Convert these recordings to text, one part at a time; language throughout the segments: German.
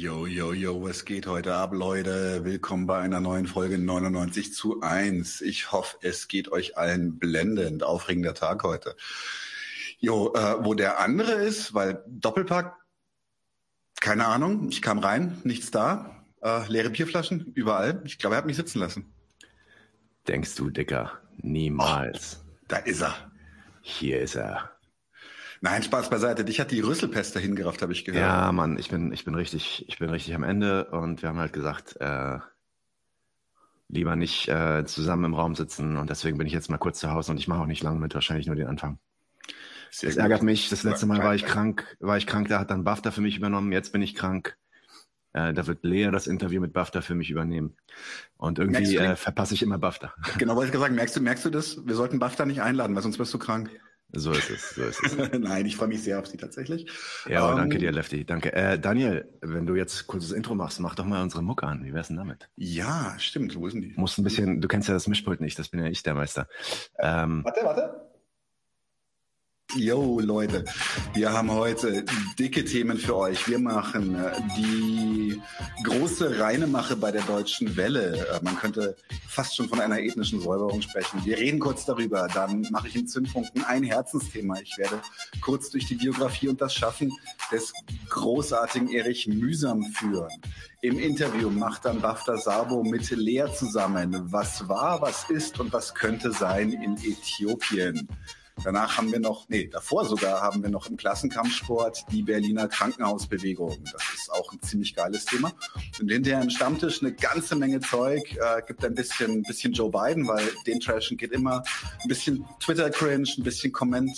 Yo, yo, yo, was geht heute ab, Leute? Willkommen bei einer neuen Folge 99 zu 1. Ich hoffe, es geht euch allen blendend. Aufregender Tag heute. Jo, äh, wo der andere ist, weil Doppelpack, keine Ahnung, ich kam rein, nichts da, äh, leere Bierflaschen, überall. Ich glaube, er hat mich sitzen lassen. Denkst du, Dicker? Niemals. Oh, da ist er. Hier ist er. Nein, Spaß beiseite. Dich hat die Rüsselpest dahin gerafft, habe ich gehört. Ja, Mann, ich bin, ich bin richtig, ich bin richtig am Ende und wir haben halt gesagt, äh, lieber nicht äh, zusammen im Raum sitzen und deswegen bin ich jetzt mal kurz zu Hause und ich mache auch nicht lange mit, wahrscheinlich nur den Anfang. Sehr das gut. ärgert mich. Das letzte Mal war ich krank, war ich krank, da hat dann BAFTA für mich übernommen, jetzt bin ich krank. Äh, da wird Lea das Interview mit BAFTA für mich übernehmen. Und irgendwie äh, verpasse ich immer BAFTA. Genau, wollte ich gesagt, merkst du, merkst du das? Wir sollten BAFTA nicht einladen, weil sonst wirst du krank. So ist es, so ist es. Nein, ich freue mich sehr auf Sie tatsächlich. Ja, um, danke ähm, dir, Lefty. Danke. Äh, Daniel, wenn du jetzt kurzes Intro machst, mach doch mal unsere Mucke an. Wie wär's denn damit? Ja, stimmt. Wo ist denn die? Musst ein bisschen, du kennst ja das Mischpult nicht, das bin ja ich der Meister. Ähm, warte, warte. Yo Leute, wir haben heute dicke Themen für euch. Wir machen äh, die große Reinemache bei der deutschen Welle. Äh, man könnte fast schon von einer ethnischen Säuberung sprechen. Wir reden kurz darüber. Dann mache ich in Zündpunkten ein Herzensthema. Ich werde kurz durch die Biografie und das Schaffen des großartigen Erich Mühsam führen. Im Interview macht dann Bafta Sabo mit Lea zusammen. Was war, was ist und was könnte sein in Äthiopien? Danach haben wir noch, nee, davor sogar haben wir noch im Klassenkampfsport die Berliner Krankenhausbewegung. Das ist auch ein ziemlich geiles Thema. Und hinterher im Stammtisch eine ganze Menge Zeug. Äh, gibt ein bisschen, bisschen Joe Biden, weil den Trashen geht immer. Ein bisschen Twitter-Cringe, ein bisschen Comment.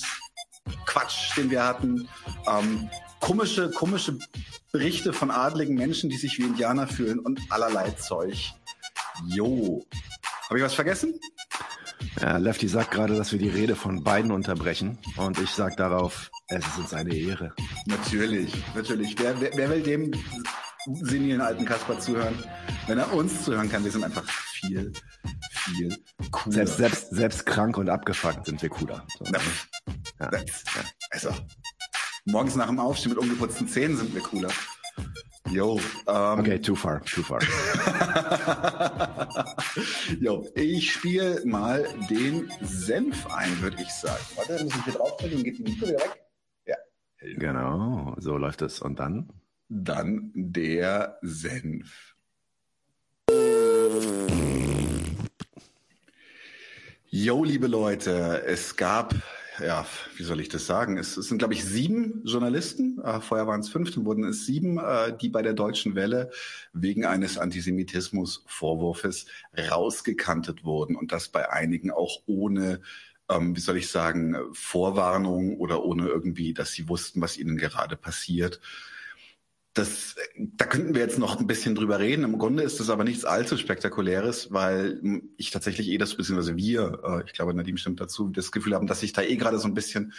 Quatsch, den wir hatten. Ähm, komische, komische Berichte von adligen Menschen, die sich wie Indianer fühlen und allerlei Zeug. Jo. Habe ich was vergessen? Ja, Lefty sagt gerade, dass wir die Rede von beiden unterbrechen. Und ich sage darauf, es ist uns eine Ehre. Natürlich, natürlich. Wer, wer, wer will dem senilen alten Kasper zuhören? Wenn er uns zuhören kann, wir sind einfach viel, viel cooler. Selbst, selbst, selbst krank und abgefuckt sind wir cooler. So. Ja. Ja. Also, morgens nach dem Aufstehen mit ungeputzten Zähnen sind wir cooler. Yo. Ähm, okay, too far, too far. Yo, ich spiele mal den Senf ein, würde ich sagen. Warte, dann muss ich hier draufdrücken, geht die Mikro wieder weg. Ja. Genau, so läuft es. Und dann? Dann der Senf. Jo, liebe Leute, es gab ja, wie soll ich das sagen? Es, es sind, glaube ich, sieben Journalisten, äh, vorher waren es fünf, dann wurden es sieben, äh, die bei der Deutschen Welle wegen eines Antisemitismus-Vorwurfs rausgekantet wurden und das bei einigen auch ohne ähm, wie soll ich sagen, Vorwarnung oder ohne irgendwie, dass sie wussten, was ihnen gerade passiert das, da könnten wir jetzt noch ein bisschen drüber reden. Im Grunde ist das aber nichts allzu spektakuläres, weil ich tatsächlich eh das, beziehungsweise wir, äh, ich glaube, Nadim stimmt dazu, das Gefühl haben, dass sich da eh gerade so ein bisschen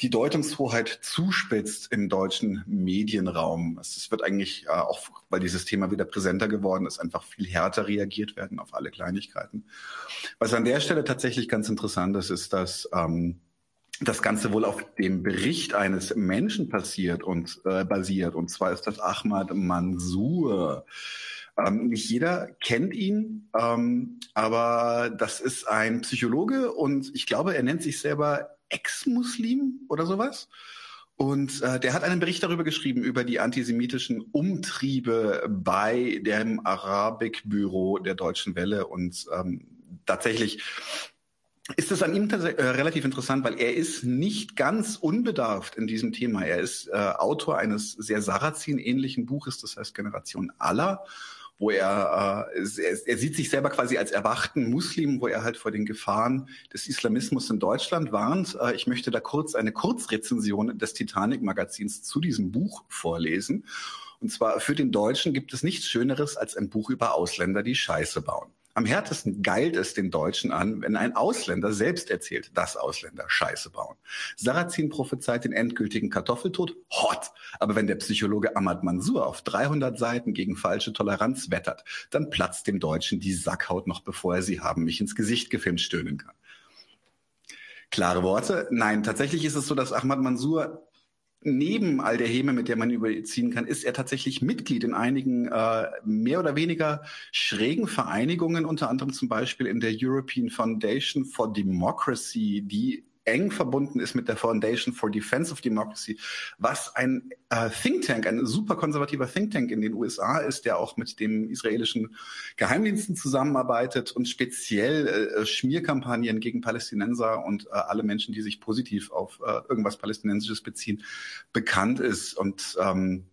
die Deutungshoheit zuspitzt im deutschen Medienraum. Es wird eigentlich äh, auch, weil dieses Thema wieder präsenter geworden ist, einfach viel härter reagiert werden auf alle Kleinigkeiten. Was an der Stelle tatsächlich ganz interessant ist, ist, dass ähm, das Ganze wohl auf dem Bericht eines Menschen passiert und äh, basiert. Und zwar ist das Ahmad Mansour. Ähm, nicht jeder kennt ihn, ähm, aber das ist ein Psychologe und ich glaube, er nennt sich selber Ex-Muslim oder sowas. Und äh, der hat einen Bericht darüber geschrieben, über die antisemitischen Umtriebe bei dem Arabik-Büro der Deutschen Welle. Und ähm, tatsächlich ist es an ihm äh, relativ interessant, weil er ist nicht ganz unbedarft in diesem Thema. Er ist äh, Autor eines sehr Sarrazin-ähnlichen Buches, das heißt Generation aller, wo er, äh, er, er sieht sich selber quasi als erwachten Muslim, wo er halt vor den Gefahren des Islamismus in Deutschland warnt. Äh, ich möchte da kurz eine Kurzrezension des Titanic-Magazins zu diesem Buch vorlesen. Und zwar für den Deutschen gibt es nichts Schöneres als ein Buch über Ausländer, die Scheiße bauen. Am härtesten geilt es den Deutschen an, wenn ein Ausländer selbst erzählt, dass Ausländer Scheiße bauen. Sarrazin prophezeit den endgültigen Kartoffeltod. Hot! Aber wenn der Psychologe Ahmad Mansour auf 300 Seiten gegen falsche Toleranz wettert, dann platzt dem Deutschen die Sackhaut noch bevor er sie haben mich ins Gesicht gefilmt stöhnen kann. Klare Worte. Nein, tatsächlich ist es so, dass Ahmad Mansour neben all der Häme, mit der man überziehen kann, ist er tatsächlich Mitglied in einigen äh, mehr oder weniger schrägen Vereinigungen, unter anderem zum Beispiel in der European Foundation for Democracy, die eng verbunden ist mit der Foundation for Defense of Democracy, was ein äh, Think Tank, ein super konservativer Think Tank in den USA ist, der auch mit dem israelischen Geheimdiensten zusammenarbeitet und speziell äh, Schmierkampagnen gegen Palästinenser und äh, alle Menschen, die sich positiv auf äh, irgendwas Palästinensisches beziehen, bekannt ist. Und ähm,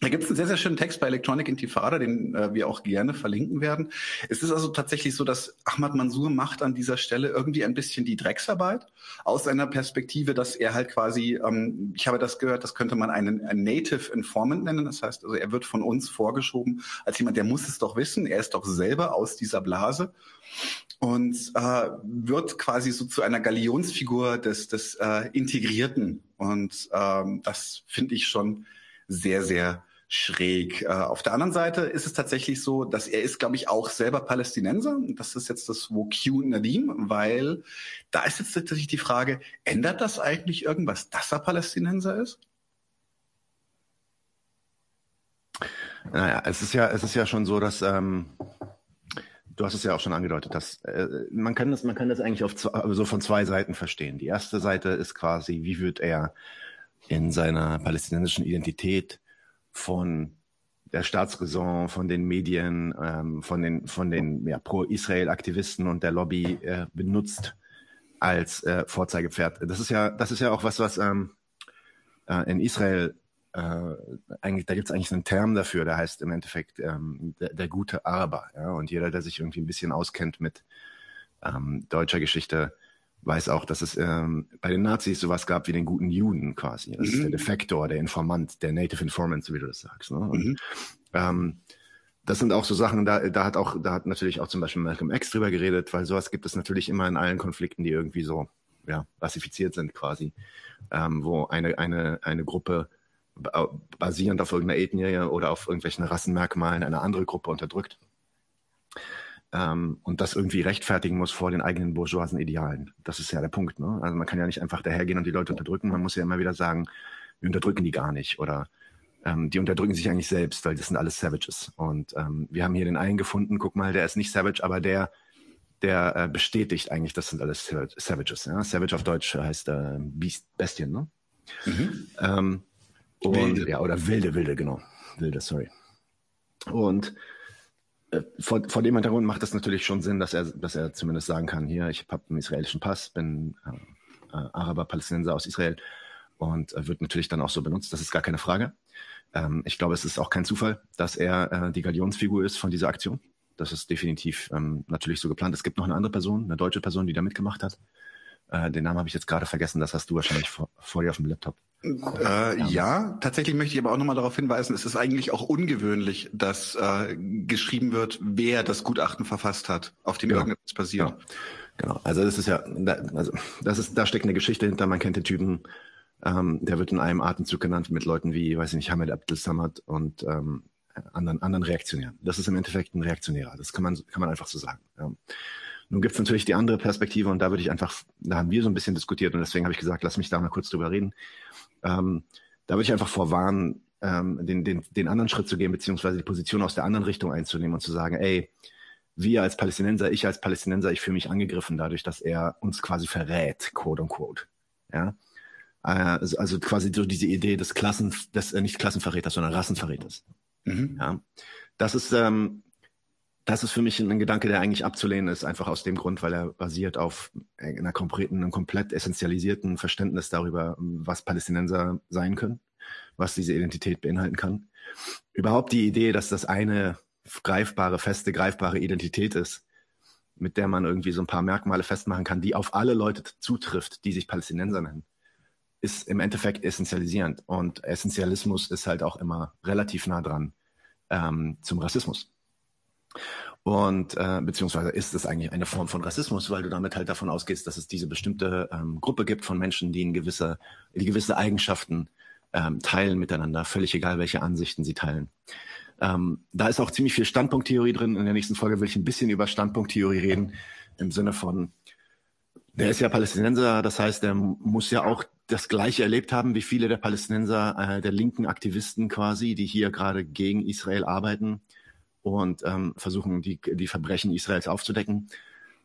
da gibt es einen sehr, sehr schönen Text bei Electronic Intifada, den äh, wir auch gerne verlinken werden. Es ist also tatsächlich so, dass Ahmad Mansour macht an dieser Stelle irgendwie ein bisschen die Drecksarbeit aus einer Perspektive, dass er halt quasi, ähm, ich habe das gehört, das könnte man einen, einen Native Informant nennen. Das heißt, also er wird von uns vorgeschoben als jemand, der muss es doch wissen. Er ist doch selber aus dieser Blase und äh, wird quasi so zu einer Galionsfigur des, des äh, Integrierten. Und ähm, das finde ich schon sehr, sehr schräg. Äh, auf der anderen Seite ist es tatsächlich so, dass er ist, glaube ich, auch selber Palästinenser. Das ist jetzt das Wokyu Nadim, weil da ist jetzt tatsächlich die Frage, ändert das eigentlich irgendwas, dass er Palästinenser ist? Naja, es ist ja, es ist ja schon so, dass ähm, du hast es ja auch schon angedeutet, dass äh, man kann das, man kann das eigentlich auf zwei, also von zwei Seiten verstehen. Die erste Seite ist quasi, wie wird er in seiner palästinensischen Identität von der Staatsräson, von den Medien, ähm, von den, von den ja, Pro-Israel-Aktivisten und der Lobby äh, benutzt als äh, Vorzeigepferd. Das ist ja, das ist ja auch was, was ähm, äh, in Israel äh, eigentlich, da gibt es eigentlich einen Term dafür, der heißt im Endeffekt ähm, der, der gute Araber. Ja? Und jeder, der sich irgendwie ein bisschen auskennt mit ähm, deutscher Geschichte, weiß auch, dass es ähm, bei den Nazis sowas gab wie den guten Juden quasi. Das mhm. ist der mhm. Defektor, der Informant, der Native Informant, so wie du das sagst. Ne? Und, mhm. ähm, das sind auch so Sachen, da, da hat auch, da hat natürlich auch zum Beispiel Malcolm X drüber geredet, weil sowas gibt es natürlich immer in allen Konflikten, die irgendwie so ja, rassifiziert sind quasi, ähm, wo eine, eine, eine Gruppe basierend auf irgendeiner Ethnie oder auf irgendwelchen Rassenmerkmalen eine andere Gruppe unterdrückt ähm, und das irgendwie rechtfertigen muss vor den eigenen bourgeoisen Idealen. Das ist ja der Punkt. Ne? Also man kann ja nicht einfach dahergehen und die Leute unterdrücken. Man muss ja immer wieder sagen, wir unterdrücken die gar nicht oder ähm, die unterdrücken sich eigentlich selbst, weil das sind alles Savages. Und ähm, wir haben hier den einen gefunden, guck mal, der ist nicht Savage, aber der der äh, bestätigt eigentlich, das sind alles Savages. Ja? Savage auf Deutsch heißt äh, Beast, Bestien, ne? Mhm. Ähm, und, wilde. Ja, oder wilde, wilde, genau. Wilde, sorry. Und vor, vor dem Hintergrund macht es natürlich schon Sinn, dass er, dass er zumindest sagen kann, hier, ich habe einen israelischen Pass, bin äh, äh, Araber, Palästinenser aus Israel und äh, wird natürlich dann auch so benutzt, das ist gar keine Frage. Ähm, ich glaube, es ist auch kein Zufall, dass er äh, die Galionsfigur ist von dieser Aktion. Das ist definitiv ähm, natürlich so geplant. Es gibt noch eine andere Person, eine deutsche Person, die da mitgemacht hat. Äh, den Namen habe ich jetzt gerade vergessen, das hast du wahrscheinlich vor, vor dir auf dem Laptop. Äh, ja, tatsächlich möchte ich aber auch nochmal darauf hinweisen, es ist eigentlich auch ungewöhnlich, dass äh, geschrieben wird, wer das Gutachten verfasst hat, auf dem genau. irgendetwas passiert. Genau. genau. Also das ist ja, also das ist, da steckt eine Geschichte hinter, man kennt den Typen, ähm, der wird in einem Atemzug genannt mit Leuten wie, weiß ich nicht, Hamid Abdel Samad und ähm, anderen, anderen Reaktionären. Das ist im Endeffekt ein Reaktionärer, das kann man, kann man einfach so sagen. Ja. Nun gibt es natürlich die andere Perspektive und da würde ich einfach, da haben wir so ein bisschen diskutiert und deswegen habe ich gesagt, lass mich da mal kurz drüber reden. Ähm, da würde ich einfach vorwarnen, ähm, den, den, den anderen Schritt zu gehen, beziehungsweise die Position aus der anderen Richtung einzunehmen und zu sagen, ey, wir als Palästinenser, ich als Palästinenser, ich fühle mich angegriffen dadurch, dass er uns quasi verrät, quote unquote. Ja. Also, also quasi so diese Idee des Klassen, des äh, nicht Klassenverräters, sondern Rassenverräters. Mhm. Ja. Das ist ähm, das ist für mich ein Gedanke, der eigentlich abzulehnen ist, einfach aus dem Grund, weil er basiert auf einer kompletten, einem komplett essentialisierten Verständnis darüber, was Palästinenser sein können, was diese Identität beinhalten kann. Überhaupt die Idee, dass das eine greifbare, feste, greifbare Identität ist, mit der man irgendwie so ein paar Merkmale festmachen kann, die auf alle Leute zutrifft, die sich Palästinenser nennen, ist im Endeffekt essentialisierend. Und Essentialismus ist halt auch immer relativ nah dran ähm, zum Rassismus. Und äh, beziehungsweise ist es eigentlich eine Form von Rassismus, weil du damit halt davon ausgehst, dass es diese bestimmte ähm, Gruppe gibt von Menschen, die in gewisse, die gewisse Eigenschaften ähm, teilen miteinander, völlig egal, welche Ansichten sie teilen. Ähm, da ist auch ziemlich viel Standpunkttheorie drin. In der nächsten Folge will ich ein bisschen über Standpunkttheorie reden, im Sinne von, der ist ja Palästinenser, das heißt, der muss ja auch das Gleiche erlebt haben wie viele der Palästinenser, äh, der linken Aktivisten quasi, die hier gerade gegen Israel arbeiten und ähm, versuchen, die, die Verbrechen Israels aufzudecken.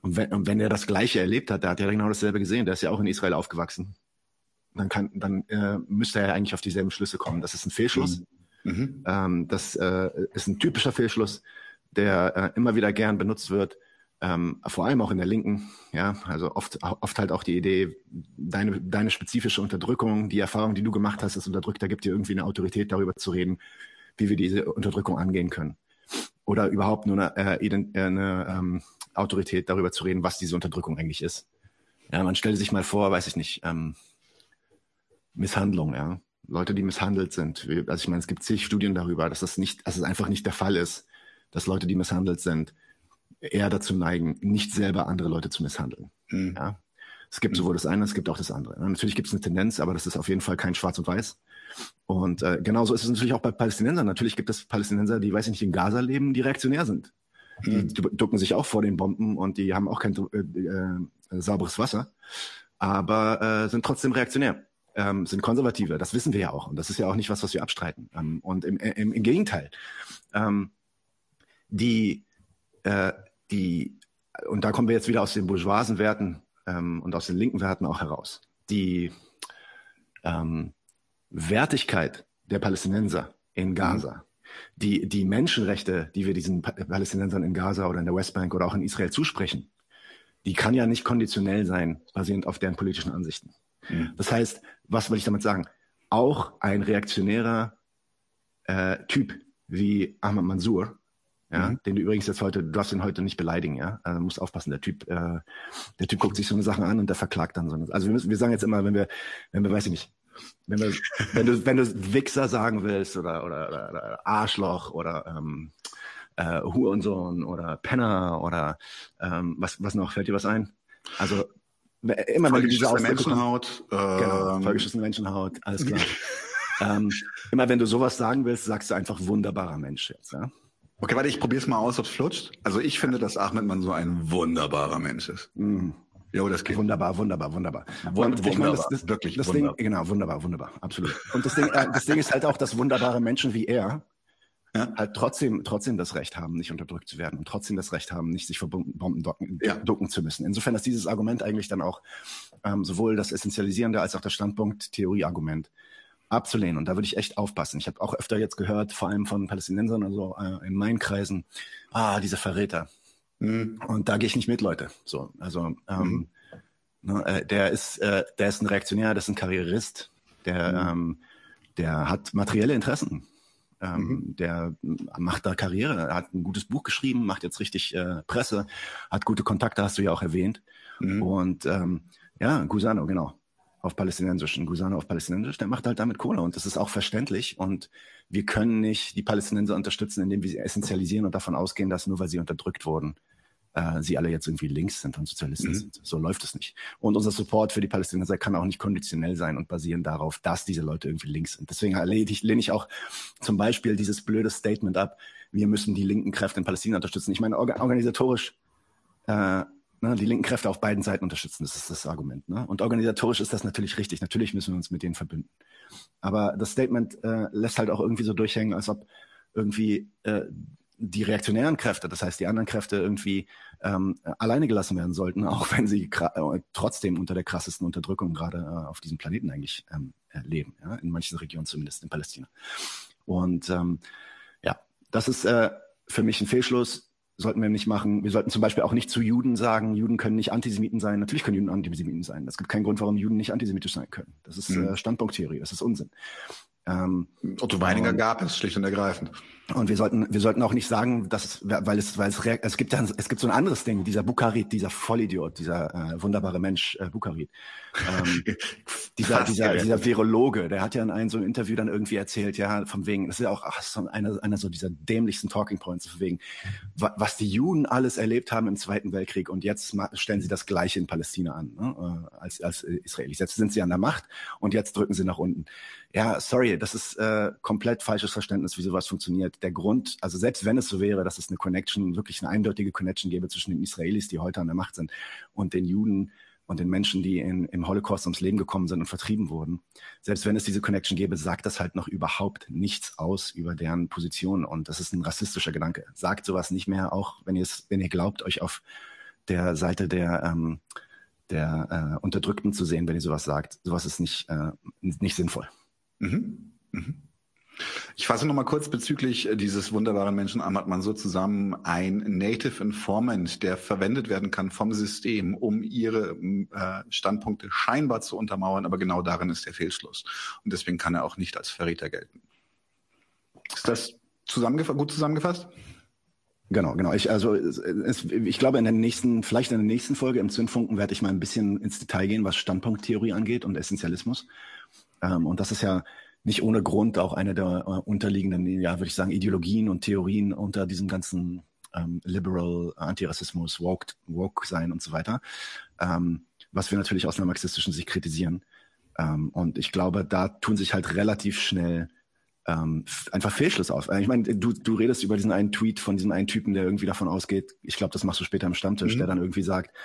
Und wenn, und wenn er das Gleiche erlebt hat, der hat ja genau dasselbe gesehen, der ist ja auch in Israel aufgewachsen, dann kann, dann äh, müsste er ja eigentlich auf dieselben Schlüsse kommen. Das ist ein Fehlschluss. Mhm. mhm. Ähm, das äh, ist ein typischer Fehlschluss, der äh, immer wieder gern benutzt wird, ähm, vor allem auch in der Linken. Ja, also oft, oft halt auch die Idee, deine, deine spezifische Unterdrückung, die Erfahrung, die du gemacht hast, als Unterdrückter, gibt dir irgendwie eine Autorität, darüber zu reden, wie wir diese Unterdrückung angehen können. Oder überhaupt nur eine, äh, äh eine ähm, Autorität, darüber zu reden, was diese Unterdrückung eigentlich ist. Ja, man stelle sich mal vor, weiß ich nicht, ähm, Misshandlung, ja. Leute, die misshandelt sind. Also ich meine, es gibt zig Studien darüber, dass das nicht, dass es einfach nicht der Fall ist, dass Leute, die misshandelt sind, eher dazu neigen, nicht selber andere Leute zu misshandeln. Mhm. Ja? Es gibt sowohl das eine, es gibt auch das andere. Natürlich gibt es eine Tendenz, aber das ist auf jeden Fall kein Schwarz und Weiß. Und äh, genauso ist es natürlich auch bei Palästinensern. Natürlich gibt es Palästinenser, die, weiß ich nicht, in Gaza leben, die reaktionär sind. Mhm. Die ducken sich auch vor den Bomben und die haben auch kein äh, äh, sauberes Wasser, aber äh, sind trotzdem reaktionär. Ähm, sind Konservative, das wissen wir ja auch. Und das ist ja auch nicht was, was wir abstreiten. Ähm, und im, im, im Gegenteil, ähm, die, äh, die, und da kommen wir jetzt wieder aus den bourgeoisen Werten ähm, und aus den linken Werten auch heraus. Die ähm, Wertigkeit der Palästinenser in. Gaza, mhm. die, die Menschenrechte, die wir diesen Palästinensern in Gaza oder in der Westbank oder auch in Israel zusprechen, die kann ja nicht konditionell sein, basierend auf deren politischen Ansichten. Mhm. Das heißt, was will ich damit sagen? Auch ein reaktionärer äh, Typ wie Ahmad Mansour ja, mhm. den du übrigens jetzt heute, du darfst ihn heute nicht beleidigen, ja. Also musst aufpassen, der Typ, äh, der Typ guckt sich so eine Sache an und der verklagt dann so eine. Also wir müssen, wir sagen jetzt immer, wenn wir, wenn wir, weiß ich nicht, wenn wir, wenn du, wenn du Wichser sagen willst oder, oder, oder, oder Arschloch oder ähm, äh, Hurensohn oder Penner oder ähm, was, was noch, fällt dir was ein? Also immer wenn du diese Ausdrücke Menschenhaut, äh, genau, vollgeschissene Menschenhaut, alles klar. ähm, immer wenn du sowas sagen willst, sagst du einfach wunderbarer Mensch jetzt, ja. Okay, warte, ich probier's mal aus, ob's flutscht. Also ich finde, dass Ahmed Mann so ein wunderbarer Mensch ist. Mhm. Jo, das geht. Wunderbar, wunderbar, wunderbar. Wund wunderbar, ich meine, das, das, wirklich das wunderbar. Ding, genau, wunderbar, wunderbar, absolut. Und das Ding, äh, das Ding ist halt auch, dass wunderbare Menschen wie er ja. halt trotzdem, trotzdem das Recht haben, nicht unterdrückt zu werden und trotzdem das Recht haben, nicht sich vor Bomben ducken, ja. ducken zu müssen. Insofern ist dieses Argument eigentlich dann auch ähm, sowohl das Essentialisierende als auch das Standpunkt-Theorie-Argument abzulehnen. Und da würde ich echt aufpassen. Ich habe auch öfter jetzt gehört, vor allem von Palästinensern, also äh, in meinen Kreisen, ah, diese Verräter. Mhm. Und da gehe ich nicht mit, Leute. So, also ähm, mhm. ne, äh, der ist, äh, der ist ein Reaktionär, der ist ein Karrierist, der, mhm. ähm, der hat materielle Interessen. Ähm. Der macht da Karriere, er hat ein gutes Buch geschrieben, macht jetzt richtig äh, Presse, hat gute Kontakte, hast du ja auch erwähnt. Und ähm, ja, Gusano, genau auf Palästinensisch, ein Gusano auf Palästinensisch, der macht halt damit Kohle und das ist auch verständlich und wir können nicht die Palästinenser unterstützen, indem wir sie essentialisieren und davon ausgehen, dass nur weil sie unterdrückt wurden, äh, sie alle jetzt irgendwie links sind und Sozialisten mhm. sind. So läuft es nicht. Und unser Support für die Palästinenser kann auch nicht konditionell sein und basieren darauf, dass diese Leute irgendwie links sind. Deswegen lehne ich, auch zum Beispiel dieses blöde Statement ab, wir müssen die linken Kräfte in Palästina unterstützen. Ich meine, organisatorisch äh, ne, die linken Kräfte auf beiden Seiten unterstützen. Das ist das Argument. Ne? Und organisatorisch ist das natürlich richtig. Natürlich müssen wir uns mit denen verbünden. Aber das Statement äh, lässt halt auch irgendwie so durchhängen, als ob irgendwie äh, die reaktionären Kräfte, das heißt die anderen Kräfte irgendwie ähm, alleine gelassen werden sollten, auch wenn sie äh, trotzdem unter der krassesten Unterdrückung gerade äh, auf diesem Planeten eigentlich ähm, leben, ja? in manchen Regionen zumindest, in Palästina. Und ähm, ja, das ist äh, für mich ein Fehlschluss sollten wir nicht machen. Wir sollten zum Beispiel auch nicht zu Juden sagen, Juden können nicht Antisemiten sein. Natürlich können Juden Antisemiten sein. Es gibt keinen Grund, warum Juden nicht antisemitisch sein können. Das ist mhm. äh, Standpunkttheorie, das ist Unsinn. Ähm, Otto Weininger und, gab es schlicht und ergreifend. Und wir sollten, wir sollten auch nicht sagen, dass es, weil es, weil es, es gibt ja, es gibt so ein anderes Ding, dieser Bukharit, dieser Vollidiot, dieser äh, wunderbare Mensch äh, Bukharit, ähm, dieser, dieser, dieser Virologe, der hat ja in einem so einem Interview dann irgendwie erzählt, ja, von wegen, das ist ja auch ach, so einer, einer so dieser dämlichsten Talking Points, von wegen, was die Juden alles erlebt haben im Zweiten Weltkrieg und jetzt stellen sie das Gleiche in Palästina an, ne, äh, als, als Israelis. Jetzt sind sie an der Macht und jetzt drücken sie nach unten. Ja, sorry, das ist äh, komplett falsches Verständnis, wie sowas funktioniert. Der Grund, also selbst wenn es so wäre, dass es eine Connection, wirklich eine eindeutige Connection gäbe zwischen den Israelis, die heute an der Macht sind, und den Juden, und den Menschen, die in, im Holocaust ums Leben gekommen sind und vertrieben wurden, selbst wenn es diese Connection gäbe, sagt das halt noch überhaupt nichts aus über deren Position. Und das ist ein rassistischer Gedanke. Sagt sowas nicht mehr, auch wenn ihr es, wenn ihr glaubt, euch auf der Seite der, ähm, der äh, Unterdrückten zu sehen, wenn ihr sowas sagt. Sowas ist nicht, äh, nicht sinnvoll. Mhm. Mhm. Ich fasse nochmal kurz bezüglich äh, dieses wunderbaren Menschen Ahmad Mansour zusammen. Ein Native Informant, der verwendet werden kann vom System, um ihre äh, Standpunkte scheinbar zu untermauern, aber genau darin ist der Fehlschluss. Und deswegen kann er auch nicht als Verräter gelten. Ist das zusammengef gut zusammengefasst? Genau, genau. Ich, also es, ich glaube, in der nächsten, vielleicht in der nächsten Folge im Zündfunken werde ich mal ein bisschen ins Detail gehen, was Standpunkttheorie angeht und Essentialismus. Ähm, und das ist ja nicht ohne Grund auch eine der äh, unterliegenden, ja, würde ich sagen, Ideologien und Theorien unter diesem ganzen ähm, Liberal, Antirassismus, Woke, Woke sein und so weiter, ähm, was wir natürlich aus einer marxistischen Sicht kritisieren. Ähm, und ich glaube, da tun sich halt relativ schnell ähm, einfach Fehlschluss auf. Ich meine, du, du redest über diesen einen Tweet von diesem einen Typen, der irgendwie davon ausgeht, ich glaube, das machst du später im Stammtisch, mhm. der dann irgendwie sagt,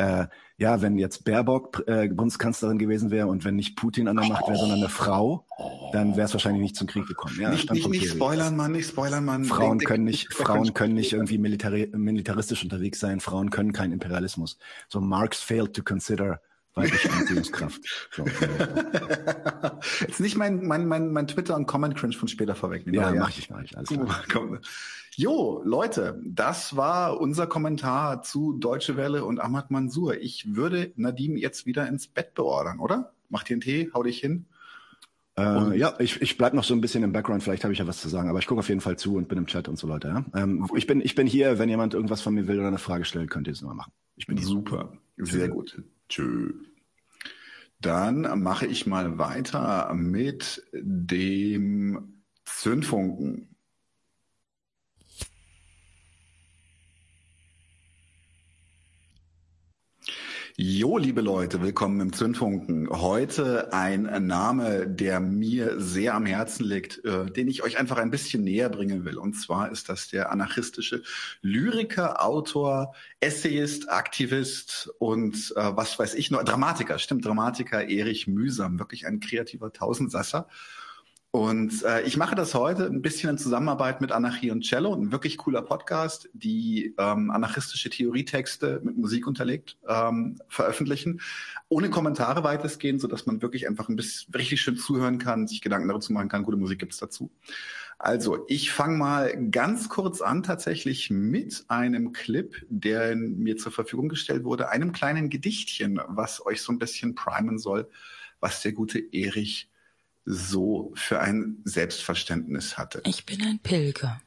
äh, ja, wenn jetzt Baerbock äh, Bundeskanzlerin gewesen wäre und wenn nicht Putin an der Macht wäre, sondern eine Frau, dann wäre es wahrscheinlich nicht zum Krieg gekommen. Ja, nicht, nicht, nicht spoilern, Mann, nicht spoilern, Mann. Frauen können nicht, Frauen können nicht irgendwie militari militaristisch unterwegs sein. Frauen können keinen Imperialismus. So Marx failed to consider weibliche Anziehungskraft. So. Jetzt nicht mein, mein, mein, mein Twitter und Comment Cringe von später vorwegnehmen. Ja, ja. mach ich, mach ich. Alles klar. Jo, Leute, das war unser Kommentar zu Deutsche Welle und Ahmad Mansour. Ich würde Nadim jetzt wieder ins Bett beordern, oder? Mach dir einen Tee, hau dich hin. Äh, ja, ich, ich bleib noch so ein bisschen im Background, vielleicht habe ich ja was zu sagen, aber ich gucke auf jeden Fall zu und bin im Chat und so Leute. Ja? Ähm, ich, bin, ich bin hier, wenn jemand irgendwas von mir will oder eine Frage stellt, könnt ihr es immer machen. Ich bin super. Sehr gut. Tschö. Dann mache ich mal weiter mit dem Zündfunken. Jo, liebe Leute, willkommen im Zündfunken. Heute ein Name, der mir sehr am Herzen liegt, äh, den ich euch einfach ein bisschen näher bringen will. Und zwar ist das der anarchistische Lyriker, Autor, Essayist, Aktivist und äh, was weiß ich nur, Dramatiker, stimmt, Dramatiker Erich Mühsam, wirklich ein kreativer Tausendsasser. Und äh, ich mache das heute ein bisschen in Zusammenarbeit mit Anarchie und Cello, ein wirklich cooler Podcast, die ähm, anarchistische Theorietexte mit Musik unterlegt ähm, veröffentlichen, ohne Kommentare weitestgehend, so dass man wirklich einfach ein bisschen richtig schön zuhören kann, sich Gedanken dazu machen kann. Gute Musik gibt's dazu. Also, ich fange mal ganz kurz an, tatsächlich mit einem Clip, der mir zur Verfügung gestellt wurde, einem kleinen Gedichtchen, was euch so ein bisschen primen soll, was der gute Erich so für ein Selbstverständnis hatte. Ich bin ein Pilger.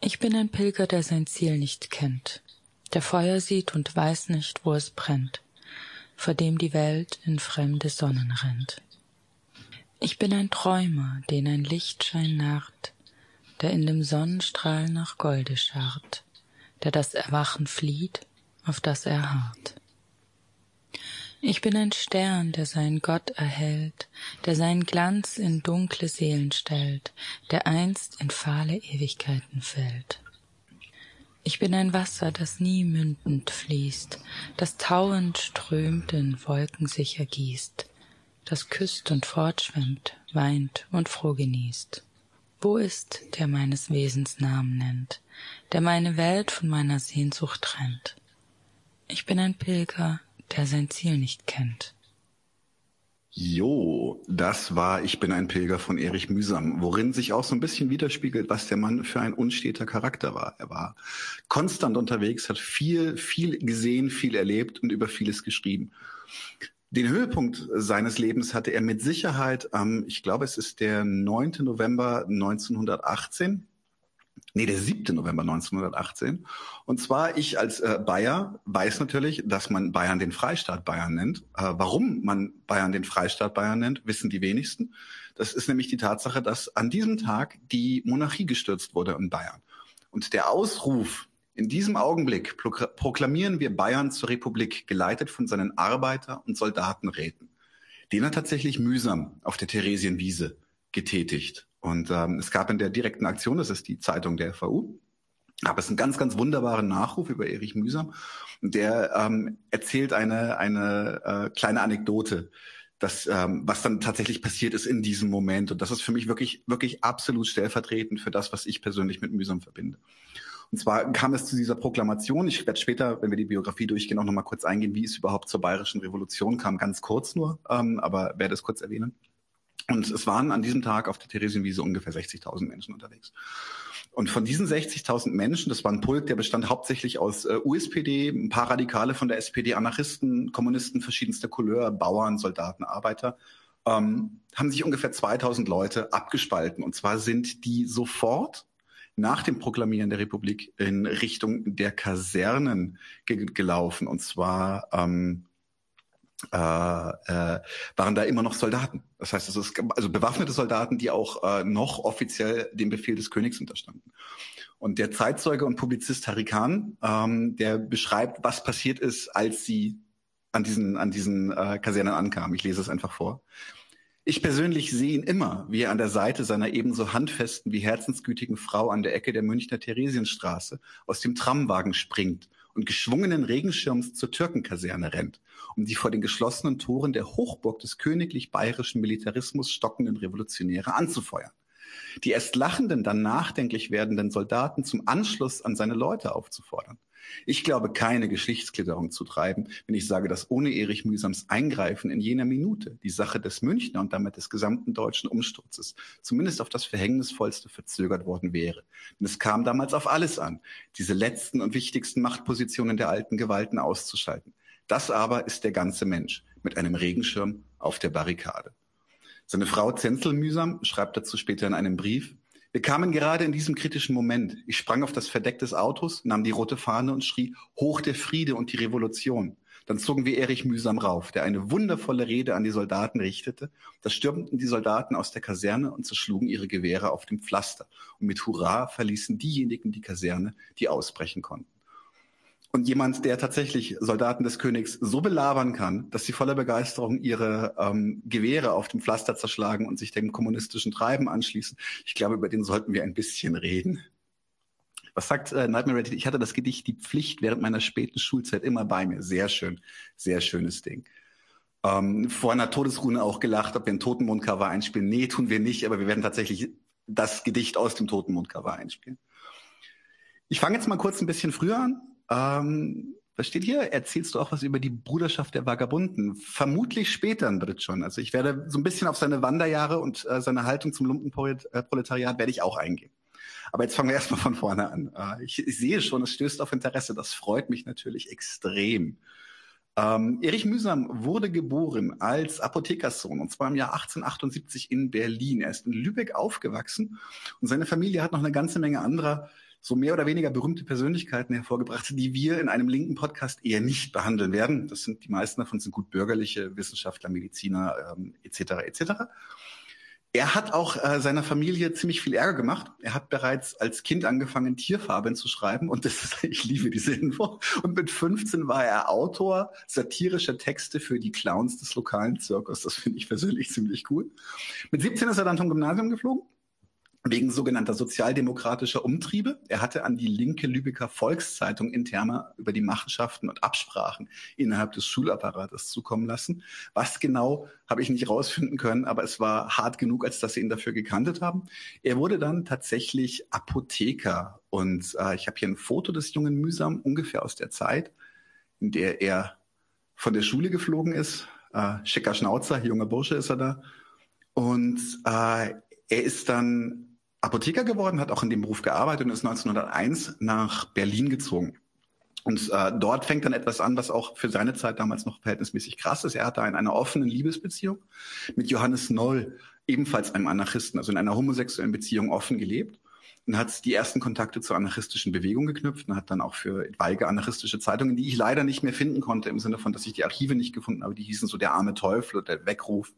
Ich bin ein Pilger, der sein Ziel nicht kennt, der Feuer sieht und weiß nicht, wo es brennt, vor dem die Welt in fremde Sonnen rennt. Ich bin ein Träumer, den ein Lichtschein narrt, der in dem Sonnenstrahl nach Golde scharrt, der das Erwachen flieht, auf das er harrt. Ich bin ein Stern, der seinen Gott erhält, der seinen Glanz in dunkle Seelen stellt, der einst in fahle Ewigkeiten fällt. Ich bin ein Wasser, das nie mündend fließt, das tauend strömt in Wolken sich ergießt, das küsst und fortschwimmt, weint und froh genießt. Wo ist, der meines Wesens Namen nennt, der meine Welt von meiner Sehnsucht trennt? Ich bin ein Pilger, der sein Ziel nicht kennt. Jo, das war Ich bin ein Pilger von Erich Mühsam, worin sich auch so ein bisschen widerspiegelt, was der Mann für ein unsteter Charakter war. Er war konstant unterwegs, hat viel, viel gesehen, viel erlebt und über vieles geschrieben. Den Höhepunkt seines Lebens hatte er mit Sicherheit am, ich glaube, es ist der 9. November 1918 Nee, der 7. November 1918. Und zwar ich als äh, Bayer weiß natürlich, dass man Bayern den Freistaat Bayern nennt. Äh, warum man Bayern den Freistaat Bayern nennt, wissen die wenigsten. Das ist nämlich die Tatsache, dass an diesem Tag die Monarchie gestürzt wurde in Bayern. Und der Ausruf, in diesem Augenblick proklamieren wir Bayern zur Republik, geleitet von seinen Arbeiter- und Soldatenräten. Den hat tatsächlich mühsam auf der Theresienwiese getätigt. Und ähm, es gab in der direkten Aktion, das ist die Zeitung der FAU, Aber es ist ein ganz, ganz wunderbarer Nachruf über Erich Mühsam. Der ähm, erzählt eine, eine äh, kleine Anekdote, das, ähm, was dann tatsächlich passiert ist in diesem Moment. Und das ist für mich wirklich, wirklich absolut stellvertretend für das, was ich persönlich mit Mühsam verbinde. Und zwar kam es zu dieser Proklamation. Ich werde später, wenn wir die Biografie durchgehen, auch noch mal kurz eingehen, wie es überhaupt zur Bayerischen Revolution kam. Ganz kurz nur, ähm, aber werde es kurz erwähnen. Und es waren an diesem Tag auf der Theresienwiese ungefähr 60.000 Menschen unterwegs. Und von diesen 60.000 Menschen, das war ein Pulk, der bestand hauptsächlich aus äh, USPD, ein paar Radikale von der SPD, Anarchisten, Kommunisten verschiedenster Couleur, Bauern, Soldaten, Arbeiter, ähm, haben sich ungefähr 2000 Leute abgespalten. Und zwar sind die sofort nach dem Proklamieren der Republik in Richtung der Kasernen ge gelaufen. Und zwar ähm, äh, äh, waren da immer noch Soldaten. Das heißt, es ist also bewaffnete Soldaten, die auch äh, noch offiziell dem Befehl des Königs unterstanden. Und der Zeitzeuge und Publizist Harry Kahn, ähm, der beschreibt, was passiert ist, als sie an diesen, an diesen äh, Kasernen ankamen. Ich lese es einfach vor. Ich persönlich sehe ihn immer, wie er an der Seite seiner ebenso handfesten wie herzensgütigen Frau an der Ecke der Münchner Theresienstraße aus dem Tramwagen springt und geschwungenen Regenschirms zur Türkenkaserne rennt, um die vor den geschlossenen Toren der Hochburg des königlich bayerischen Militarismus stockenden Revolutionäre anzufeuern. Die erst lachenden, dann nachdenklich werdenden Soldaten zum Anschluss an seine Leute aufzufordern. Ich glaube, keine Geschichtsklitterung zu treiben, wenn ich sage, dass ohne Erich Mühsams Eingreifen in jener Minute die Sache des Münchner und damit des gesamten deutschen Umsturzes zumindest auf das Verhängnisvollste verzögert worden wäre. Denn es kam damals auf alles an, diese letzten und wichtigsten Machtpositionen der alten Gewalten auszuschalten. Das aber ist der ganze Mensch mit einem Regenschirm auf der Barrikade. Seine Frau Zenzel Mühsam schreibt dazu später in einem Brief, wir kamen gerade in diesem kritischen Moment. Ich sprang auf das Verdeck des Autos, nahm die rote Fahne und schrie, hoch der Friede und die Revolution. Dann zogen wir Erich mühsam rauf, der eine wundervolle Rede an die Soldaten richtete. Da stürmten die Soldaten aus der Kaserne und zerschlugen ihre Gewehre auf dem Pflaster. Und mit Hurra verließen diejenigen die Kaserne, die ausbrechen konnten. Und jemand, der tatsächlich Soldaten des Königs so belabern kann, dass sie voller Begeisterung ihre ähm, Gewehre auf dem Pflaster zerschlagen und sich dem kommunistischen Treiben anschließen, ich glaube, über den sollten wir ein bisschen reden. Was sagt äh, Nightmare Reddit? Ich hatte das Gedicht Die Pflicht während meiner späten Schulzeit immer bei mir. Sehr schön, sehr schönes Ding. Ähm, vor einer Todesrune auch gelacht, ob wir ein Totenmond-Cover einspielen. Nee, tun wir nicht, aber wir werden tatsächlich das Gedicht aus dem Totenmond-Cover einspielen. Ich fange jetzt mal kurz ein bisschen früher an. Ähm, was steht hier? Erzählst du auch was über die Bruderschaft der Vagabunden? Vermutlich später in Brit schon. Also ich werde so ein bisschen auf seine Wanderjahre und äh, seine Haltung zum Lumpenproletariat werde ich auch eingehen. Aber jetzt fangen wir erstmal von vorne an. Äh, ich, ich, sehe schon, es stößt auf Interesse. Das freut mich natürlich extrem. Ähm, Erich Mühsam wurde geboren als Apothekerssohn und zwar im Jahr 1878 in Berlin. Er ist in Lübeck aufgewachsen und seine Familie hat noch eine ganze Menge anderer so mehr oder weniger berühmte Persönlichkeiten hervorgebracht, die wir in einem linken Podcast eher nicht behandeln werden. Das sind die meisten davon sind gut bürgerliche Wissenschaftler, Mediziner ähm, etc. etc. Er hat auch äh, seiner Familie ziemlich viel Ärger gemacht. Er hat bereits als Kind angefangen, Tierfarben zu schreiben und das ist, ich liebe diese Info. Und mit 15 war er Autor satirischer Texte für die Clowns des lokalen Zirkus. Das finde ich persönlich ziemlich cool. Mit 17 ist er dann vom Gymnasium geflogen wegen sogenannter sozialdemokratischer Umtriebe. Er hatte an die linke Lübecker Volkszeitung interner über die Machenschaften und Absprachen innerhalb des Schulapparates zukommen lassen. Was genau, habe ich nicht rausfinden können, aber es war hart genug, als dass sie ihn dafür gekantet haben. Er wurde dann tatsächlich Apotheker. Und äh, ich habe hier ein Foto des jungen Mühsam, ungefähr aus der Zeit, in der er von der Schule geflogen ist. Äh, schicker Schnauzer, junger Bursche ist er da. Und äh, er ist dann Apotheker geworden, hat auch in dem Beruf gearbeitet und ist 1901 nach Berlin gezogen. Und äh, dort fängt dann etwas an, was auch für seine Zeit damals noch verhältnismäßig krass ist. Er hat da in einer offenen Liebesbeziehung mit Johannes Noll, ebenfalls einem Anarchisten, also in einer homosexuellen Beziehung offen gelebt und hat die ersten Kontakte zur anarchistischen Bewegung geknüpft und hat dann auch für etwaige anarchistische Zeitungen, die ich leider nicht mehr finden konnte, im Sinne von, dass ich die Archive nicht gefunden habe, die hießen so der arme Teufel oder der Weckruf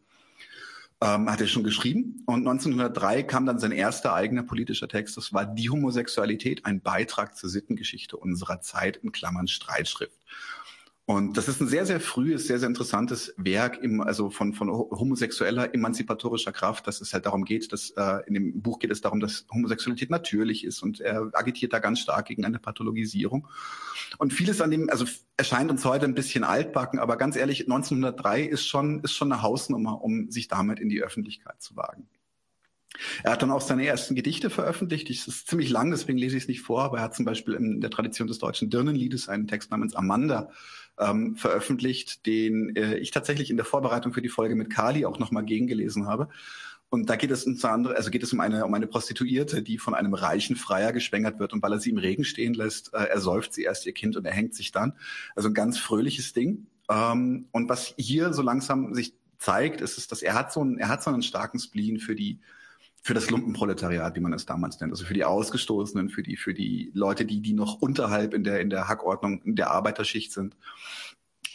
ähm, hat er schon geschrieben. Und 1903 kam dann sein erster eigener politischer Text. Das war Die Homosexualität, ein Beitrag zur Sittengeschichte unserer Zeit in Klammern Streitschrift. Und das ist ein sehr, sehr frühes, sehr, sehr interessantes Werk, im, also von, von homosexueller, emanzipatorischer Kraft, dass es halt darum geht, dass äh, in dem Buch geht es darum, dass Homosexualität natürlich ist und er agitiert da ganz stark gegen eine Pathologisierung. Und vieles an dem, also erscheint uns heute ein bisschen altbacken, aber ganz ehrlich, 1903 ist schon, ist schon eine Hausnummer, um sich damit in die Öffentlichkeit zu wagen. Er hat dann auch seine ersten Gedichte veröffentlicht. Das ist ziemlich lang, deswegen lese ich es nicht vor, aber er hat zum Beispiel in der Tradition des deutschen Dirnenliedes einen Text namens Amanda ähm, veröffentlicht, den äh, ich tatsächlich in der Vorbereitung für die Folge mit Kali auch nochmal gegengelesen habe. Und da geht es unter anderem, also geht es um eine, um eine Prostituierte, die von einem reichen Freier geschwängert wird und weil er sie im Regen stehen lässt, äh, ersäuft sie erst ihr Kind und er hängt sich dann. Also ein ganz fröhliches Ding. Ähm, und was hier so langsam sich zeigt, ist, ist, dass er hat so einen, er hat so einen starken Spleen für die, für das Lumpenproletariat, wie man es damals nennt, also für die Ausgestoßenen, für die, für die Leute, die, die noch unterhalb in der, in der Hackordnung der Arbeiterschicht sind.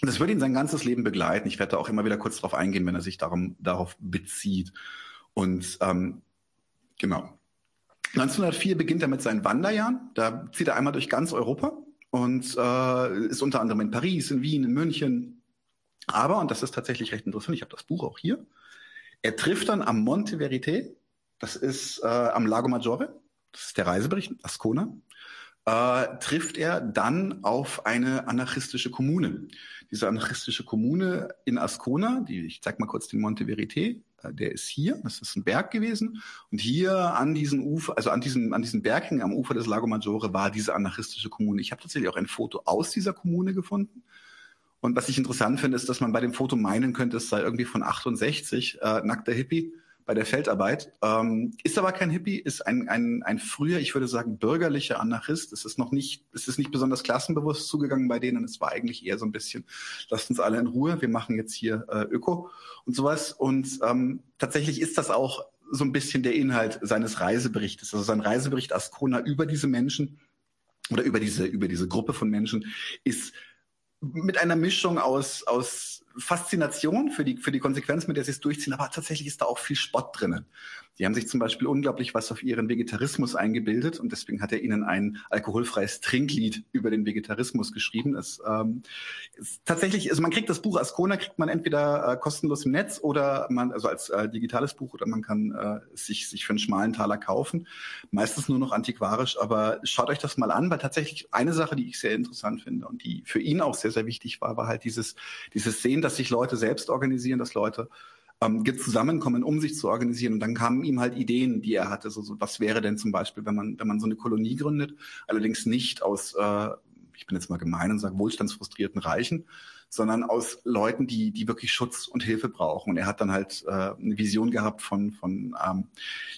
Das wird ihn sein ganzes Leben begleiten. Ich werde da auch immer wieder kurz darauf eingehen, wenn er sich darum, darauf bezieht. Und ähm, genau. 1904 beginnt er mit seinen Wanderjahren. Da zieht er einmal durch ganz Europa und äh, ist unter anderem in Paris, in Wien, in München. Aber, und das ist tatsächlich recht interessant, ich habe das Buch auch hier, er trifft dann am Monte Verité, das ist äh, am Lago Maggiore, das ist der Reisebericht, Ascona, äh, trifft er dann auf eine anarchistische Kommune. Diese anarchistische Kommune in Ascona, die, ich zeig mal kurz den Monte Verité, äh, der ist hier, das ist ein Berg gewesen. Und hier an diesen Ufer, also an diesem, an diesen Berghängen am Ufer des Lago Maggiore war diese anarchistische Kommune. Ich habe tatsächlich auch ein Foto aus dieser Kommune gefunden. Und was ich interessant finde, ist, dass man bei dem Foto meinen könnte, es sei irgendwie von 68, äh, nackter Hippie bei der Feldarbeit. Ähm, ist aber kein Hippie, ist ein, ein, ein früher, ich würde sagen, bürgerlicher Anarchist. Es ist noch nicht, es ist nicht besonders klassenbewusst zugegangen bei denen. Es war eigentlich eher so ein bisschen, lasst uns alle in Ruhe, wir machen jetzt hier äh, Öko und sowas. Und ähm, tatsächlich ist das auch so ein bisschen der Inhalt seines Reiseberichtes. Also sein Reisebericht Ascona über diese Menschen oder über diese, über diese Gruppe von Menschen ist mit einer Mischung aus, aus Faszination für die, für die Konsequenz, mit der sie es durchziehen, aber tatsächlich ist da auch viel Spott drinnen. Die haben sich zum Beispiel unglaublich was auf ihren Vegetarismus eingebildet und deswegen hat er ihnen ein alkoholfreies Trinklied über den Vegetarismus geschrieben. Das ähm, ist tatsächlich, also man kriegt das Buch Ascona, kriegt man entweder äh, kostenlos im Netz oder man, also als äh, digitales Buch oder man kann äh, sich, sich für einen schmalen Taler kaufen. Meistens nur noch antiquarisch, aber schaut euch das mal an, weil tatsächlich eine Sache, die ich sehr interessant finde und die für ihn auch sehr, sehr wichtig war, war halt dieses, dieses Sehen, dass sich Leute selbst organisieren, dass Leute ähm, zusammenkommen, um sich zu organisieren. Und dann kamen ihm halt Ideen, die er hatte. So, so, was wäre denn zum Beispiel, wenn man, wenn man so eine Kolonie gründet, allerdings nicht aus, äh, ich bin jetzt mal gemein und sage, wohlstandsfrustrierten Reichen, sondern aus Leuten, die, die wirklich Schutz und Hilfe brauchen. Und er hat dann halt äh, eine Vision gehabt von, von, ähm,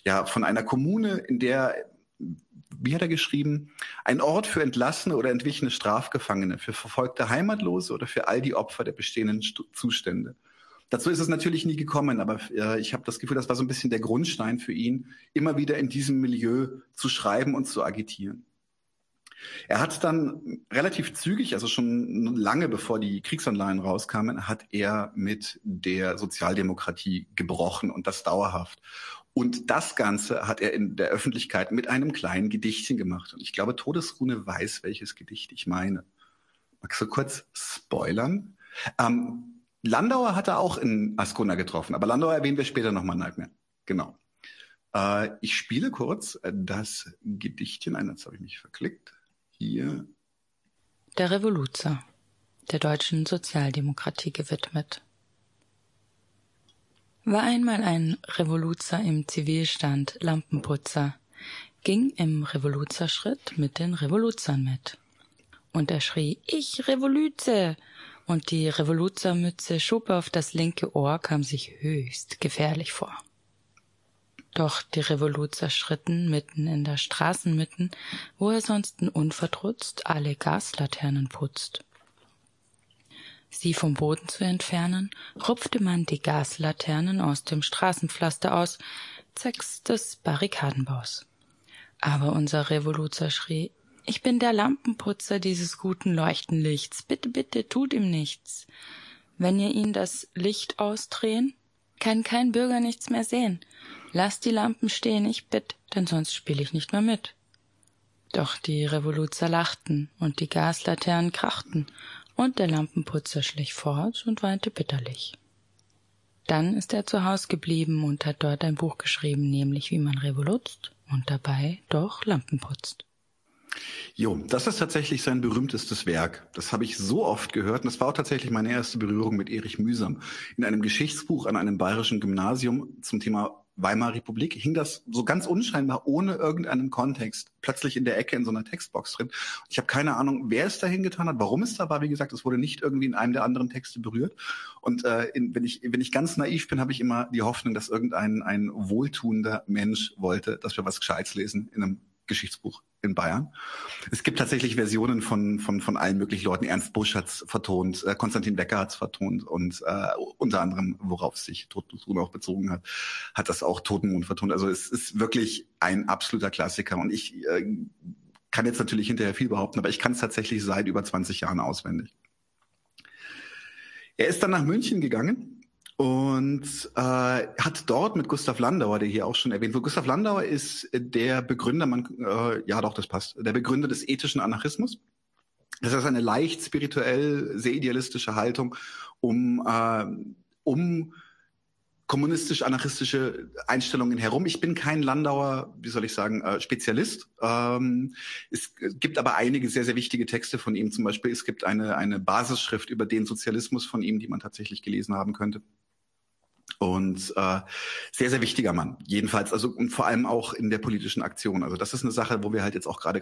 ja, von einer Kommune, in der wie hat er geschrieben, ein Ort für entlassene oder entwichene Strafgefangene, für verfolgte Heimatlose oder für all die Opfer der bestehenden St Zustände. Dazu ist es natürlich nie gekommen, aber äh, ich habe das Gefühl, das war so ein bisschen der Grundstein für ihn, immer wieder in diesem Milieu zu schreiben und zu agitieren. Er hat dann relativ zügig, also schon lange bevor die Kriegsanleihen rauskamen, hat er mit der Sozialdemokratie gebrochen und das dauerhaft. Und das Ganze hat er in der Öffentlichkeit mit einem kleinen Gedichtchen gemacht. Und ich glaube, Todesrune weiß, welches Gedicht ich meine. Magst du kurz spoilern? Ähm, Landauer hat er auch in Ascona getroffen, aber Landauer erwähnen wir später nochmal, Nightmare. Genau. Äh, ich spiele kurz das Gedichtchen ein, jetzt habe ich mich verklickt. Hier. Der Revoluzer, der deutschen Sozialdemokratie gewidmet. War einmal ein Revoluzer im Zivilstand, Lampenputzer, ging im Revoluzerschritt mit den Revoluzern mit. Und er schrie, ich Revoluze! Und die Revoluzermütze schob auf das linke Ohr, kam sich höchst gefährlich vor. Doch die Revoluzer schritten mitten in der Straßenmitten, wo er sonst unverdrutzt alle Gaslaternen putzt. Sie vom Boden zu entfernen, rupfte man die Gaslaternen aus dem Straßenpflaster aus, zwecks des Barrikadenbaus. Aber unser Revoluzer schrie, ich bin der Lampenputzer dieses guten Leuchtenlichts. Bitte, bitte, tut ihm nichts. Wenn ihr ihn das Licht ausdrehen, kann kein Bürger nichts mehr sehen. Lasst die Lampen stehen, ich bitt, denn sonst spiel ich nicht mehr mit. Doch die Revoluzer lachten und die Gaslaternen krachten Und der Lampenputzer schlich fort und weinte bitterlich. Dann ist er zu Haus geblieben und hat dort ein Buch geschrieben, nämlich wie man revolutzt und dabei doch Lampen putzt. Jo, das ist tatsächlich sein berühmtestes Werk. Das habe ich so oft gehört und das war auch tatsächlich meine erste Berührung mit Erich Mühsam. In einem Geschichtsbuch an einem bayerischen Gymnasium zum Thema Weimarer Republik hing das so ganz unscheinbar ohne irgendeinen Kontext plötzlich in der Ecke in so einer Textbox drin. Ich habe keine Ahnung, wer es da hingetan hat, warum es da war. Wie gesagt, es wurde nicht irgendwie in einem der anderen Texte berührt. Und äh, in, wenn ich wenn ich ganz naiv bin, habe ich immer die Hoffnung, dass irgendein ein wohltuender Mensch wollte, dass wir was Gescheites lesen in einem Geschichtsbuch in Bayern. Es gibt tatsächlich Versionen von, von, von allen möglichen Leuten. Ernst Busch hat's vertont, äh, Konstantin Becker hat's vertont und äh, unter anderem, worauf sich Totenmond auch bezogen hat, hat das auch Totenmond vertont. Also es ist wirklich ein absoluter Klassiker und ich äh, kann jetzt natürlich hinterher viel behaupten, aber ich kann es tatsächlich seit über 20 Jahren auswendig. Er ist dann nach München gegangen und äh, hat dort mit Gustav Landauer, der hier auch schon erwähnt wurde. Gustav Landauer ist der Begründer, man, äh, ja doch, das passt, der Begründer des ethischen Anarchismus. Das ist eine leicht spirituell, sehr idealistische Haltung, um, äh, um kommunistisch-anarchistische Einstellungen herum. Ich bin kein Landauer, wie soll ich sagen, äh, Spezialist. Ähm, es gibt aber einige sehr, sehr wichtige Texte von ihm. Zum Beispiel, es gibt eine, eine Basisschrift über den Sozialismus von ihm, die man tatsächlich gelesen haben könnte. Und äh, sehr, sehr wichtiger Mann. Jedenfalls, also und vor allem auch in der politischen Aktion. Also das ist eine Sache, wo wir halt jetzt auch gerade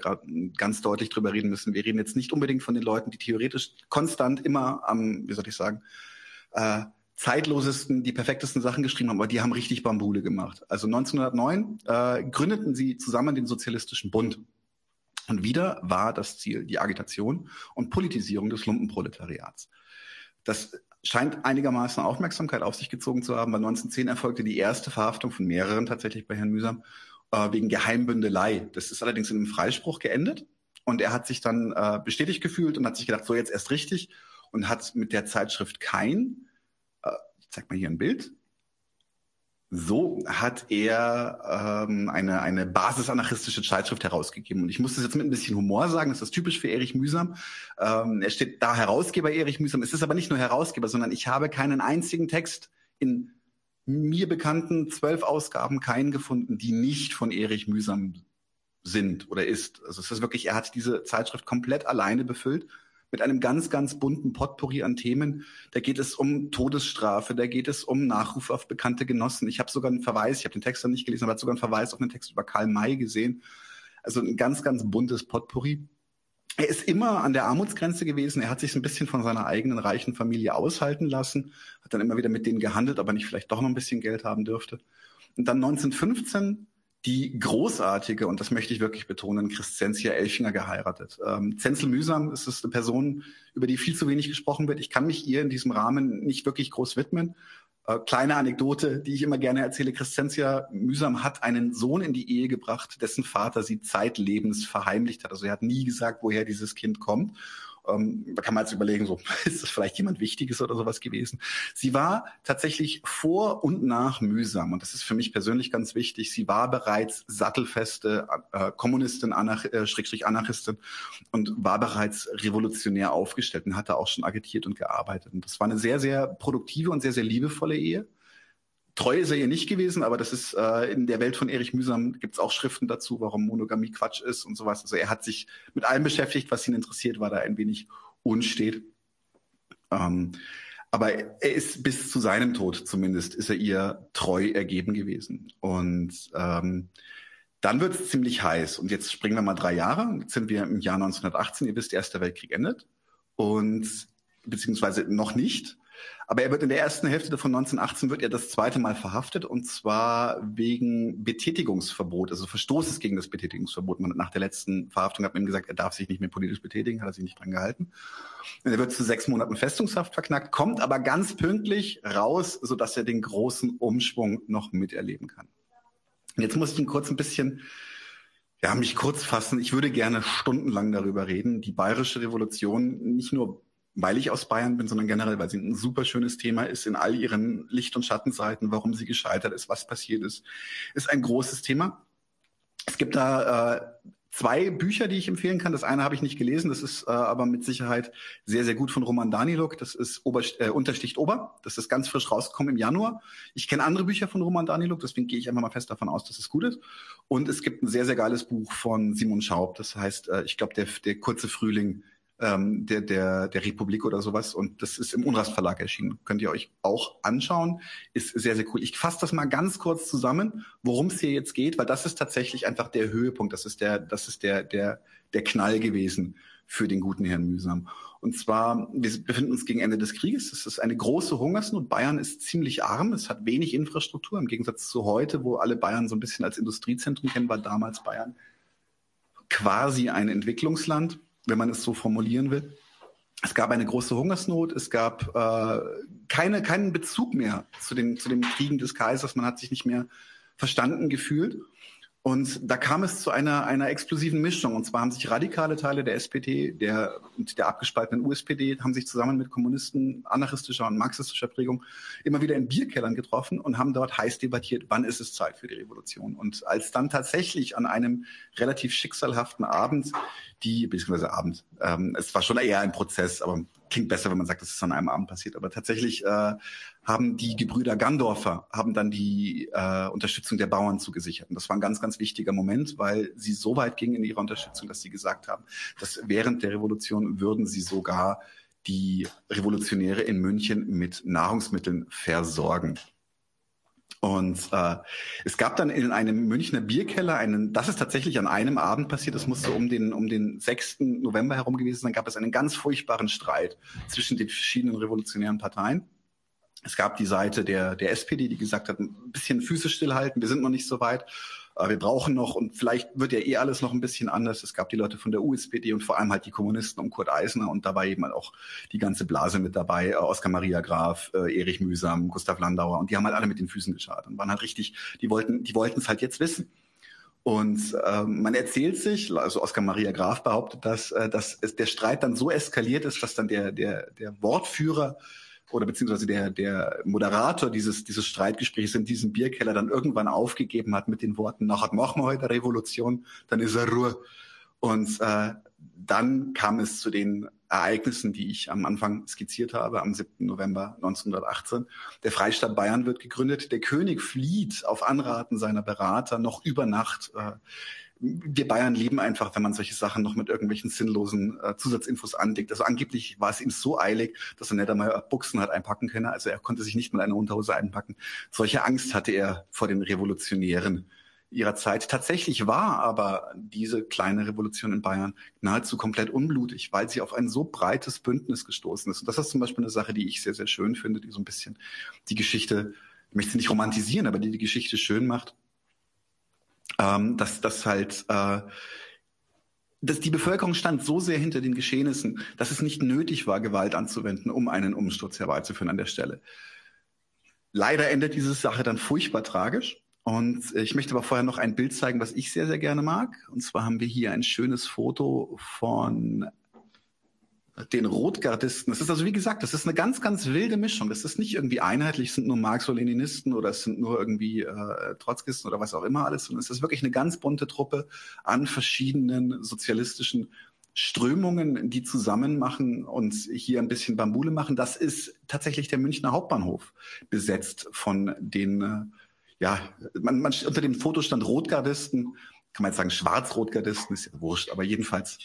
ganz deutlich drüber reden müssen. Wir reden jetzt nicht unbedingt von den Leuten, die theoretisch konstant immer am, wie soll ich sagen, äh, zeitlosesten, die perfektesten Sachen geschrieben haben, aber die haben richtig Bambule gemacht. Also 1909 äh, gründeten sie zusammen den Sozialistischen Bund. Und wieder war das Ziel die Agitation und Politisierung des Lumpenproletariats. Das scheint einigermaßen Aufmerksamkeit auf sich gezogen zu haben. Bei 1910 erfolgte die erste Verhaftung von mehreren tatsächlich bei Herrn Mühsam äh, wegen Geheimbündelei. Das ist allerdings in einem Freispruch geendet. Und er hat sich dann äh, bestätigt gefühlt und hat sich gedacht, so jetzt erst richtig und hat mit der Zeitschrift Kein, äh, ich zeig mal hier ein Bild, so hat er ähm, eine, eine basisanarchistische Zeitschrift herausgegeben. Und ich muss das jetzt mit ein bisschen Humor sagen, das ist typisch für Erich Mühsam. Ähm, er steht da Herausgeber Erich Mühsam. Es ist aber nicht nur Herausgeber, sondern ich habe keinen einzigen Text in mir bekannten zwölf Ausgaben keinen gefunden, die nicht von Erich Mühsam sind oder ist. Also es ist wirklich, er hat diese Zeitschrift komplett alleine befüllt mit einem ganz, ganz bunten Potpourri an Themen. Da geht es um Todesstrafe, da geht es um Nachruf auf bekannte Genossen. Ich habe sogar einen Verweis, ich habe den Text dann nicht gelesen, aber sogar einen Verweis auf einen Text über Karl May gesehen. Also ein ganz, ganz buntes Potpourri. Er ist immer an der Armutsgrenze gewesen. Er hat sich ein bisschen von seiner eigenen reichen Familie aushalten lassen, hat dann immer wieder mit denen gehandelt, aber nicht vielleicht doch noch ein bisschen Geld haben dürfte. Und dann 1915 die großartige, und das möchte ich wirklich betonen, Christentia Elchinger geheiratet. Ähm, Zenzel Mühsam ist es eine Person, über die viel zu wenig gesprochen wird. Ich kann mich ihr in diesem Rahmen nicht wirklich groß widmen. Äh, kleine Anekdote, die ich immer gerne erzähle. Christentia Mühsam hat einen Sohn in die Ehe gebracht, dessen Vater sie zeitlebens verheimlicht hat. Also er hat nie gesagt, woher dieses Kind kommt. Ähm, da kann man jetzt überlegen, so ist das vielleicht jemand Wichtiges oder sowas gewesen. Sie war tatsächlich vor und nach mühsam und das ist für mich persönlich ganz wichtig. Sie war bereits sattelfeste äh, Kommunistin, Anarch äh, Schrägstrich Anarchistin und war bereits revolutionär aufgestellt und hatte auch schon agitiert und gearbeitet. Und das war eine sehr, sehr produktive und sehr, sehr liebevolle Ehe. Treu ist er ihr nicht gewesen, aber das ist äh, in der Welt von Erich Mühsam gibt es auch Schriften dazu, warum Monogamie Quatsch ist und sowas. Also er hat sich mit allem beschäftigt, was ihn interessiert, war da ein wenig unstet. Ähm, aber er ist bis zu seinem Tod zumindest, ist er ihr treu ergeben gewesen. Und ähm, dann wird es ziemlich heiß. Und jetzt springen wir mal drei Jahre. Jetzt sind wir im Jahr 1918. Ihr wisst, der Erste Weltkrieg endet. Und beziehungsweise noch nicht. Aber er wird in der ersten Hälfte von 1918 wird er das zweite Mal verhaftet und zwar wegen Betätigungsverbot, also Verstoßes gegen das Betätigungsverbot. Man, nach der letzten Verhaftung hat man ihm gesagt, er darf sich nicht mehr politisch betätigen, hat er sich nicht dran gehalten. Und er wird zu sechs Monaten Festungshaft verknackt, kommt aber ganz pünktlich raus, sodass er den großen Umschwung noch miterleben kann. Jetzt muss ich ihn kurz ein bisschen ja, mich kurz fassen. Ich würde gerne stundenlang darüber reden. Die bayerische Revolution nicht nur weil ich aus Bayern bin, sondern generell, weil sie ein super schönes Thema ist in all ihren Licht- und Schattenseiten, warum sie gescheitert ist, was passiert ist, ist ein großes Thema. Es gibt da äh, zwei Bücher, die ich empfehlen kann. Das eine habe ich nicht gelesen, das ist äh, aber mit Sicherheit sehr, sehr gut von Roman Daniluk. Das ist Ober, äh, Untersticht Ober. Das ist ganz frisch rausgekommen im Januar. Ich kenne andere Bücher von Roman Daniluk, deswegen gehe ich einfach mal fest davon aus, dass es gut ist. Und es gibt ein sehr, sehr geiles Buch von Simon Schaub. Das heißt, äh, ich glaube, der, der kurze Frühling ähm, der, der, der Republik oder sowas. Und das ist im Unrast Verlag erschienen. Könnt ihr euch auch anschauen. Ist sehr, sehr cool. Ich fasse das mal ganz kurz zusammen, worum es hier jetzt geht, weil das ist tatsächlich einfach der Höhepunkt. Das ist der, das ist der, der, der Knall gewesen für den guten Herrn Mühsam. Und zwar, wir befinden uns gegen Ende des Krieges. Es ist eine große Hungersnot. Bayern ist ziemlich arm. Es hat wenig Infrastruktur. Im Gegensatz zu heute, wo alle Bayern so ein bisschen als Industriezentrum kennen, war damals Bayern quasi ein Entwicklungsland wenn man es so formulieren will. Es gab eine große Hungersnot, es gab äh, keine, keinen Bezug mehr zu den, zu den Kriegen des Kaisers, man hat sich nicht mehr verstanden gefühlt. Und da kam es zu einer, einer explosiven Mischung. Und zwar haben sich radikale Teile der SPD der, und der abgespaltenen USPD haben sich zusammen mit Kommunisten anarchistischer und marxistischer Prägung immer wieder in Bierkellern getroffen und haben dort heiß debattiert, wann ist es Zeit für die Revolution. Und als dann tatsächlich an einem relativ schicksalhaften Abend die, beziehungsweise Abend, ähm, es war schon eher ein Prozess, aber klingt besser, wenn man sagt, dass es an einem Abend passiert. Aber tatsächlich äh, haben die Gebrüder Gandorfer haben dann die äh, Unterstützung der Bauern zugesichert. Und das war ein ganz, ganz wichtiger Moment, weil sie so weit gingen in ihrer Unterstützung, dass sie gesagt haben, dass während der Revolution würden sie sogar die Revolutionäre in München mit Nahrungsmitteln versorgen. Und äh, es gab dann in einem Münchner Bierkeller einen, das ist tatsächlich an einem Abend passiert, das musste um den, um den 6. November herum gewesen sein, gab es einen ganz furchtbaren Streit zwischen den verschiedenen revolutionären Parteien. Es gab die Seite der, der SPD, die gesagt hat, ein bisschen Füße stillhalten, wir sind noch nicht so weit. Äh, wir brauchen noch und vielleicht wird ja eh alles noch ein bisschen anders. Es gab die Leute von der USPD und vor allem halt die Kommunisten um Kurt Eisner und dabei eben halt auch die ganze Blase mit dabei, äh, Oskar Maria Graf, äh, Erich Mühsam, Gustav Landauer und die haben halt alle mit den Füßen geschaut und waren halt richtig, die wollten, die wollten es halt jetzt wissen. Und ähm, man erzählt sich, also Oskar Maria Graf behauptet, dass, äh, dass es, der Streit dann so eskaliert ist, dass dann der, der, der Wortführer oder beziehungsweise der, der Moderator dieses, dieses Streitgesprächs in diesem Bierkeller dann irgendwann aufgegeben hat mit den Worten, nachher machen wir heute Revolution, dann ist er Ruhe. Und äh, dann kam es zu den Ereignissen, die ich am Anfang skizziert habe, am 7. November 1918. Der Freistaat Bayern wird gegründet. Der König flieht auf Anraten seiner Berater noch über Nacht äh, wir Bayern lieben einfach, wenn man solche Sachen noch mit irgendwelchen sinnlosen äh, Zusatzinfos andeckt. Also angeblich war es ihm so eilig, dass er nicht einmal Buchsen hat einpacken können. Also er konnte sich nicht mal eine Unterhose einpacken. Solche Angst hatte er vor den Revolutionären ihrer Zeit. Tatsächlich war aber diese kleine Revolution in Bayern nahezu komplett unblutig, weil sie auf ein so breites Bündnis gestoßen ist. Und das ist zum Beispiel eine Sache, die ich sehr, sehr schön finde, die so ein bisschen die Geschichte, ich möchte sie nicht romantisieren, aber die die Geschichte schön macht ähm, dass das halt äh, dass die Bevölkerung stand so sehr hinter den Geschehnissen, dass es nicht nötig war, Gewalt anzuwenden, um einen Umsturz herbeizuführen an der Stelle. Leider endet diese Sache dann furchtbar tragisch. Und ich möchte aber vorher noch ein Bild zeigen, was ich sehr, sehr gerne mag. Und zwar haben wir hier ein schönes Foto von den Rotgardisten. Das ist also, wie gesagt, das ist eine ganz, ganz wilde Mischung. Das ist nicht irgendwie einheitlich, es sind nur Marx-Leninisten oder es sind nur irgendwie äh, Trotzkisten oder was auch immer alles, sondern es ist wirklich eine ganz bunte Truppe an verschiedenen sozialistischen Strömungen, die zusammen machen und hier ein bisschen Bambule machen. Das ist tatsächlich der Münchner Hauptbahnhof, besetzt von den, äh, ja, man, man unter dem Foto stand Rotgardisten, kann man jetzt sagen Schwarz-Rotgardisten, ist ja wurscht, aber jedenfalls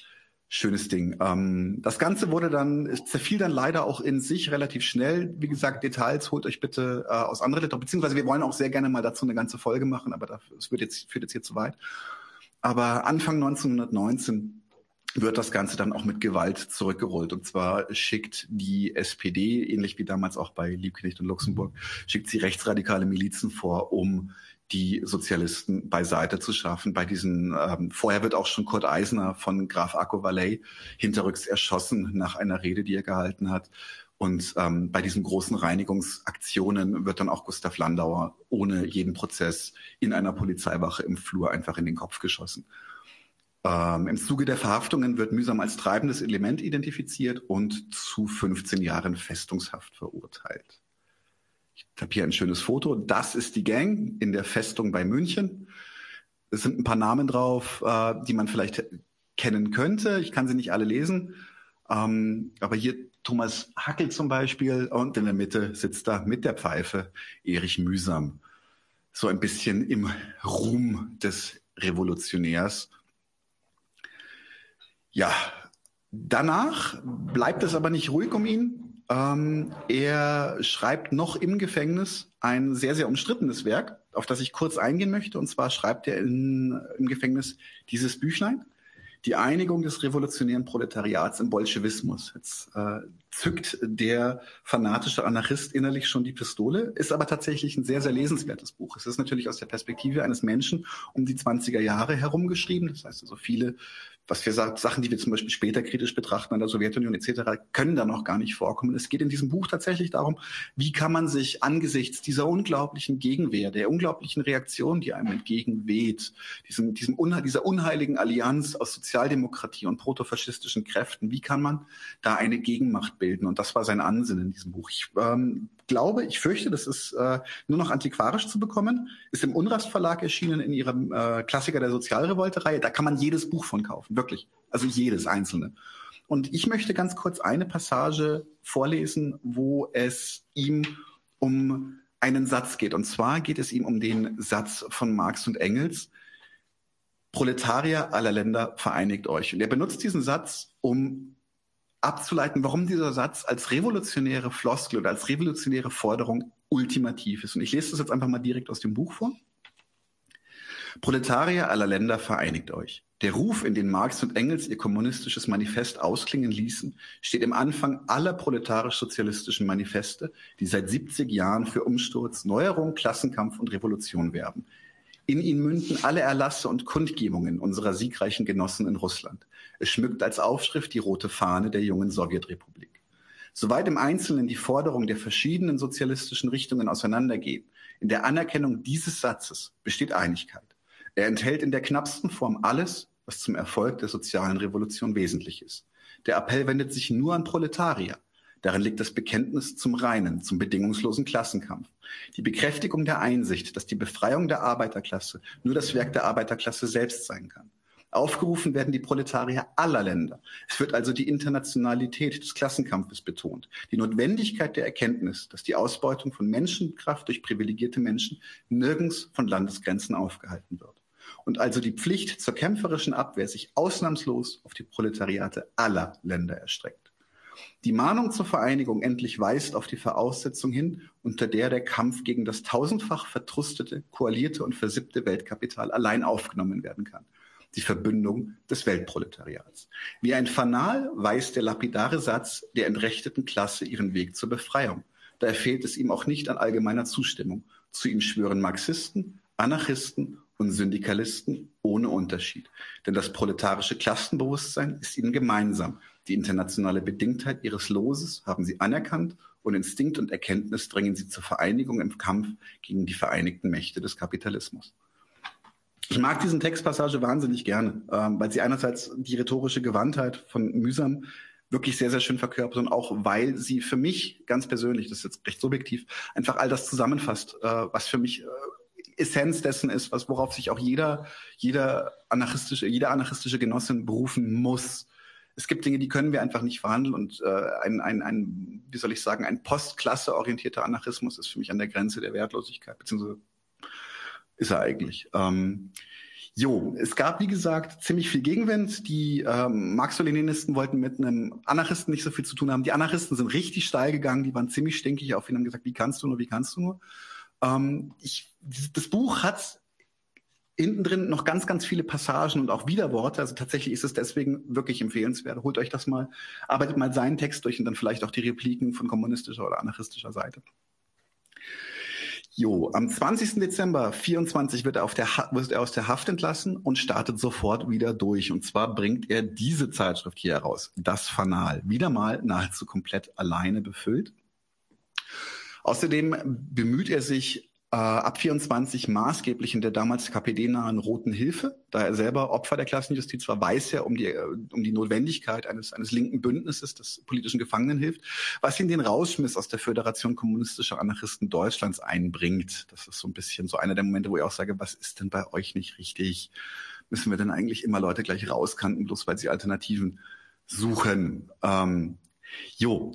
Schönes Ding. Ähm, das Ganze wurde dann, zerfiel dann leider auch in sich relativ schnell. Wie gesagt, Details holt euch bitte äh, aus anderen Literatur, beziehungsweise wir wollen auch sehr gerne mal dazu eine ganze Folge machen, aber das wird jetzt, führt jetzt hier zu weit. Aber Anfang 1919 wird das Ganze dann auch mit Gewalt zurückgerollt. Und zwar schickt die SPD, ähnlich wie damals auch bei Liebknecht und Luxemburg, schickt sie rechtsradikale Milizen vor, um die Sozialisten beiseite zu schaffen. Bei diesen, ähm, vorher wird auch schon Kurt Eisner von Graf Akko Valley hinterrücks erschossen nach einer Rede, die er gehalten hat. Und ähm, bei diesen großen Reinigungsaktionen wird dann auch Gustav Landauer ohne jeden Prozess in einer Polizeiwache im Flur einfach in den Kopf geschossen. Ähm, Im Zuge der Verhaftungen wird mühsam als treibendes Element identifiziert und zu 15 Jahren Festungshaft verurteilt. Ich habe hier ein schönes Foto. Das ist die Gang in der Festung bei München. Es sind ein paar Namen drauf, äh, die man vielleicht kennen könnte. Ich kann sie nicht alle lesen. Ähm, aber hier Thomas Hackel zum Beispiel und in der Mitte sitzt da mit der Pfeife Erich Mühsam. So ein bisschen im Ruhm des Revolutionärs. Ja, danach bleibt es aber nicht ruhig um ihn. Ähm, er schreibt noch im Gefängnis ein sehr, sehr umstrittenes Werk, auf das ich kurz eingehen möchte. Und zwar schreibt er in, im Gefängnis dieses Büchlein die Einigung des revolutionären Proletariats im Bolschewismus. Jetzt äh, zückt der fanatische Anarchist innerlich schon die Pistole, ist aber tatsächlich ein sehr, sehr lesenswertes Buch. Es ist natürlich aus der Perspektive eines Menschen um die 20er Jahre herum geschrieben. Das heißt also viele was wir sagen, Sachen, die wir zum Beispiel später kritisch betrachten an der Sowjetunion etc., können da noch gar nicht vorkommen. Es geht in diesem Buch tatsächlich darum, wie kann man sich angesichts dieser unglaublichen Gegenwehr, der unglaublichen Reaktion, die einem entgegenweht, diesem, diesem unha dieser unheiligen Allianz aus Sozialdemokratie und protofaschistischen Kräften, wie kann man da eine Gegenmacht bilden? Und das war sein Ansinnen in diesem Buch. Ich ähm, glaube, ich fürchte, das ist äh, nur noch antiquarisch zu bekommen, ist im Unrast Verlag erschienen in ihrem äh, Klassiker der Sozialrevolte-Reihe. Da kann man jedes Buch von kaufen, wirklich. Also jedes einzelne. Und ich möchte ganz kurz eine Passage vorlesen, wo es ihm um einen Satz geht. Und zwar geht es ihm um den Satz von Marx und Engels, Proletarier aller Länder vereinigt euch. Und er benutzt diesen Satz, um abzuleiten, warum dieser Satz als revolutionäre Floskel oder als revolutionäre Forderung ultimativ ist. Und ich lese das jetzt einfach mal direkt aus dem Buch vor. Proletarier aller Länder vereinigt euch. Der Ruf, in den Marx und Engels ihr kommunistisches Manifest ausklingen ließen, steht im Anfang aller proletarisch-sozialistischen Manifeste, die seit 70 Jahren für Umsturz, Neuerung, Klassenkampf und Revolution werben. In ihn münden alle Erlasse und Kundgebungen unserer siegreichen Genossen in Russland. Es schmückt als Aufschrift die rote Fahne der jungen Sowjetrepublik. Soweit im Einzelnen die Forderungen der verschiedenen sozialistischen Richtungen auseinandergehen, in der Anerkennung dieses Satzes besteht Einigkeit. Er enthält in der knappsten Form alles, was zum Erfolg der sozialen Revolution wesentlich ist. Der Appell wendet sich nur an Proletarier, Darin liegt das Bekenntnis zum reinen, zum bedingungslosen Klassenkampf. Die Bekräftigung der Einsicht, dass die Befreiung der Arbeiterklasse nur das Werk der Arbeiterklasse selbst sein kann. Aufgerufen werden die Proletarier aller Länder. Es wird also die Internationalität des Klassenkampfes betont, die Notwendigkeit der Erkenntnis, dass die Ausbeutung von Menschenkraft durch privilegierte Menschen nirgends von Landesgrenzen aufgehalten wird. Und also die Pflicht zur kämpferischen Abwehr sich ausnahmslos auf die Proletariate aller Länder erstreckt. Die Mahnung zur Vereinigung endlich weist auf die Voraussetzung hin, unter der der Kampf gegen das tausendfach vertrustete, koalierte und versippte Weltkapital allein aufgenommen werden kann. Die Verbündung des Weltproletariats. Wie ein Fanal weist der lapidare Satz der entrechteten Klasse ihren Weg zur Befreiung. Daher fehlt es ihm auch nicht an allgemeiner Zustimmung. Zu ihm schwören Marxisten, Anarchisten und Syndikalisten ohne Unterschied. Denn das proletarische Klassenbewusstsein ist ihnen gemeinsam. Die internationale Bedingtheit ihres Loses haben sie anerkannt und Instinkt und Erkenntnis drängen sie zur Vereinigung im Kampf gegen die vereinigten Mächte des Kapitalismus. Ich mag diesen Textpassage wahnsinnig gerne, ähm, weil sie einerseits die rhetorische Gewandtheit von Mühsam wirklich sehr, sehr schön verkörpert und auch weil sie für mich ganz persönlich, das ist jetzt recht subjektiv, einfach all das zusammenfasst, äh, was für mich äh, Essenz dessen ist, was worauf sich auch jeder, jeder anarchistische, jeder anarchistische Genossin berufen muss. Es gibt Dinge, die können wir einfach nicht verhandeln und äh, ein, ein, ein, wie soll ich sagen, ein postklasse-orientierter Anarchismus ist für mich an der Grenze der Wertlosigkeit, beziehungsweise ist er eigentlich. Ähm, Jo, es gab, wie gesagt, ziemlich viel Gegenwind. Die ähm, Marx-Leninisten wollten mit einem Anarchisten nicht so viel zu tun haben. Die Anarchisten sind richtig steil gegangen, die waren ziemlich stinkig auf ihn und haben gesagt, wie kannst du nur, wie kannst du nur? Ähm, ich, das Buch hat hinten drin noch ganz, ganz viele Passagen und auch Widerworte. Also tatsächlich ist es deswegen wirklich empfehlenswert. Holt euch das mal, arbeitet mal seinen Text durch und dann vielleicht auch die Repliken von kommunistischer oder anarchistischer Seite. Jo, am 20. Dezember 24 wird er, auf der wird er aus der Haft entlassen und startet sofort wieder durch. Und zwar bringt er diese Zeitschrift hier heraus, das Fanal, wieder mal nahezu komplett alleine befüllt. Außerdem bemüht er sich äh, ab 24 maßgeblich in der damals KPD-nahen Roten Hilfe. Da er selber Opfer der Klassenjustiz war, weiß er um die, äh, um die Notwendigkeit eines, eines linken Bündnisses, das politischen Gefangenen hilft, was ihn den Rausschmiss aus der Föderation kommunistischer Anarchisten Deutschlands einbringt. Das ist so ein bisschen so einer der Momente, wo ich auch sage, was ist denn bei euch nicht richtig? Müssen wir denn eigentlich immer Leute gleich rauskanten, bloß weil sie Alternativen suchen? Ähm, Jo,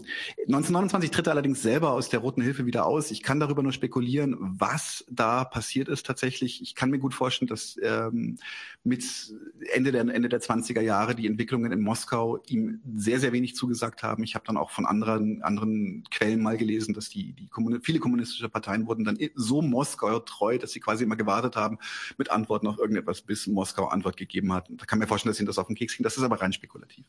1929 tritt er allerdings selber aus der Roten Hilfe wieder aus. Ich kann darüber nur spekulieren, was da passiert ist tatsächlich. Ich kann mir gut vorstellen, dass ähm, mit Ende der, Ende der 20er Jahre die Entwicklungen in Moskau ihm sehr, sehr wenig zugesagt haben. Ich habe dann auch von anderen, anderen Quellen mal gelesen, dass die, die Kommuni viele kommunistische Parteien wurden dann so Moskau treu, dass sie quasi immer gewartet haben mit Antworten auf irgendetwas, bis Moskau Antwort gegeben hat. Da kann mir vorstellen, dass ihnen das auf den Keks ging. Das ist aber rein spekulativ.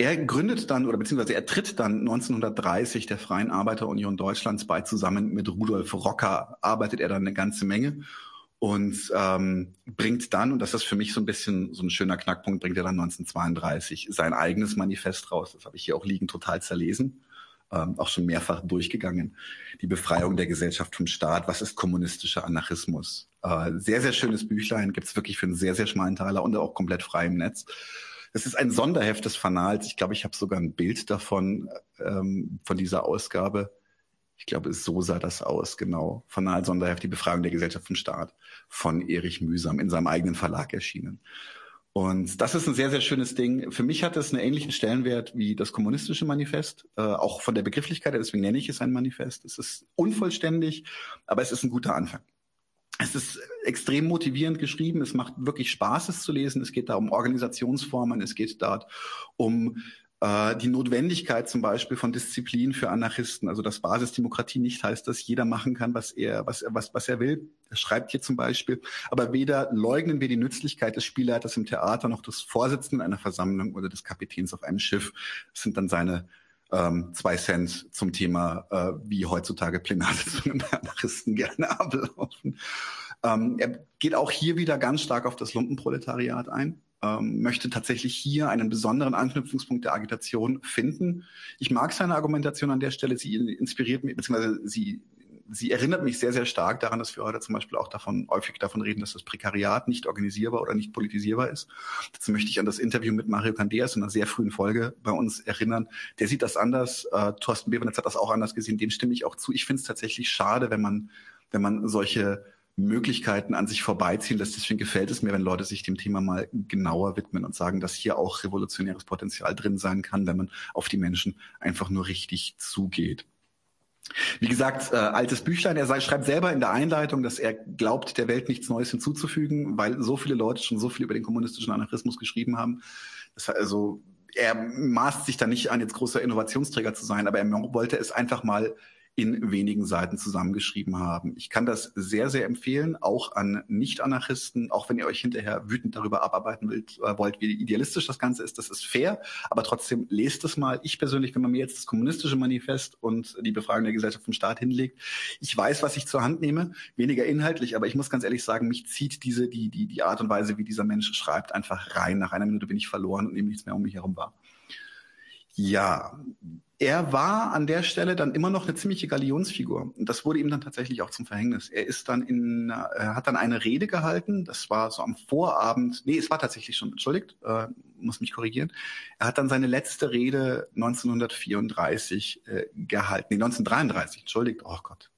Er gründet dann oder beziehungsweise er tritt dann 1930 der Freien Arbeiterunion Deutschlands bei. Zusammen mit Rudolf Rocker arbeitet er dann eine ganze Menge und ähm, bringt dann, und das ist für mich so ein bisschen so ein schöner Knackpunkt, bringt er dann 1932 sein eigenes Manifest raus. Das habe ich hier auch liegen, total zerlesen, ähm, auch schon mehrfach durchgegangen. Die Befreiung der Gesellschaft vom Staat. Was ist kommunistischer Anarchismus? Äh, sehr, sehr schönes Büchlein, gibt's wirklich für einen sehr, sehr schmalen Taler und auch komplett frei im Netz. Das ist ein Sonderheft des Fanals. Ich glaube, ich habe sogar ein Bild davon, ähm, von dieser Ausgabe. Ich glaube, so sah das aus, genau. Fanal Sonderheft, die Befragung der Gesellschaft vom Staat von Erich Mühsam in seinem eigenen Verlag erschienen. Und das ist ein sehr, sehr schönes Ding. Für mich hat es einen ähnlichen Stellenwert wie das kommunistische Manifest, äh, auch von der Begrifflichkeit deswegen nenne ich es ein Manifest. Es ist unvollständig, aber es ist ein guter Anfang. Es ist extrem motivierend geschrieben. Es macht wirklich Spaß, es zu lesen. Es geht da um Organisationsformen. Es geht dort um äh, die Notwendigkeit zum Beispiel von Disziplin für Anarchisten. Also dass Basisdemokratie nicht heißt, dass jeder machen kann, was er, was er, was, was er will. Er schreibt hier zum Beispiel. Aber weder leugnen wir die Nützlichkeit des Spielleiters im Theater noch des Vorsitzenden einer Versammlung oder des Kapitäns auf einem Schiff. Das sind dann seine ähm, zwei Cent zum Thema, äh, wie heutzutage Plenarsitzungen bei Anarchisten gerne ablaufen. Ähm, er geht auch hier wieder ganz stark auf das Lumpenproletariat ein. Ähm, möchte tatsächlich hier einen besonderen Anknüpfungspunkt der Agitation finden. Ich mag seine Argumentation an der Stelle. Sie inspiriert mich, beziehungsweise sie sie erinnert mich sehr, sehr stark daran, dass wir heute zum Beispiel auch davon häufig davon reden, dass das Prekariat nicht organisierbar oder nicht politisierbar ist. Dazu möchte ich an das Interview mit Mario Candeas in einer sehr frühen Folge bei uns erinnern. Der sieht das anders. Äh, Thorsten Bebernetz hat das auch anders gesehen. Dem stimme ich auch zu. Ich finde es tatsächlich schade, wenn man, wenn man solche Möglichkeiten an sich vorbeiziehen lässt. Deswegen gefällt es mir, wenn Leute sich dem Thema mal genauer widmen und sagen, dass hier auch revolutionäres Potenzial drin sein kann, wenn man auf die Menschen einfach nur richtig zugeht. Wie gesagt, äh, altes Büchlein. Er sei, schreibt selber in der Einleitung, dass er glaubt, der Welt nichts Neues hinzuzufügen, weil so viele Leute schon so viel über den kommunistischen Anarchismus geschrieben haben. Das also er maßt sich da nicht an, jetzt großer Innovationsträger zu sein, aber er wollte es einfach mal in wenigen Seiten zusammengeschrieben haben. Ich kann das sehr, sehr empfehlen, auch an Nicht-Anarchisten, auch wenn ihr euch hinterher wütend darüber abarbeiten wollt, äh, wollt, wie idealistisch das Ganze ist. Das ist fair, aber trotzdem lest es mal. Ich persönlich, wenn man mir jetzt das kommunistische Manifest und die Befragung der Gesellschaft vom Staat hinlegt, ich weiß, was ich zur Hand nehme, weniger inhaltlich, aber ich muss ganz ehrlich sagen, mich zieht diese, die, die, die Art und Weise, wie dieser Mensch schreibt, einfach rein. Nach einer Minute bin ich verloren und nehme nichts mehr um mich herum wahr. Ja, er war an der Stelle dann immer noch eine ziemliche Galionsfigur. Und das wurde ihm dann tatsächlich auch zum Verhängnis. Er ist dann in, er hat dann eine Rede gehalten. Das war so am Vorabend. Nee, es war tatsächlich schon, entschuldigt, äh, muss mich korrigieren. Er hat dann seine letzte Rede 1934 äh, gehalten. Nee, 1933, entschuldigt. Oh Gott.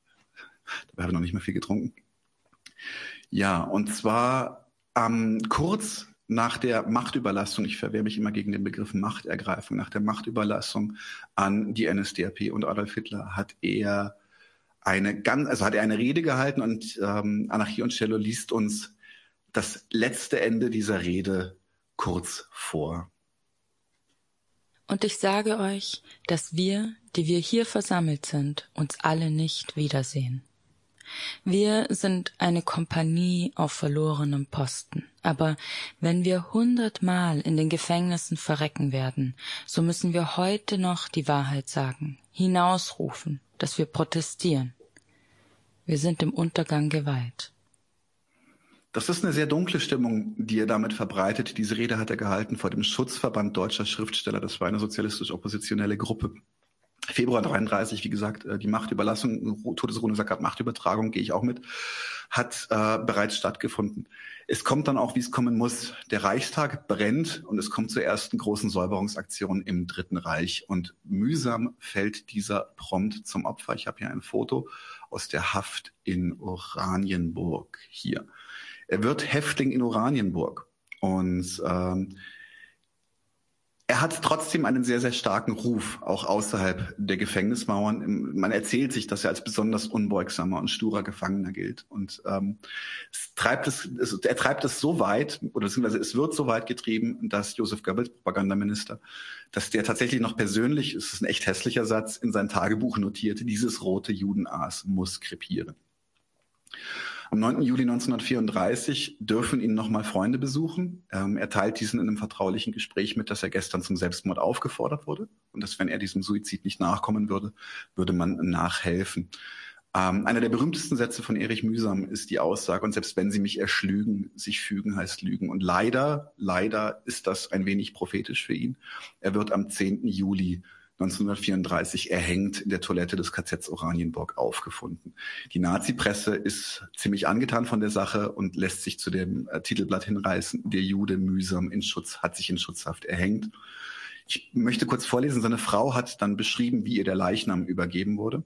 Dabei habe ich noch nicht mehr viel getrunken. Ja, und zwar ähm, kurz nach der Machtüberlassung, ich verwehre mich immer gegen den Begriff Machtergreifung, nach der Machtüberlassung an die NSDAP und Adolf Hitler hat er eine ganz, also hat er eine Rede gehalten und ähm, Anarchie und Cello liest uns das letzte Ende dieser Rede kurz vor. Und ich sage euch, dass wir, die wir hier versammelt sind, uns alle nicht wiedersehen. Wir sind eine Kompanie auf verlorenem Posten. Aber wenn wir hundertmal in den Gefängnissen verrecken werden, so müssen wir heute noch die Wahrheit sagen, hinausrufen, dass wir protestieren. Wir sind dem Untergang geweiht. Das ist eine sehr dunkle Stimmung, die er damit verbreitet. Diese Rede hat er gehalten vor dem Schutzverband deutscher Schriftsteller. Das war eine sozialistisch-oppositionelle Gruppe. Februar 33, wie gesagt, äh, die Machtüberlassung, Todesrune sagt Machtübertragung, gehe ich auch mit, hat äh, bereits stattgefunden. Es kommt dann auch, wie es kommen muss. Der Reichstag brennt und es kommt zur ersten großen Säuberungsaktion im Dritten Reich. Und mühsam fällt dieser prompt zum Opfer. Ich habe hier ein Foto aus der Haft in Oranienburg hier. Er wird Häftling in Oranienburg. Und ähm, er hat trotzdem einen sehr, sehr starken Ruf, auch außerhalb der Gefängnismauern. Man erzählt sich, dass er als besonders unbeugsamer und sturer Gefangener gilt. Und ähm, es treibt es, es, er treibt es so weit, oder beziehungsweise es wird so weit getrieben, dass Josef Goebbels, Propagandaminister, dass der tatsächlich noch persönlich, es ist ein echt hässlicher Satz, in sein Tagebuch notierte, dieses rote Judenaas muss krepieren. Am 9. Juli 1934 dürfen ihn nochmal Freunde besuchen. Ähm, er teilt diesen in einem vertraulichen Gespräch mit, dass er gestern zum Selbstmord aufgefordert wurde und dass, wenn er diesem Suizid nicht nachkommen würde, würde man nachhelfen. Ähm, einer der berühmtesten Sätze von Erich Mühsam ist die Aussage, und selbst wenn sie mich erschlügen, sich fügen heißt lügen. Und leider, leider ist das ein wenig prophetisch für ihn. Er wird am 10. Juli 1934 erhängt in der Toilette des KZs Oranienburg aufgefunden. Die Nazi-Presse ist ziemlich angetan von der Sache und lässt sich zu dem äh, Titelblatt hinreißen, der Jude mühsam in Schutz, hat sich in Schutzhaft erhängt. Ich möchte kurz vorlesen, seine Frau hat dann beschrieben, wie ihr der Leichnam übergeben wurde.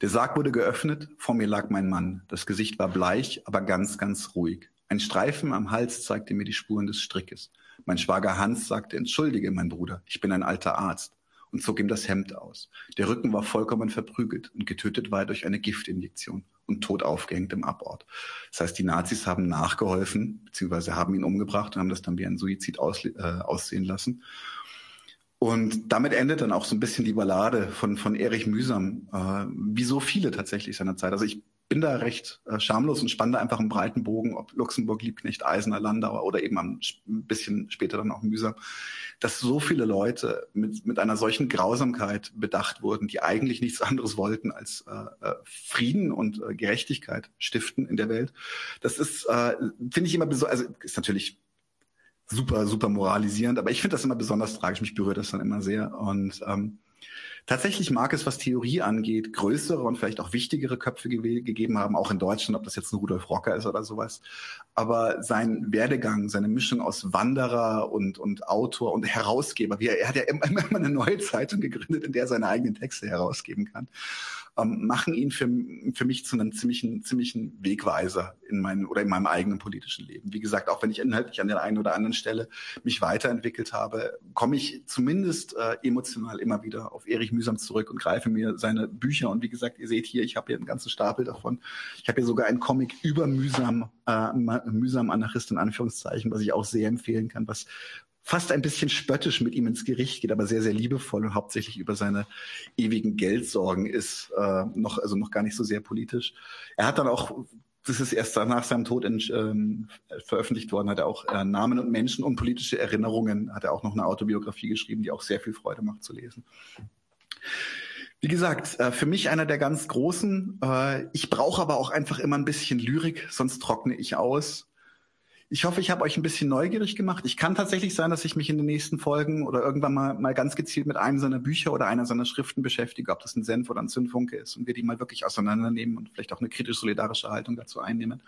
Der Sarg wurde geöffnet, vor mir lag mein Mann. Das Gesicht war bleich, aber ganz, ganz ruhig. Ein Streifen am Hals zeigte mir die Spuren des Strickes. Mein Schwager Hans sagte, entschuldige, mein Bruder, ich bin ein alter Arzt und zog ihm das Hemd aus. Der Rücken war vollkommen verprügelt und getötet war er durch eine Giftinjektion und tot aufgehängt im Abort. Das heißt, die Nazis haben nachgeholfen, beziehungsweise haben ihn umgebracht und haben das dann wie ein Suizid aus, äh, aussehen lassen. Und damit endet dann auch so ein bisschen die Ballade von, von Erich Mühsam, äh, wie so viele tatsächlich seiner Zeit. Also ich bin da recht äh, schamlos und spanne da einfach einen breiten Bogen, ob Luxemburg, Liebknecht, Eisener, Landauer oder eben ein bisschen später dann auch mühsam, dass so viele Leute mit, mit einer solchen Grausamkeit bedacht wurden, die eigentlich nichts anderes wollten als äh, äh Frieden und äh, Gerechtigkeit stiften in der Welt. Das ist, äh, finde ich immer besonders, also ist natürlich super, super moralisierend, aber ich finde das immer besonders tragisch, mich berührt das dann immer sehr und ähm, Tatsächlich mag es, was Theorie angeht, größere und vielleicht auch wichtigere Köpfe ge gegeben haben, auch in Deutschland, ob das jetzt ein Rudolf Rocker ist oder sowas. Aber sein Werdegang, seine Mischung aus Wanderer und, und Autor und Herausgeber, wie er, er hat ja immer, immer eine neue Zeitung gegründet, in der er seine eigenen Texte herausgeben kann ähm, machen ihn für, für mich zu einem ziemlichen, ziemlichen Wegweiser in meinem oder in meinem eigenen politischen Leben. Wie gesagt, auch wenn ich inhaltlich an der einen oder anderen Stelle mich weiterentwickelt habe, komme ich zumindest äh, emotional immer wieder auf Erich Mühsam zurück und greife mir seine Bücher. Und wie gesagt, ihr seht hier, ich habe hier einen ganzen Stapel davon. Ich habe hier sogar einen Comic über Mühsam, äh, Mühsam Anarchist in Anführungszeichen, was ich auch sehr empfehlen kann, was fast ein bisschen spöttisch mit ihm ins Gericht geht, aber sehr, sehr liebevoll und hauptsächlich über seine ewigen Geldsorgen ist, äh, noch, also noch gar nicht so sehr politisch. Er hat dann auch, das ist erst nach seinem Tod in, ähm, veröffentlicht worden, hat er auch äh, Namen und Menschen und politische Erinnerungen, hat er auch noch eine Autobiografie geschrieben, die auch sehr viel Freude macht zu lesen. Wie gesagt, äh, für mich einer der ganz großen. Äh, ich brauche aber auch einfach immer ein bisschen Lyrik, sonst trockne ich aus. Ich hoffe, ich habe euch ein bisschen neugierig gemacht. Ich kann tatsächlich sein, dass ich mich in den nächsten Folgen oder irgendwann mal, mal ganz gezielt mit einem seiner Bücher oder einer seiner Schriften beschäftige, ob das ein Senf oder ein Zündfunke ist und wir die mal wirklich auseinandernehmen und vielleicht auch eine kritisch-solidarische Haltung dazu einnehmen.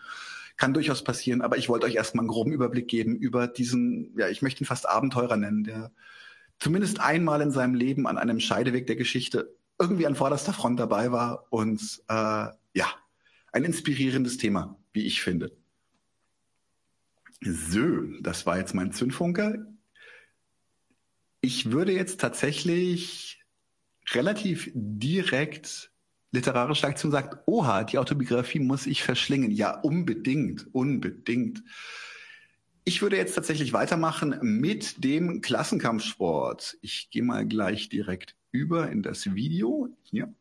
Kann durchaus passieren, aber ich wollte euch erstmal einen groben Überblick geben über diesen, ja, ich möchte ihn fast Abenteurer nennen, der zumindest einmal in seinem Leben an einem Scheideweg der Geschichte irgendwie an vorderster Front dabei war und äh, ja, ein inspirierendes Thema, wie ich finde. So, das war jetzt mein Zündfunker. Ich würde jetzt tatsächlich relativ direkt literarische Aktion sagt, oha, die Autobiografie muss ich verschlingen. Ja, unbedingt, unbedingt. Ich würde jetzt tatsächlich weitermachen mit dem Klassenkampfsport. Ich gehe mal gleich direkt über in das Video. Hier.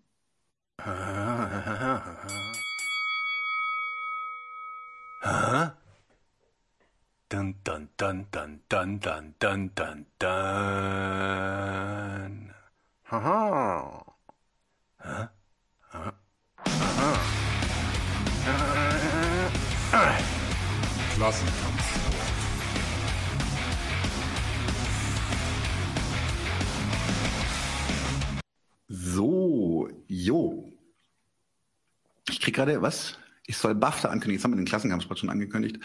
Dun dun dun dun dun dun dun dun dun. Haha. Huh? Huh? So, jo. Ich krieg gerade was? Ich soll BAFTA ankündigen. Jetzt haben wir den Klassenkampfsport schon angekündigt.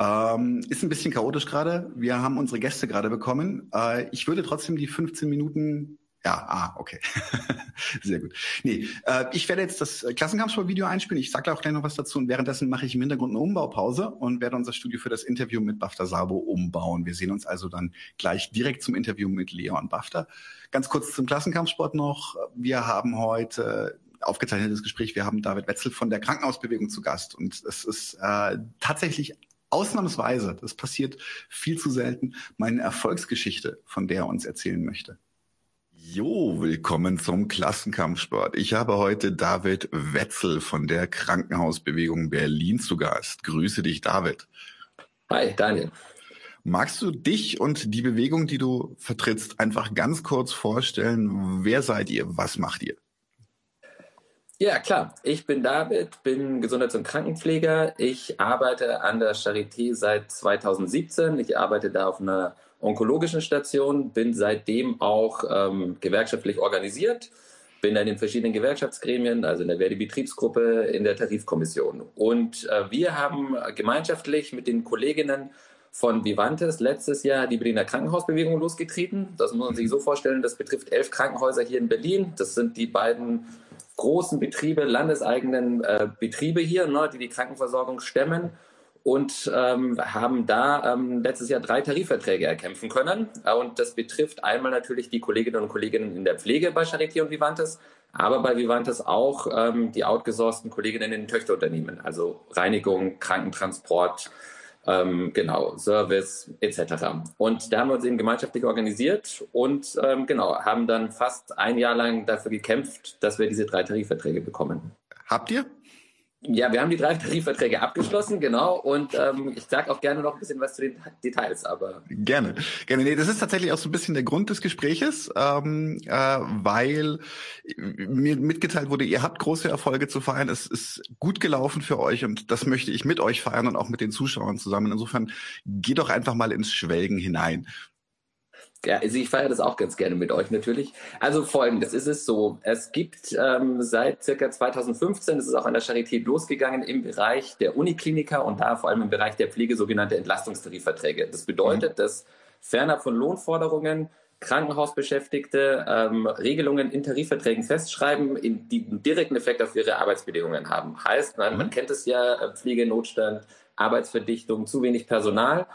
Ähm, ist ein bisschen chaotisch gerade. Wir haben unsere Gäste gerade bekommen. Äh, ich würde trotzdem die 15 Minuten ja, ah, okay. Sehr gut. Nee, äh, ich werde jetzt das Klassenkampfsport-Video einspielen. Ich sage da auch gleich noch was dazu. Und währenddessen mache ich im Hintergrund eine Umbaupause und werde unser Studio für das Interview mit Bafta Sabo umbauen. Wir sehen uns also dann gleich direkt zum Interview mit Leon Bafta. Ganz kurz zum Klassenkampfsport noch. Wir haben heute aufgezeichnetes Gespräch. Wir haben David Wetzel von der Krankenhausbewegung zu Gast. Und es ist äh, tatsächlich ausnahmsweise, das passiert viel zu selten, meine Erfolgsgeschichte, von der er uns erzählen möchte. Jo, willkommen zum Klassenkampfsport. Ich habe heute David Wetzel von der Krankenhausbewegung Berlin zu Gast. Grüße dich, David. Hi, Daniel. Magst du dich und die Bewegung, die du vertrittst, einfach ganz kurz vorstellen? Wer seid ihr? Was macht ihr? Ja, klar. Ich bin David, bin Gesundheits- und Krankenpfleger. Ich arbeite an der Charité seit 2017. Ich arbeite da auf einer onkologischen Station, bin seitdem auch ähm, gewerkschaftlich organisiert, bin in den verschiedenen Gewerkschaftsgremien, also in der Verdi-Betriebsgruppe, in der Tarifkommission. Und äh, wir haben gemeinschaftlich mit den Kolleginnen von Vivantes letztes Jahr die Berliner Krankenhausbewegung losgetreten. Das muss man sich so vorstellen, das betrifft elf Krankenhäuser hier in Berlin. Das sind die beiden großen Betriebe, landeseigenen äh, Betriebe hier, ne, die die Krankenversorgung stemmen und ähm, haben da ähm, letztes Jahr drei Tarifverträge erkämpfen können. Und das betrifft einmal natürlich die Kolleginnen und Kollegen in der Pflege bei Charité und Vivantes, aber bei Vivantes auch ähm, die outgesourcten Kolleginnen in den Töchterunternehmen, also Reinigung, Krankentransport, ähm, genau, Service etc. Und da haben wir uns eben gemeinschaftlich organisiert und ähm, genau, haben dann fast ein Jahr lang dafür gekämpft, dass wir diese drei Tarifverträge bekommen. Habt ihr? Ja, wir haben die drei Tarifverträge abgeschlossen, genau. Und ähm, ich sage auch gerne noch ein bisschen was zu den Details, aber. Gerne, gerne. Nee, das ist tatsächlich auch so ein bisschen der Grund des Gespräches, ähm, äh, weil mir mitgeteilt wurde, ihr habt große Erfolge zu feiern. Es ist gut gelaufen für euch und das möchte ich mit euch feiern und auch mit den Zuschauern zusammen. Insofern geht doch einfach mal ins Schwelgen hinein. Ja, also ich feiere das auch ganz gerne mit euch natürlich. Also folgendes ist es so, es gibt ähm, seit circa 2015, das ist auch an der Charité losgegangen, im Bereich der Unikliniker und da vor allem im Bereich der Pflege sogenannte Entlastungstarifverträge. Das bedeutet, mhm. dass fernab von Lohnforderungen Krankenhausbeschäftigte ähm, Regelungen in Tarifverträgen festschreiben, in, die einen direkten Effekt auf ihre Arbeitsbedingungen haben. Heißt, man, mhm. man kennt es ja, äh, Pflegenotstand, Arbeitsverdichtung, zu wenig Personal.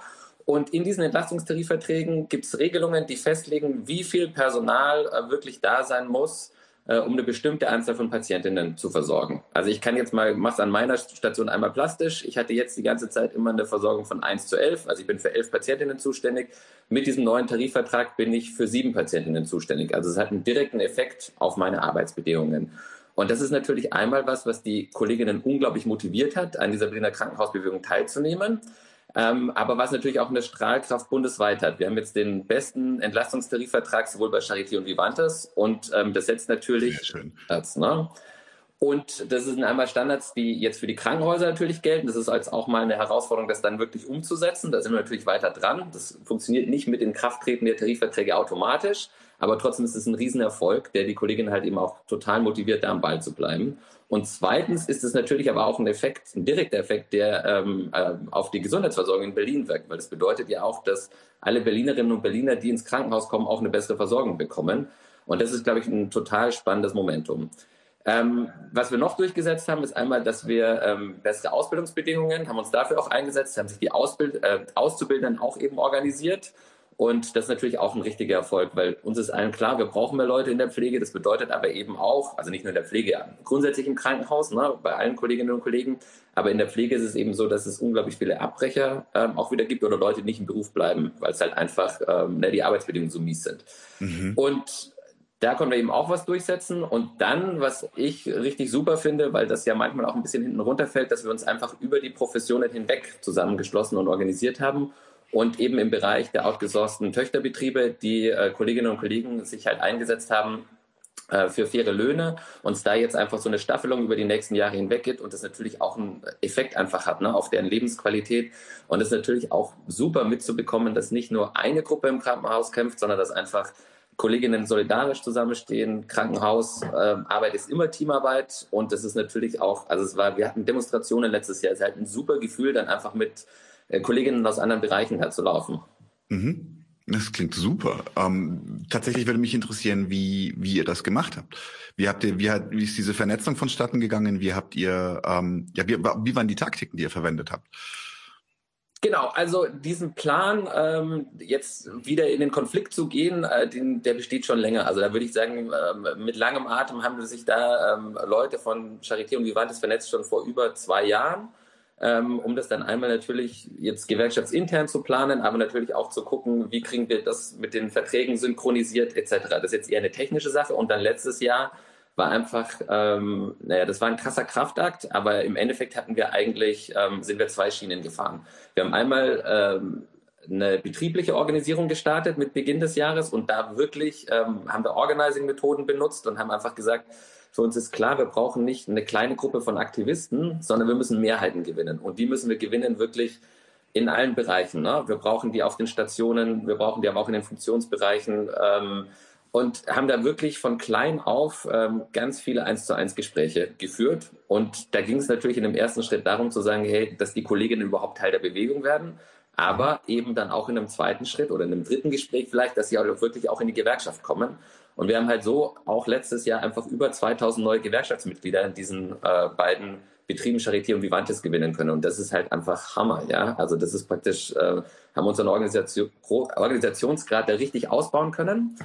Und in diesen Entlastungstarifverträgen gibt es Regelungen, die festlegen, wie viel Personal äh, wirklich da sein muss, äh, um eine bestimmte Anzahl von Patientinnen zu versorgen. Also ich kann jetzt mal, mach's an meiner Station einmal plastisch. Ich hatte jetzt die ganze Zeit immer eine Versorgung von 1 zu 11. Also ich bin für elf Patientinnen zuständig. Mit diesem neuen Tarifvertrag bin ich für sieben Patientinnen zuständig. Also es hat einen direkten Effekt auf meine Arbeitsbedingungen. Und das ist natürlich einmal was, was die Kolleginnen unglaublich motiviert hat, an dieser Berliner Krankenhausbewegung teilzunehmen ähm, aber was natürlich auch eine Strahlkraft bundesweit hat. Wir haben jetzt den besten Entlastungstarifvertrag sowohl bei Charité und Vivantes und ähm, das setzt natürlich Platz. Ne? Und das sind einmal Standards, die jetzt für die Krankenhäuser natürlich gelten. Das ist als auch mal eine Herausforderung, das dann wirklich umzusetzen. Da sind wir natürlich weiter dran. Das funktioniert nicht mit den Krafttreten der Tarifverträge automatisch. Aber trotzdem ist es ein Riesenerfolg, der die Kollegin halt eben auch total motiviert, da am Ball zu bleiben. Und zweitens ist es natürlich aber auch ein Effekt, ein direkter Effekt, der ähm, äh, auf die Gesundheitsversorgung in Berlin wirkt, weil das bedeutet ja auch, dass alle Berlinerinnen und Berliner, die ins Krankenhaus kommen, auch eine bessere Versorgung bekommen. Und das ist, glaube ich, ein total spannendes Momentum. Ähm, was wir noch durchgesetzt haben, ist einmal, dass wir ähm, bessere Ausbildungsbedingungen, haben uns dafür auch eingesetzt, haben sich die Ausbild äh, Auszubildenden auch eben organisiert und das ist natürlich auch ein richtiger Erfolg, weil uns ist allen klar, wir brauchen mehr Leute in der Pflege. Das bedeutet aber eben auch, also nicht nur in der Pflege, grundsätzlich im Krankenhaus, ne, bei allen Kolleginnen und Kollegen, aber in der Pflege ist es eben so, dass es unglaublich viele Abbrecher ähm, auch wieder gibt oder Leute, die nicht im Beruf bleiben, weil es halt einfach ähm, ne, die Arbeitsbedingungen so mies sind. Mhm. Und da können wir eben auch was durchsetzen. Und dann, was ich richtig super finde, weil das ja manchmal auch ein bisschen hinten runterfällt, dass wir uns einfach über die Professionen hinweg zusammengeschlossen und organisiert haben und eben im Bereich der outgesourcten Töchterbetriebe die äh, Kolleginnen und Kollegen sich halt eingesetzt haben äh, für faire Löhne und es da jetzt einfach so eine Staffelung über die nächsten Jahre hinweg gibt und das natürlich auch einen Effekt einfach hat ne, auf deren Lebensqualität und es ist natürlich auch super mitzubekommen, dass nicht nur eine Gruppe im Krankenhaus kämpft, sondern dass einfach Kolleginnen solidarisch zusammenstehen. Krankenhaus, äh, Arbeit ist immer Teamarbeit und das ist natürlich auch, also es war, wir hatten Demonstrationen letztes Jahr, es ist halt ein super Gefühl, dann einfach mit äh, Kolleginnen aus anderen Bereichen da zu laufen. Mhm. Das klingt super. Ähm, tatsächlich würde mich interessieren, wie, wie ihr das gemacht habt. Wie habt ihr, wie, hat, wie ist diese Vernetzung vonstatten gegangen? Wie habt ihr, ähm, ja, wie, wie waren die Taktiken, die ihr verwendet habt? Genau, also diesen Plan, ähm, jetzt wieder in den Konflikt zu gehen, äh, den, der besteht schon länger. Also da würde ich sagen, ähm, mit langem Atem haben sich da ähm, Leute von Charité und Vivantes vernetzt schon vor über zwei Jahren, ähm, um das dann einmal natürlich jetzt gewerkschaftsintern zu planen, aber natürlich auch zu gucken, wie kriegen wir das mit den Verträgen synchronisiert etc. Das ist jetzt eher eine technische Sache. Und dann letztes Jahr war einfach, ähm, naja, das war ein krasser Kraftakt, aber im Endeffekt hatten wir eigentlich, ähm, sind wir zwei Schienen gefahren. Wir haben einmal ähm, eine betriebliche Organisierung gestartet mit Beginn des Jahres und da wirklich ähm, haben wir Organizing-Methoden benutzt und haben einfach gesagt, für uns ist klar, wir brauchen nicht eine kleine Gruppe von Aktivisten, sondern wir müssen Mehrheiten gewinnen. Und die müssen wir gewinnen wirklich in allen Bereichen. Ne? Wir brauchen die auf den Stationen, wir brauchen die aber auch in den Funktionsbereichen. Ähm, und haben da wirklich von klein auf ähm, ganz viele eins zu eins Gespräche geführt. Und da ging es natürlich in dem ersten Schritt darum zu sagen, hey, dass die Kolleginnen überhaupt Teil der Bewegung werden, aber eben dann auch in einem zweiten Schritt oder in einem dritten Gespräch vielleicht, dass sie auch wirklich auch in die Gewerkschaft kommen. Und wir haben halt so auch letztes Jahr einfach über 2000 neue Gewerkschaftsmitglieder in diesen äh, beiden Betrieben Charité und Vivantes gewinnen können. Und das ist halt einfach Hammer, ja. Also das ist praktisch, äh, haben unseren Organisation, Organisationsgrad da richtig ausbauen können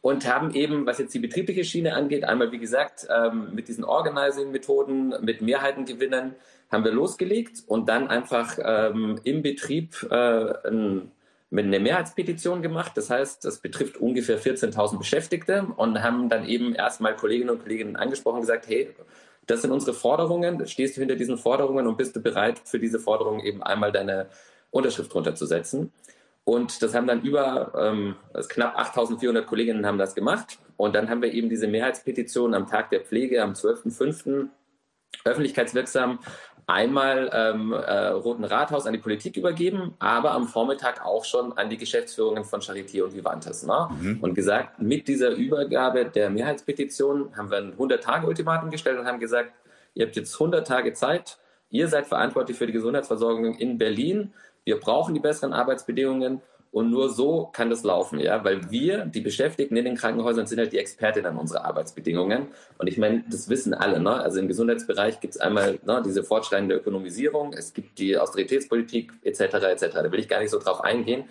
und haben eben, was jetzt die betriebliche Schiene angeht, einmal wie gesagt ähm, mit diesen Organizing-Methoden, mit Mehrheiten gewinnen, haben wir losgelegt und dann einfach ähm, im Betrieb äh, ein, mit einer Mehrheitspetition gemacht. Das heißt, das betrifft ungefähr 14.000 Beschäftigte und haben dann eben erstmal Kolleginnen und Kollegen angesprochen und gesagt, hey, das sind unsere Forderungen, stehst du hinter diesen Forderungen und bist du bereit, für diese Forderungen eben einmal deine Unterschrift runterzusetzen. Und das haben dann über ähm, knapp 8400 Kolleginnen haben das gemacht. Und dann haben wir eben diese Mehrheitspetition am Tag der Pflege am 12.05. öffentlichkeitswirksam einmal ähm, äh, Roten Rathaus an die Politik übergeben, aber am Vormittag auch schon an die Geschäftsführungen von Charité und Vivantes. Ne? Mhm. Und gesagt, mit dieser Übergabe der Mehrheitspetition haben wir ein 100-Tage-Ultimatum gestellt und haben gesagt, ihr habt jetzt 100 Tage Zeit, ihr seid verantwortlich für die Gesundheitsversorgung in Berlin wir brauchen die besseren Arbeitsbedingungen und nur so kann das laufen, ja, weil wir, die Beschäftigten in den Krankenhäusern, sind halt die Expertinnen unserer Arbeitsbedingungen. Und ich meine, das wissen alle, ne? Also im Gesundheitsbereich gibt es einmal ne, diese fortschreitende Ökonomisierung, es gibt die Austeritätspolitik etc. etc. Da will ich gar nicht so drauf eingehen.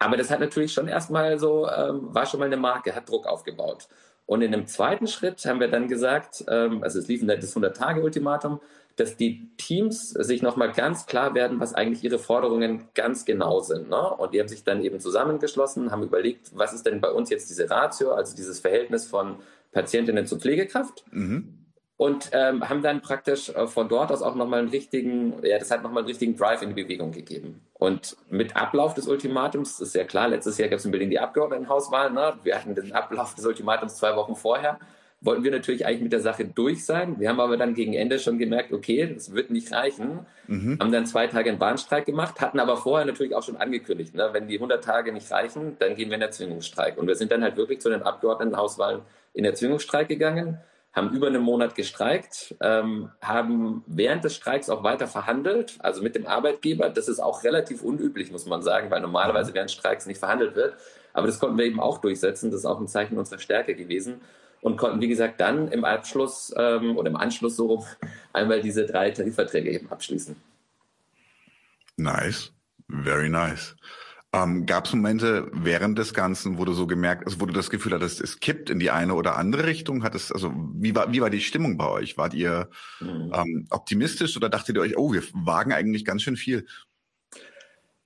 Aber das hat natürlich schon erstmal so, ähm, war schon mal eine Marke, hat Druck aufgebaut. Und in einem zweiten Schritt haben wir dann gesagt, ähm, also es lief das 100-Tage-Ultimatum, dass die Teams sich nochmal ganz klar werden, was eigentlich ihre Forderungen ganz genau sind. Ne? Und die haben sich dann eben zusammengeschlossen, haben überlegt, was ist denn bei uns jetzt diese Ratio, also dieses Verhältnis von Patientinnen zu Pflegekraft. Mhm. Und ähm, haben dann praktisch äh, von dort aus auch nochmal einen richtigen, ja, das hat nochmal einen richtigen Drive in die Bewegung gegeben. Und mit Ablauf des Ultimatums, ist ja klar, letztes Jahr gab es in Berlin die Abgeordnetenhauswahl, ne? wir hatten den Ablauf des Ultimatums zwei Wochen vorher wollten wir natürlich eigentlich mit der Sache durch sein. Wir haben aber dann gegen Ende schon gemerkt, okay, das wird nicht reichen. Mhm. Haben dann zwei Tage einen Bahnstreik gemacht, hatten aber vorher natürlich auch schon angekündigt, ne, wenn die 100 Tage nicht reichen, dann gehen wir in Erzwingungsstreik. Und wir sind dann halt wirklich zu den Abgeordnetenhauswahlen in Erzwingungsstreik gegangen, haben über einen Monat gestreikt, ähm, haben während des Streiks auch weiter verhandelt, also mit dem Arbeitgeber. Das ist auch relativ unüblich, muss man sagen, weil normalerweise während Streiks nicht verhandelt wird. Aber das konnten wir eben auch durchsetzen. Das ist auch ein Zeichen unserer Stärke gewesen und konnten, wie gesagt, dann im Abschluss ähm, oder im Anschluss so einmal diese drei Tarifverträge eben abschließen. Nice, very nice. Ähm, Gab es Momente während des Ganzen, wo du so gemerkt, also wo du das Gefühl hattest, es kippt in die eine oder andere Richtung? Hat es, also wie war, wie war die Stimmung bei euch? Wart ihr mhm. ähm, optimistisch oder dachtet ihr euch, oh, wir wagen eigentlich ganz schön viel?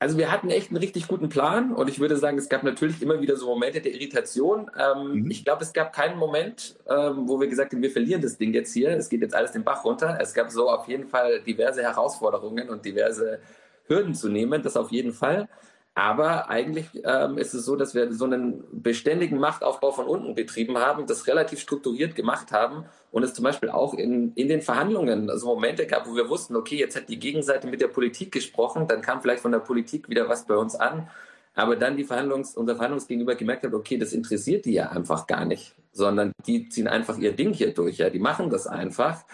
Also wir hatten echt einen richtig guten Plan und ich würde sagen, es gab natürlich immer wieder so Momente der Irritation. Ähm, mhm. Ich glaube, es gab keinen Moment, ähm, wo wir gesagt haben, wir verlieren das Ding jetzt hier, es geht jetzt alles den Bach runter. Es gab so auf jeden Fall diverse Herausforderungen und diverse Hürden zu nehmen, das auf jeden Fall. Aber eigentlich ähm, ist es so, dass wir so einen beständigen Machtaufbau von unten betrieben haben, das relativ strukturiert gemacht haben und es zum Beispiel auch in, in den Verhandlungen also Momente gab, wo wir wussten, okay, jetzt hat die Gegenseite mit der Politik gesprochen, dann kam vielleicht von der Politik wieder was bei uns an. aber dann die Verhandlungs-, unser Verhandlungsgegenüber gemerkt hat, okay, das interessiert die ja einfach gar nicht, sondern die ziehen einfach ihr Ding hier durch, ja, die machen das einfach.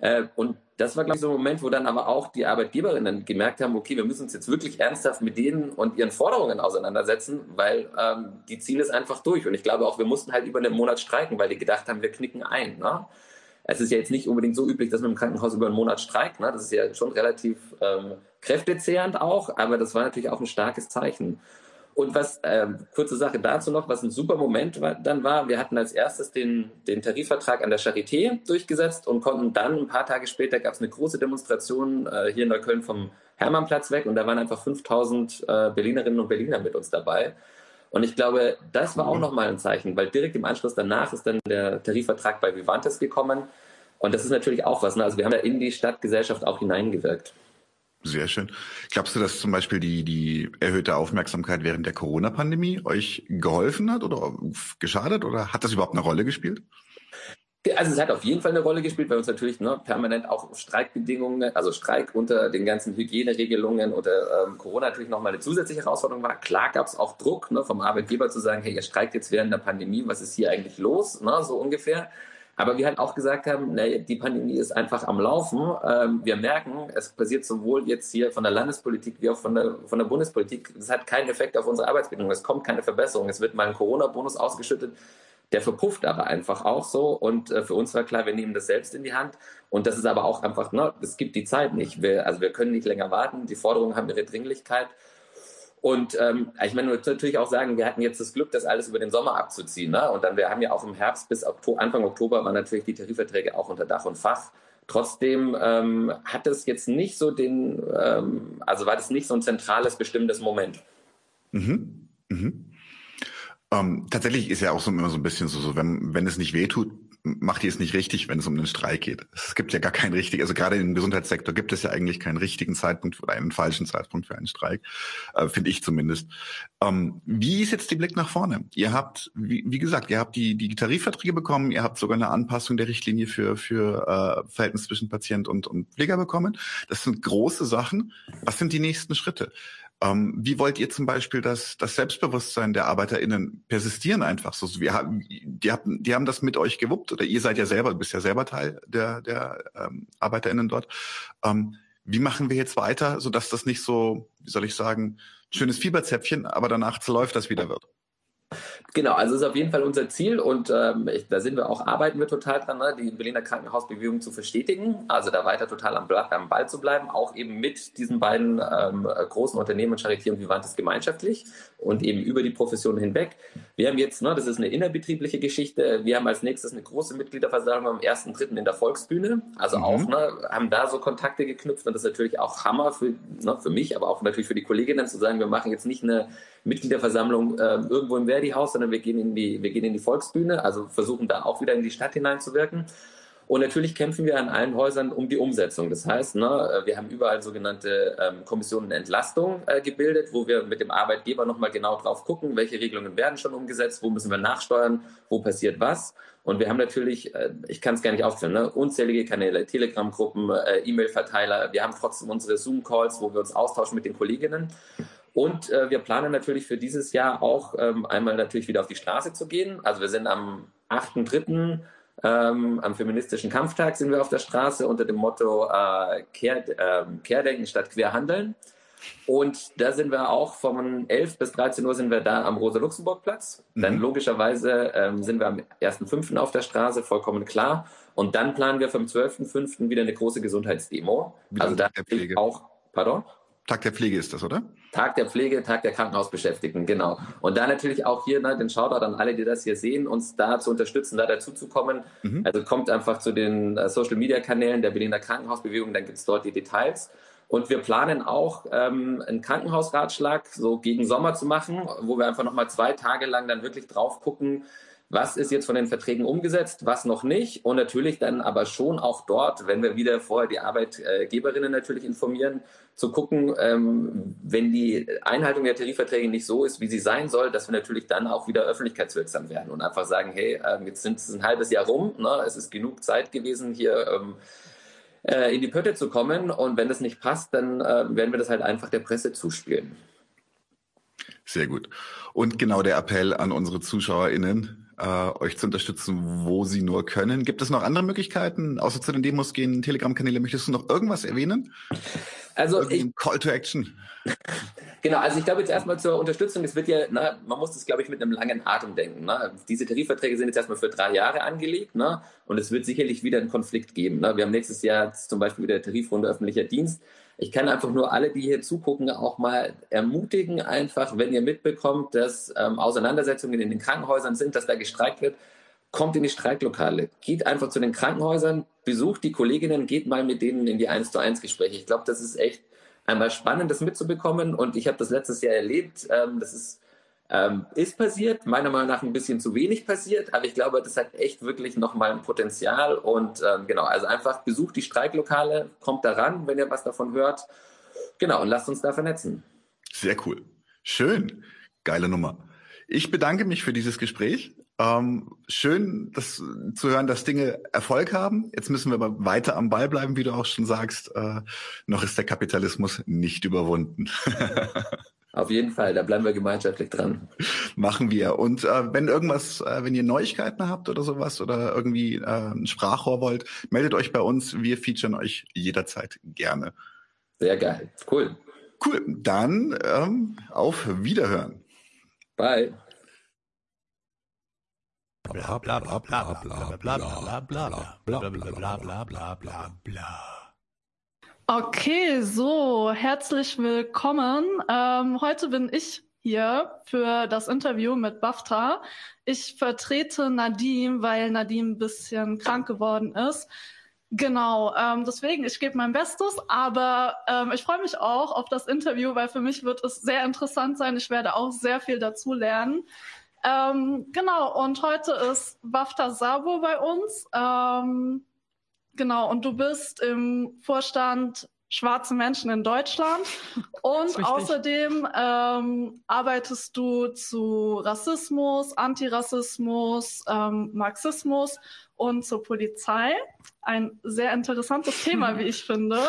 Äh, und das war, glaube ich, so ein Moment, wo dann aber auch die Arbeitgeberinnen gemerkt haben, okay, wir müssen uns jetzt wirklich ernsthaft mit denen und ihren Forderungen auseinandersetzen, weil ähm, die ziehen es einfach durch. Und ich glaube auch, wir mussten halt über einen Monat streiken, weil die gedacht haben, wir knicken ein. Ne? Es ist ja jetzt nicht unbedingt so üblich, dass man im Krankenhaus über einen Monat streikt. Ne? Das ist ja schon relativ ähm, kräftezehrend auch, aber das war natürlich auch ein starkes Zeichen. Und was, ähm, kurze Sache dazu noch, was ein super Moment war, dann war, wir hatten als erstes den, den Tarifvertrag an der Charité durchgesetzt und konnten dann, ein paar Tage später, gab es eine große Demonstration äh, hier in Neukölln vom Hermannplatz weg und da waren einfach 5000 äh, Berlinerinnen und Berliner mit uns dabei. Und ich glaube, das war auch nochmal ein Zeichen, weil direkt im Anschluss danach ist dann der Tarifvertrag bei Vivantes gekommen. Und das ist natürlich auch was. Ne? Also wir haben ja in die Stadtgesellschaft auch hineingewirkt. Sehr schön. Glaubst du, dass zum Beispiel die, die erhöhte Aufmerksamkeit während der Corona-Pandemie euch geholfen hat oder geschadet oder hat das überhaupt eine Rolle gespielt? Also es hat auf jeden Fall eine Rolle gespielt, weil uns natürlich ne, permanent auch Streikbedingungen, also Streik unter den ganzen Hygieneregelungen unter ähm, Corona natürlich nochmal eine zusätzliche Herausforderung war. Klar gab es auch Druck ne, vom Arbeitgeber zu sagen, hey, ihr streikt jetzt während der Pandemie, was ist hier eigentlich los, ne, so ungefähr. Aber wir halt auch gesagt haben, na, die Pandemie ist einfach am Laufen. Ähm, wir merken, es passiert sowohl jetzt hier von der Landespolitik wie auch von der, von der Bundespolitik. Es hat keinen Effekt auf unsere Arbeitsbedingungen. Es kommt keine Verbesserung. Es wird mal ein Corona-Bonus ausgeschüttet. Der verpufft aber einfach auch so. Und äh, für uns war klar, wir nehmen das selbst in die Hand. Und das ist aber auch einfach, ne, es gibt die Zeit nicht. Wir, also wir können nicht länger warten. Die Forderungen haben ihre Dringlichkeit. Und ähm, ich meine, man muss natürlich auch sagen, wir hatten jetzt das Glück, das alles über den Sommer abzuziehen. Ne? Und dann, wir haben ja auch im Herbst bis Oktober, Anfang Oktober waren natürlich die Tarifverträge auch unter Dach und Fach. Trotzdem ähm, hat es jetzt nicht so den, ähm, also war das nicht so ein zentrales, bestimmendes Moment. Mhm. Mhm. Ähm, tatsächlich ist ja auch so immer so ein bisschen so, so wenn, wenn es nicht wehtut, macht ihr es nicht richtig, wenn es um den Streik geht. Es gibt ja gar keinen richtigen, also gerade im Gesundheitssektor gibt es ja eigentlich keinen richtigen Zeitpunkt oder einen falschen Zeitpunkt für einen Streik, äh, finde ich zumindest. Ähm, wie ist jetzt der Blick nach vorne? Ihr habt, wie, wie, gesagt, ihr habt die, die Tarifverträge bekommen, ihr habt sogar eine Anpassung der Richtlinie für, für äh, Verhältnis zwischen Patient und, und Pfleger bekommen. Das sind große Sachen. Was sind die nächsten Schritte? Ähm, wie wollt ihr zum Beispiel das, das Selbstbewusstsein der ArbeiterInnen persistieren einfach so? Wir haben, die, haben, die haben das mit euch gewuppt oder ihr seid ja selber, bist ja selber Teil der, der ähm, ArbeiterInnen dort. Ähm, wie machen wir jetzt weiter, sodass das nicht so, wie soll ich sagen, schönes Fieberzäpfchen, aber danach zerläuft das wieder wird? Genau, also ist auf jeden Fall unser Ziel und ähm, ich, da sind wir auch, arbeiten wir total dran, ne, die Berliner Krankenhausbewegung zu verstetigen, also da weiter total am, am Ball zu bleiben, auch eben mit diesen beiden ähm, großen Unternehmen, Charité und Vivantes gemeinschaftlich und eben über die Professionen hinweg. Wir haben jetzt, ne, das ist eine innerbetriebliche Geschichte, wir haben als nächstes eine große Mitgliederversammlung am 1.3. in der Volksbühne, also mhm. auch, ne, haben da so Kontakte geknüpft und das ist natürlich auch Hammer für, ne, für mich, aber auch natürlich für die Kolleginnen zu sagen, wir machen jetzt nicht eine Mitgliederversammlung äh, irgendwo im Verdi-Haus, sondern wir gehen, in die, wir gehen in die Volksbühne, also versuchen da auch wieder in die Stadt hineinzuwirken. Und natürlich kämpfen wir an allen Häusern um die Umsetzung. Das heißt, ne, wir haben überall sogenannte ähm, Kommissionen Entlastung äh, gebildet, wo wir mit dem Arbeitgeber nochmal genau drauf gucken, welche Regelungen werden schon umgesetzt, wo müssen wir nachsteuern, wo passiert was. Und wir haben natürlich, äh, ich kann es gar nicht aufzählen, ne, unzählige Kanäle, Telegram-Gruppen, äh, E-Mail-Verteiler. Wir haben trotzdem unsere Zoom-Calls, wo wir uns austauschen mit den Kolleginnen. Und äh, wir planen natürlich für dieses Jahr auch ähm, einmal natürlich wieder auf die Straße zu gehen. Also wir sind am 8.3. Ähm, am feministischen Kampftag sind wir auf der Straße unter dem Motto äh, Kehr, äh, Kehrdenken statt Querhandeln. Und da sind wir auch von 11 bis 13 Uhr sind wir da am Rosa-Luxemburg-Platz. Mhm. Dann logischerweise ähm, sind wir am 1.5. auf der Straße, vollkommen klar. Und dann planen wir vom 12.5. wieder eine große Gesundheitsdemo. Wie also da auch, pardon? Tag der Pflege ist das, oder? Tag der Pflege, Tag der Krankenhausbeschäftigten, genau. Und da natürlich auch hier ne, den Shoutout an alle, die das hier sehen, uns da zu unterstützen, da dazu zu kommen. Mhm. Also kommt einfach zu den äh, Social Media Kanälen der Berliner Krankenhausbewegung, dann gibt's dort die Details. Und wir planen auch ähm, einen Krankenhausratschlag so gegen Sommer zu machen, wo wir einfach nochmal zwei Tage lang dann wirklich drauf gucken, was ist jetzt von den Verträgen umgesetzt, was noch nicht und natürlich dann aber schon auch dort, wenn wir wieder vorher die Arbeitgeberinnen natürlich informieren, zu gucken, ähm, wenn die Einhaltung der Tarifverträge nicht so ist, wie sie sein soll, dass wir natürlich dann auch wieder öffentlichkeitswirksam werden und einfach sagen, hey, ähm, jetzt sind es ein halbes Jahr rum, ne? es ist genug Zeit gewesen hier. Ähm, äh, in die Pötte zu kommen und wenn das nicht passt, dann äh, werden wir das halt einfach der Presse zuspielen. Sehr gut. Und genau der Appell an unsere ZuschauerInnen, äh, euch zu unterstützen, wo sie nur können. Gibt es noch andere Möglichkeiten, außer zu den Demos gehen, Telegram-Kanäle? Möchtest du noch irgendwas erwähnen? Also ich, Call to Action. Genau, also ich glaube jetzt erstmal zur Unterstützung, es wird ja, na, man muss das, glaube ich, mit einem langen Atem denken. Ne? Diese Tarifverträge sind jetzt erstmal für drei Jahre angelegt ne? und es wird sicherlich wieder einen Konflikt geben. Ne? Wir haben nächstes Jahr zum Beispiel wieder Tarifrunde öffentlicher Dienst. Ich kann einfach nur alle, die hier zugucken, auch mal ermutigen, einfach, wenn ihr mitbekommt, dass ähm, Auseinandersetzungen in den Krankenhäusern sind, dass da gestreikt wird, kommt in die Streiklokale, geht einfach zu den Krankenhäusern, besucht die Kolleginnen, geht mal mit denen in die 1 zu 1 Gespräche. Ich glaube, das ist echt einmal spannend, das mitzubekommen. Und ich habe das letztes Jahr erlebt. Ähm, das ist, ähm, ist passiert, meiner Meinung nach ein bisschen zu wenig passiert, aber ich glaube, das hat echt wirklich nochmal ein Potenzial. Und ähm, genau, also einfach besucht die Streiklokale, kommt daran, wenn ihr was davon hört. Genau, und lasst uns da vernetzen. Sehr cool. Schön. Geile Nummer. Ich bedanke mich für dieses Gespräch. Ähm, schön, das zu hören, dass Dinge Erfolg haben. Jetzt müssen wir aber weiter am Ball bleiben, wie du auch schon sagst. Äh, noch ist der Kapitalismus nicht überwunden. Auf jeden Fall, da bleiben wir gemeinschaftlich dran. Machen wir. Und äh, wenn irgendwas, äh, wenn ihr Neuigkeiten habt oder sowas oder irgendwie äh, ein Sprachrohr wollt, meldet euch bei uns. Wir featuren euch jederzeit gerne. Sehr geil. Cool. Cool. Dann ähm, auf Wiederhören. Bye. Bla bla bla bla bla bla bla bla bla bla bla bla bla bla bla bla. Okay, so, herzlich willkommen. Ähm, heute bin ich hier für das Interview mit BAFTA. Ich vertrete Nadim, weil Nadim ein bisschen krank geworden ist. Genau, ähm, deswegen, ich gebe mein Bestes, aber ähm, ich freue mich auch auf das Interview, weil für mich wird es sehr interessant sein. Ich werde auch sehr viel dazu lernen. Ähm, genau, und heute ist Bafta Sabo bei uns. Ähm, genau, und du bist im Vorstand Schwarze Menschen in Deutschland. Und außerdem ähm, arbeitest du zu Rassismus, Antirassismus, ähm, Marxismus und zur Polizei. Ein sehr interessantes Thema, wie ich finde.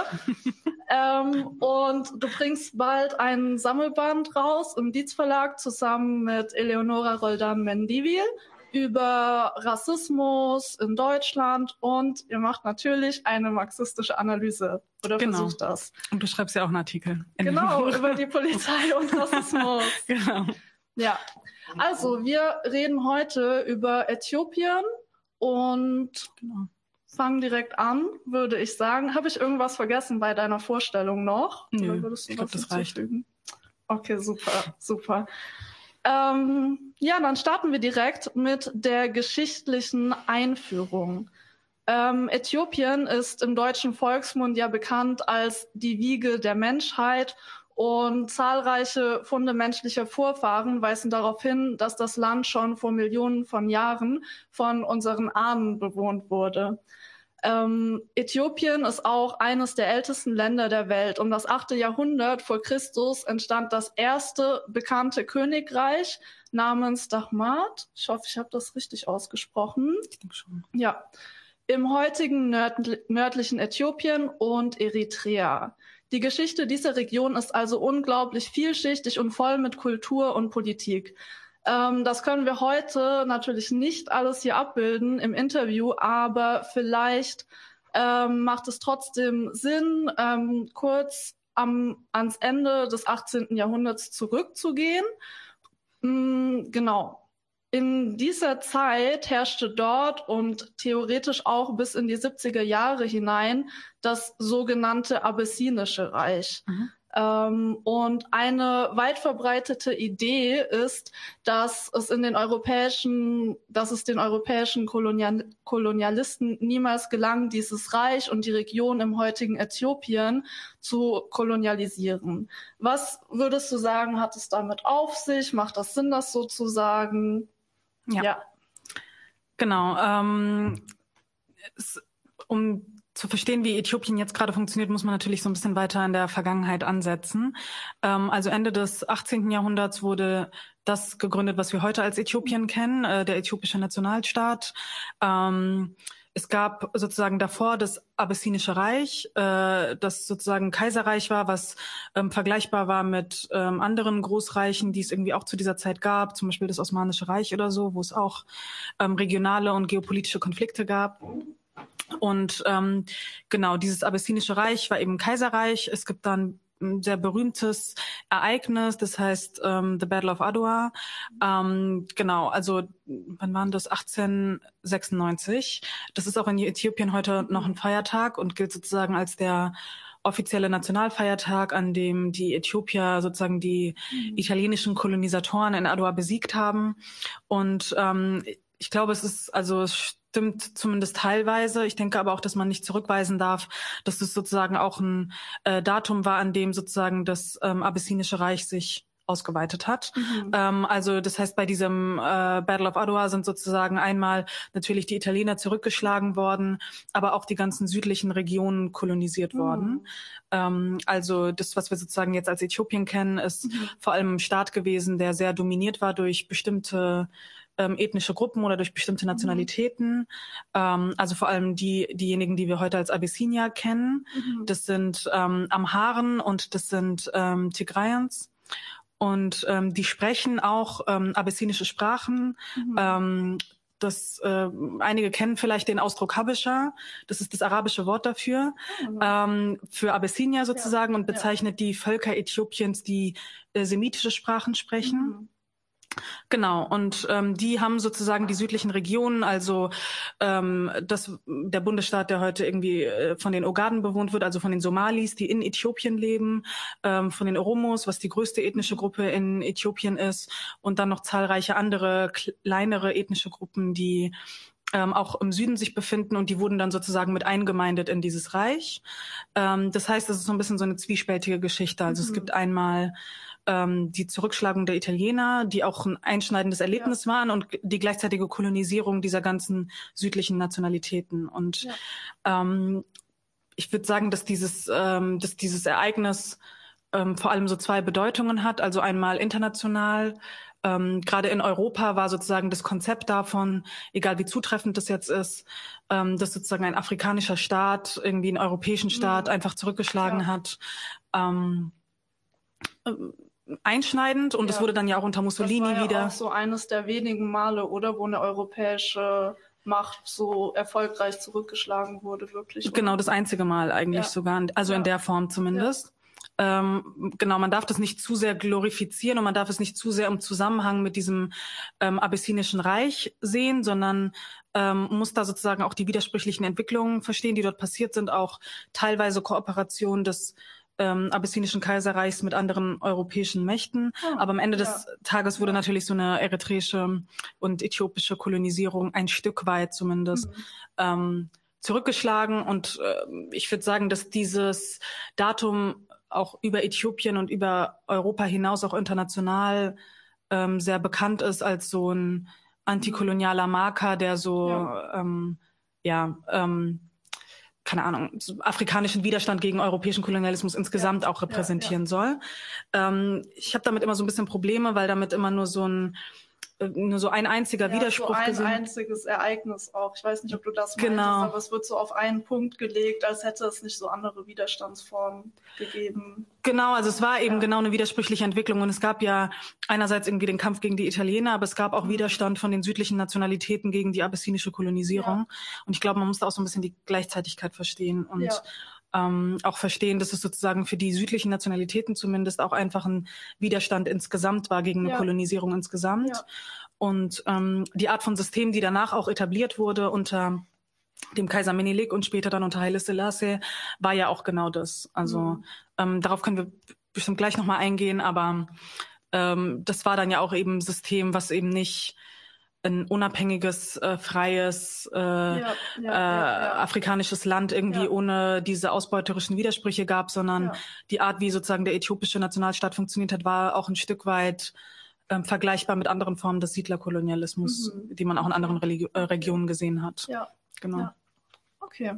ähm, und du bringst bald ein Sammelband raus im Dietz Verlag zusammen mit Eleonora Roldan Mendivil über Rassismus in Deutschland und ihr macht natürlich eine marxistische Analyse oder Genau. versucht das. Und du schreibst ja auch einen Artikel. Genau, über die Polizei und Rassismus. genau. Ja, also wir reden heute über Äthiopien und genau. fangen direkt an, würde ich sagen. Habe ich irgendwas vergessen bei deiner Vorstellung noch? Nö, ich glaub, was das reicht. Okay, super, super. Ähm, ja, dann starten wir direkt mit der geschichtlichen Einführung. Ähm, Äthiopien ist im deutschen Volksmund ja bekannt als die Wiege der Menschheit und zahlreiche Funde menschlicher Vorfahren weisen darauf hin, dass das Land schon vor Millionen von Jahren von unseren Ahnen bewohnt wurde. Ähm, Äthiopien ist auch eines der ältesten Länder der Welt. Um das 8. Jahrhundert vor Christus entstand das erste bekannte Königreich namens Dahmat. Ich hoffe, ich habe das richtig ausgesprochen. Ich denke schon. Ja, im heutigen nördl nördlichen Äthiopien und Eritrea. Die Geschichte dieser Region ist also unglaublich vielschichtig und voll mit Kultur und Politik. Ähm, das können wir heute natürlich nicht alles hier abbilden im Interview, aber vielleicht ähm, macht es trotzdem Sinn, ähm, kurz am, ans Ende des 18. Jahrhunderts zurückzugehen. Mm, genau. In dieser Zeit herrschte dort und theoretisch auch bis in die 70er Jahre hinein das sogenannte Abessinische Reich. Mhm. Ähm, und eine weit verbreitete Idee ist, dass es in den europäischen, dass es den europäischen Kolonial Kolonialisten niemals gelang, dieses Reich und die Region im heutigen Äthiopien zu kolonialisieren. Was würdest du sagen, hat es damit auf sich? Macht das Sinn, das so zu sagen? Ja. Genau. Ähm, es, um zu verstehen, wie Äthiopien jetzt gerade funktioniert, muss man natürlich so ein bisschen weiter in der Vergangenheit ansetzen. Ähm, also Ende des 18. Jahrhunderts wurde das gegründet, was wir heute als Äthiopien kennen, äh, der äthiopische Nationalstaat. Ähm, es gab sozusagen davor das Abyssinische Reich, äh, das sozusagen Kaiserreich war, was ähm, vergleichbar war mit ähm, anderen Großreichen, die es irgendwie auch zu dieser Zeit gab, zum Beispiel das Osmanische Reich oder so, wo es auch ähm, regionale und geopolitische Konflikte gab. Und ähm, genau, dieses Abyssinische Reich war eben Kaiserreich. Es gibt dann ein sehr berühmtes Ereignis, das heißt ähm, The Battle of Adwa. Ähm, genau, also wann waren das? 1896. Das ist auch in Äthiopien heute noch ein Feiertag und gilt sozusagen als der offizielle Nationalfeiertag, an dem die Äthiopier sozusagen die mhm. italienischen Kolonisatoren in Adwa besiegt haben. Und ähm, ich glaube, es ist also stimmt zumindest teilweise. Ich denke aber auch, dass man nicht zurückweisen darf, dass es sozusagen auch ein äh, Datum war, an dem sozusagen das ähm, Abyssinische Reich sich ausgeweitet hat. Mhm. Ähm, also das heißt, bei diesem äh, Battle of Adwa sind sozusagen einmal natürlich die Italiener zurückgeschlagen worden, aber auch die ganzen südlichen Regionen kolonisiert mhm. worden. Ähm, also das, was wir sozusagen jetzt als Äthiopien kennen, ist mhm. vor allem ein Staat gewesen, der sehr dominiert war durch bestimmte ähm, ethnische Gruppen oder durch bestimmte mhm. Nationalitäten. Ähm, also vor allem die, diejenigen, die wir heute als Abyssinia kennen. Mhm. Das sind ähm, Amharen und das sind ähm, Tigrayans. Und ähm, die sprechen auch ähm, abyssinische Sprachen. Mhm. Ähm, das äh, einige kennen vielleicht den Ausdruck Habesha. Das ist das arabische Wort dafür mhm. ähm, für Abyssinia sozusagen ja. und bezeichnet ja. die Völker Äthiopiens, die äh, semitische Sprachen sprechen. Mhm. Genau, und ähm, die haben sozusagen die südlichen Regionen, also ähm, das, der Bundesstaat, der heute irgendwie äh, von den Ogaden bewohnt wird, also von den Somalis, die in Äthiopien leben, ähm, von den Oromos, was die größte ethnische Gruppe in Äthiopien ist, und dann noch zahlreiche andere kleinere ethnische Gruppen, die ähm, auch im Süden sich befinden und die wurden dann sozusagen mit eingemeindet in dieses Reich. Ähm, das heißt, es ist so ein bisschen so eine zwiespältige Geschichte. Also mhm. es gibt einmal ähm, die Zurückschlagung der Italiener, die auch ein einschneidendes Erlebnis ja. waren und die gleichzeitige Kolonisierung dieser ganzen südlichen Nationalitäten. Und ja. ähm, ich würde sagen, dass dieses, ähm, dass dieses Ereignis ähm, vor allem so zwei Bedeutungen hat. Also einmal international, ähm, gerade in Europa war sozusagen das Konzept davon, egal wie zutreffend das jetzt ist, ähm, dass sozusagen ein afrikanischer Staat irgendwie einen europäischen Staat mhm. einfach zurückgeschlagen ja. hat. Ähm, einschneidend und es ja. wurde dann ja auch unter Mussolini das war ja wieder. Auch so eines der wenigen Male, oder, wo eine europäische Macht so erfolgreich zurückgeschlagen wurde, wirklich. Genau, das einzige Mal eigentlich ja. sogar, also ja. in der Form zumindest. Ähm, genau, man darf das nicht zu sehr glorifizieren und man darf es nicht zu sehr im Zusammenhang mit diesem ähm, abyssinischen Reich sehen, sondern ähm, muss da sozusagen auch die widersprüchlichen Entwicklungen verstehen, die dort passiert sind, auch teilweise Kooperation des ähm, abyssinischen Kaiserreichs mit anderen europäischen Mächten. Oh, Aber am Ende ja. des Tages wurde ja. natürlich so eine eritreische und äthiopische Kolonisierung ein Stück weit zumindest mhm. ähm, zurückgeschlagen. Und äh, ich würde sagen, dass dieses Datum auch über Äthiopien und über Europa hinaus auch international ähm, sehr bekannt ist als so ein antikolonialer Marker, der so ja, ähm, ja ähm, keine Ahnung, afrikanischen Widerstand gegen europäischen Kolonialismus insgesamt ja, auch repräsentieren ja, ja. soll. Ähm, ich habe damit immer so ein bisschen Probleme, weil damit immer nur so ein nur so ein einziger ja, Widerspruch so ein gesehen. einziges Ereignis auch. Ich weiß nicht, ob du das genau. meintest, aber es wird so auf einen Punkt gelegt, als hätte es nicht so andere Widerstandsformen gegeben. Genau, also es war eben ja. genau eine widersprüchliche Entwicklung und es gab ja einerseits irgendwie den Kampf gegen die Italiener, aber es gab auch mhm. Widerstand von den südlichen Nationalitäten gegen die abyssinische Kolonisierung. Ja. Und ich glaube, man muss da auch so ein bisschen die Gleichzeitigkeit verstehen und ähm, auch verstehen, dass es sozusagen für die südlichen Nationalitäten zumindest auch einfach ein Widerstand insgesamt war gegen eine ja. Kolonisierung insgesamt. Ja. Und ähm, die Art von System, die danach auch etabliert wurde unter dem Kaiser Menelik und später dann unter Haile Selassie, war ja auch genau das. Also mhm. ähm, darauf können wir bestimmt gleich nochmal eingehen, aber ähm, das war dann ja auch eben ein System, was eben nicht ein unabhängiges, äh, freies, äh, ja, ja, äh, ja, afrikanisches Land irgendwie ohne diese ausbeuterischen Widersprüche gab, sondern die Art, wie sozusagen der äthiopische Nationalstaat funktioniert hat, war auch ein Stück weit ähm, vergleichbar mit anderen Formen des Siedlerkolonialismus, mhm. die man auch in anderen Religi äh, Regionen gesehen hat. Ja, genau. Okay.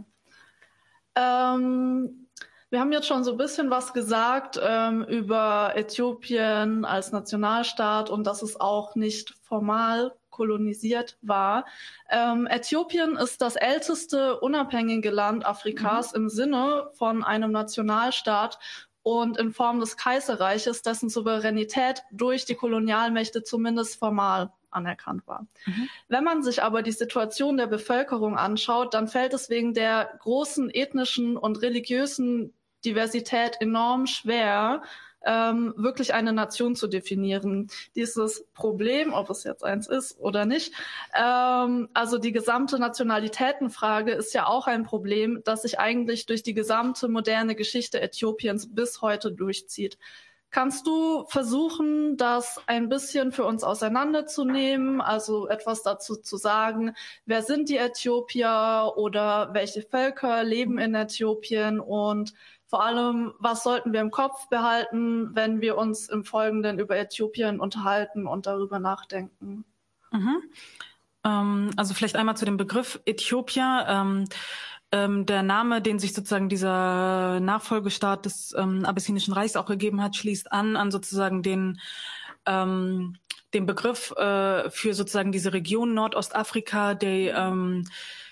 Ähm, wir haben jetzt schon so ein bisschen was gesagt ähm, über Äthiopien als Nationalstaat und dass es auch nicht formal kolonisiert war. Ähm, Äthiopien ist das älteste unabhängige Land Afrikas mhm. im Sinne von einem Nationalstaat und in Form des Kaiserreiches, dessen Souveränität durch die Kolonialmächte zumindest formal anerkannt war. Mhm. Wenn man sich aber die Situation der Bevölkerung anschaut, dann fällt es wegen der großen ethnischen und religiösen Diversität enorm schwer, ähm, wirklich eine Nation zu definieren. Dieses Problem, ob es jetzt eins ist oder nicht, ähm, also die gesamte Nationalitätenfrage ist ja auch ein Problem, das sich eigentlich durch die gesamte moderne Geschichte Äthiopiens bis heute durchzieht. Kannst du versuchen, das ein bisschen für uns auseinanderzunehmen, also etwas dazu zu sagen, wer sind die Äthiopier oder welche Völker leben in Äthiopien und vor allem, was sollten wir im Kopf behalten, wenn wir uns im Folgenden über Äthiopien unterhalten und darüber nachdenken? Mhm. Ähm, also vielleicht einmal zu dem Begriff Äthiopier. Ähm, ähm, der Name, den sich sozusagen dieser Nachfolgestaat des ähm, Abessinischen Reichs auch gegeben hat, schließt an an sozusagen den ähm, den Begriff äh, für sozusagen diese Region Nordostafrika, der ähm,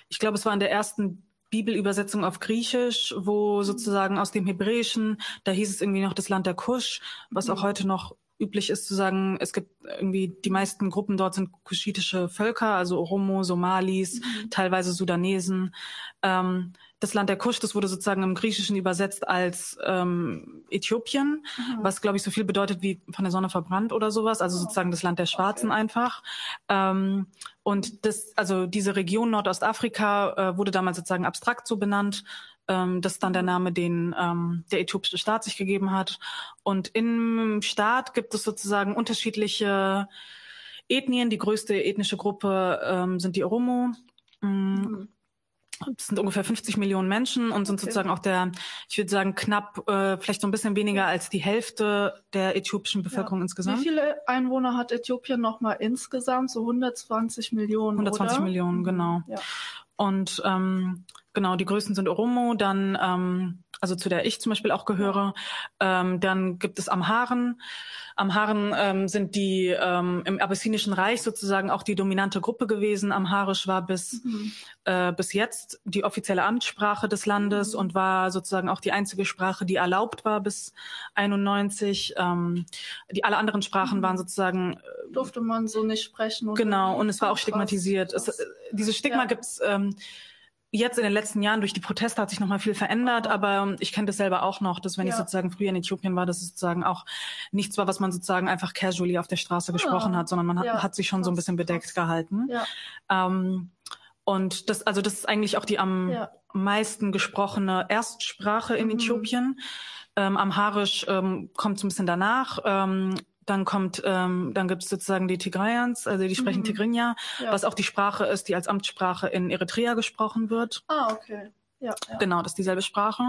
ich glaube, es war in der ersten Bibelübersetzung auf Griechisch, wo sozusagen aus dem Hebräischen, da hieß es irgendwie noch das Land der Kusch, was auch heute noch üblich ist zu sagen, es gibt irgendwie die meisten Gruppen dort sind kuschitische Völker, also Oromo, Somalis, mhm. teilweise Sudanesen. Ähm, das Land der Kusch, das wurde sozusagen im Griechischen übersetzt als ähm, Äthiopien, mhm. was glaube ich so viel bedeutet wie von der Sonne verbrannt oder sowas, also sozusagen das Land der Schwarzen okay. einfach. Ähm, und das, also diese Region Nordostafrika äh, wurde damals sozusagen abstrakt so benannt ähm, das ist dann der Name, den ähm, der äthiopische Staat sich gegeben hat. Und im Staat gibt es sozusagen unterschiedliche Ethnien. Die größte ethnische Gruppe ähm, sind die Oromo. Mm, mhm. Das sind ungefähr 50 Millionen Menschen und sind okay. sozusagen auch der, ich würde sagen, knapp, äh, vielleicht so ein bisschen weniger als die Hälfte der äthiopischen Bevölkerung ja. insgesamt. Wie viele Einwohner hat Äthiopien nochmal insgesamt? So 120 Millionen. 120 oder? Millionen, genau. Ja. Und ähm, Genau, die größten sind Oromo, dann, ähm, also zu der ich zum Beispiel auch gehöre. Ähm, dann gibt es Amharen. Amharen ähm, sind die ähm, im Abessinischen Reich sozusagen auch die dominante Gruppe gewesen. Amharisch war bis, mhm. äh, bis jetzt die offizielle Amtssprache des Landes mhm. und war sozusagen auch die einzige Sprache, die erlaubt war bis 91. Ähm, die alle anderen Sprachen mhm. waren sozusagen äh, durfte man so nicht sprechen. Genau, und es war auch stigmatisiert. Es, äh, dieses Stigma ja. gibt's ähm, Jetzt in den letzten Jahren durch die Proteste hat sich noch mal viel verändert, aber ich kenne das selber auch noch, dass wenn ja. ich sozusagen früher in Äthiopien war, das ist sozusagen auch nichts war, was man sozusagen einfach casually auf der Straße gesprochen hat, sondern man hat, ja. hat sich schon so ein bisschen bedeckt gehalten. Ja. Ähm, und das, also das ist eigentlich auch die am meisten gesprochene Erstsprache in mhm. Äthiopien. Ähm, Amharisch ähm, kommt so ein bisschen danach. Ähm, dann kommt, ähm, dann gibt es sozusagen die Tigrayans, also die sprechen mhm. Tigrinya, ja. was auch die Sprache ist, die als Amtssprache in Eritrea gesprochen wird. Ah, okay. Ja, ja. Genau, das ist dieselbe Sprache.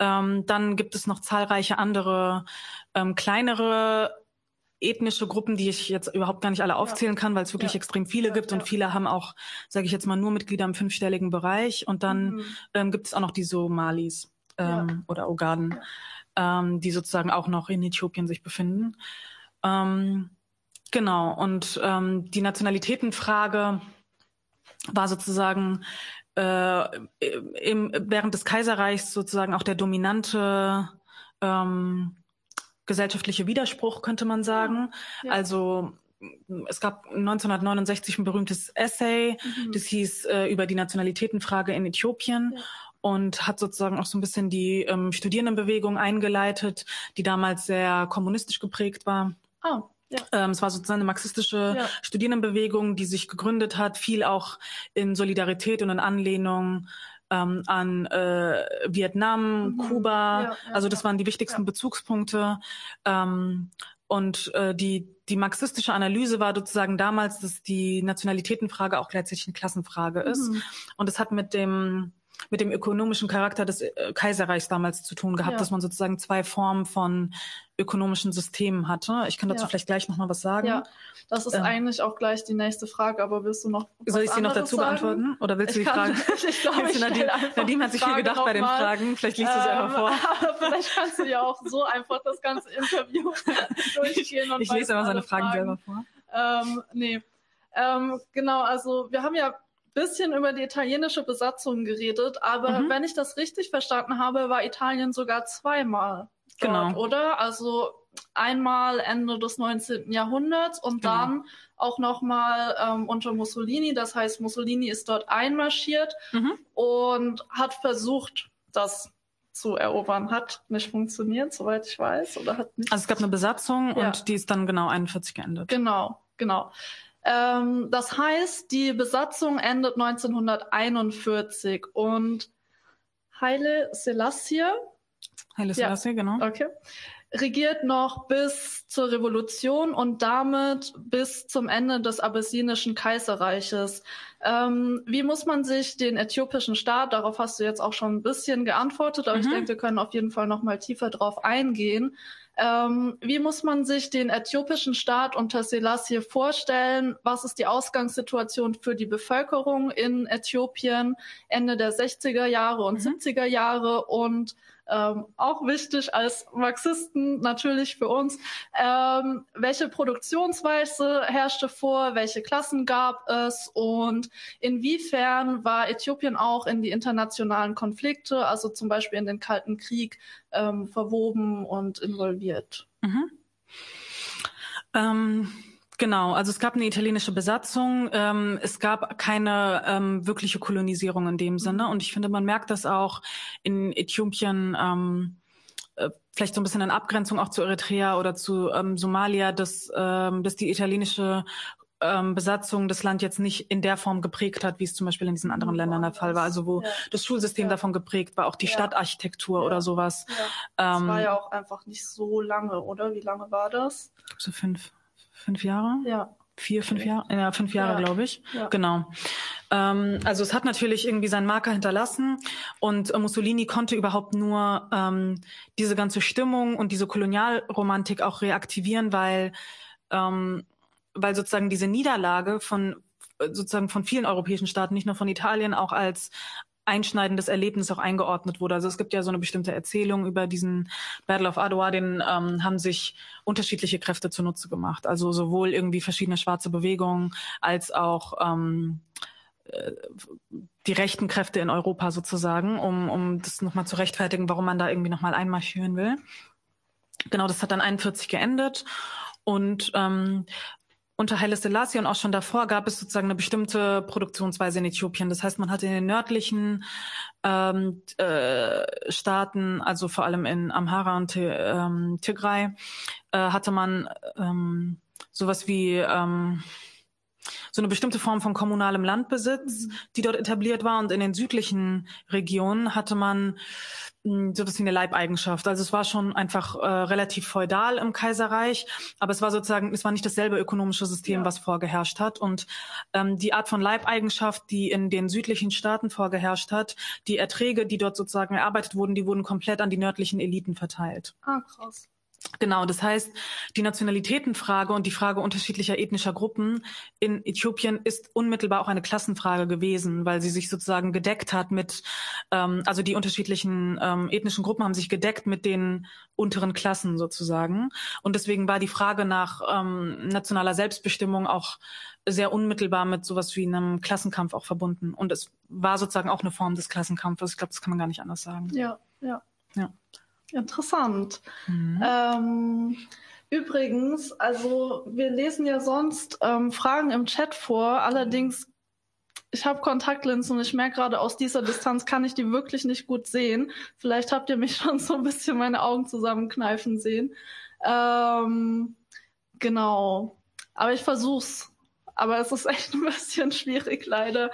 Ähm, dann gibt es noch zahlreiche andere ähm, kleinere ethnische Gruppen, die ich jetzt überhaupt gar nicht alle aufzählen kann, weil es wirklich ja. extrem viele ja, gibt und viele haben auch, sage ich jetzt mal, nur Mitglieder im fünfstelligen Bereich. Und dann mhm. ähm, gibt es auch noch die Somalis ähm, oder Ogaden ähm, die sozusagen auch noch in Äthiopien sich befinden. Ähm, genau, und ähm, die Nationalitätenfrage war sozusagen äh, im, während des Kaiserreichs sozusagen auch der dominante ähm, gesellschaftliche Widerspruch, könnte man sagen. Ja. Also es gab 1969 ein berühmtes Essay, mhm. das hieß äh, über die Nationalitätenfrage in Äthiopien. Ja und hat sozusagen auch so ein bisschen die ähm, Studierendenbewegung eingeleitet, die damals sehr kommunistisch geprägt war. Oh. Ja. Ähm, es war sozusagen eine marxistische ja. Studierendenbewegung, die sich gegründet hat, viel auch in Solidarität und in Anlehnung ähm, an äh, Vietnam, mhm. Kuba. Ja, also das waren die wichtigsten Bezugspunkte. Ähm, und äh, die, die marxistische Analyse war sozusagen damals, dass die Nationalitätenfrage auch gleichzeitig eine Klassenfrage ist. Mhm. Und es hat mit dem mit dem ökonomischen Charakter des äh, Kaiserreichs damals zu tun gehabt, Ja. dass man sozusagen zwei Formen von ökonomischen Systemen hatte. Ich kann dazu Ja. vielleicht gleich noch mal was sagen. Ja, das ist Ähm. eigentlich auch gleich die nächste Frage, aber willst du noch was Soll ich sie noch dazu sagen? beantworten? Oder willst du Ich die kann, Frage? ich glaube, ich einfach Nadine hat sich viel gedacht bei den mal. Fragen. Vielleicht liest du sie einfach vor. Vielleicht kannst du ja auch so einfach das ganze Interview durchgehen. Und Ich lese immer seine alle Fragen selber vor. Ähm, nee. Ähm, genau, also wir haben ja bisschen über die italienische Besatzung geredet, aber Mhm. wenn ich das richtig verstanden habe, war Italien sogar zweimal dort, Genau. oder? Also einmal Ende des 19. Jahrhunderts und Genau. dann auch nochmal ähm, unter Mussolini. Das heißt, Mussolini ist dort einmarschiert Mhm. und hat versucht, das zu erobern. Hat nicht funktioniert, soweit ich weiß, oder hat nicht Also es gab eine Besatzung Ja. und die ist dann genau 41 geendet. Genau, genau. Ähm, das heißt, die Besatzung endet 1941 und Haile Selassie, Haile Ja. Selassie, genau. okay, regiert noch bis zur Revolution und damit bis zum Ende des abessinischen Kaiserreiches. Ähm, wie muss man sich den äthiopischen Staat, darauf hast du jetzt auch schon ein bisschen geantwortet, aber ich Mhm. denke, wir können auf jeden Fall noch mal tiefer drauf eingehen. Ähm, wie muss man sich den äthiopischen Staat unter Selassie vorstellen? Was ist die Ausgangssituation für die Bevölkerung in Äthiopien Ende der 60er Jahre und Mhm. 70er Jahre? Und ähm, auch wichtig als Marxisten natürlich für uns, ähm, welche Produktionsweise herrschte vor, welche Klassen gab es und inwiefern war Äthiopien auch in die internationalen Konflikte, also zum Beispiel in den Kalten Krieg, ähm, verwoben und involviert? Mhm. Genau, also es gab eine italienische Besatzung, ähm, es gab keine ähm, wirkliche Kolonisierung in dem Sinne und ich finde, man merkt das auch in Äthiopien, ähm, äh, vielleicht so ein bisschen in Abgrenzung auch zu Eritrea oder zu ähm, Somalia, dass, ähm, dass die italienische ähm, Besatzung das Land jetzt nicht in der Form geprägt hat, wie es zum Beispiel in diesen anderen Ländern der Fall war. Also wo Ja. das Schulsystem Ja. davon geprägt war, auch die Ja. Stadtarchitektur oder sowas. Ja. Das Ähm, war ja auch einfach nicht so lange, oder? Wie lange war das? so fünf, fünf Jahre? Ja. Vier, fünf Jahre? Ja, fünf Jahre, Ja. glaube ich. Ja. Genau. Ähm, also es hat natürlich irgendwie seinen Marker hinterlassen und äh, Mussolini konnte überhaupt nur ähm, diese ganze Stimmung und diese Kolonialromantik auch reaktivieren, weil, ähm, weil sozusagen diese Niederlage von äh, sozusagen von vielen europäischen Staaten, nicht nur von Italien, auch als einschneidendes Erlebnis auch eingeordnet wurde. Also es gibt ja so eine bestimmte Erzählung über diesen Battle of Adwa, den ähm, haben sich unterschiedliche Kräfte zunutze gemacht. Also sowohl irgendwie verschiedene schwarze Bewegungen als auch ähm, äh, die rechten Kräfte in Europa sozusagen, um, um das nochmal zu rechtfertigen, warum man da irgendwie nochmal einmarschieren will. Genau, das hat dann 41 geendet und ähm, unter Haile Selassie und auch schon davor gab es sozusagen eine bestimmte Produktionsweise in Äthiopien. Das heißt, man hatte in den nördlichen ähm, äh, Staaten, also vor allem in Amhara und ähm, Tigray, äh, hatte man ähm, sowas wie ähm, so eine bestimmte Form von kommunalem Landbesitz, die dort etabliert war. Und in den südlichen Regionen hatte man mh, sowas wie eine Leibeigenschaft. Also es war schon einfach äh, relativ feudal im Kaiserreich, aber es war sozusagen, es war nicht dasselbe ökonomische System, Ja. was vorgeherrscht hat. Und ähm, die Art von Leibeigenschaft, die in den südlichen Staaten vorgeherrscht hat, die Erträge, die dort sozusagen erarbeitet wurden, die wurden komplett an die nördlichen Eliten verteilt. Ah, krass. Genau, das heißt, die Nationalitätenfrage und die Frage unterschiedlicher ethnischer Gruppen in Äthiopien ist unmittelbar auch eine Klassenfrage gewesen, weil sie sich sozusagen gedeckt hat mit, ähm, also die unterschiedlichen ähm, ethnischen Gruppen haben sich gedeckt mit den unteren Klassen sozusagen. Und deswegen war die Frage nach ähm, nationaler Selbstbestimmung auch sehr unmittelbar mit sowas wie einem Klassenkampf auch verbunden. Und es war sozusagen auch eine Form des Klassenkampfes. Ich glaube, das kann man gar nicht anders sagen. Ja, ja. Interessant. Mhm. Ähm, übrigens, also wir lesen ja sonst ähm, Fragen im Chat vor. Allerdings, ich habe Kontaktlinsen und ich merke gerade, aus dieser Distanz kann ich die wirklich nicht gut sehen. Vielleicht habt ihr mich schon so ein bisschen meine Augen zusammenkneifen sehen. Ähm, genau. Aber ich versuch's aber es ist echt ein bisschen schwierig leider.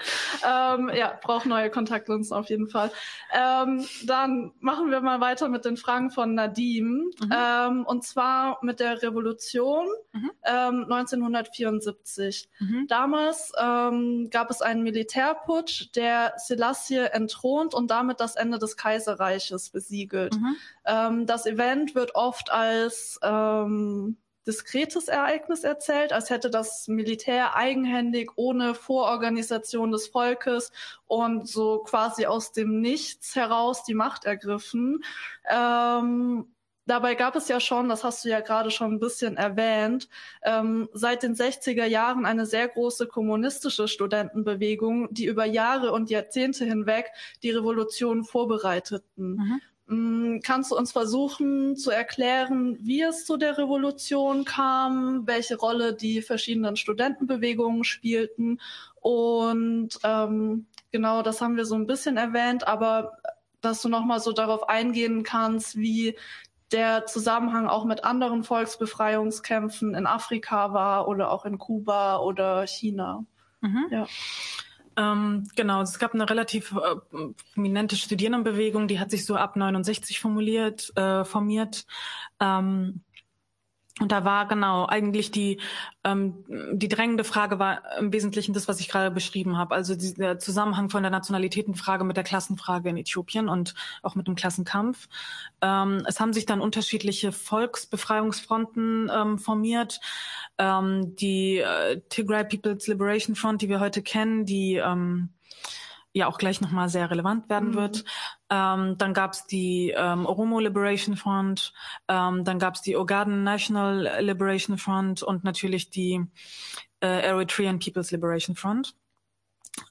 Ähm, ja, braucht neue Kontaktlinsen auf jeden Fall. Ähm, dann machen wir mal weiter mit den Fragen von Nadim. Mhm. Ähm, und zwar mit der Revolution mhm. 1974. Ähm, mhm. Damals ähm, gab es einen Militärputsch, der Selassie entthront und damit das Ende des Kaiserreiches besiegelt. Mhm. Ähm, das Event wird oft als ähm, diskretes Ereignis erzählt, als hätte das Militär eigenhändig ohne Vororganisation des Volkes und so quasi aus dem Nichts heraus die Macht ergriffen. Ähm, dabei gab es ja schon, das hast du ja gerade schon ein bisschen erwähnt, ähm, seit den 60er Jahren eine sehr große kommunistische Studentenbewegung, die über Jahre und Jahrzehnte hinweg die Revolution vorbereiteten. Mhm. Mm, kannst du uns versuchen zu erklären, wie es zu der Revolution kam, welche Rolle die verschiedenen Studentenbewegungen spielten? Und ähm, genau, das haben wir so ein bisschen erwähnt, aber dass du noch mal so darauf eingehen kannst, wie der Zusammenhang auch mit anderen Volksbefreiungskämpfen in Afrika war oder auch in Kuba oder China. Mhm. Ja. Ähm, genau, es gab eine relativ äh, prominente Studierendenbewegung, die hat sich so ab 69 formuliert, äh, formiert. Ähm, und da war genau eigentlich die ähm, die drängende Frage war im Wesentlichen das, was ich gerade beschrieben habe. Also der Zusammenhang von der Nationalitätenfrage mit der Klassenfrage in Äthiopien und auch mit dem Klassenkampf. Ähm, es haben sich dann unterschiedliche Volksbefreiungsfronten ähm, formiert. Ähm, die äh, Tigray People's Liberation Front, die wir heute kennen, die ähm, ja auch gleich nochmal sehr relevant werden mhm. wird. Ähm, dann gab es die ähm, Oromo Liberation Front, ähm, dann gab es die Ogaden National Liberation Front und natürlich die äh, Eritrean People's Liberation Front.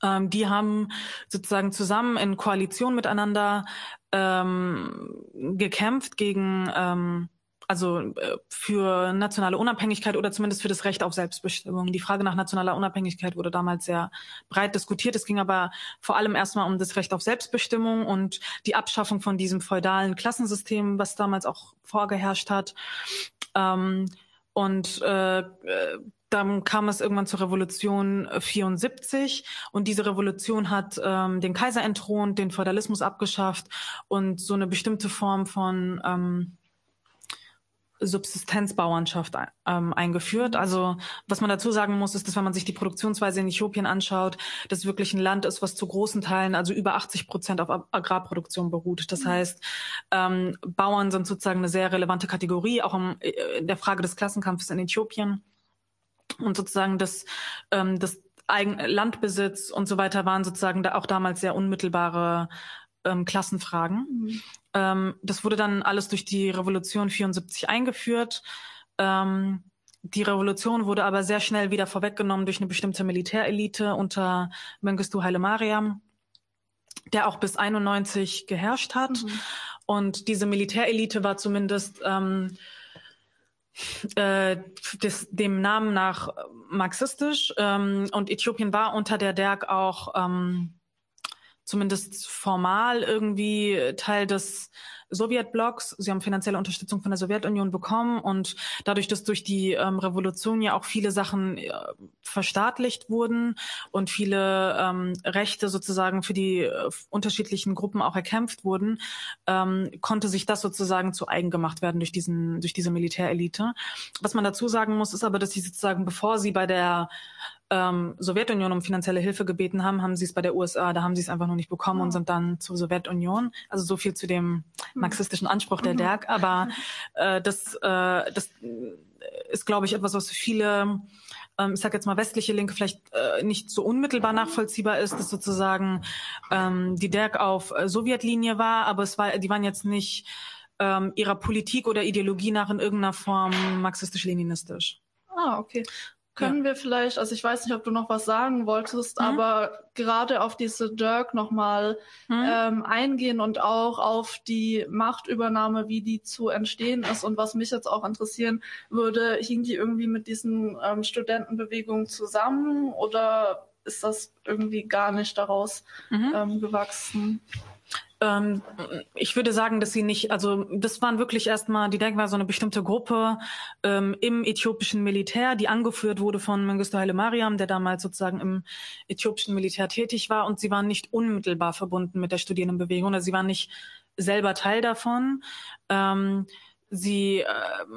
Ähm, die haben sozusagen zusammen in Koalition miteinander ähm, gekämpft gegen ähm, also äh, für nationale Unabhängigkeit oder zumindest für das Recht auf Selbstbestimmung. Die Frage nach nationaler Unabhängigkeit wurde damals sehr breit diskutiert. Es ging aber vor allem erstmal um das Recht auf Selbstbestimmung und die Abschaffung von diesem feudalen Klassensystem, was damals auch vorgeherrscht hat. Ähm, und äh, dann kam es irgendwann zur Revolution 74 und diese Revolution hat ähm, den Kaiser entthront, den Feudalismus abgeschafft und so eine bestimmte Form von ähm, Subsistenzbauernschaft ähm, eingeführt. Also was man dazu sagen muss, ist, dass wenn man sich die Produktionsweise in Äthiopien anschaut, das wirklich ein Land ist, was zu großen Teilen, also über 80 Prozent auf Agrarproduktion beruht. Das mhm. heißt, ähm, Bauern sind sozusagen eine sehr relevante Kategorie, auch im, äh, in der Frage des Klassenkampfes in Äthiopien. Und sozusagen das, ähm, das Eigen Landbesitz und so weiter waren sozusagen da auch damals sehr unmittelbare ähm, Klassenfragen. Mhm. Ähm, das wurde dann alles durch die Revolution 74 eingeführt. Ähm, die Revolution wurde aber sehr schnell wieder vorweggenommen durch eine bestimmte Militärelite unter Mengistu Haile Mariam, der auch bis 91 geherrscht hat. Mhm. Und diese Militärelite war zumindest ähm, äh, des, dem Namen nach marxistisch. Ähm, und Äthiopien war unter der Derg auch ähm, zumindest formal irgendwie Teil des Sowjetblocks. Sie haben finanzielle Unterstützung von der Sowjetunion bekommen und dadurch, dass durch die ähm, Revolution ja auch viele Sachen äh, verstaatlicht wurden und viele ähm, Rechte sozusagen für die äh, unterschiedlichen Gruppen auch erkämpft wurden, ähm, konnte sich das sozusagen zu eigen gemacht werden durch diesen durch diese Militärelite. Was man dazu sagen muss, ist aber, dass sie sozusagen bevor sie bei der ähm, Sowjetunion um finanzielle Hilfe gebeten haben, haben sie es bei der USA, da haben sie es einfach noch nicht bekommen oh. und sind dann zur Sowjetunion. Also so viel zu dem hm. marxistischen Anspruch der mhm. DERG. Aber äh, das, äh, das ist, glaube ich, etwas, was für viele ähm, ich sage jetzt mal westliche Linke vielleicht äh, nicht so unmittelbar nachvollziehbar ist, dass sozusagen ähm, die DERG auf äh, Sowjetlinie war, aber es war, die waren jetzt nicht ähm, ihrer Politik oder Ideologie nach in irgendeiner Form marxistisch-leninistisch. Ah, okay. Können ja. wir vielleicht, also ich weiß nicht, ob du noch was sagen wolltest, mhm. aber gerade auf diese Dirk nochmal mhm. ähm, eingehen und auch auf die Machtübernahme, wie die zu entstehen ist und was mich jetzt auch interessieren würde, hing die irgendwie mit diesen ähm, Studentenbewegungen zusammen oder ist das irgendwie gar nicht daraus mhm. ähm, gewachsen? Ähm, ich würde sagen, dass sie nicht, also das waren wirklich erstmal, die Denk war so eine bestimmte Gruppe ähm, im äthiopischen Militär, die angeführt wurde von Mengistu Haile Mariam, der damals sozusagen im äthiopischen Militär tätig war und sie waren nicht unmittelbar verbunden mit der Studierendenbewegung, also sie waren nicht selber Teil davon. Ähm, Sie äh,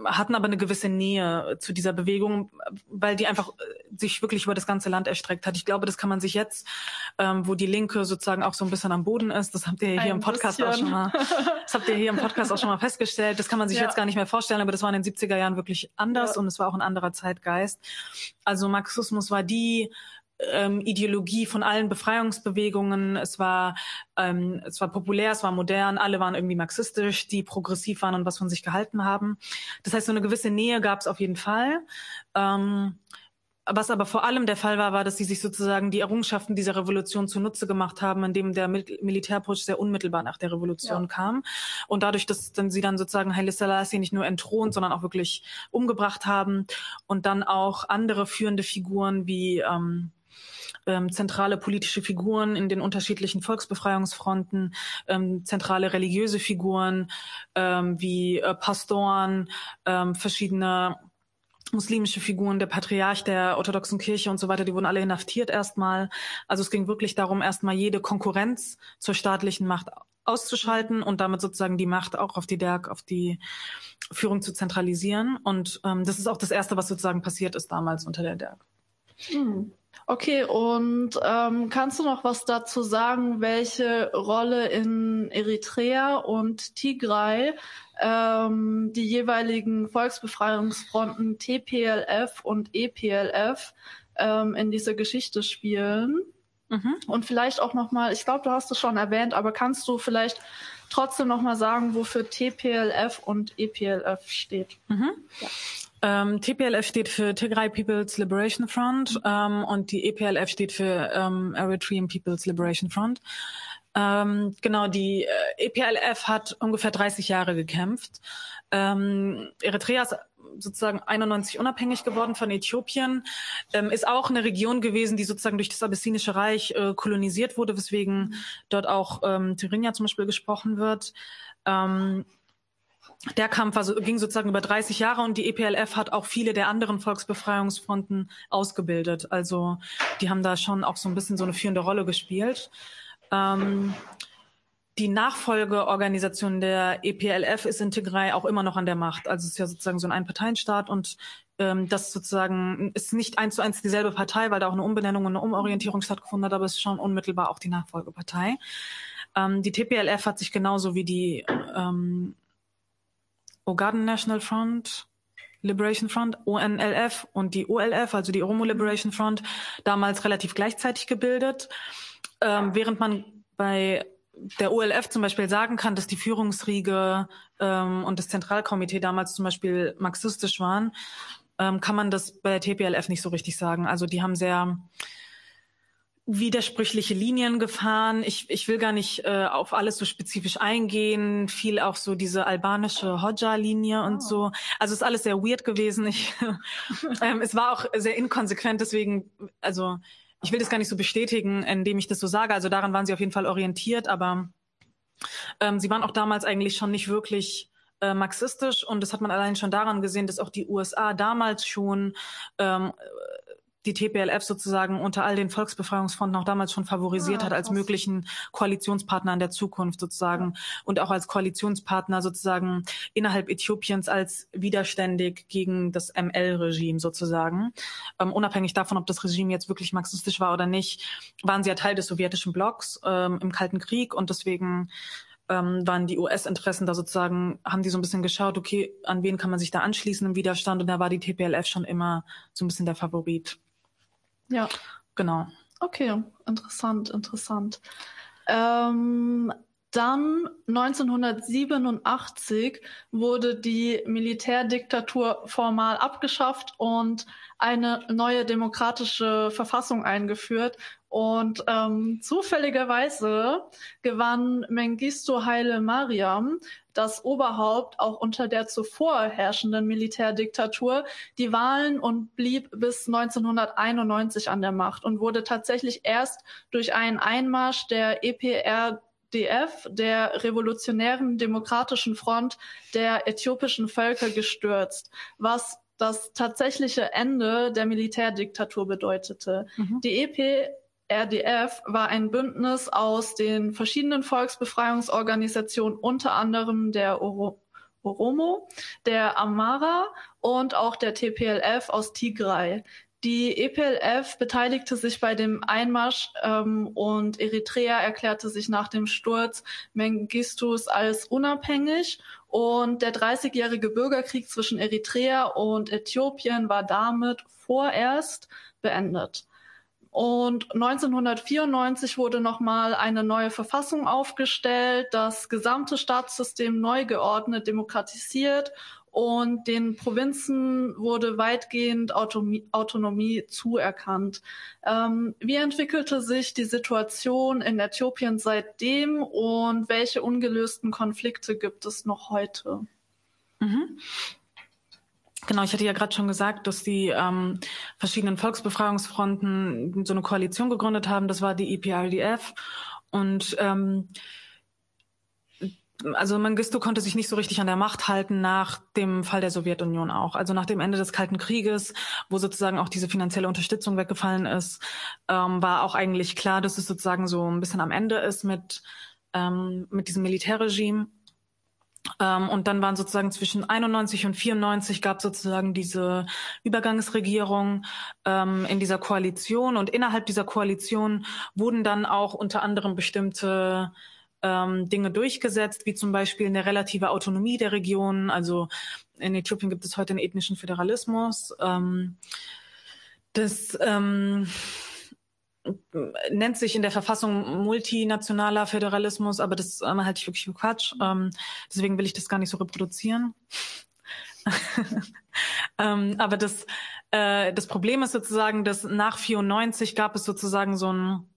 hatten aber eine gewisse Nähe zu dieser Bewegung, weil die einfach äh, sich wirklich über das ganze Land erstreckt hat. Ich glaube, das kann man sich jetzt, ähm, wo die Linke sozusagen auch so ein bisschen am Boden ist, das habt ihr hier ein im Podcast bisschen. auch schon mal, das habt ihr hier im Podcast auch schon mal festgestellt. Das kann man sich ja. jetzt gar nicht mehr vorstellen, aber das war in den 70er Jahren wirklich anders ja. und es war auch ein anderer Zeitgeist. Also Marxismus war die ähm, Ideologie von allen Befreiungsbewegungen. Es war, ähm, es war populär, es war modern, alle waren irgendwie marxistisch, die progressiv waren und was von sich gehalten haben. Das heißt, so eine gewisse Nähe gab es auf jeden Fall. Ähm, was aber vor allem der Fall war, war, dass sie sich sozusagen die Errungenschaften dieser Revolution zunutze gemacht haben, indem der Mil Militärputsch sehr unmittelbar nach der Revolution ja. kam. Und dadurch, dass dann sie dann sozusagen Haile Selassie nicht nur entthront, sondern auch wirklich umgebracht haben und dann auch andere führende Figuren wie ähm, ähm, zentrale politische Figuren in den unterschiedlichen Volksbefreiungsfronten, ähm, zentrale religiöse Figuren ähm, wie äh, Pastoren, ähm, verschiedene muslimische Figuren, der Patriarch der orthodoxen Kirche und so weiter, die wurden alle inhaftiert erstmal. Also es ging wirklich darum, erstmal jede Konkurrenz zur staatlichen Macht auszuschalten und damit sozusagen die Macht auch auf die DERG, auf die Führung zu zentralisieren. Und ähm, das ist auch das Erste, was sozusagen passiert ist damals unter der DERG. Hm. Okay, und ähm, kannst du noch was dazu sagen, welche Rolle in Eritrea und Tigray ähm, die jeweiligen Volksbefreiungsfronten TPLF und EPLF ähm, in dieser Geschichte spielen? Mhm. Und vielleicht auch nochmal, ich glaube, du hast es schon erwähnt, aber kannst du vielleicht trotzdem nochmal sagen, wofür TPLF und EPLF steht? Mhm. Ja. Ähm, TPLF steht für Tigray People's Liberation Front ähm, und die EPLF steht für ähm, Eritrean People's Liberation Front. Ähm, genau, die äh, EPLF hat ungefähr 30 Jahre gekämpft. Ähm, Eritrea ist sozusagen 91 unabhängig geworden von Äthiopien, ähm, ist auch eine Region gewesen, die sozusagen durch das Abyssinische Reich äh, kolonisiert wurde, weswegen dort auch ähm, Tigrinya zum Beispiel gesprochen wird. Ähm, der Kampf also, ging sozusagen über 30 Jahre und die EPLF hat auch viele der anderen Volksbefreiungsfronten ausgebildet. Also die haben da schon auch so ein bisschen so eine führende Rolle gespielt. Ähm, die Nachfolgeorganisation der EPLF ist in Tigray auch immer noch an der Macht. Also es ist ja sozusagen so ein Einparteienstaat und ähm, das sozusagen ist nicht eins zu eins dieselbe Partei, weil da auch eine Umbenennung und eine Umorientierung stattgefunden hat, aber es ist schon unmittelbar auch die Nachfolgepartei. Ähm, die TPLF hat sich genauso wie die ähm, Ogaden National Front, Liberation Front, ONLF und die OLF, also die Oromo Liberation Front, damals relativ gleichzeitig gebildet. Ähm, während man bei der OLF zum Beispiel sagen kann, dass die Führungsriege ähm, und das Zentralkomitee damals zum Beispiel marxistisch waren, ähm, kann man das bei der TPLF nicht so richtig sagen. Also die haben sehr widersprüchliche Linien gefahren. Ich, ich will gar nicht äh, auf alles so spezifisch eingehen. Viel auch so diese albanische Hodja-Linie und oh. so. Also ist alles sehr weird gewesen. Ich, ähm, es war auch sehr inkonsequent, deswegen, also ich will das gar nicht so bestätigen, indem ich das so sage. Also daran waren sie auf jeden Fall orientiert, aber ähm, sie waren auch damals eigentlich schon nicht wirklich äh, marxistisch und das hat man allein schon daran gesehen, dass auch die USA damals schon ähm, die TPLF sozusagen unter all den Volksbefreiungsfronten auch damals schon favorisiert ah, hat als möglichen Koalitionspartner in der Zukunft sozusagen ja. und auch als Koalitionspartner sozusagen innerhalb Äthiopiens als widerständig gegen das ML-Regime sozusagen. Ähm, unabhängig davon, ob das Regime jetzt wirklich marxistisch war oder nicht, waren sie ja Teil des sowjetischen Blocks ähm, im Kalten Krieg und deswegen ähm, waren die US-Interessen da sozusagen, haben die so ein bisschen geschaut, okay, an wen kann man sich da anschließen im Widerstand und da war die TPLF schon immer so ein bisschen der Favorit. Ja. Genau. Okay, interessant, interessant. Ähm, dann 1987 wurde die Militärdiktatur formal abgeschafft und eine neue demokratische Verfassung eingeführt. Und ähm, zufälligerweise gewann Mengistu Haile Mariam, das Oberhaupt auch unter der zuvor herrschenden Militärdiktatur, die Wahlen und blieb bis 1991 an der Macht und wurde tatsächlich erst durch einen Einmarsch der EPR DF, der Revolutionären Demokratischen Front der äthiopischen Völker gestürzt, was das tatsächliche Ende der Militärdiktatur bedeutete. Mhm. Die EPRDF war ein Bündnis aus den verschiedenen Volksbefreiungsorganisationen, unter anderem der Oro Oromo, der Amara und auch der TPLF aus Tigray. Die EPLF beteiligte sich bei dem Einmarsch ähm, und Eritrea erklärte sich nach dem Sturz Mengistus als unabhängig und der 30-jährige Bürgerkrieg zwischen Eritrea und Äthiopien war damit vorerst beendet. Und 1994 wurde nochmal eine neue Verfassung aufgestellt, das gesamte Staatssystem neu geordnet, demokratisiert und den Provinzen wurde weitgehend Autonomie, Autonomie zuerkannt. Ähm, wie entwickelte sich die Situation in Äthiopien seitdem und welche ungelösten Konflikte gibt es noch heute? Mhm. Genau, ich hatte ja gerade schon gesagt, dass die ähm, verschiedenen Volksbefreiungsfronten so eine Koalition gegründet haben. Das war die EPRDF. Und ähm, also Mengistu konnte sich nicht so richtig an der Macht halten nach dem Fall der Sowjetunion auch. Also nach dem Ende des Kalten Krieges, wo sozusagen auch diese finanzielle Unterstützung weggefallen ist, ähm, war auch eigentlich klar, dass es sozusagen so ein bisschen am Ende ist mit, ähm, mit diesem Militärregime. Ähm, und dann waren sozusagen zwischen 91 und 94 gab sozusagen diese Übergangsregierung ähm, in dieser Koalition. Und innerhalb dieser Koalition wurden dann auch unter anderem bestimmte ähm, Dinge durchgesetzt, wie zum Beispiel eine relative Autonomie der Regionen. Also in Äthiopien gibt es heute einen ethnischen Föderalismus. Ähm, das ähm, nennt sich in der Verfassung multinationaler Föderalismus, aber das ähm, halte ich wirklich für Quatsch. Ähm, deswegen will ich das gar nicht so reproduzieren. ähm, aber das, äh, das Problem ist sozusagen, dass nach 94 gab es sozusagen so ein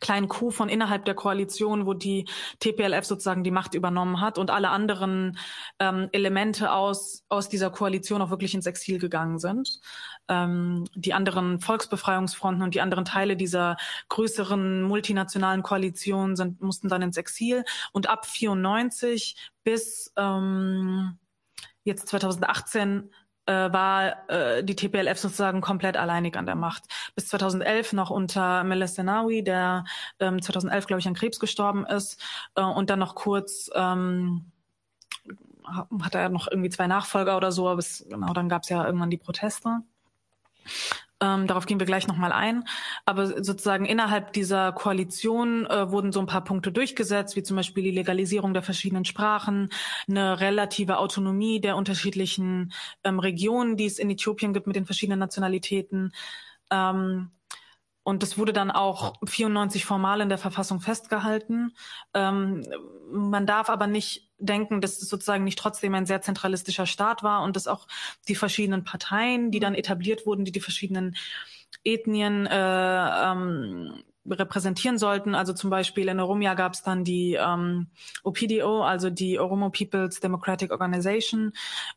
kleinen Coup von innerhalb der Koalition, wo die TPLF sozusagen die Macht übernommen hat und alle anderen ähm, Elemente aus, aus dieser Koalition auch wirklich ins Exil gegangen sind. Ähm, die anderen Volksbefreiungsfronten und die anderen Teile dieser größeren multinationalen Koalition sind, mussten dann ins Exil. Und ab 94 bis ähm, jetzt 2018 äh, war äh, die TPLF sozusagen komplett alleinig an der Macht. Bis 2011 noch unter Meles Zenawi, der ähm, 2011, glaube ich, an Krebs gestorben ist äh, und dann noch kurz ähm, hat er noch irgendwie zwei Nachfolger oder so, aber es, genau, dann gab es ja irgendwann die Proteste. Ähm, darauf gehen wir gleich nochmal ein. Aber sozusagen innerhalb dieser Koalition äh, wurden so ein paar Punkte durchgesetzt, wie zum Beispiel die Legalisierung der verschiedenen Sprachen, eine relative Autonomie der unterschiedlichen ähm, Regionen, die es in Äthiopien gibt mit den verschiedenen Nationalitäten. Ähm, und das wurde dann auch 94 formal in der Verfassung festgehalten. Ähm, man darf aber nicht denken, dass es sozusagen nicht trotzdem ein sehr zentralistischer Staat war und dass auch die verschiedenen Parteien, die dann etabliert wurden, die die verschiedenen Ethnien äh, ähm, repräsentieren sollten. Also zum Beispiel in Oromia gab es dann die ähm, OPDO, also die Oromo People's Democratic Organization,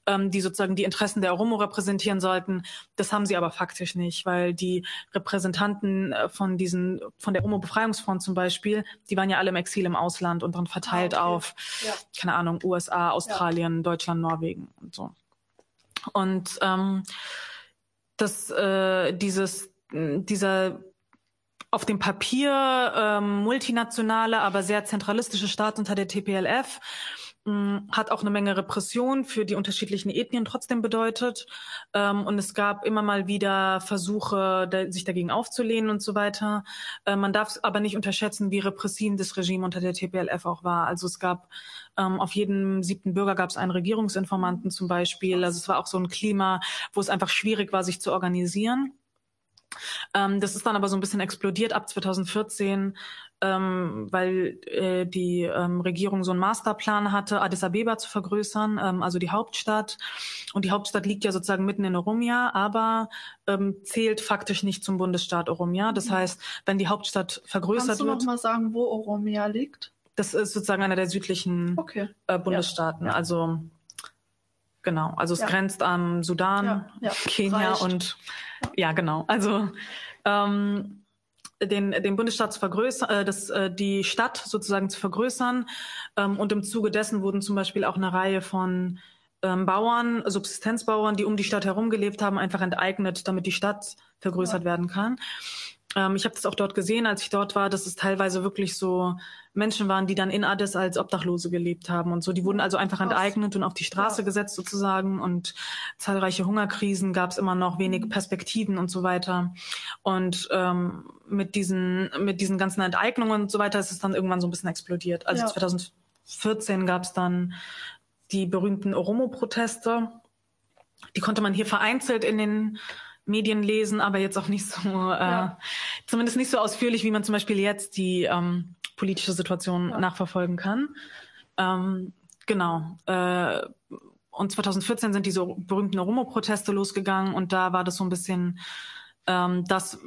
ähm, die sozusagen die Interessen der Oromo repräsentieren sollten. Das haben sie aber faktisch nicht, weil die Repräsentanten äh, von diesen, von der Oromo Befreiungsfront zum Beispiel, die waren ja alle im Exil im Ausland und dann verteilt ah, okay. auf, ja. keine Ahnung, USA, Australien, ja. Deutschland, Norwegen und so. Und ähm, das, äh, dieses, dieser auf dem Papier ähm, multinationale, aber sehr zentralistische Staat unter der TPLF hm, hat auch eine Menge Repression für die unterschiedlichen Ethnien trotzdem bedeutet. Ähm, und es gab immer mal wieder Versuche, sich dagegen aufzulehnen und so weiter. Äh, man darf aber nicht unterschätzen, wie repressiv das Regime unter der TPLF auch war. Also es gab ähm, auf jedem siebten Bürger gab es einen Regierungsinformanten zum Beispiel. Also es war auch so ein Klima, wo es einfach schwierig war, sich zu organisieren. Ähm, das ist dann aber so ein bisschen explodiert ab 2014, ähm, weil äh, die ähm, Regierung so einen Masterplan hatte, Addis Abeba zu vergrößern, ähm, also die Hauptstadt. Und die Hauptstadt liegt ja sozusagen mitten in Oromia, aber ähm, zählt faktisch nicht zum Bundesstaat Oromia. Das mhm. heißt, wenn die Hauptstadt vergrößert Kannst du wird. noch mal sagen, wo Oromia liegt? Das ist sozusagen einer der südlichen Okay. äh, Bundesstaaten. Ja. Also genau, also es Ja. grenzt am Sudan, Ja, ja. Kenia Reicht. und ja genau. Also ähm, den, den Bundesstaat zu vergrößern, äh, das, äh, die Stadt sozusagen zu vergrößern. Ähm, und im Zuge dessen wurden zum Beispiel auch eine Reihe von ähm, Bauern, Subsistenzbauern, die um die Stadt herum gelebt haben, einfach enteignet, damit die Stadt vergrößert werden kann. Ähm, ich habe das auch dort gesehen, als ich dort war, dass es teilweise wirklich so Menschen waren, die dann in Addis als Obdachlose gelebt haben und so. Die wurden also einfach enteignet und auf die Straße Ja. gesetzt sozusagen und zahlreiche Hungerkrisen gab es immer noch, Mhm. wenig Perspektiven und so weiter. Und ähm, mit diesen mit diesen ganzen Enteignungen und so weiter ist es dann irgendwann so ein bisschen explodiert. Also Ja. 2014 gab es dann die berühmten Oromo-Proteste. Die konnte man hier vereinzelt in den Medien lesen, aber jetzt auch nicht so, äh, Ja. zumindest nicht so ausführlich, wie man zum Beispiel jetzt die ähm, politische Situation Ja. nachverfolgen kann. Ähm, genau. Äh, und 2014 sind diese berühmten Oromo-Proteste losgegangen und da war das so ein bisschen ähm, das,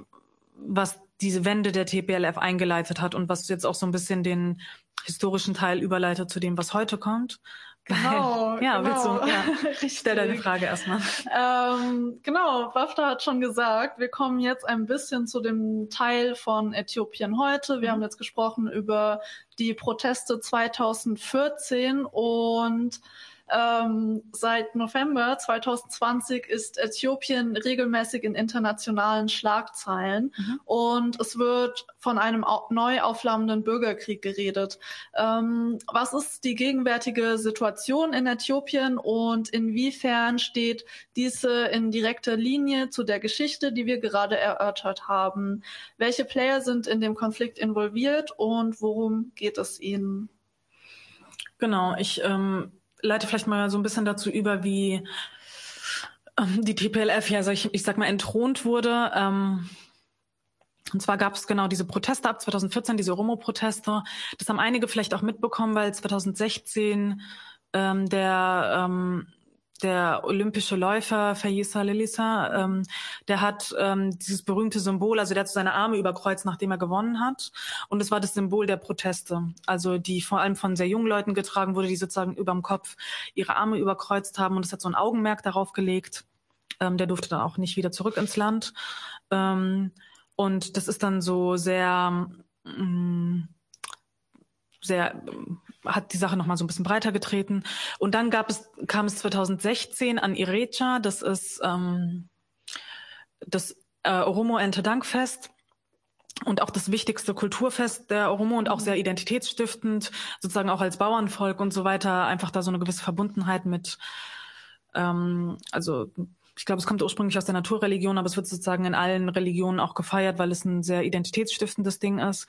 was diese Wende der TPLF eingeleitet hat und was jetzt auch so ein bisschen den historischen Teil überleitet zu dem, was heute kommt. Genau, ja, genau. willst du, ja. Richtig. Stell deine Frage erstmal. Ähm, genau, Bafta hat schon gesagt, wir kommen jetzt ein bisschen zu dem Teil von Äthiopien heute. Wir Mhm. haben jetzt gesprochen über die Proteste 2014 und ähm, seit November 2020 ist Äthiopien regelmäßig in internationalen Schlagzeilen Mhm. und es wird von einem neu aufflammenden Bürgerkrieg geredet. Ähm, was ist die gegenwärtige Situation in Äthiopien und inwiefern steht diese in direkter Linie zu der Geschichte, die wir gerade erörtert haben? Welche Player sind in dem Konflikt involviert und worum geht es ihnen? Genau, ich ähm, leite vielleicht mal so ein bisschen dazu über, wie ähm, die TPLF ja, sag ich, ich sag mal, entthront wurde. Ähm, und zwar gab es genau diese Proteste ab 2014, diese Oromo-Proteste. Das haben einige vielleicht auch mitbekommen, weil 2016 ähm, der ähm, der olympische Läufer Fayisa Lilisa, ähm, der hat ähm, dieses berühmte Symbol, also der hat seine Arme überkreuzt, nachdem er gewonnen hat. Und es war das Symbol der Proteste, also die vor allem von sehr jungen Leuten getragen wurde, die sozusagen überm Kopf ihre Arme überkreuzt haben. Und es hat so ein Augenmerk darauf gelegt. Ähm, der durfte dann auch nicht wieder zurück ins Land. Ähm, und das ist dann so sehr, mh, sehr hat die Sache noch mal so ein bisschen breiter getreten. Und dann gab es, kam es 2016 an Irecha, das ist ähm, das äh, Oromo Ente Dankfest und auch das wichtigste Kulturfest der Oromo und auch sehr identitätsstiftend, sozusagen auch als Bauernvolk und so weiter, einfach da so eine gewisse Verbundenheit mit, ähm, also ich glaube, es kommt ursprünglich aus der Naturreligion, aber es wird sozusagen in allen Religionen auch gefeiert, weil es ein sehr identitätsstiftendes Ding ist.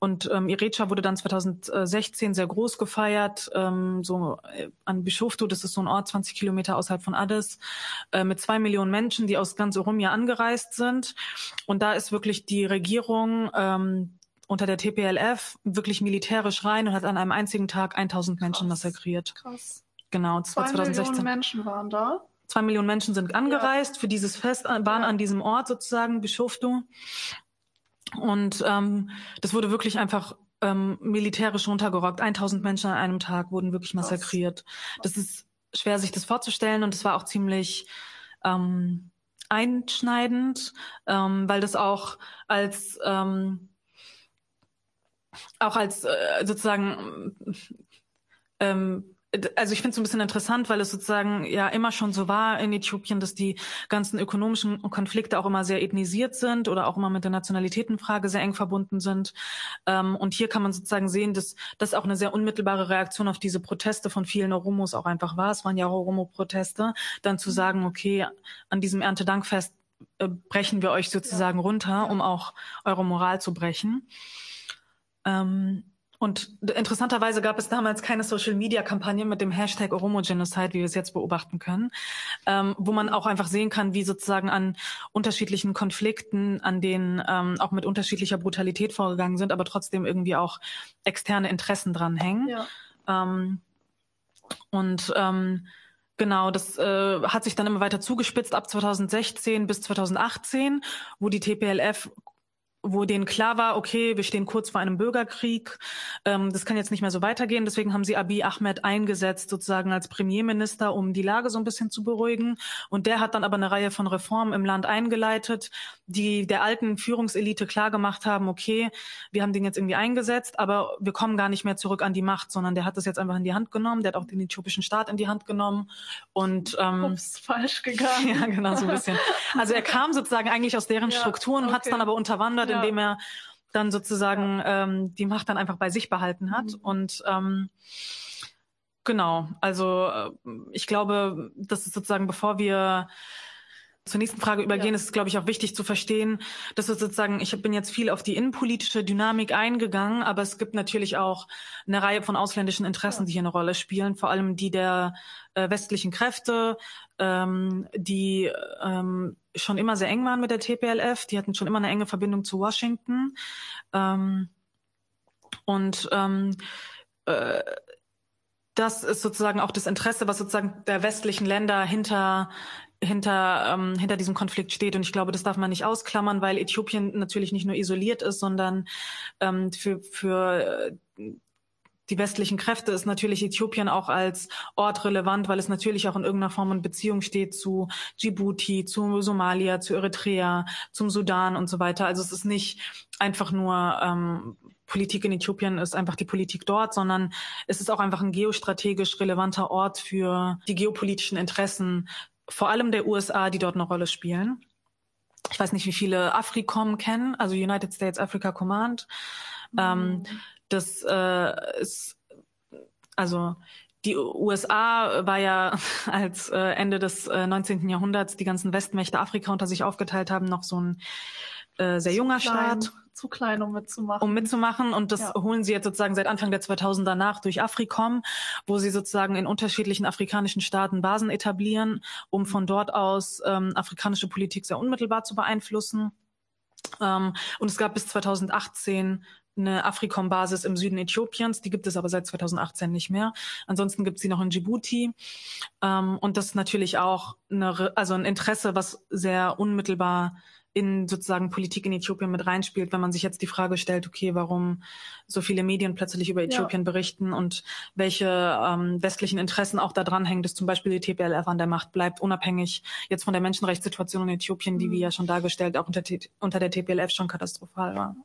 Und ähm, Irecha wurde dann 2016 sehr groß gefeiert, ähm, so äh, an Bishoftu, das ist so ein Ort 20 Kilometer außerhalb von Addis, äh, mit zwei Millionen Menschen, die aus ganz Oromia angereist sind. Und da ist wirklich die Regierung ähm, unter der TPLF wirklich militärisch rein und hat an einem einzigen Tag 1000 Menschen Krass. massakriert. Krass. Genau, das war Zwei 2016. Millionen Menschen waren da. Zwei Millionen Menschen sind angereist für dieses Fest, äh, waren Ja. an diesem Ort sozusagen, Bischoftu. Und ähm, das wurde wirklich einfach ähm, militärisch runtergerockt. 1000 Menschen an einem Tag wurden wirklich massakriert. Das ist schwer sich das vorzustellen und es war auch ziemlich ähm, einschneidend, ähm, weil das auch als ähm, auch als äh, sozusagen ähm, also ich finde es ein bisschen interessant, weil es sozusagen ja immer schon so war in Äthiopien, dass die ganzen ökonomischen Konflikte auch immer sehr ethnisiert sind oder auch immer mit der Nationalitätenfrage sehr eng verbunden sind. Ähm, und hier kann man sozusagen sehen, dass das auch eine sehr unmittelbare Reaktion auf diese Proteste von vielen Oromos auch einfach war. Es waren ja Oromo-Proteste, dann zu sagen, okay, an diesem Erntedankfest äh, brechen wir euch sozusagen runter, um auch eure Moral zu brechen. Ähm, Und interessanterweise gab es damals keine Social-Media-Kampagne mit dem Hashtag Oromo-Genocide, wie wir es jetzt beobachten können, ähm, wo man auch einfach sehen kann, wie sozusagen an unterschiedlichen Konflikten, an denen ähm, auch mit unterschiedlicher Brutalität vorgegangen sind, aber trotzdem irgendwie auch externe Interessen dranhängen. Ja. Ähm, und ähm, Genau, das äh, hat sich dann immer weiter zugespitzt ab 2016 bis 2018, wo die TPLF wo denen klar war, okay, wir stehen kurz vor einem Bürgerkrieg, ähm, das kann jetzt nicht mehr so weitergehen. Deswegen haben sie Abiy Ahmed eingesetzt, sozusagen als Premierminister, um die Lage so ein bisschen zu beruhigen. Und der hat dann aber eine Reihe von Reformen im Land eingeleitet, die der alten Führungselite klar gemacht haben, okay, wir haben den jetzt irgendwie eingesetzt, aber wir kommen gar nicht mehr zurück an die Macht, sondern der hat das jetzt einfach in die Hand genommen, der hat auch den äthiopischen Staat in die Hand genommen und ähm, Ups, falsch gegangen. ja, genau, so ein bisschen. Also er kam sozusagen eigentlich aus deren Ja, Strukturen, hat es okay. dann aber unterwandert, Ja. indem er dann sozusagen ähm, die Macht dann einfach bei sich behalten hat. Mhm. Und ähm, genau, also äh, ich glaube, das ist sozusagen, bevor wir zur nächsten Frage übergehen, Ja. ist es, glaube ich, auch wichtig zu verstehen, dass es sozusagen, ich bin jetzt viel auf die innenpolitische Dynamik eingegangen, aber es gibt natürlich auch eine Reihe von ausländischen Interessen, Ja. die hier eine Rolle spielen, vor allem die der äh, westlichen Kräfte, ähm, die ähm, schon immer sehr eng waren mit der TPLF, die hatten schon immer eine enge Verbindung zu Washington. Ähm, und ähm, äh, das ist sozusagen auch das Interesse, was sozusagen der westlichen Länder hinter hinter ähm, hinter diesem Konflikt steht und ich glaube, das darf man nicht ausklammern, weil Äthiopien natürlich nicht nur isoliert ist, sondern ähm, für für äh, die westlichen Kräfte ist natürlich Äthiopien auch als Ort relevant, weil es natürlich auch in irgendeiner Form in Beziehung steht zu Djibouti, zu Somalia, zu Eritrea, zum Sudan und so weiter. Also es ist nicht einfach nur ähm, Politik in Äthiopien ist einfach die Politik dort, sondern es ist auch einfach ein geostrategisch relevanter Ort für die geopolitischen Interessen, vor allem der USA, die dort eine Rolle spielen. Ich weiß nicht, wie viele AFRICOM kennen, also United States Africa Command. Ähm, das äh, ist also die USA war ja, als äh, Ende des äh, 19. Jahrhunderts die ganzen Westmächte Afrika unter sich aufgeteilt haben, noch so ein äh, sehr junger klein, Staat Zu klein, um mitzumachen. um mitzumachen. Und das Ja. holen sie jetzt sozusagen seit Anfang der 2000er nach durch Africom, wo sie sozusagen in unterschiedlichen afrikanischen Staaten Basen etablieren, um von dort aus ähm, afrikanische Politik sehr unmittelbar zu beeinflussen. Ähm, und es gab bis 2018 eine Africom-Basis im Süden Äthiopiens, die gibt es aber seit 2018 nicht mehr. Ansonsten gibt es sie noch in Djibouti. Ähm, und das ist natürlich auch eine, also ein Interesse, was sehr unmittelbar in sozusagen Politik in Äthiopien mit reinspielt, wenn man sich jetzt die Frage stellt, okay, warum so viele Medien plötzlich über Äthiopien berichten und welche ähm, westlichen Interessen auch da dranhängen, dass zum Beispiel die TPLF an der Macht bleibt, unabhängig jetzt von der Menschenrechtssituation in Äthiopien, die, wie ja schon dargestellt, auch unter, unter der TPLF schon katastrophal war.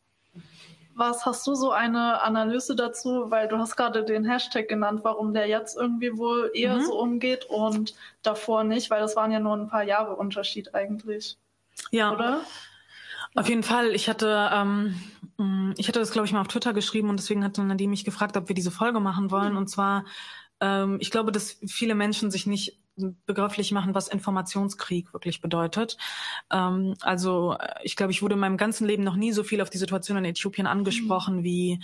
Was hast du so eine Analyse dazu? Weil du hast gerade den Hashtag genannt, warum der jetzt irgendwie wohl eher Mhm. so umgeht und davor nicht, weil das waren ja nur ein paar Jahre Unterschied eigentlich, Ja, oder? Auf jeden Fall. Ich hatte, ähm, mh, ich hatte das, glaube ich, mal auf Twitter geschrieben und deswegen hatte Nadine mich gefragt, ob wir diese Folge machen wollen. Und zwar, ähm, ich glaube, dass viele Menschen sich nicht begrifflich machen, was Informationskrieg wirklich bedeutet. Ähm, also äh, ich glaube, ich wurde in meinem ganzen Leben noch nie so viel auf die Situation in Äthiopien angesprochen wie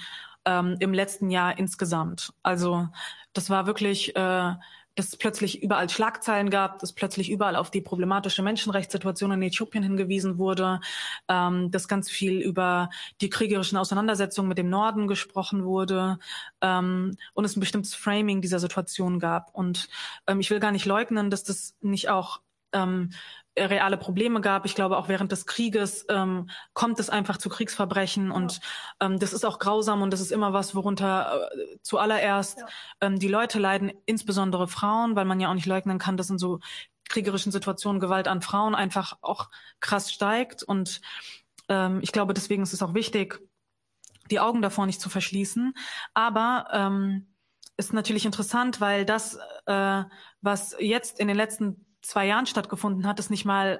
ähm, im letzten Jahr insgesamt. Also das war wirklich, äh, dass es plötzlich überall Schlagzeilen gab, dass plötzlich überall auf die problematische Menschenrechtssituation in Äthiopien hingewiesen wurde, ähm, dass ganz viel über die kriegerischen Auseinandersetzungen mit dem Norden gesprochen wurde ähm, und es ein bestimmtes Framing dieser Situation gab. Und ähm, ich will gar nicht leugnen, dass das nicht auch ähm, reale Probleme gab. Ich glaube, auch während des Krieges ähm, kommt es einfach zu Kriegsverbrechen und ähm, das ist auch grausam und das ist immer was, worunter äh, zuallererst Ja. ähm, die Leute leiden, insbesondere Frauen, weil man ja auch nicht leugnen kann, dass in so kriegerischen Situationen Gewalt an Frauen einfach auch krass steigt und ähm, ich glaube, deswegen ist es auch wichtig, die Augen davor nicht zu verschließen. Aber ähm, ist natürlich interessant, weil das, äh, was jetzt in den letzten zwei Jahren stattgefunden hat, ist nicht mal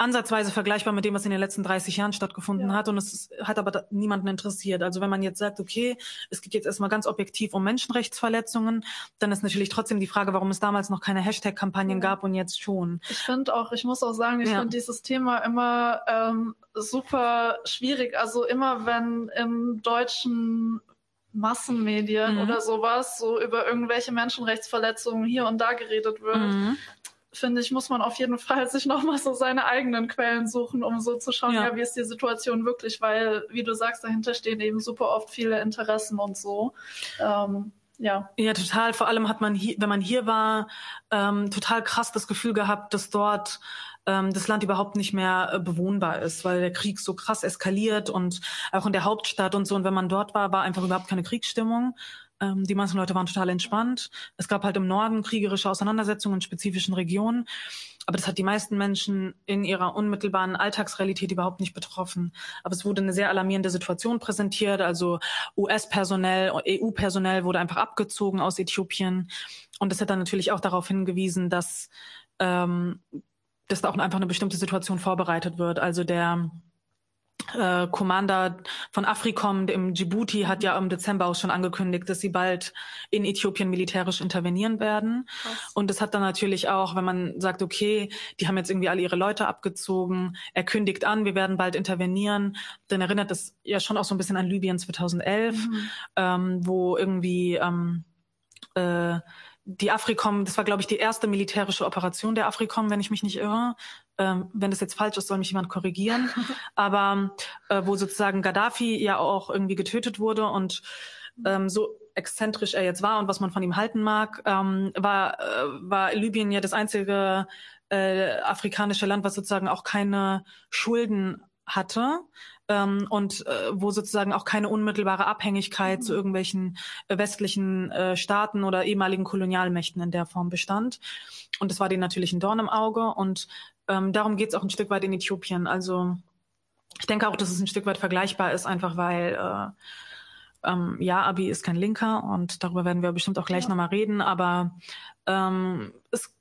ansatzweise vergleichbar mit dem, was in den letzten 30 Jahren stattgefunden Ja. hat. Und es ist, hat aber niemanden interessiert. Also wenn man jetzt sagt, okay, es geht jetzt erstmal ganz objektiv um Menschenrechtsverletzungen, dann ist natürlich trotzdem die Frage, warum es damals noch keine Hashtag-Kampagnen Ja. gab und jetzt schon. Ich finde auch, ich muss auch sagen, ich Ja. finde dieses Thema immer ähm, super schwierig. Also immer wenn im deutschen Massenmedien Mhm. oder sowas so über irgendwelche Menschenrechtsverletzungen hier und da geredet wird, Mhm. Finde ich, muss man auf jeden Fall sich nochmal so seine eigenen Quellen suchen, um so zu schauen, Ja. ja. wie ist die Situation wirklich, weil, wie du sagst, dahinter stehen eben super oft viele Interessen und so. Ähm, ja. Ja, total. Vor allem hat man hier, wenn man hier war, ähm, total krass das Gefühl gehabt, dass dort ähm, das Land überhaupt nicht mehr äh, bewohnbar ist, weil der Krieg so krass eskaliert und auch in der Hauptstadt und so. Und wenn man dort war, war einfach überhaupt keine Kriegsstimmung. Ähm, die meisten Leute waren total entspannt. Es gab halt im Norden kriegerische Auseinandersetzungen in spezifischen Regionen. Aber das hat die meisten Menschen in ihrer unmittelbaren Alltagsrealität überhaupt nicht betroffen. Aber es wurde eine sehr alarmierende Situation präsentiert. Also US-Personell, EU-Personell wurde einfach abgezogen aus Äthiopien. Und das hat dann natürlich auch darauf hingewiesen, dass, ähm, dass da auch einfach eine bestimmte Situation vorbereitet wird. Also der äh, Commander von Afrikom im Djibouti hat ja im Dezember auch schon angekündigt, dass sie bald in Äthiopien militärisch intervenieren werden. Und das hat dann natürlich auch, wenn man sagt, okay, die haben jetzt irgendwie alle ihre Leute abgezogen, er kündigt an, wir werden bald intervenieren, dann erinnert das ja schon auch so ein bisschen an Libyen 2011, ähm, wo irgendwie ähm, äh, die Afrikom, das war glaube ich die erste militärische Operation der Afrikom, wenn ich mich nicht irre. Ähm, wenn das jetzt falsch ist, soll mich jemand korrigieren. Aber äh, wo sozusagen Gaddafi ja auch irgendwie getötet wurde und ähm, so exzentrisch er jetzt war und was man von ihm halten mag, ähm, war, äh, war Libyen ja das einzige äh, afrikanische Land, was sozusagen auch keine Schulden hatte ähm, und äh, wo sozusagen auch keine unmittelbare Abhängigkeit zu irgendwelchen äh, westlichen äh, Staaten oder ehemaligen Kolonialmächten in der Form bestand. Und das war denen natürlich ein Dorn im Auge und ähm, darum geht es auch ein Stück weit in Äthiopien. Also ich denke auch, dass es ein Stück weit vergleichbar ist, einfach weil äh, ähm, ja, Abi ist kein Linker und darüber werden wir bestimmt auch gleich Ja. nochmal reden, aber ähm, es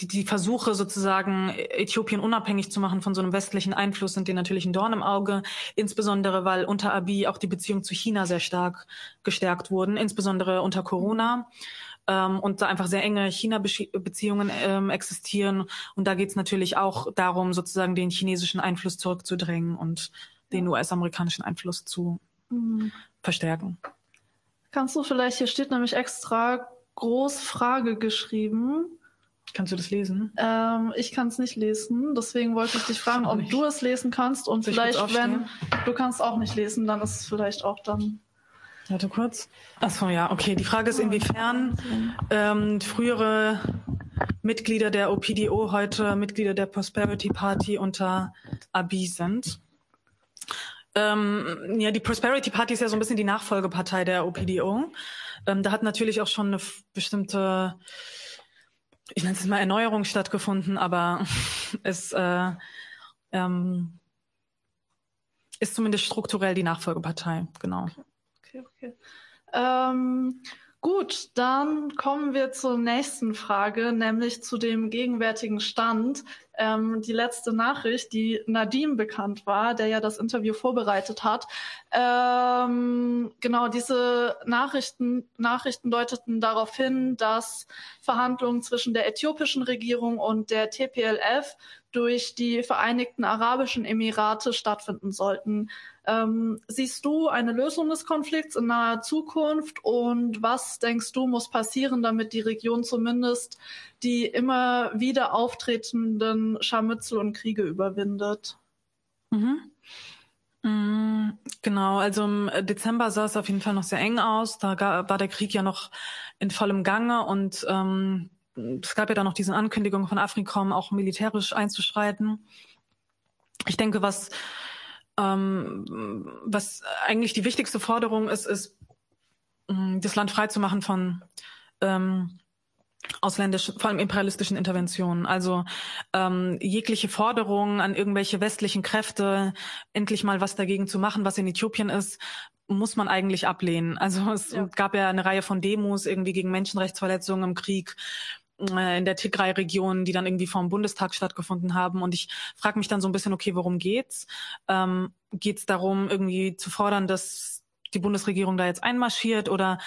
die, die Versuche sozusagen Äthiopien unabhängig zu machen von so einem westlichen Einfluss sind denen natürlich ein Dorn im Auge, insbesondere weil unter Abiy auch die Beziehungen zu China sehr stark gestärkt wurden, insbesondere unter Corona. Ähm, und da einfach sehr enge China-Beziehungen ähm, existieren. Und da geht es natürlich auch darum, sozusagen den chinesischen Einfluss zurückzudrängen und den US-amerikanischen Einfluss zu Mhm. verstärken. Kannst du vielleicht, hier steht nämlich extra groß Frage geschrieben. Kannst du das lesen? Ähm, ich kann es nicht lesen, deswegen wollte ich dich fragen, ob du es lesen kannst und Soll vielleicht, wenn du kannst auch nicht lesen, dann ist es vielleicht auch dann. Warte kurz. Achso, ja, okay. Die Frage ist, inwiefern ähm, frühere Mitglieder der OPDO heute Mitglieder der Prosperity Party unter Abiy sind. Ähm, ja, die Prosperity Party ist ja so ein bisschen die Nachfolgepartei der OPDO. Ähm, da hat natürlich auch schon eine bestimmte, ich nenne es mal Erneuerung stattgefunden, aber es äh, ähm, ist zumindest strukturell die Nachfolgepartei, genau. Okay, okay. Ähm, gut, dann kommen wir zur nächsten Frage, nämlich zu dem gegenwärtigen Stand. Ähm, die letzte Nachricht, die Nadim bekannt war, der ja das Interview vorbereitet hat. Ähm, genau, diese Nachrichten, Nachrichten deuteten darauf hin, dass Verhandlungen zwischen der äthiopischen Regierung und der TPLF durch die Vereinigten Arabischen Emirate stattfinden sollten. Ähm, siehst du eine Lösung des Konflikts in naher Zukunft und was denkst du muss passieren, damit die Region zumindest die immer wieder auftretenden Scharmützel und Kriege überwindet? Mhm. Mm, Genau, also im Dezember sah es auf jeden Fall noch sehr eng aus. Da war der Krieg ja noch in vollem Gange und ähm, es gab ja dann noch diese Ankündigung von Afrikom, auch militärisch einzuschreiten. Ich denke, was ähm, was eigentlich die wichtigste Forderung ist, ist mh, das Land freizumachen von ähm, ausländischen, vor allem imperialistischen Interventionen. Also ähm, jegliche Forderung an irgendwelche westlichen Kräfte, endlich mal was dagegen zu machen, was in Äthiopien ist, muss man eigentlich ablehnen. Also es Ja. gab ja eine Reihe von Demos irgendwie gegen Menschenrechtsverletzungen im Krieg in der Tigray-Region, die dann irgendwie vor dem Bundestag stattgefunden haben. Und ich frage mich dann so ein bisschen, okay, worum geht's? Ähm, geht's darum, irgendwie zu fordern, dass die Bundesregierung da jetzt einmarschiert oder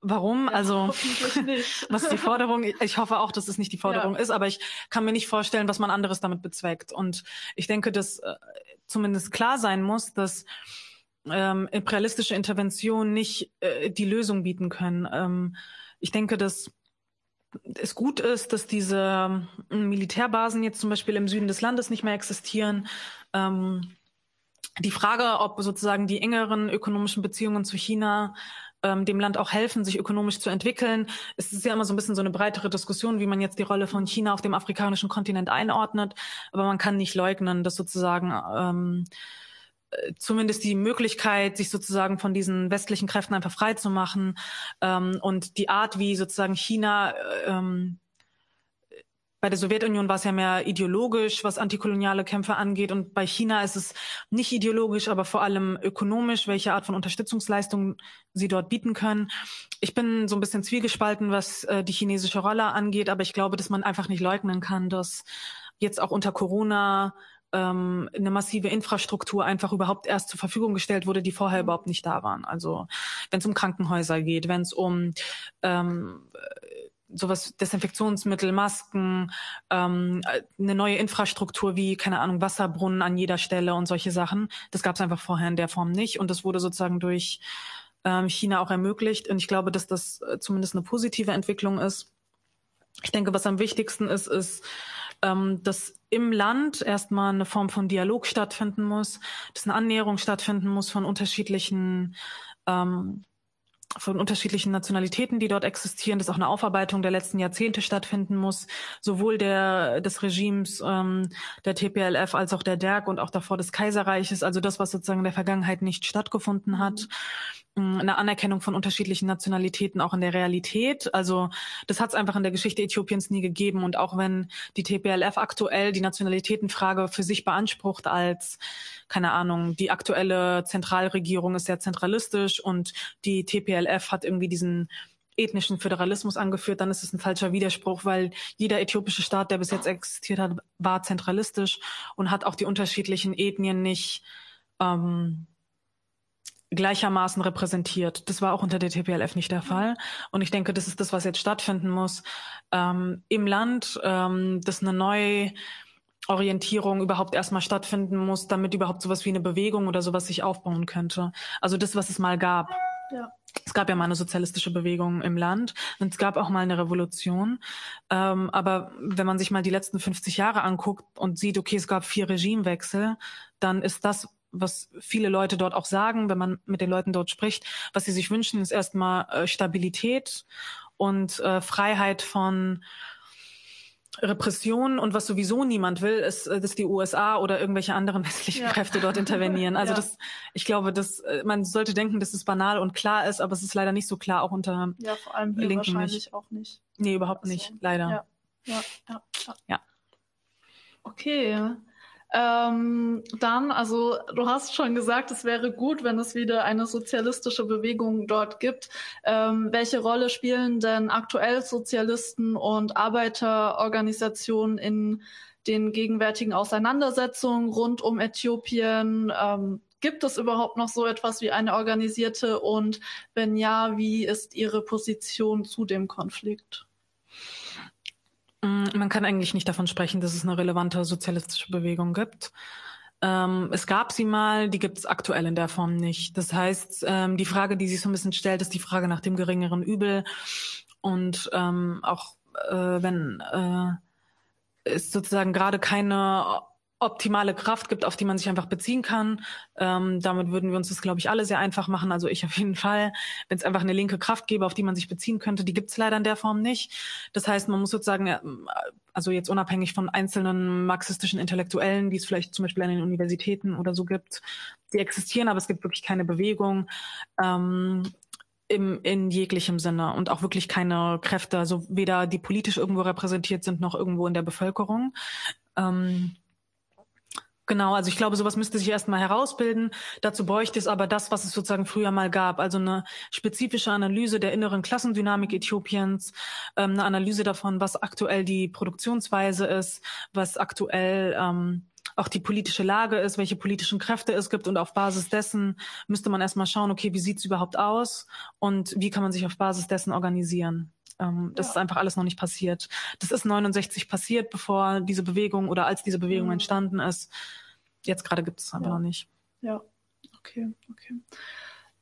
warum? also Hoffentlich nicht. was ist die Forderung? Ich hoffe auch, dass es nicht die Forderung Ja. ist, aber ich kann mir nicht vorstellen, was man anderes damit bezweckt. Und ich denke, dass äh, zumindest klar sein muss, dass ähm, imperialistische Intervention nicht äh, die Lösung bieten können. Ähm, ich denke, dass es gut ist, dass diese ähm, Militärbasen jetzt zum Beispiel im Süden des Landes nicht mehr existieren. Ähm, die Frage, ob sozusagen die engeren ökonomischen Beziehungen zu China ähm, dem Land auch helfen, sich ökonomisch zu entwickeln. Es ist ja immer so ein bisschen so eine breitere Diskussion, wie man jetzt die Rolle von China auf dem afrikanischen Kontinent einordnet. Aber man kann nicht leugnen, dass sozusagen ähm, äh, zumindest die Möglichkeit, sich sozusagen von diesen westlichen Kräften einfach frei zu machen ähm, und die Art, wie sozusagen China ähm, bei der Sowjetunion war es ja mehr ideologisch, was antikoloniale Kämpfe angeht. Und bei China ist es nicht ideologisch, aber vor allem ökonomisch, welche Art von Unterstützungsleistungen sie dort bieten können. Ich bin so ein bisschen zwiegespalten, was äh, die chinesische Rolle angeht, aber ich glaube, dass man einfach nicht leugnen kann, dass jetzt auch unter Corona ähm, eine massive Infrastruktur einfach überhaupt erst zur Verfügung gestellt wurde, die vorher überhaupt nicht da waren. Also wenn es um Krankenhäuser geht, wenn es um ähm, sowas Desinfektionsmittel, Masken, ähm, eine neue Infrastruktur wie, keine Ahnung, Wasserbrunnen an jeder Stelle und solche Sachen. Das gab es einfach vorher in der Form nicht. Und das wurde sozusagen durch ähm, China auch ermöglicht. Und ich glaube, dass das äh, zumindest eine positive Entwicklung ist. Ich denke, was am wichtigsten ist, ist, ähm, dass im Land erstmal eine Form von Dialog stattfinden muss, dass eine Annäherung stattfinden muss von unterschiedlichen ähm, von unterschiedlichen Nationalitäten, die dort existieren, dass auch eine Aufarbeitung der letzten Jahrzehnte stattfinden muss, sowohl der des Regimes ähm, der TPLF als auch der DERG und auch davor des Kaiserreiches, also das, was sozusagen in der Vergangenheit nicht stattgefunden hat. Eine Anerkennung von unterschiedlichen Nationalitäten auch in der Realität. Also das hat es einfach in der Geschichte Äthiopiens nie gegeben. Und auch wenn die TPLF aktuell die Nationalitätenfrage für sich beansprucht als, keine Ahnung, die aktuelle Zentralregierung ist sehr zentralistisch und die TPLF hat irgendwie diesen ethnischen Föderalismus angeführt, dann ist es ein falscher Widerspruch, weil jeder äthiopische Staat, der bis jetzt existiert hat, war zentralistisch und hat auch die unterschiedlichen Ethnien nicht ähm, gleichermaßen repräsentiert. Das war auch unter der TPLF nicht der Fall. Und ich denke, das ist das, was jetzt stattfinden muss ähm, im Land, ähm, dass eine neue Orientierung überhaupt erstmal stattfinden muss, damit überhaupt sowas wie eine Bewegung oder sowas sich aufbauen könnte. Also das, was es mal gab. Ja. Es gab ja mal eine sozialistische Bewegung im Land und es gab auch mal eine Revolution. Ähm, aber wenn man sich mal die letzten 50 Jahre anguckt und sieht, okay, es gab vier Regimewechsel, dann ist das, was viele Leute dort auch sagen, wenn man mit den Leuten dort spricht, was sie sich wünschen, ist erstmal äh, Stabilität und äh, Freiheit von Repression und was sowieso niemand will, ist, äh, dass die USA oder irgendwelche anderen westlichen ja. Kräfte dort intervenieren. Also ja. das, ich glaube, dass äh, man sollte denken, dass es banal und klar ist, aber es ist leider nicht so klar, auch unter ja, vor allem hier Linken wahrscheinlich nicht. auch nicht. Nee, überhaupt also, nicht, leider. Ja, ja, ja. ja. Okay. Ähm, dann, also du hast schon gesagt, es wäre gut, wenn es wieder eine sozialistische Bewegung dort gibt. Ähm, welche Rolle spielen denn aktuell Sozialisten und Arbeiterorganisationen in den gegenwärtigen Auseinandersetzungen rund um Äthiopien? Ähm, gibt es überhaupt noch so etwas wie eine organisierte und wenn ja, wie ist Ihre Position zu dem Konflikt? Mm, man kann eigentlich nicht davon sprechen, dass es eine relevante sozialistische Bewegung gibt. Ähm, es gab sie mal, die gibt es aktuell in der Form nicht. Das heißt, ähm, die Frage, die sich so ein bisschen stellt, ist die Frage nach dem geringeren Übel. Und ähm, auch äh, wenn äh, es sozusagen gerade keine optimale Kraft gibt, auf die man sich einfach beziehen kann. Ähm, damit würden wir uns das, glaube ich, alle sehr einfach machen. Also ich auf jeden Fall, wenn es einfach eine linke Kraft gäbe, auf die man sich beziehen könnte, die gibt es leider in der Form nicht. Das heißt, man muss sozusagen, also jetzt unabhängig von einzelnen marxistischen Intellektuellen, die es vielleicht zum Beispiel an den Universitäten oder so gibt, die existieren, aber es gibt wirklich keine Bewegung. Ähm, im, in jeglichem Sinne und auch wirklich keine Kräfte, also weder die politisch irgendwo repräsentiert sind, noch irgendwo in der Bevölkerung. Ähm, Genau, also ich glaube, sowas müsste sich erstmal herausbilden. Dazu bräuchte es aber das, was es sozusagen früher mal gab. Also eine spezifische Analyse der inneren Klassendynamik Äthiopiens, ähm, eine Analyse davon, was aktuell die Produktionsweise ist, was aktuell ähm, auch die politische Lage ist, welche politischen Kräfte es gibt. Und auf Basis dessen müsste man erstmal schauen, okay, wie sieht's überhaupt aus und wie kann man sich auf Basis dessen organisieren. Ähm, das ja. ist einfach alles noch nicht passiert. Das ist 69 passiert, bevor diese Bewegung oder als diese Bewegung mhm. entstanden ist. Jetzt gerade gibt es aber ja. noch nicht. Ja, Okay, okay.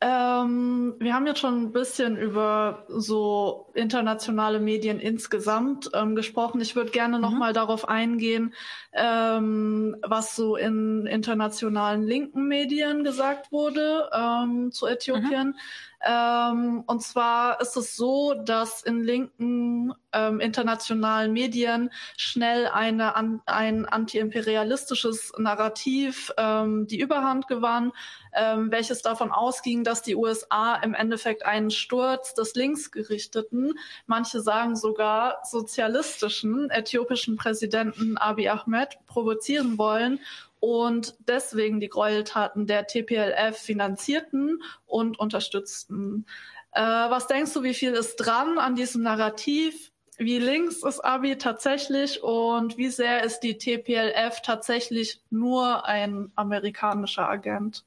Ähm, wir haben jetzt schon ein bisschen über so internationale Medien insgesamt ähm, gesprochen. Ich würde gerne noch mhm. mal darauf eingehen, ähm, was so in internationalen linken Medien gesagt wurde ähm, zu Äthiopien. Mhm. Ähm, und zwar ist es so, dass in linken ähm, internationalen Medien schnell eine, an, ein antiimperialistisches Narrativ ähm, die Überhand gewann, ähm, welches davon ausging, dass die USA im Endeffekt einen Sturz des linksgerichteten, manche sagen sogar sozialistischen äthiopischen Präsidenten Abiy Ahmed provozieren wollen und deswegen die Gräueltaten der TPLF finanzierten und unterstützten. Äh, was denkst du, wie viel ist dran an diesem Narrativ? Wie links ist Abi tatsächlich und wie sehr ist die TPLF tatsächlich nur ein amerikanischer Agent?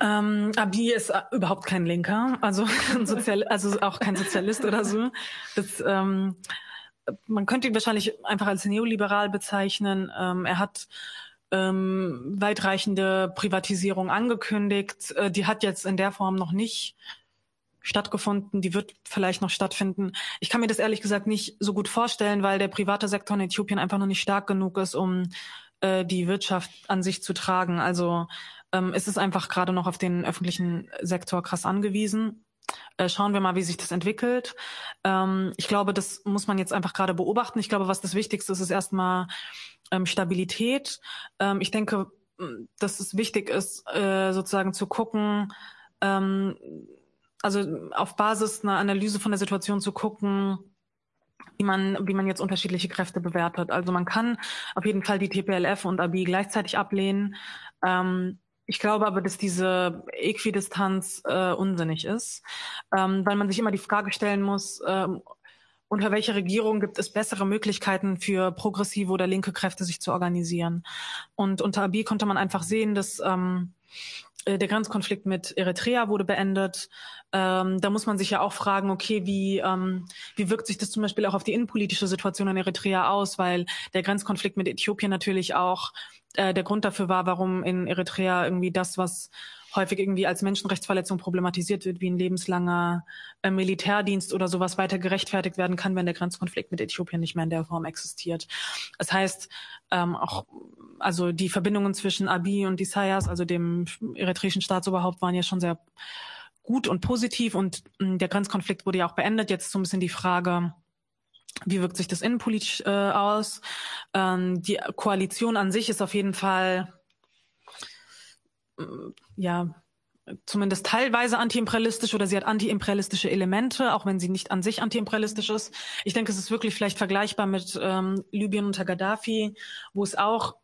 Ähm, Abi ist äh, überhaupt kein Linker, also, Sozial also auch kein Sozialist oder so. Das, ähm, man könnte ihn wahrscheinlich einfach als neoliberal bezeichnen. Ähm, er hat ähm, weitreichende Privatisierung angekündigt. Äh, die hat jetzt in der Form noch nicht stattgefunden. Die wird vielleicht noch stattfinden. Ich kann mir das ehrlich gesagt nicht so gut vorstellen, weil der private Sektor in Äthiopien einfach noch nicht stark genug ist, um äh, die Wirtschaft an sich zu tragen. Also ähm, ist es einfach gerade noch auf den öffentlichen Sektor krass angewiesen. Äh, schauen wir mal, wie sich das entwickelt. Ähm, ich glaube, das muss man jetzt einfach gerade beobachten. Ich glaube, was das Wichtigste ist, ist erstmal ähm, Stabilität. Ähm, ich denke, dass es wichtig ist, äh, sozusagen zu gucken, also auf Basis einer Analyse von der Situation zu gucken, wie man, wie man jetzt unterschiedliche Kräfte bewertet. Also man kann auf jeden Fall die TPLF und ABI gleichzeitig ablehnen. Ähm, ich glaube aber, dass diese Äquidistanz äh, unsinnig ist, ähm, weil man sich immer die Frage stellen muss, ähm, unter welcher Regierung gibt es bessere Möglichkeiten für progressive oder linke Kräfte, sich zu organisieren. Und unter Abiy konnte man einfach sehen, dass ähm, äh, der Grenzkonflikt mit Eritrea wurde beendet. Ähm, da muss man sich ja auch fragen, okay, wie, ähm, wie wirkt sich das zum Beispiel auch auf die innenpolitische Situation in Eritrea aus, weil der Grenzkonflikt mit Äthiopien natürlich auch äh, der Grund dafür war, warum in Eritrea irgendwie das, was häufig irgendwie als Menschenrechtsverletzung problematisiert wird, wie ein lebenslanger äh, Militärdienst oder sowas weiter gerechtfertigt werden kann, wenn der Grenzkonflikt mit Äthiopien nicht mehr in der Form existiert. Das heißt, ähm, auch also die Verbindungen zwischen Abiy und Isaias, also dem eritreischen Staatsoberhaupt, waren ja schon sehr gut und positiv und mh, mm, der Grenzkonflikt wurde ja auch beendet. Jetzt so ein bisschen die Frage, wie wirkt sich das innenpolitisch äh, aus? Ähm, die Koalition an sich ist auf jeden Fall äh, ja zumindest teilweise antiimperialistisch oder sie hat antiimperialistische Elemente, auch wenn sie nicht an sich antiimperialistisch ist. Ich denke, es ist wirklich vielleicht vergleichbar mit ähm, Libyen unter Gaddafi, wo es auch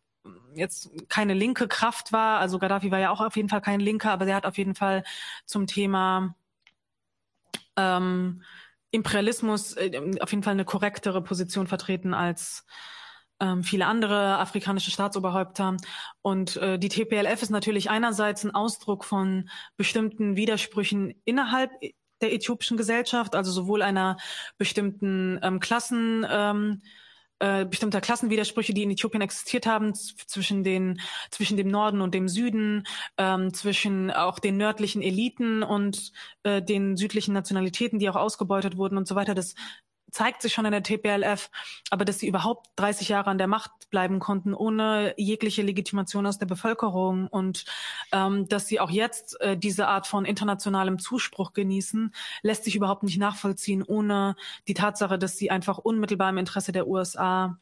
jetzt keine linke Kraft war. Also Gaddafi war ja auch auf jeden Fall kein Linker, aber der hat auf jeden Fall zum Thema ähm, Imperialismus äh, auf jeden Fall eine korrektere Position vertreten als ähm, viele andere afrikanische Staatsoberhäupter. Und äh, die TPLF ist natürlich einerseits ein Ausdruck von bestimmten Widersprüchen innerhalb der äthiopischen Gesellschaft, also sowohl einer bestimmten ähm, Klassen ähm, äh, bestimmter Klassenwidersprüche, die in Äthiopien existiert haben, zwischen den zwischen dem Norden und dem Süden, ähm, zwischen auch den nördlichen Eliten und äh, den südlichen Nationalitäten, die auch ausgebeutet wurden und so weiter. Das zeigt sich schon in der TPLF, aber dass sie überhaupt 30 Jahre an der Macht bleiben konnten, ohne jegliche Legitimation aus der Bevölkerung und ähm, dass sie auch jetzt äh, diese Art von internationalem Zuspruch genießen, lässt sich überhaupt nicht nachvollziehen, ohne die Tatsache, dass sie einfach unmittelbar im Interesse der USA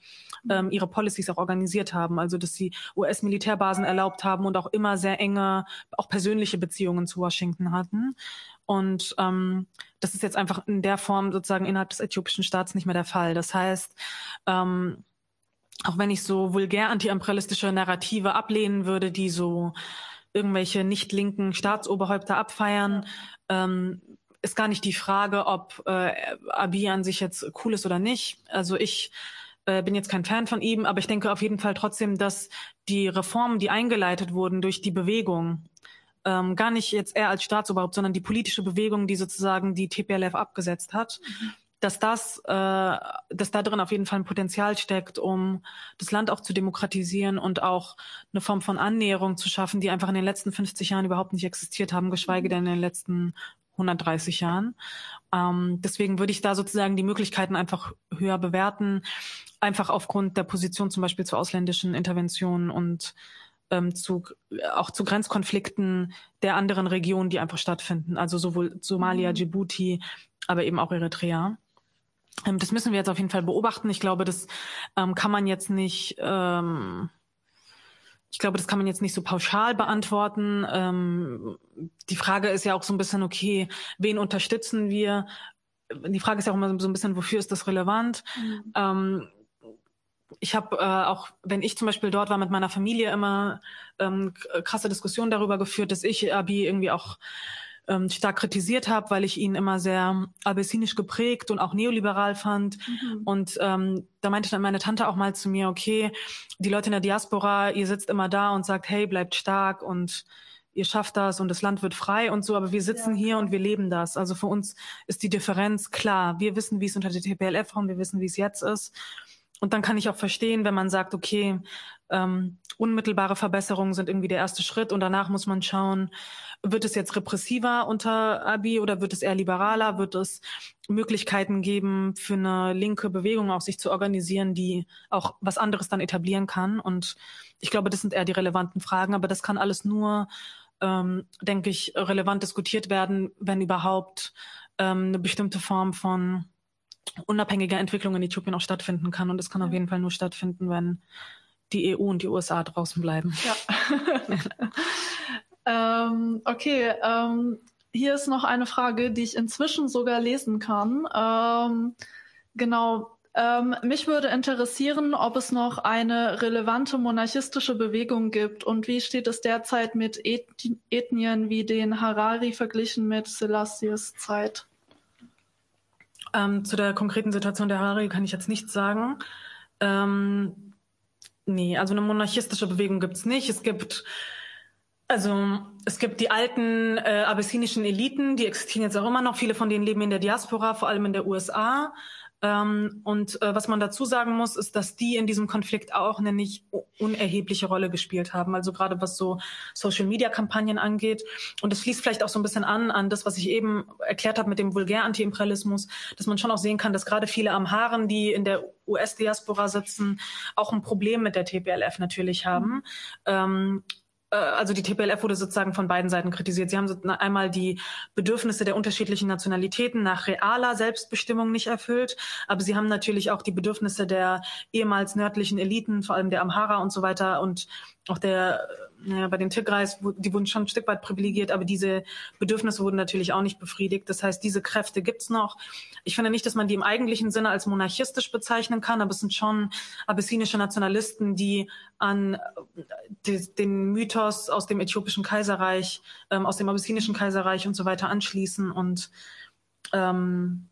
ähm, ihre Policies auch organisiert haben, also dass sie US-Militärbasen erlaubt haben und auch immer sehr enge, auch persönliche Beziehungen zu Washington hatten. Und ähm, das ist jetzt einfach in der Form sozusagen innerhalb des äthiopischen Staats nicht mehr der Fall. Das heißt, ähm, auch wenn ich so vulgär antiimperialistische Narrative ablehnen würde, die so irgendwelche nicht linken Staatsoberhäupter abfeiern, ähm, ist gar nicht die Frage, ob äh, Abiy an sich jetzt cool ist oder nicht. Also ich äh, bin jetzt kein Fan von ihm, aber ich denke auf jeden Fall trotzdem, dass die Reformen, die eingeleitet wurden durch die Bewegung, ähm, gar nicht jetzt er als Staatsoberhaupt, sondern die politische Bewegung, die sozusagen die TPLF abgesetzt hat, mhm. dass das, äh, dass da drin auf jeden Fall ein Potenzial steckt, um das Land auch zu demokratisieren und auch eine Form von Annäherung zu schaffen, die einfach in den letzten 50 Jahren überhaupt nicht existiert haben, geschweige denn in den letzten 130 Jahren. Ähm, deswegen würde ich da sozusagen die Möglichkeiten einfach höher bewerten, einfach aufgrund der Position zum Beispiel zu ausländischen Interventionen und ähm, zu, auch zu Grenzkonflikten der anderen Regionen, die einfach stattfinden. Also sowohl Somalia, mhm. Djibouti, aber eben auch Eritrea. Ähm, das müssen wir jetzt auf jeden Fall beobachten. Ich glaube, das ähm, kann man jetzt nicht, ähm, ich glaube, das kann man jetzt nicht so pauschal beantworten. Ähm, die Frage ist ja auch so ein bisschen, okay, wen unterstützen wir? Die Frage ist ja auch immer so ein bisschen, wofür ist das relevant? Mhm. Ähm, ich habe äh, auch, wenn ich zum Beispiel dort war mit meiner Familie, immer ähm, krasse Diskussionen darüber geführt, dass ich Abi irgendwie auch ähm, stark kritisiert habe, weil ich ihn immer sehr abessinisch geprägt und auch neoliberal fand. Mhm. Und ähm, da meinte dann meine Tante auch mal zu mir, okay, die Leute in der Diaspora, ihr sitzt immer da und sagt, hey, bleibt stark und ihr schafft das und das Land wird frei und so, aber wir sitzen ja. hier und wir leben das. Also für uns ist die Differenz klar. Wir wissen, wie es unter der TPLF war und wir wissen, wie es jetzt ist. Und dann kann ich auch verstehen, wenn man sagt, okay, ähm, unmittelbare Verbesserungen sind irgendwie der erste Schritt und danach muss man schauen, wird es jetzt repressiver unter Abi oder wird es eher liberaler? Wird es Möglichkeiten geben, für eine linke Bewegung auch sich zu organisieren, die auch was anderes dann etablieren kann? Und ich glaube, das sind eher die relevanten Fragen, aber das kann alles nur, ähm, denke ich, relevant diskutiert werden, wenn überhaupt ähm, eine bestimmte Form von unabhängiger Entwicklung in Äthiopien auch stattfinden kann. Und das kann auf jeden Fall nur stattfinden, wenn die EU und die USA draußen bleiben. Ja. ähm, okay, ähm, hier ist noch eine Frage, die ich inzwischen sogar lesen kann. Ähm, genau. Ähm, mich würde interessieren, ob es noch eine relevante monarchistische Bewegung gibt und wie steht es derzeit mit Ethnien wie den Harari verglichen mit Selassies Zeit? Ähm, zu der konkreten Situation der Harari kann ich jetzt nichts sagen. Ähm, nee, also eine monarchistische Bewegung gibt's nicht. Es gibt also es gibt die alten äh, abessinischen Eliten, die existieren jetzt auch immer noch. Viele von denen leben in der Diaspora, vor allem in der USA. Ähm, und äh, was man dazu sagen muss, ist, dass die in diesem Konflikt auch eine nicht unerhebliche Rolle gespielt haben. Also gerade was so Social-Media-Kampagnen angeht. Und es fließt vielleicht auch so ein bisschen an an das, was ich eben erklärt habe mit dem Vulgär-Anti-Imperialismus, dass man schon auch sehen kann, dass gerade viele Amharen, die in der US-Diaspora sitzen, auch ein Problem mit der TPLF natürlich haben. Mhm. Ähm, äh, also die TPLF wurde sozusagen von beiden Seiten kritisiert. Sie haben einmal die Bedürfnisse der unterschiedlichen Nationalitäten nach realer Selbstbestimmung nicht erfüllt, aber sie haben natürlich auch die Bedürfnisse der ehemals nördlichen Eliten, vor allem der Amhara und so weiter und auch der naja, bei den Tigrais, die wurden schon ein Stück weit privilegiert, aber diese Bedürfnisse wurden natürlich auch nicht befriedigt. Das heißt, diese Kräfte gibt's noch. Ich finde nicht, dass man die im eigentlichen Sinne als monarchistisch bezeichnen kann, aber es sind schon abyssinische Nationalisten, die an die, den Mythos aus dem äthiopischen Kaiserreich, ähm, aus dem abyssinischen Kaiserreich und so weiter anschließen und ähm,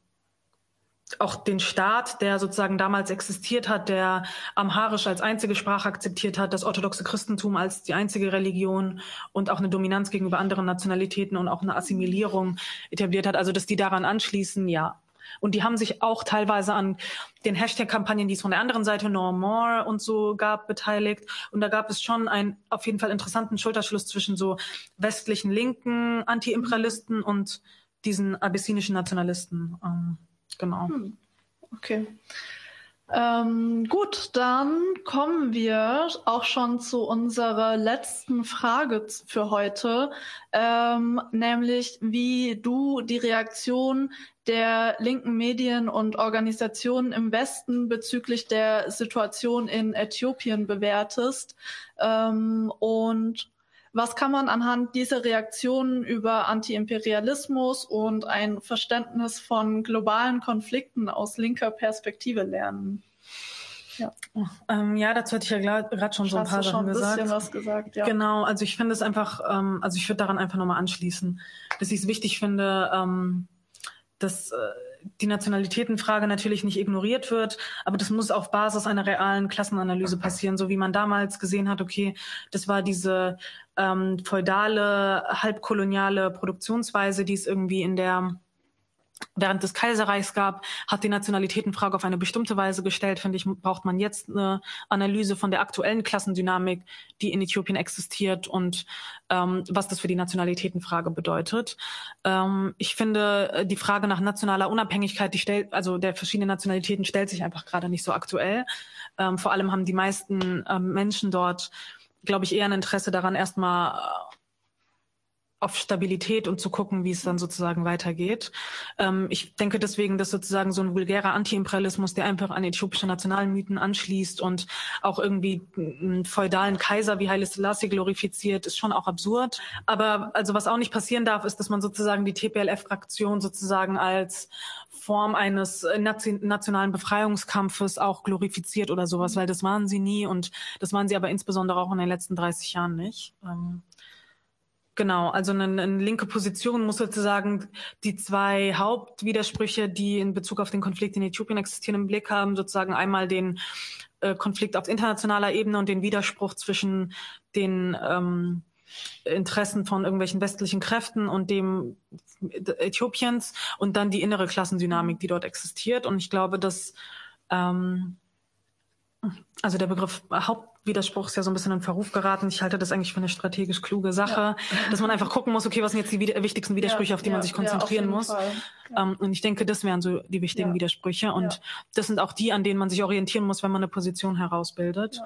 auch den Staat, der sozusagen damals existiert hat, der Amharisch als einzige Sprache akzeptiert hat, das orthodoxe Christentum als die einzige Religion und auch eine Dominanz gegenüber anderen Nationalitäten und auch eine Assimilierung etabliert hat. Also, dass die daran anschließen, ja. Und die haben sich auch teilweise an den Hashtag-Kampagnen, die es von der anderen Seite No More und so gab, beteiligt. Und da gab es schon einen auf jeden Fall interessanten Schulterschluss zwischen so westlichen linken Anti-Imperialisten und diesen abyssinischen Nationalisten. Ähm, Genau. Hm. Okay. Ähm, gut, dann kommen wir auch schon zu unserer letzten Frage für heute, ähm, nämlich wie du die Reaktion der linken Medien und Organisationen im Westen bezüglich der Situation in Äthiopien bewertest ähm, und was kann man anhand dieser Reaktionen über Antiimperialismus und ein Verständnis von globalen Konflikten aus linker Perspektive lernen? Ja. Ähm, ja, dazu hatte ich ja gerade schon so ein paar Sachen gesagt. was gesagt. Ja. Genau, also ich finde es einfach, ähm, also ich würde daran einfach nochmal anschließen, dass ich es wichtig finde, ähm, dass äh, die Nationalitätenfrage natürlich nicht ignoriert wird, aber das muss auf Basis einer realen Klassenanalyse passieren, so wie man damals gesehen hat, okay, das war diese ähm, feudale, halbkoloniale Produktionsweise, die es irgendwie in der während des Kaiserreichs gab, hat die Nationalitätenfrage auf eine bestimmte Weise gestellt. Finde ich, braucht man jetzt eine Analyse von der aktuellen Klassendynamik, die in Äthiopien existiert und ähm, was das für die Nationalitätenfrage bedeutet. Ähm, ich finde, die Frage nach nationaler Unabhängigkeit, die stellt, also der verschiedenen Nationalitäten stellt sich einfach gerade nicht so aktuell. Ähm, vor allem haben die meisten ähm, Menschen dort, glaube ich, eher ein Interesse daran, erstmal auf Stabilität und zu gucken, wie es dann sozusagen weitergeht. Ähm, ich denke deswegen, dass sozusagen so ein vulgärer Antiimperialismus, der einfach an äthiopische Nationalmythen anschließt und auch irgendwie einen feudalen Kaiser wie Haile Selassie glorifiziert, ist schon auch absurd. Aber also was auch nicht passieren darf, ist, dass man sozusagen die TPLF-Fraktion sozusagen als Form eines nationalen Befreiungskampfes auch glorifiziert oder sowas, weil das waren sie nie und das waren sie aber insbesondere auch in den letzten 30 Jahren nicht. Ähm, Genau, also eine, eine linke Position muss sozusagen die zwei Hauptwidersprüche, die in Bezug auf den Konflikt in Äthiopien existieren, im Blick haben. Sozusagen einmal den äh, Konflikt auf internationaler Ebene und den Widerspruch zwischen den ähm, Interessen von irgendwelchen westlichen Kräften und dem Äthiopiens und dann die innere Klassendynamik, die dort existiert. Und ich glaube, dass ähm, also der Begriff Hauptwiderspruch ist ja so ein bisschen in Verruf geraten. Ich halte das eigentlich für eine strategisch kluge Sache, ja. dass man einfach gucken muss, okay, was sind jetzt die wichtigsten Widersprüche, ja, auf die ja, man sich konzentrieren muss. Ähm, und ich denke, das wären so die wichtigen Widersprüche. Und das sind auch die, an denen man sich orientieren muss, wenn man eine Position herausbildet.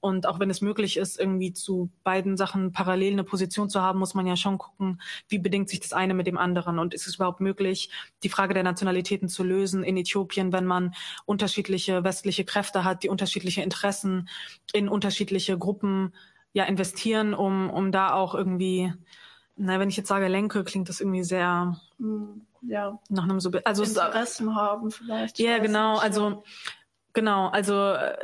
Und auch wenn es möglich ist, irgendwie zu beiden Sachen parallel eine Position zu haben, muss man ja schon gucken, wie bedingt sich das eine mit dem anderen und ist es überhaupt möglich, die Frage der Nationalitäten zu lösen in Äthiopien, wenn man unterschiedliche westliche Kräfte hat, die unterschiedliche Interessen in unterschiedliche Gruppen ja investieren, um, um da auch irgendwie, na, wenn ich jetzt sage Lenke, klingt das irgendwie sehr hm, ja. nach einem so also Interessen haben vielleicht. Ja, genau. Nicht, also Genau, also äh,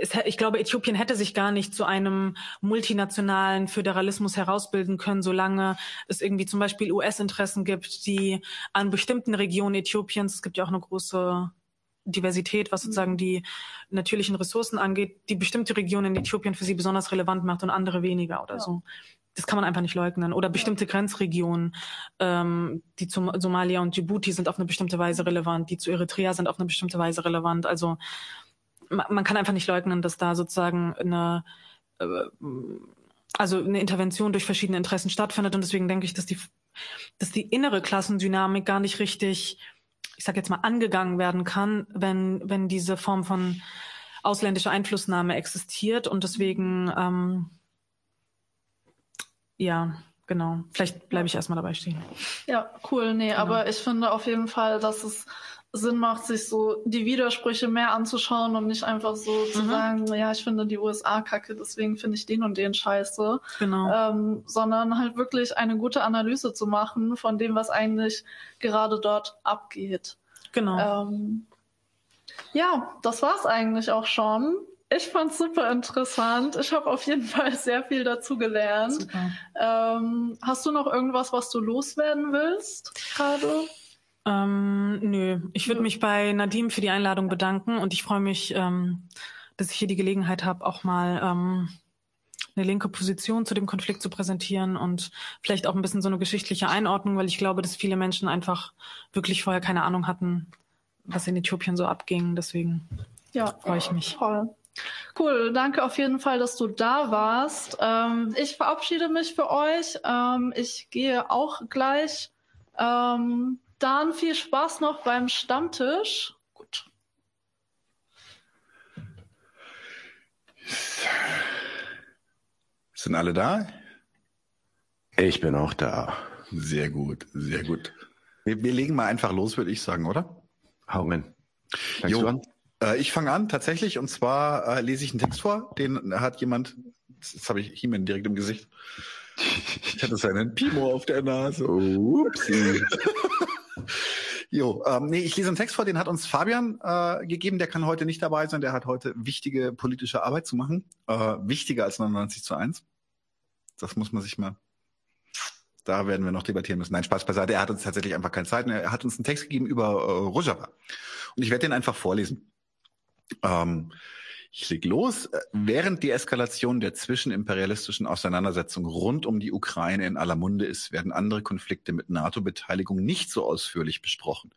es, ich glaube, Äthiopien hätte sich gar nicht zu einem multinationalen Föderalismus herausbilden können, solange es irgendwie zum Beispiel US-Interessen gibt, die an bestimmten Regionen Äthiopiens, es gibt ja auch eine große Diversität, was sozusagen die natürlichen Ressourcen angeht, die bestimmte Regionen in Äthiopien für sie besonders relevant macht und andere weniger oder ja. so das kann man einfach nicht leugnen. Oder bestimmte Grenzregionen, ähm, die zum Somalia und Djibouti sind auf eine bestimmte Weise relevant, die zu Eritrea sind auf eine bestimmte Weise relevant. Also man, kann einfach nicht leugnen, dass da sozusagen eine äh, also eine Intervention durch verschiedene Interessen stattfindet und deswegen denke ich, dass die dass die innere Klassendynamik gar nicht richtig, ich sage jetzt mal, angegangen werden kann, wenn wenn diese Form von ausländischer Einflussnahme existiert und deswegen ähm, ja, genau. Vielleicht bleibe ich erstmal dabei stehen. Ja, cool. Nee, genau. aber ich finde auf jeden Fall, dass es Sinn macht, sich so die Widersprüche mehr anzuschauen und nicht einfach so mhm. zu sagen, ja, ich finde die USA kacke, deswegen finde ich den und den scheiße. Genau. Ähm, sondern halt wirklich eine gute Analyse zu machen von dem, was eigentlich gerade dort abgeht. Genau. Ähm, ja, das war's eigentlich auch schon. Ich fand's super interessant. Ich habe auf jeden Fall sehr viel dazu gelernt. Ähm, hast du noch irgendwas, was du loswerden willst gerade? Ähm, nö, ich würde mich bei Nadim für die Einladung bedanken und ich freue mich, ähm, dass ich hier die Gelegenheit habe, auch mal ähm, eine linke Position zu dem Konflikt zu präsentieren und vielleicht auch ein bisschen so eine geschichtliche Einordnung, weil ich glaube, dass viele Menschen einfach wirklich vorher keine Ahnung hatten, was in Äthiopien so abging. Deswegen ja, freue ich mich. Toll. Cool, danke auf jeden Fall, dass du da warst. Ähm, ich verabschiede mich für euch. Ähm, ich gehe auch gleich. Ähm, dann viel Spaß noch beim Stammtisch. Gut. Sind alle da? Ich bin auch da. Sehr gut, sehr gut. Wir, wir legen mal einfach los, würde ich sagen, oder? Hau rein. Jo. du an? Äh, ich fange an tatsächlich und zwar äh, lese ich einen Text vor, den hat jemand, jetzt habe ich Hiemen direkt im Gesicht. Ich hatte seinen Pimo auf der Nase. Upsi. Jo, ähm, nee, ich lese einen Text vor, den hat uns Fabian äh, gegeben, der kann heute nicht dabei sein, der hat heute wichtige politische Arbeit zu machen. Äh, wichtiger als 99 zu 1. Das muss man sich mal. Da werden wir noch debattieren müssen. Nein, Spaß beiseite. Er hat uns tatsächlich einfach keine Zeit. Er hat uns einen Text gegeben über äh, Rojava. Und ich werde den einfach vorlesen. Ähm, Ich leg los. Während die Eskalation der zwischenimperialistischen Auseinandersetzung rund um die Ukraine in aller Munde ist, werden andere Konflikte mit NATO-Beteiligung nicht so ausführlich besprochen.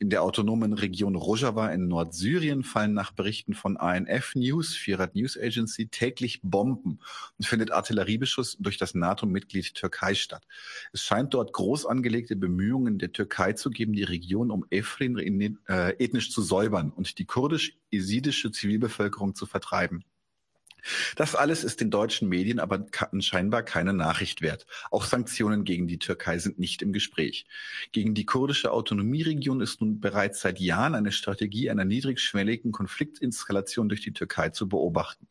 In der autonomen Region Rojava in Nordsyrien fallen nach Berichten von ANF News, Firat News Agency, täglich Bomben und findet Artilleriebeschuss durch das NATO-Mitglied Türkei statt. Es scheint dort groß angelegte Bemühungen der Türkei zu geben, die Region um Efrin äh, ethnisch zu säubern und die kurdisch-esidische Zivilbevölkerung zu vertreiben. Das alles ist den deutschen Medien aber scheinbar keine Nachricht wert. Auch Sanktionen gegen die Türkei sind nicht im Gespräch. Gegen die kurdische Autonomieregion ist nun bereits seit Jahren eine Strategie einer niedrigschwelligen Konfliktinstallation durch die Türkei zu beobachten.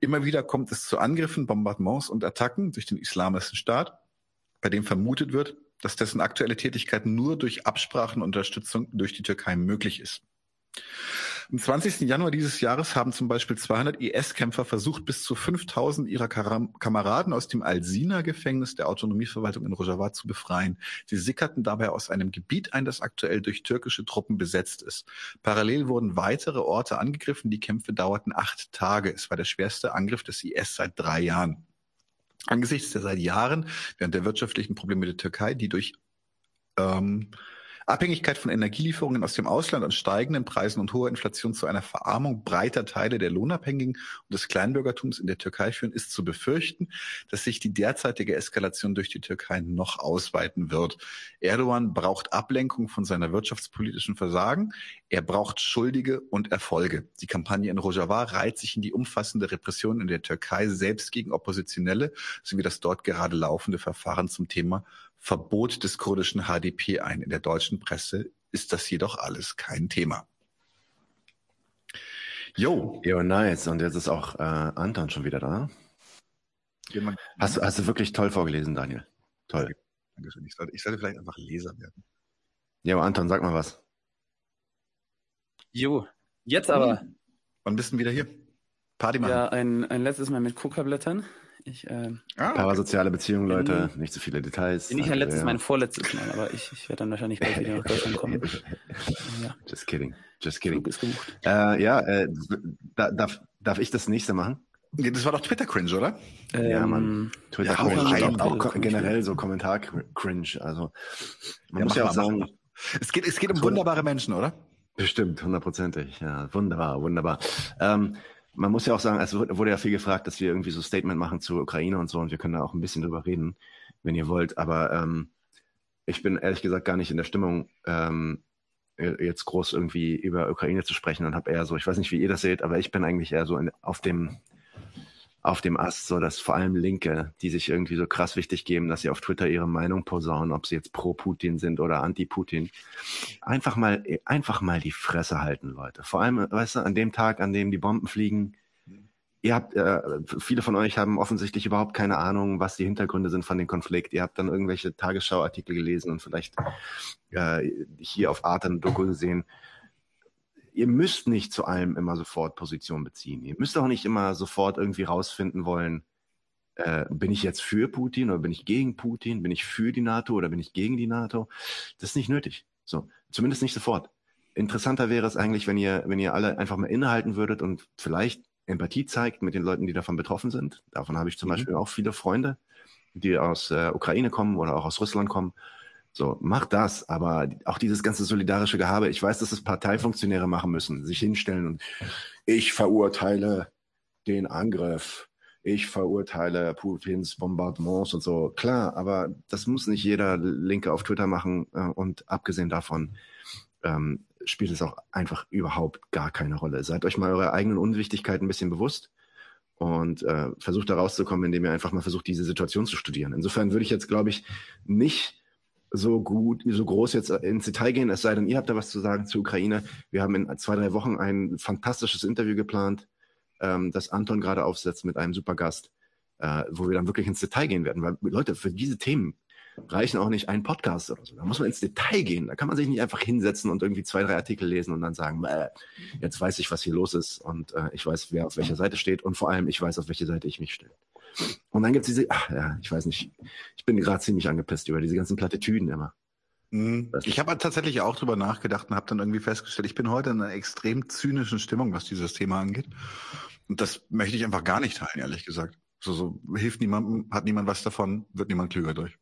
Immer wieder kommt es zu Angriffen, Bombardements und Attacken durch den Islamischen Staat, bei dem vermutet wird, dass dessen aktuelle Tätigkeit nur durch Absprachen und Unterstützung durch die Türkei möglich ist. Am 20. Januar dieses Jahres haben zum Beispiel 200 IS-Kämpfer versucht, bis zu 5000 ihrer Kameraden aus dem Al-Sina-Gefängnis der Autonomieverwaltung in Rojava zu befreien. Sie sickerten dabei aus einem Gebiet ein, das aktuell durch türkische Truppen besetzt ist. Parallel wurden weitere Orte angegriffen. Die Kämpfe dauerten acht Tage. Es war der schwerste Angriff des IS seit drei Jahren. Angesichts der seit Jahren während der wirtschaftlichen Probleme der Türkei, die durch ähm, Abhängigkeit von Energielieferungen aus dem Ausland und steigenden Preisen und hoher Inflation zu einer Verarmung breiter Teile der Lohnabhängigen und des Kleinbürgertums in der Türkei führen, ist zu befürchten, dass sich die derzeitige Eskalation durch die Türkei noch ausweiten wird. Erdogan braucht Ablenkung von seiner wirtschaftspolitischen Versagen. Er braucht Schuldige und Erfolge. Die Kampagne in Rojava reiht sich in die umfassende Repression in der Türkei selbst gegen Oppositionelle sowie das dort gerade laufende Verfahren zum Thema Verbot des kurdischen HDP ein. In der deutschen Presse ist das jedoch alles kein Thema. Jo. Jo, nice. Und jetzt ist auch äh, Anton schon wieder da. Hast, hast du wirklich toll vorgelesen, Daniel. Toll. Dankeschön. Ich sollte, ich sollte vielleicht einfach Leser werden. Jo, Anton, sag mal was. Jo, jetzt aber. Wann bist du wieder hier? Party machen. Ja, ein, ein letztes Mal mit Coca-Blättern. Ich, äh, ah, Parasoziale Beziehungen, Leute, nicht zu so viele Details. Nicht ein letztes, ja. mein vorletztes Mal, aber ich, ich werde dann wahrscheinlich bald wieder nach Deutschland kommen. ja. Just kidding, just kidding. ist gebucht. Äh, ja, äh, da, darf, darf ich das nächste machen? Das war doch Twitter-Cringe, oder? Ähm, ja, man. Twitter-Cringe, ja, auch, auch, auch generell so Kommentar-Cringe. Also, man ja, muss ja auch sagen. Es geht, es geht um wunderbare Menschen, oder? Bestimmt, hundertprozentig. Ja, wunderbar, wunderbar. Ähm, man muss ja auch sagen, es wurde ja viel gefragt, dass wir irgendwie so Statement machen zur Ukraine und so und wir können da auch ein bisschen drüber reden, wenn ihr wollt. Aber ähm, ich bin ehrlich gesagt gar nicht in der Stimmung, ähm, jetzt groß irgendwie über Ukraine zu sprechen und habe eher so, ich weiß nicht, wie ihr das seht, aber ich bin eigentlich eher so in, auf dem auf dem Ast, so dass vor allem Linke, die sich irgendwie so krass wichtig geben, dass sie auf Twitter ihre Meinung posaunen, ob sie jetzt pro Putin sind oder anti Putin, einfach mal einfach mal die Fresse halten, Leute. Vor allem, weißt du, an dem Tag, an dem die Bomben fliegen, ihr habt äh, viele von euch haben offensichtlich überhaupt keine Ahnung, was die Hintergründe sind von dem Konflikt. Ihr habt dann irgendwelche Tagesschauartikel gelesen und vielleicht äh, hier auf Arte ein Doku gesehen ihr müsst nicht zu allem immer sofort Position beziehen. Ihr müsst auch nicht immer sofort irgendwie rausfinden wollen, äh, bin ich jetzt für Putin oder bin ich gegen Putin? Bin ich für die NATO oder bin ich gegen die NATO? Das ist nicht nötig. So, zumindest nicht sofort. Interessanter wäre es eigentlich, wenn ihr, wenn ihr alle einfach mal innehalten würdet und vielleicht Empathie zeigt mit den Leuten, die davon betroffen sind. Davon habe ich zum mhm. Beispiel auch viele Freunde, die aus äh, Ukraine kommen oder auch aus Russland kommen so, mach das, aber auch dieses ganze solidarische Gehabe, ich weiß, dass es Parteifunktionäre machen müssen, sich hinstellen und ich verurteile den Angriff, ich verurteile Putins Bombardements und so. Klar, aber das muss nicht jeder Linke auf Twitter machen äh, und abgesehen davon ähm, spielt es auch einfach überhaupt gar keine Rolle. Seid euch mal eurer eigenen Unwichtigkeit ein bisschen bewusst und äh, versucht da rauszukommen, indem ihr einfach mal versucht, diese Situation zu studieren. Insofern würde ich jetzt, glaube ich, nicht so gut, so groß jetzt ins Detail gehen, es sei denn, ihr habt da was zu sagen zur Ukraine. Wir haben in zwei, drei Wochen ein fantastisches Interview geplant, ähm, das Anton gerade aufsetzt mit einem super Gast, äh, wo wir dann wirklich ins Detail gehen werden. Weil Leute, für diese Themen reichen auch nicht ein Podcast oder so. Da muss man ins Detail gehen. Da kann man sich nicht einfach hinsetzen und irgendwie zwei, drei Artikel lesen und dann sagen, jetzt weiß ich, was hier los ist und äh, ich weiß, wer auf welcher Seite steht und vor allem, ich weiß, auf welche Seite ich mich stelle. Und dann gibt es diese, ach ja, ich weiß nicht, ich bin gerade ziemlich angepisst über diese ganzen Plattitüden immer. Mhm. Ich habe tatsächlich auch drüber nachgedacht und habe dann irgendwie festgestellt, ich bin heute in einer extrem zynischen Stimmung, was dieses Thema angeht. Und das möchte ich einfach gar nicht teilen, ehrlich gesagt. So, so hilft niemandem, hat niemand was davon, wird niemand klüger durch.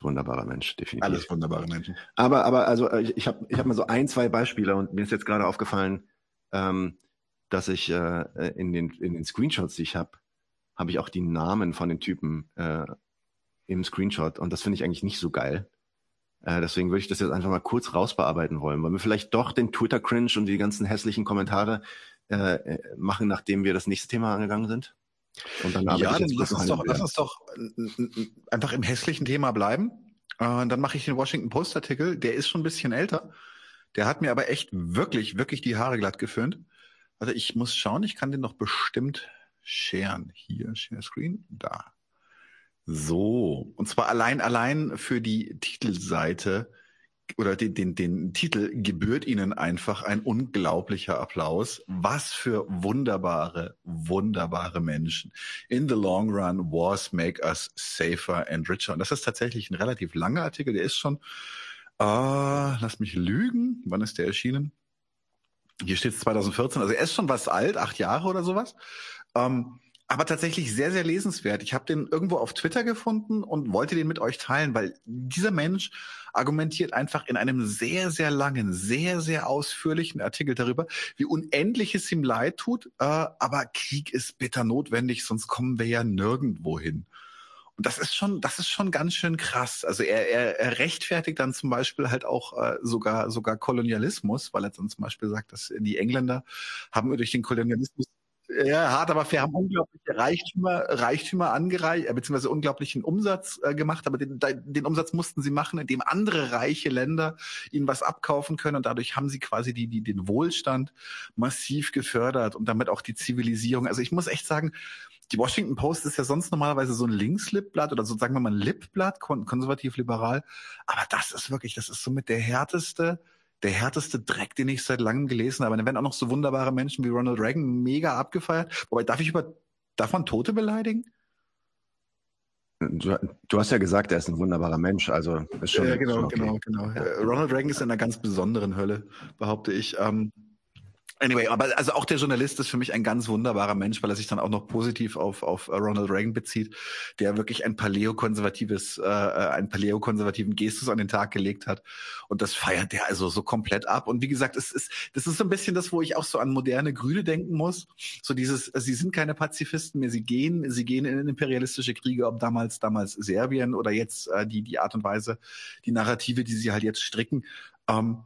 Wunderbarer Mensch, definitiv. Alles wunderbare Menschen. Aber, aber also äh, ich habe ich hab mal so ein, zwei Beispiele und mir ist jetzt gerade aufgefallen, ähm, dass ich äh, in, den, in den Screenshots, die ich habe, habe ich auch die Namen von den Typen äh, im Screenshot und das finde ich eigentlich nicht so geil. Äh, deswegen würde ich das jetzt einfach mal kurz rausbearbeiten wollen, weil wir vielleicht doch den Twitter-Cringe und die ganzen hässlichen Kommentare äh, machen, nachdem wir das nächste Thema angegangen sind. Und dann ja, dann lass uns, doch, lass uns doch einfach im hässlichen Thema bleiben. Äh, dann mache ich den Washington Post Artikel. Der ist schon ein bisschen älter. Der hat mir aber echt wirklich, wirklich die Haare glatt geföhnt. Also ich muss schauen, ich kann den noch bestimmt sharen. Hier, Share Screen, da. So, und zwar allein, allein für die Titelseite oder den, den, den Titel gebührt Ihnen einfach ein unglaublicher Applaus. Was für wunderbare, wunderbare Menschen. In the long run, wars make us safer and richer. Und das ist tatsächlich ein relativ langer Artikel. Der ist schon, äh, lass mich lügen. Wann ist der erschienen? Hier steht es 2014. Also er ist schon was alt, acht Jahre oder sowas. Ähm, aber tatsächlich sehr, sehr lesenswert. Ich habe den irgendwo auf Twitter gefunden und wollte den mit euch teilen, weil dieser Mensch argumentiert einfach in einem sehr, sehr langen, sehr, sehr ausführlichen Artikel darüber, wie unendlich es ihm leid tut, äh, aber Krieg ist bitter notwendig, sonst kommen wir ja nirgendwo hin. Und das ist schon, das ist schon ganz schön krass. Also er, er, er rechtfertigt dann zum Beispiel halt auch äh, sogar sogar Kolonialismus, weil er dann zum Beispiel sagt, dass die Engländer haben durch den Kolonialismus ja, hart, aber fair haben unglaubliche Reichtümer, Reichtümer angereicht, äh, beziehungsweise unglaublichen Umsatz äh, gemacht, aber den, den Umsatz mussten sie machen, indem andere reiche Länder ihnen was abkaufen können und dadurch haben sie quasi die, die, den Wohlstand massiv gefördert und damit auch die Zivilisierung. Also ich muss echt sagen, die Washington Post ist ja sonst normalerweise so ein Linkslipblatt oder so sagen wir mal ein Lipblatt, konservativ-liberal, aber das ist wirklich, das ist somit der härteste, der härteste Dreck, den ich seit langem gelesen habe. dann werden auch noch so wunderbare Menschen wie Ronald Reagan mega abgefeiert. Wobei, darf ich über, darf man Tote beleidigen? Du, du, hast ja gesagt, er ist ein wunderbarer Mensch, also ist schon. Ja, genau, schon okay. genau, genau. Ja. Ronald Reagan ist in einer ganz besonderen Hölle, behaupte ich. Ähm, Anyway, aber also auch der Journalist ist für mich ein ganz wunderbarer Mensch, weil er sich dann auch noch positiv auf, auf Ronald Reagan bezieht, der wirklich ein paläokonservatives, äh, äh einen paläokonservativen Gestus an den Tag gelegt hat. Und das feiert der also so komplett ab. Und wie gesagt, es ist, das ist so ein bisschen das, wo ich auch so an moderne Grüne denken muss. So dieses, sie sind keine Pazifisten mehr, sie gehen, sie gehen in imperialistische Kriege, ob damals, damals Serbien oder jetzt äh, die, die Art und Weise, die Narrative, die sie halt jetzt stricken. Ähm,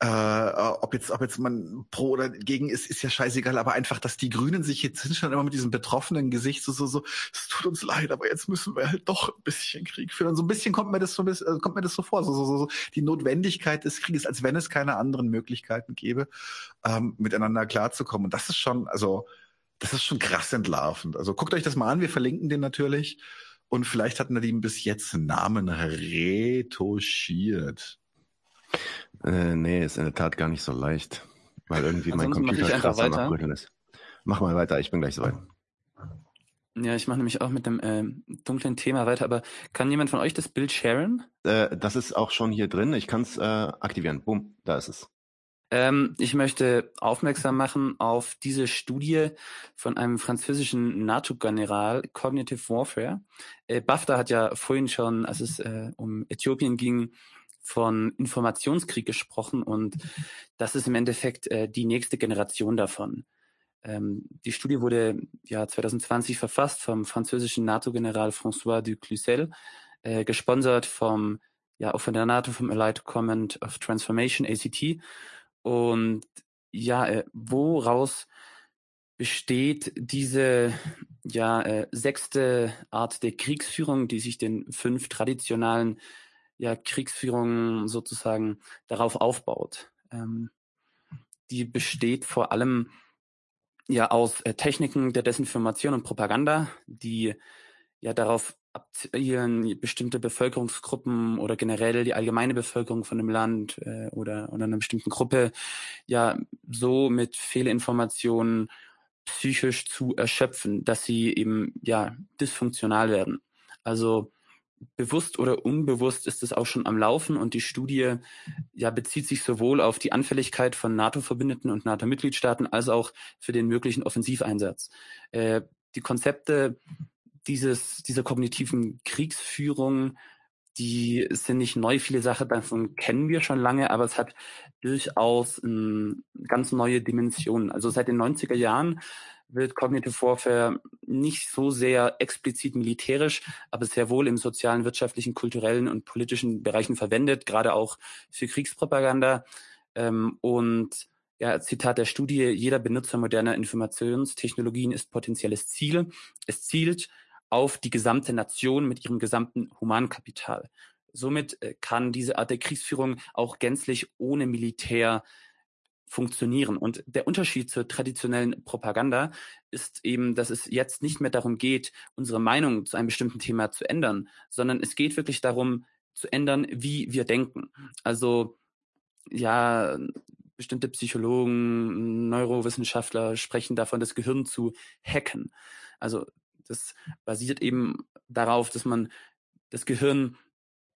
äh, ob jetzt, ob jetzt man pro oder gegen ist, ist ja scheißegal, aber einfach, dass die Grünen sich jetzt hinstellen, immer mit diesem betroffenen Gesicht, so, so, so, es tut uns leid, aber jetzt müssen wir halt doch ein bisschen Krieg führen. So ein bisschen kommt mir das so, äh, kommt mir das so vor, so, so, so, so, die Notwendigkeit des Krieges, als wenn es keine anderen Möglichkeiten gäbe, ähm, miteinander klarzukommen. Und das ist schon, also, das ist schon krass entlarvend. Also guckt euch das mal an, wir verlinken den natürlich. Und vielleicht hat Nadim bis jetzt Namen retuschiert. Äh, nee, ist in der Tat gar nicht so leicht, weil irgendwie mein Computer krass am Abrütteln ist. Mach mal weiter, ich bin gleich soweit. Ja, ich mache nämlich auch mit dem äh, dunklen Thema weiter, aber kann jemand von euch das Bild sharen? Äh, das ist auch schon hier drin. Ich kann es äh, aktivieren. Boom, da ist es. Ähm, ich möchte aufmerksam machen auf diese Studie von einem französischen NATO-General, Cognitive Warfare. Äh, BAFTA hat ja vorhin schon, als es äh, um Äthiopien ging, von Informationskrieg gesprochen und das ist im Endeffekt äh, die nächste Generation davon. Ähm, die Studie wurde ja 2020 verfasst vom französischen NATO-General François Duclussel, äh, gesponsert vom ja auch von der NATO vom Allied Command of Transformation ACT und ja äh, woraus besteht diese ja äh, sechste Art der Kriegsführung, die sich den fünf traditionalen ja Kriegsführung sozusagen darauf aufbaut. Ähm, die besteht vor allem ja aus äh, Techniken der Desinformation und Propaganda, die ja darauf abzielen, bestimmte Bevölkerungsgruppen oder generell die allgemeine Bevölkerung von einem Land äh, oder, oder einer bestimmten Gruppe ja so mit Fehlinformationen psychisch zu erschöpfen, dass sie eben ja dysfunktional werden. Also bewusst oder unbewusst ist es auch schon am Laufen und die Studie ja bezieht sich sowohl auf die Anfälligkeit von NATO-Verbündeten und NATO-Mitgliedstaaten als auch für den möglichen Offensiveinsatz. Äh, die Konzepte dieses, dieser kognitiven Kriegsführung, die sind nicht neu. Viele Sachen davon kennen wir schon lange, aber es hat durchaus ähm, ganz neue Dimensionen. Also seit den 90er Jahren wird Cognitive Warfare nicht so sehr explizit militärisch, aber sehr wohl im sozialen, wirtschaftlichen, kulturellen und politischen Bereichen verwendet, gerade auch für Kriegspropaganda. Ähm, und ja, Zitat der Studie, jeder Benutzer moderner Informationstechnologien ist potenzielles Ziel. Es zielt auf die gesamte Nation mit ihrem gesamten Humankapital. Somit äh, kann diese Art der Kriegsführung auch gänzlich ohne Militär funktionieren. Und der Unterschied zur traditionellen Propaganda ist eben, dass es jetzt nicht mehr darum geht, unsere Meinung zu einem bestimmten Thema zu ändern, sondern es geht wirklich darum zu ändern, wie wir denken. Also ja, bestimmte Psychologen, Neurowissenschaftler sprechen davon, das Gehirn zu hacken. Also das basiert eben darauf, dass man das Gehirn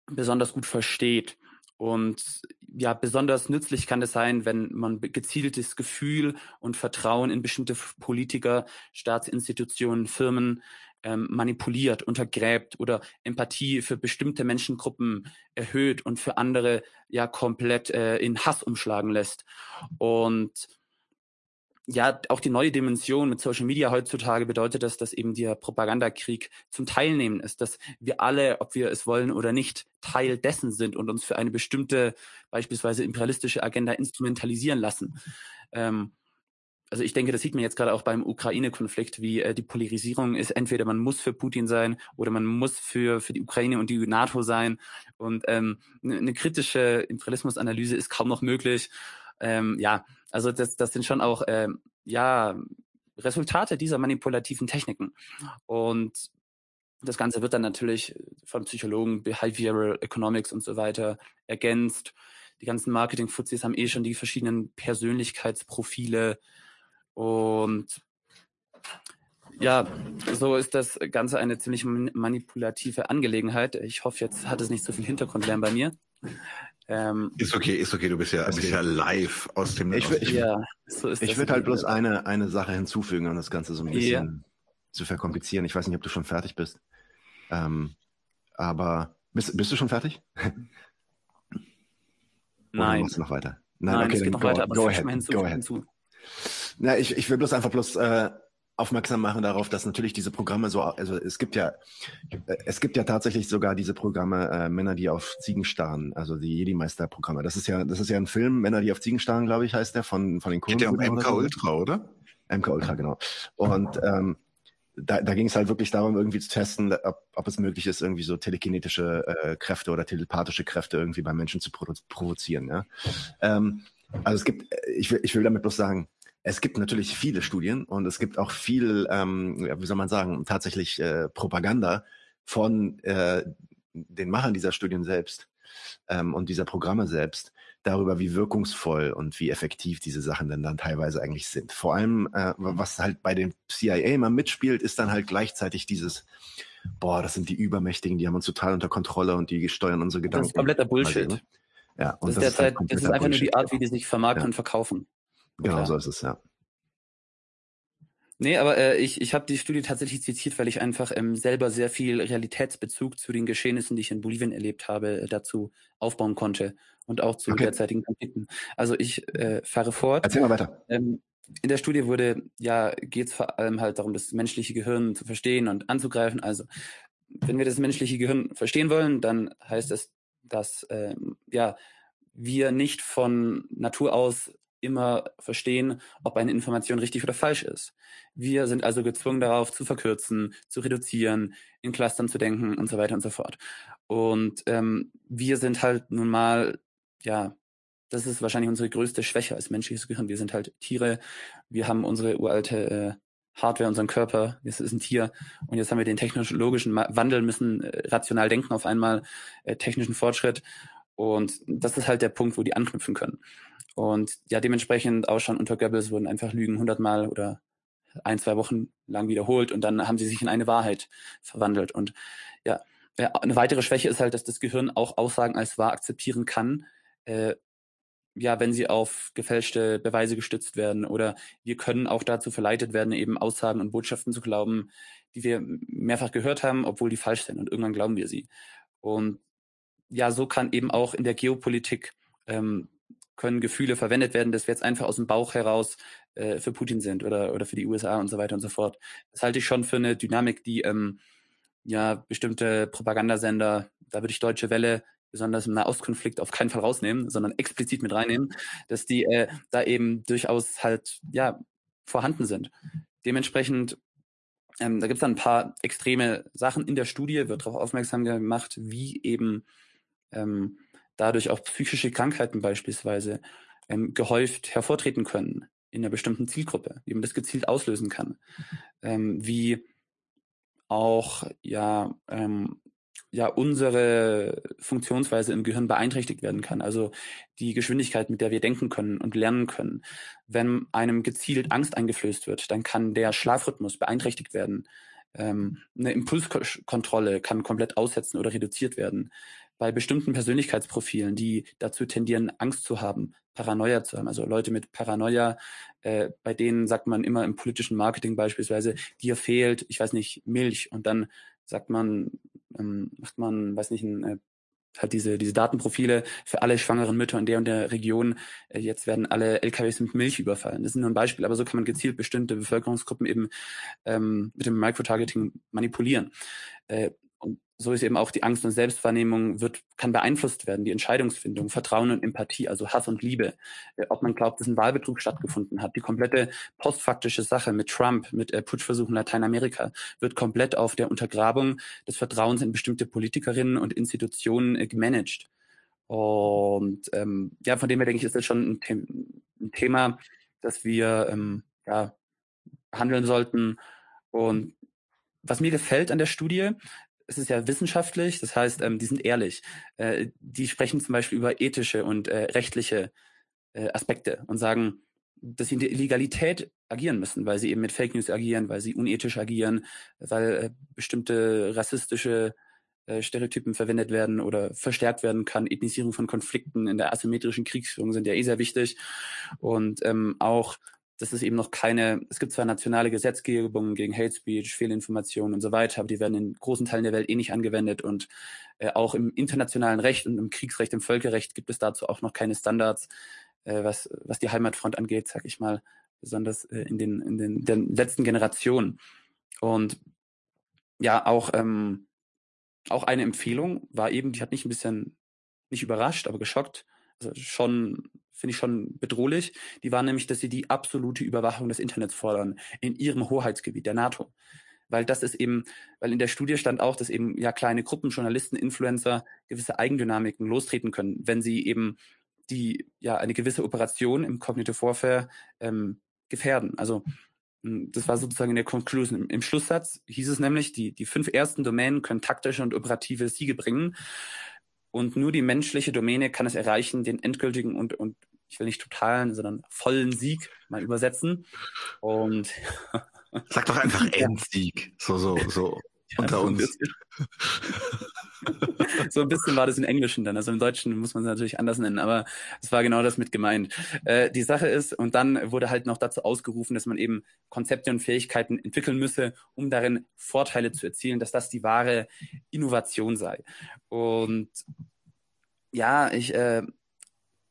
besonders gut versteht und ja, besonders nützlich kann es sein, wenn man gezieltes Gefühl und Vertrauen in bestimmte Politiker, Staatsinstitutionen, Firmen ähm, manipuliert, untergräbt oder Empathie für bestimmte Menschengruppen erhöht und für andere ja komplett äh, in Hass umschlagen lässt. Und ja, auch die neue Dimension mit Social Media heutzutage bedeutet das, dass eben der Propagandakrieg zum Teilnehmen ist, dass wir alle, ob wir es wollen oder nicht, Teil dessen sind und uns für eine bestimmte, beispielsweise imperialistische Agenda instrumentalisieren lassen. Ähm, also ich denke, das sieht man jetzt gerade auch beim Ukraine-Konflikt, wie äh, die Polarisierung ist. Entweder man muss für Putin sein oder man muss für, für die Ukraine und die NATO sein. Und ähm, eine ne kritische Imperialismusanalyse ist kaum noch möglich. Ähm, ja, also das, das sind schon auch ähm, ja Resultate dieser manipulativen Techniken. Und das Ganze wird dann natürlich von Psychologen, Behavioral Economics und so weiter ergänzt. Die ganzen Marketing-Fuzis haben eh schon die verschiedenen Persönlichkeitsprofile und ja, so ist das Ganze eine ziemlich manipulative Angelegenheit. Ich hoffe, jetzt hat es nicht so viel Hintergrundlärm bei mir. Ähm, ist okay, ist okay, du bist ja, bist ja live aus dem Ich, ich, ja, so ich würde halt bloß eine, eine Sache hinzufügen, um das Ganze so ein bisschen ja. zu verkomplizieren. Ich weiß nicht, ob du schon fertig bist. Ähm, aber bist, bist du schon fertig? Nein. Oder noch weiter? Nein, Nein okay, dann go, weiter, go ahead. Go ahead. Na, ich, ich will bloß einfach bloß äh, aufmerksam machen darauf, dass natürlich diese Programme so, also es gibt ja, es gibt ja tatsächlich sogar diese Programme äh, Männer, die auf Ziegen starren, also die Jedi-Meister-Programme. Das ist ja, das ist ja ein Film, Männer, die auf Ziegen starren, glaube ich, heißt der von von den Geht ja um MK so. Ultra, oder? MK Ultra, genau. Und ähm, da, da ging es halt wirklich darum, irgendwie zu testen, ob, ob es möglich ist, irgendwie so telekinetische äh, Kräfte oder telepathische Kräfte irgendwie bei Menschen zu provo provozieren. Ja? Ähm, also es gibt, ich will, ich will damit bloß sagen, es gibt natürlich viele Studien und es gibt auch viel, ähm, wie soll man sagen, tatsächlich äh, Propaganda von äh, den Machern dieser Studien selbst ähm, und dieser Programme selbst darüber, wie wirkungsvoll und wie effektiv diese Sachen denn dann teilweise eigentlich sind. Vor allem, äh, was halt bei den CIA immer mitspielt, ist dann halt gleichzeitig dieses, boah, das sind die Übermächtigen, die haben uns total unter Kontrolle und die steuern unsere Gedanken. Das ist kompletter Bullshit. Ja, und das, das, ist, halt das ist einfach Bullshit. nur die Art, wie die sich vermarkten ja. und verkaufen. Genau, Klar. so ist es, ja. Nee, aber äh, ich, ich habe die Studie tatsächlich zitiert, weil ich einfach ähm, selber sehr viel Realitätsbezug zu den Geschehnissen, die ich in Bolivien erlebt habe, äh, dazu aufbauen konnte und auch zu okay. derzeitigen Konflikten. Also ich äh, fahre fort. Erzähl mal weiter. Ähm, in der Studie wurde, ja, geht es vor allem halt darum, das menschliche Gehirn zu verstehen und anzugreifen. Also wenn wir das menschliche Gehirn verstehen wollen, dann heißt es, dass ähm, ja wir nicht von Natur aus immer verstehen, ob eine Information richtig oder falsch ist. Wir sind also gezwungen darauf zu verkürzen, zu reduzieren, in Clustern zu denken und so weiter und so fort. Und ähm, wir sind halt nun mal, ja, das ist wahrscheinlich unsere größte Schwäche als menschliches Gehirn. Wir sind halt Tiere, wir haben unsere uralte äh, Hardware, unseren Körper, das ist ein Tier. Und jetzt haben wir den technologischen Wandel, müssen äh, rational denken auf einmal, äh, technischen Fortschritt. Und das ist halt der Punkt, wo die anknüpfen können. Und ja, dementsprechend auch schon unter Goebbels wurden einfach Lügen hundertmal oder ein, zwei Wochen lang wiederholt und dann haben sie sich in eine Wahrheit verwandelt. Und ja, ja, eine weitere Schwäche ist halt, dass das Gehirn auch Aussagen als wahr akzeptieren kann, äh, ja, wenn sie auf gefälschte Beweise gestützt werden oder wir können auch dazu verleitet werden, eben Aussagen und Botschaften zu glauben, die wir mehrfach gehört haben, obwohl die falsch sind und irgendwann glauben wir sie. Und ja, so kann eben auch in der Geopolitik ähm, können Gefühle verwendet werden, dass wir jetzt einfach aus dem Bauch heraus äh, für Putin sind oder, oder für die USA und so weiter und so fort. Das halte ich schon für eine Dynamik, die ähm, ja bestimmte Propagandasender, da würde ich Deutsche Welle besonders im Nahostkonflikt auf keinen Fall rausnehmen, sondern explizit mit reinnehmen, dass die äh, da eben durchaus halt ja vorhanden sind. Dementsprechend ähm, da gibt es dann ein paar extreme Sachen in der Studie, wird darauf aufmerksam gemacht, wie eben ähm, dadurch auch psychische Krankheiten beispielsweise ähm, gehäuft hervortreten können in einer bestimmten Zielgruppe, wie man das gezielt auslösen kann, ähm, wie auch ja ähm, ja unsere Funktionsweise im Gehirn beeinträchtigt werden kann. Also die Geschwindigkeit, mit der wir denken können und lernen können. Wenn einem gezielt Angst eingeflößt wird, dann kann der Schlafrhythmus beeinträchtigt werden. Ähm, eine Impulskontrolle kann komplett aussetzen oder reduziert werden. Bei bestimmten Persönlichkeitsprofilen, die dazu tendieren, Angst zu haben, Paranoia zu haben, also Leute mit Paranoia, äh, bei denen sagt man immer im politischen Marketing beispielsweise, dir fehlt, ich weiß nicht, Milch und dann sagt man, ähm, macht man, weiß nicht, ein, äh, hat diese, diese Datenprofile für alle schwangeren Mütter in der und der Region. Äh, jetzt werden alle LKWs mit Milch überfallen. Das ist nur ein Beispiel, aber so kann man gezielt bestimmte Bevölkerungsgruppen eben ähm, mit dem Microtargeting manipulieren. Äh, und so ist eben auch die Angst und Selbstwahrnehmung wird, kann beeinflusst werden, die Entscheidungsfindung, Vertrauen und Empathie, also Hass und Liebe. Äh, ob man glaubt, dass ein Wahlbetrug stattgefunden hat, die komplette postfaktische Sache mit Trump, mit äh, Putschversuchen in Lateinamerika, wird komplett auf der Untergrabung des Vertrauens in bestimmte Politikerinnen und Institutionen äh, gemanagt. Und ähm, ja, von dem her denke ich, ist das schon ein, The ein Thema, dass wir ähm, ja, handeln sollten. Und was mir gefällt an der Studie, es ist ja wissenschaftlich, das heißt, ähm, die sind ehrlich. Äh, die sprechen zum Beispiel über ethische und äh, rechtliche äh, Aspekte und sagen, dass sie in der Illegalität agieren müssen, weil sie eben mit Fake News agieren, weil sie unethisch agieren, weil äh, bestimmte rassistische äh, Stereotypen verwendet werden oder verstärkt werden kann. Ethnisierung von Konflikten in der asymmetrischen Kriegsführung sind ja eh sehr wichtig. Und ähm, auch das ist eben noch keine, es gibt zwar nationale Gesetzgebungen gegen Hate Speech, Fehlinformationen und so weiter, aber die werden in großen Teilen der Welt eh nicht angewendet und äh, auch im internationalen Recht und im Kriegsrecht, im Völkerrecht gibt es dazu auch noch keine Standards, äh, was, was die Heimatfront angeht, sag ich mal, besonders äh, in den, in den, den letzten Generationen. Und ja, auch, ähm, auch eine Empfehlung war eben, die hat mich ein bisschen nicht überrascht, aber geschockt, also schon finde ich schon bedrohlich. Die waren nämlich, dass sie die absolute Überwachung des Internets fordern in ihrem Hoheitsgebiet, der NATO. Weil das ist eben, weil in der Studie stand auch, dass eben ja kleine Gruppen, Journalisten, Influencer gewisse Eigendynamiken lostreten können, wenn sie eben die ja eine gewisse Operation im Cognitive Warfare ähm, gefährden. Also hm, das war sozusagen in der Conclusion. Im, Im Schlusssatz hieß es nämlich, die, die fünf ersten Domänen können taktische und operative Siege bringen. Und nur die menschliche Domäne kann es erreichen, den endgültigen und, und ich will nicht totalen, sondern vollen Sieg mal übersetzen. Und sag doch einfach Endsieg. So, so, so ja, unter uns. so ein bisschen war das im Englischen dann. Also im Deutschen muss man es natürlich anders nennen, aber es war genau das mit gemeint. Äh, die Sache ist, und dann wurde halt noch dazu ausgerufen, dass man eben Konzepte und Fähigkeiten entwickeln müsse, um darin Vorteile zu erzielen, dass das die wahre Innovation sei. Und ja, ich, äh,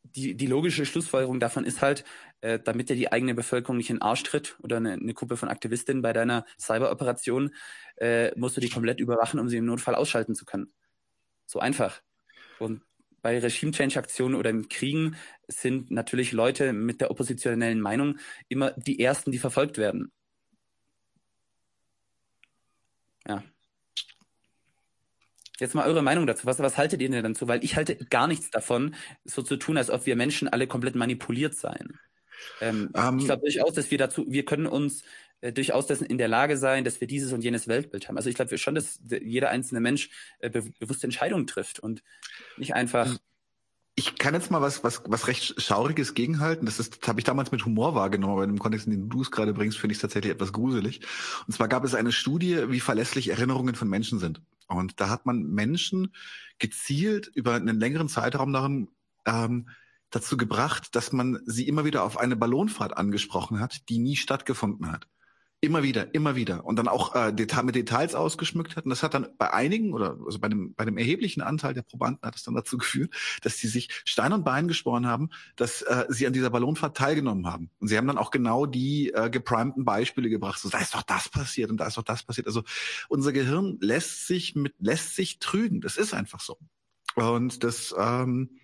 die, die logische Schlussfolgerung davon ist halt, äh, damit dir die eigene Bevölkerung nicht in den Arsch tritt oder eine, eine Gruppe von Aktivistinnen bei deiner Cyberoperation, äh, musst du die komplett überwachen, um sie im Notfall ausschalten zu können. So einfach. Und bei Regime-Change-Aktionen oder im Kriegen sind natürlich Leute mit der oppositionellen Meinung immer die Ersten, die verfolgt werden. Ja. Jetzt mal eure Meinung dazu. Was, was haltet ihr denn dazu? Weil ich halte gar nichts davon, so zu tun, als ob wir Menschen alle komplett manipuliert seien. Ähm, um, ich ähm. glaube durchaus, dass wir dazu, wir können uns äh, durchaus dessen in der Lage sein, dass wir dieses und jenes Weltbild haben. Also ich glaube schon, dass jeder einzelne Mensch äh, be bewusste Entscheidungen trifft und nicht einfach. ich kann jetzt mal was, was, was recht Schauriges gegenhalten. Das ist, das habe ich damals mit Humor wahrgenommen, aber in dem Kontext, in dem du es gerade bringst, finde ich es tatsächlich etwas gruselig. Und zwar gab es eine Studie, wie verlässlich Erinnerungen von Menschen sind. Und da hat man Menschen gezielt über einen längeren Zeitraum darin ähm, dazu gebracht, dass man sie immer wieder auf eine Ballonfahrt angesprochen hat, die nie stattgefunden hat. Immer wieder, immer wieder. Und dann auch äh, Deta mit Details ausgeschmückt hat. Und das hat dann bei einigen oder also bei dem, bei dem erheblichen Anteil der Probanden hat es dann dazu geführt, dass sie sich Stein und Bein geschworen haben, dass äh, sie an dieser Ballonfahrt teilgenommen haben. Und sie haben dann auch genau die äh, geprimten Beispiele gebracht. So, da ist doch das passiert und da ist doch das passiert. Also unser Gehirn lässt sich mit, lässt sich trügen. Das ist einfach so. Und das, ähm,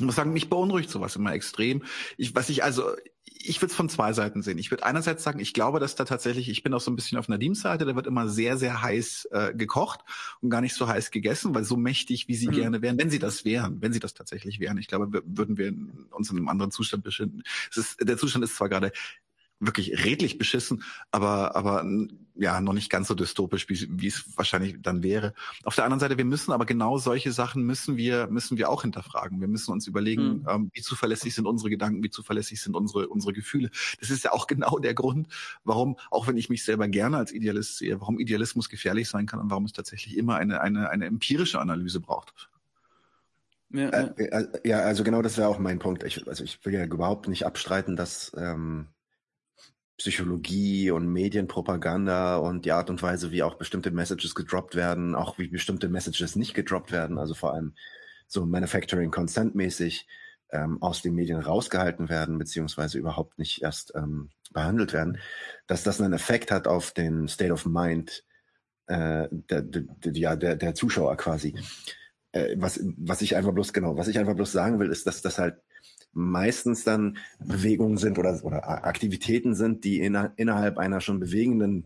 ich muss sagen, mich beunruhigt sowas immer extrem. Ich, was ich also, ich würde es von zwei Seiten sehen. Ich würde einerseits sagen, ich glaube, dass da tatsächlich, ich bin auch so ein bisschen auf Nadims Seite, da wird immer sehr, sehr heiß äh, gekocht und gar nicht so heiß gegessen, weil so mächtig, wie sie mhm. gerne wären, wenn sie das wären, wenn sie das tatsächlich wären. Ich glaube, würden wir uns in einem anderen Zustand befinden. Es ist, der Zustand ist zwar gerade wirklich redlich beschissen, aber, aber ja, noch nicht ganz so dystopisch, wie, wie es wahrscheinlich dann wäre. Auf der anderen Seite, wir müssen aber genau solche Sachen müssen wir, müssen wir auch hinterfragen. Wir müssen uns überlegen, mhm. ähm, wie zuverlässig sind unsere Gedanken, wie zuverlässig sind unsere, unsere Gefühle. Das ist ja auch genau der Grund, warum, auch wenn ich mich selber gerne als Idealist sehe, warum Idealismus gefährlich sein kann und warum es tatsächlich immer eine, eine, eine empirische Analyse braucht. Ja, ja. Äh, äh, ja also genau das wäre auch mein Punkt. Ich, also ich will ja überhaupt nicht abstreiten, dass ähm, Psychologie und Medienpropaganda und die Art und Weise, wie auch bestimmte Messages gedroppt werden, auch wie bestimmte Messages nicht gedroppt werden, also vor allem so Manufacturing Consent mäßig ähm, aus den Medien rausgehalten werden, beziehungsweise überhaupt nicht erst ähm, behandelt werden, dass das einen Effekt hat auf den State of Mind äh, der, der, der, der, der Zuschauer quasi. Äh, was, was ich einfach bloß, genau, was ich einfach bloß sagen will, ist, dass das halt meistens dann Bewegungen sind oder, oder Aktivitäten sind, die in, innerhalb einer schon bewegenden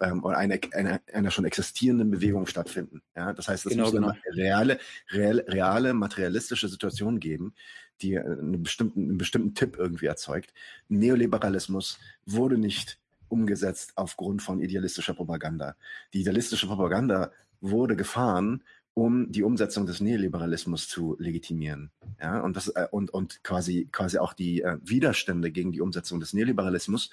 ähm, oder einer, einer, einer schon existierenden Bewegung stattfinden. Ja, das heißt, es genau, muss genau. eine reale, real, reale, materialistische Situation geben, die einen bestimmten, einen bestimmten Tipp irgendwie erzeugt. Neoliberalismus wurde nicht umgesetzt aufgrund von idealistischer Propaganda. Die idealistische Propaganda wurde gefahren um die Umsetzung des Neoliberalismus zu legitimieren. Ja, und das äh, und und quasi quasi auch die äh, Widerstände gegen die Umsetzung des Neoliberalismus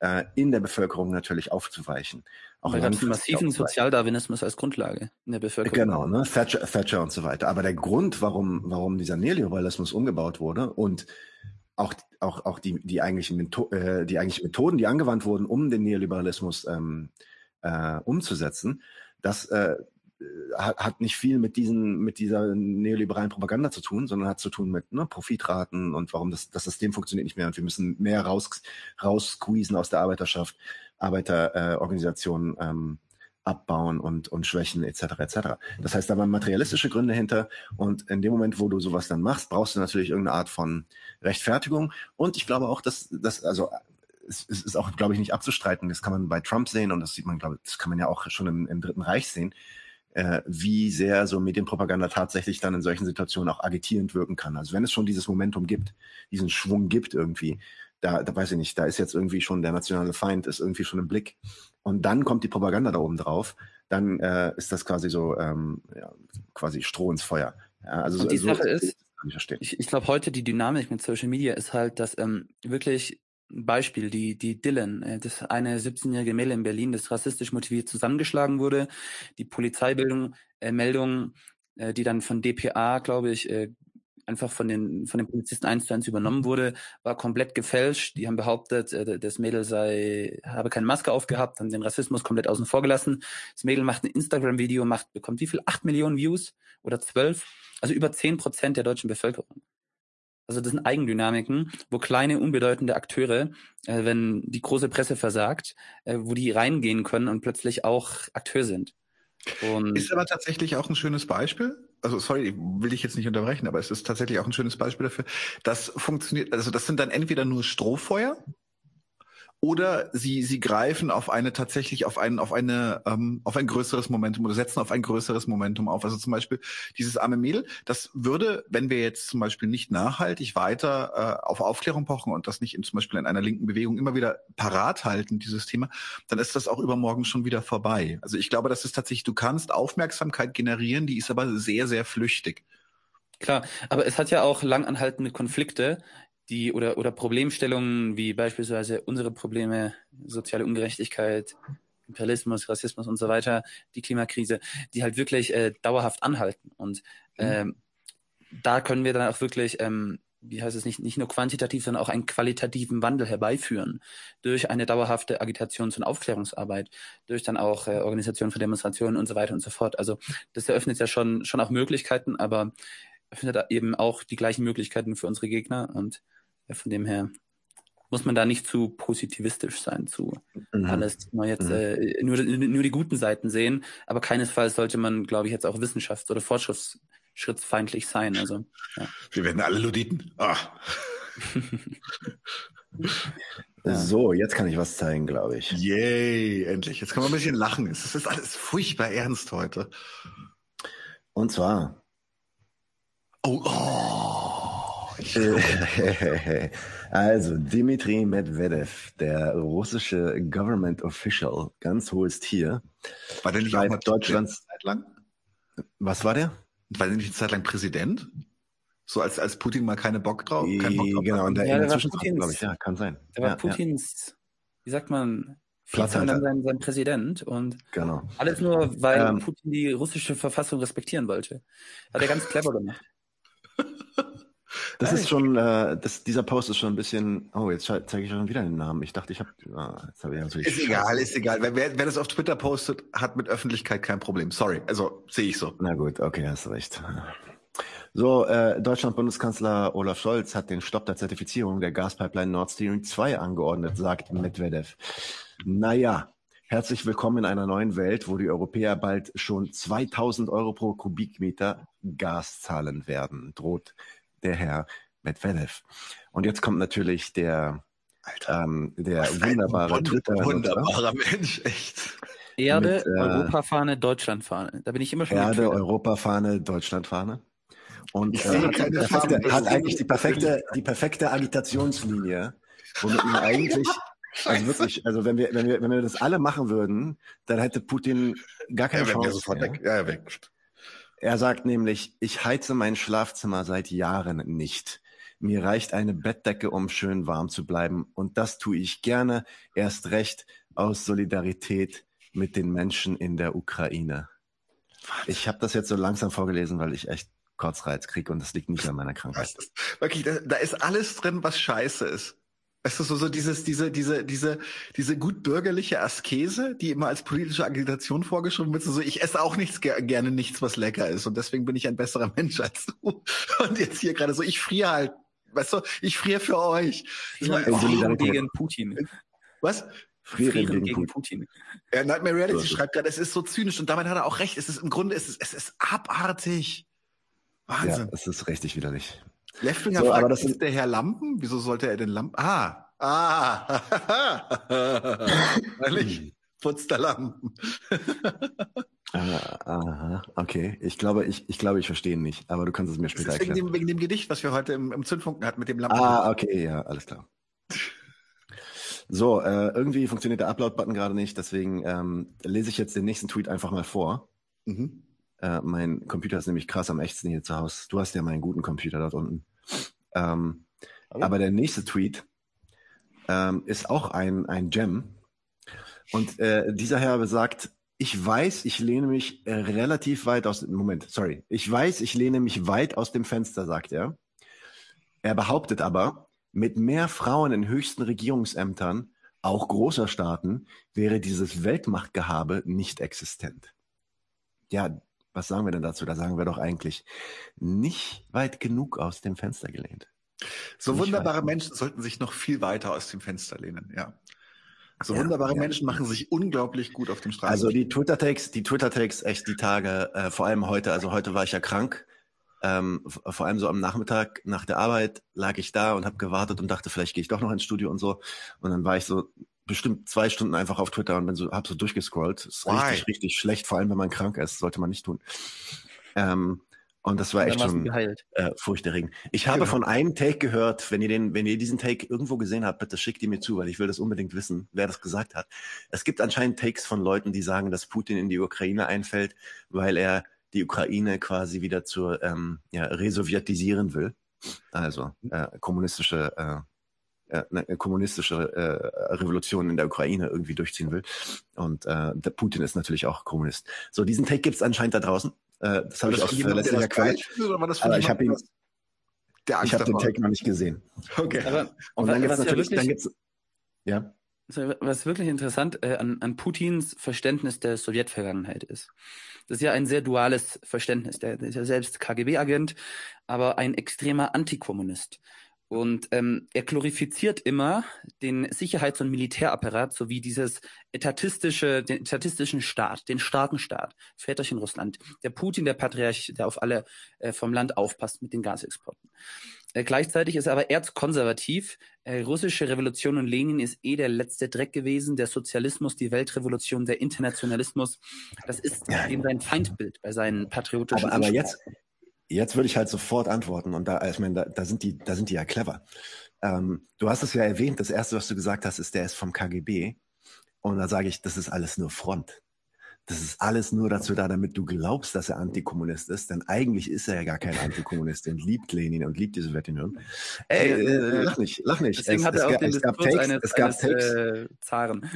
äh, in der Bevölkerung natürlich aufzuweichen. Auch da gab massiven Sozialdarwinismus als Grundlage in der Bevölkerung. Genau, ne? Thatcher, Thatcher und so weiter. Aber der Grund, warum warum dieser Neoliberalismus umgebaut wurde und auch auch auch die die eigentlichen Metho äh, die eigentlichen Methoden, die angewandt wurden, um den Neoliberalismus ähm, äh, umzusetzen, das äh, hat, hat nicht viel mit diesen, mit dieser neoliberalen Propaganda zu tun, sondern hat zu tun mit ne, Profitraten und warum das, das System funktioniert nicht mehr und wir müssen mehr raus, raussqueezen aus der Arbeiterschaft, Arbeiterorganisationen äh, ähm, abbauen und, und schwächen etc. etc. Das heißt, da waren materialistische Gründe hinter und in dem Moment, wo du sowas dann machst, brauchst du natürlich irgendeine Art von Rechtfertigung und ich glaube auch, dass, dass also es, es ist auch, glaube ich, nicht abzustreiten. Das kann man bei Trump sehen und das sieht man, glaube ich, das kann man ja auch schon im, im Dritten Reich sehen äh, wie sehr so Medienpropaganda tatsächlich dann in solchen Situationen auch agitierend wirken kann. Also wenn es schon dieses Momentum gibt, diesen Schwung gibt irgendwie, da, da weiß ich nicht, da ist jetzt irgendwie schon der nationale Feind, ist irgendwie schon im Blick. Und dann kommt die Propaganda da oben drauf, dann äh, ist das quasi so ähm, ja, quasi Stroh ins Feuer. Ja, also Und die so, Sache ist, ich, ich glaube heute die Dynamik mit Social Media ist halt, dass ähm, wirklich Beispiel, die, die Dylan, äh, das eine 17-jährige Mädel in Berlin, das rassistisch motiviert zusammengeschlagen wurde. Die Polizeibildung, äh, Meldung, äh, die dann von DPA, glaube ich, äh, einfach von den, von den Polizisten eins zu eins übernommen wurde, war komplett gefälscht. Die haben behauptet, äh, das Mädel sei, habe keine Maske aufgehabt, haben den Rassismus komplett außen vor gelassen. Das Mädel macht ein Instagram-Video, macht, bekommt wie viel? Acht Millionen Views oder zwölf? Also über zehn Prozent der deutschen Bevölkerung. Also das sind Eigendynamiken, wo kleine, unbedeutende Akteure, äh, wenn die große Presse versagt, äh, wo die reingehen können und plötzlich auch Akteur sind. Und ist aber tatsächlich auch ein schönes Beispiel. Also sorry, will ich jetzt nicht unterbrechen, aber es ist tatsächlich auch ein schönes Beispiel dafür. Das funktioniert, also das sind dann entweder nur Strohfeuer, oder sie sie greifen auf eine tatsächlich auf ein auf eine ähm, auf ein größeres Momentum oder setzen auf ein größeres Momentum auf. Also zum Beispiel dieses arme Mädel, das würde, wenn wir jetzt zum Beispiel nicht nachhaltig weiter äh, auf Aufklärung pochen und das nicht in, zum Beispiel in einer linken Bewegung immer wieder parat halten, dieses Thema, dann ist das auch übermorgen schon wieder vorbei. Also ich glaube, das ist tatsächlich, du kannst Aufmerksamkeit generieren, die ist aber sehr sehr flüchtig. Klar, aber es hat ja auch langanhaltende Konflikte, die oder oder Problemstellungen wie beispielsweise unsere Probleme, soziale Ungerechtigkeit, Imperialismus, Rassismus und so weiter, die Klimakrise, die halt wirklich äh, dauerhaft anhalten. Und ähm, da können wir dann auch wirklich, ähm, wie heißt es nicht, nicht nur quantitativ, sondern auch einen qualitativen Wandel herbeiführen durch eine dauerhafte Agitations- und Aufklärungsarbeit, durch dann auch äh, Organisation von Demonstrationen und so weiter und so fort. Also das eröffnet ja schon schon auch Möglichkeiten, aber öffnet eben auch die gleichen Möglichkeiten für unsere Gegner und ja, von dem her muss man da nicht zu positivistisch sein, zu Mhm. alles mal jetzt Mhm. äh, nur, nur die guten Seiten sehen, aber keinesfalls sollte man, glaube ich, jetzt auch wissenschafts- oder fortschrittsschrittsfeindlich sein. Also ja. Wir werden alle Luditen. Ah. Ja. So, jetzt kann ich was zeigen, glaube ich. Yay, endlich. Jetzt können wir ein bisschen lachen. Es ist alles furchtbar ernst heute. Und zwar, Oh, oh. Also Dimitri Medvedev, der russische Government Official, ganz hohes Tier. war der nicht auch mal Deutschlands- Zeit lang? Was war der? War der nicht eine Zeit lang Präsident? So als, als Putin mal keine Bock drauf, keinen Bock drauf genau, hatte? und der Ja, in der der war Zwischenzeit, Putins- glaube ich, ja, kann sein. Der war ja, ja, Putins, wie sagt man, Platzhalter. dann sein, sein Präsident und genau. alles nur, weil Ähm. Putin die russische Verfassung respektieren wollte. Hat er ganz clever gemacht. Das ist schon, äh, das, dieser Post ist schon ein bisschen, oh, jetzt zeige ich schon wieder den Namen. Ich dachte, ich habe, ah, jetzt habe ich natürlich. Ist egal, ist egal. Wer, wer, wer das auf Twitter postet, hat mit Öffentlichkeit kein Problem. Sorry, also sehe ich so. Na gut, okay, hast recht. So, äh, Deutschland-Bundeskanzler Olaf Scholz hat den Stopp der Zertifizierung der Gaspipeline Nord Stream 2 angeordnet, sagt Medvedev. Naja, herzlich willkommen in einer neuen Welt, wo die Europäer bald schon 2000 Euro pro Kubikmeter Gas zahlen werden, droht der Herr Medvedev. Und jetzt kommt natürlich der, Alter. ähm, der wunderbare wund- Twitter. Wunderbarer Mensch, echt. Erde, äh, Europafahne, Deutschlandfahne. Da bin ich immer schon Erde. Europafahne, Deutschlandfahne. Und Ich äh, sehe hat, perfekte, hat eigentlich die perfekte, die perfekte Agitationslinie, womit man eigentlich, also wirklich, also wenn wir, wenn wir, wenn wir das alle machen würden, dann hätte Putin gar keine Ja, Chance. sofort mehr. weg. Ja, weg. Er sagt nämlich, ich heize mein Schlafzimmer seit Jahren nicht. Mir reicht eine Bettdecke, um schön warm zu bleiben. Und das tue ich gerne, erst recht aus Solidarität mit den Menschen in der Ukraine. Ich habe das jetzt so langsam vorgelesen, weil ich echt Kotzreiz kriege und das liegt nicht an meiner Krankheit. Wirklich, da, da ist alles drin, was scheiße ist. Weißt du, so, so dieses, diese, diese, diese, diese gut bürgerliche Askese, die immer als politische Agitation vorgeschrieben wird, so, ich esse auch nichts ger gerne nichts, was lecker ist und deswegen bin ich ein besserer Mensch als du. Und jetzt hier gerade so, ich friere halt, weißt du, ich friere für euch. In Frieren Solidarität. gegen Putin. Was? Frieren Frieren gegen gegen Putin. Ja, Nightmare Reality So schreibt gerade, es ist so zynisch und damit hat er auch recht. Es ist im Grunde, es ist, es ist abartig. Ja, Wahnsinn. es ist richtig widerlich. Leftinger So, fragt, aber das ist der Herr Lampen? Wieso sollte er denn Lampen? Ah, ah, weil ich putzt der Lampen. Ah, aha, okay. Ich glaube, ich, ich glaube, ich verstehe ihn nicht, aber du kannst es mir später ist wegen erklären. dem, wegen dem Gedicht, was wir heute im, im Zündfunken hatten mit dem Lampen. Ah, okay, ja, alles klar. So, äh, irgendwie funktioniert der Upload-Button gerade nicht, deswegen ähm, lese ich jetzt den nächsten Tweet einfach mal vor. Mhm. Äh, mein Computer ist nämlich krass am ächzen hier zu Hause. Du hast ja meinen guten Computer dort unten. Ähm, aber der nächste Tweet ähm, ist auch ein, ein Gem. Und äh, dieser Herr sagt, ich weiß, ich lehne mich äh, relativ weit aus dem Moment, sorry. Ich weiß, ich lehne mich weit aus dem Fenster, sagt er. Er behauptet aber, mit mehr Frauen in höchsten Regierungsämtern, auch großer Staaten, wäre dieses Weltmachtgehabe nicht existent. Ja, was sagen wir denn dazu? Da sagen wir doch eigentlich nicht weit genug aus dem Fenster gelehnt. So Nicht wunderbare. Menschen sollten sich noch viel weiter aus dem Fenster lehnen, ja. So Ja, wunderbare ja. Menschen machen sich unglaublich gut auf dem Straßen. Also die Twitter-Takes, die Twitter-Takes echt die Tage, äh, vor allem heute, also heute war ich ja krank, ähm, vor allem so am Nachmittag nach der Arbeit lag ich da und habe gewartet und dachte, vielleicht gehe ich doch noch ins Studio und so. Und dann war ich so bestimmt zwei Stunden einfach auf Twitter und bin so, hab so durchgescrollt. Ist Why? richtig, richtig schlecht, vor allem wenn man krank ist, sollte man nicht tun. Ähm, und das war echt schon äh, furchterregend. Ich habe Genau. von einem Take gehört, wenn ihr den, wenn ihr diesen Take irgendwo gesehen habt, bitte schickt ihn mir zu, weil ich will das unbedingt wissen, wer das gesagt hat. Es gibt anscheinend Takes von Leuten, die sagen, dass Putin in die Ukraine einfällt, weil er die Ukraine quasi wieder zur ähm, ja, resowjetisieren will. Also äh, kommunistische äh, eine kommunistische äh, Revolution in der Ukraine irgendwie durchziehen will. Und äh, der Putin ist natürlich auch Kommunist. So, diesen Take gibt's anscheinend da draußen. Äh, das habe ich aus verlässlicher Quelle. Aber ich habe ihn, der ich habe den Take noch nicht gesehen. Okay. Aber Und dann gibt's was ja natürlich, wirklich- dann gibt's, ja. Was wirklich interessant äh, an, an Putins Verständnis der Sowjetvergangenheit ist. Das ist ja ein sehr duales Verständnis. Der, der ist ja selbst KGB-Agent, aber ein extremer Antikommunist. Und ähm, er glorifiziert immer den Sicherheits- und Militärapparat sowie dieses etatistische, den etatistischen Staat, den starken Staat, Väterchen Russland. Der Putin, der Patriarch, der auf alle äh, vom Land aufpasst mit den Gasexporten. Äh, gleichzeitig ist er aber erzkonservativ. Äh, russische Revolution und Lenin ist eh der letzte Dreck gewesen. Der Sozialismus, die Weltrevolution, der Internationalismus. Das ist eben sein Feindbild bei seinen patriotischen Aber, aber jetzt, jetzt würde ich halt sofort antworten und da, ich meine, da, da sind die, da sind die ja clever. Ähm, du hast es ja erwähnt, das erste, was du gesagt hast, ist, der ist vom KGB. Und da sage ich, das ist alles nur Front. Das ist alles nur dazu da, damit du glaubst, dass er Antikommunist ist, denn eigentlich ist er ja gar kein Antikommunist und liebt Lenin und liebt die Sowjetunion. Ey, äh, lach nicht, lach nicht. Deswegen es, hat es, er auch den es gab Takes, eines, es gab eines Takes, äh, Zaren.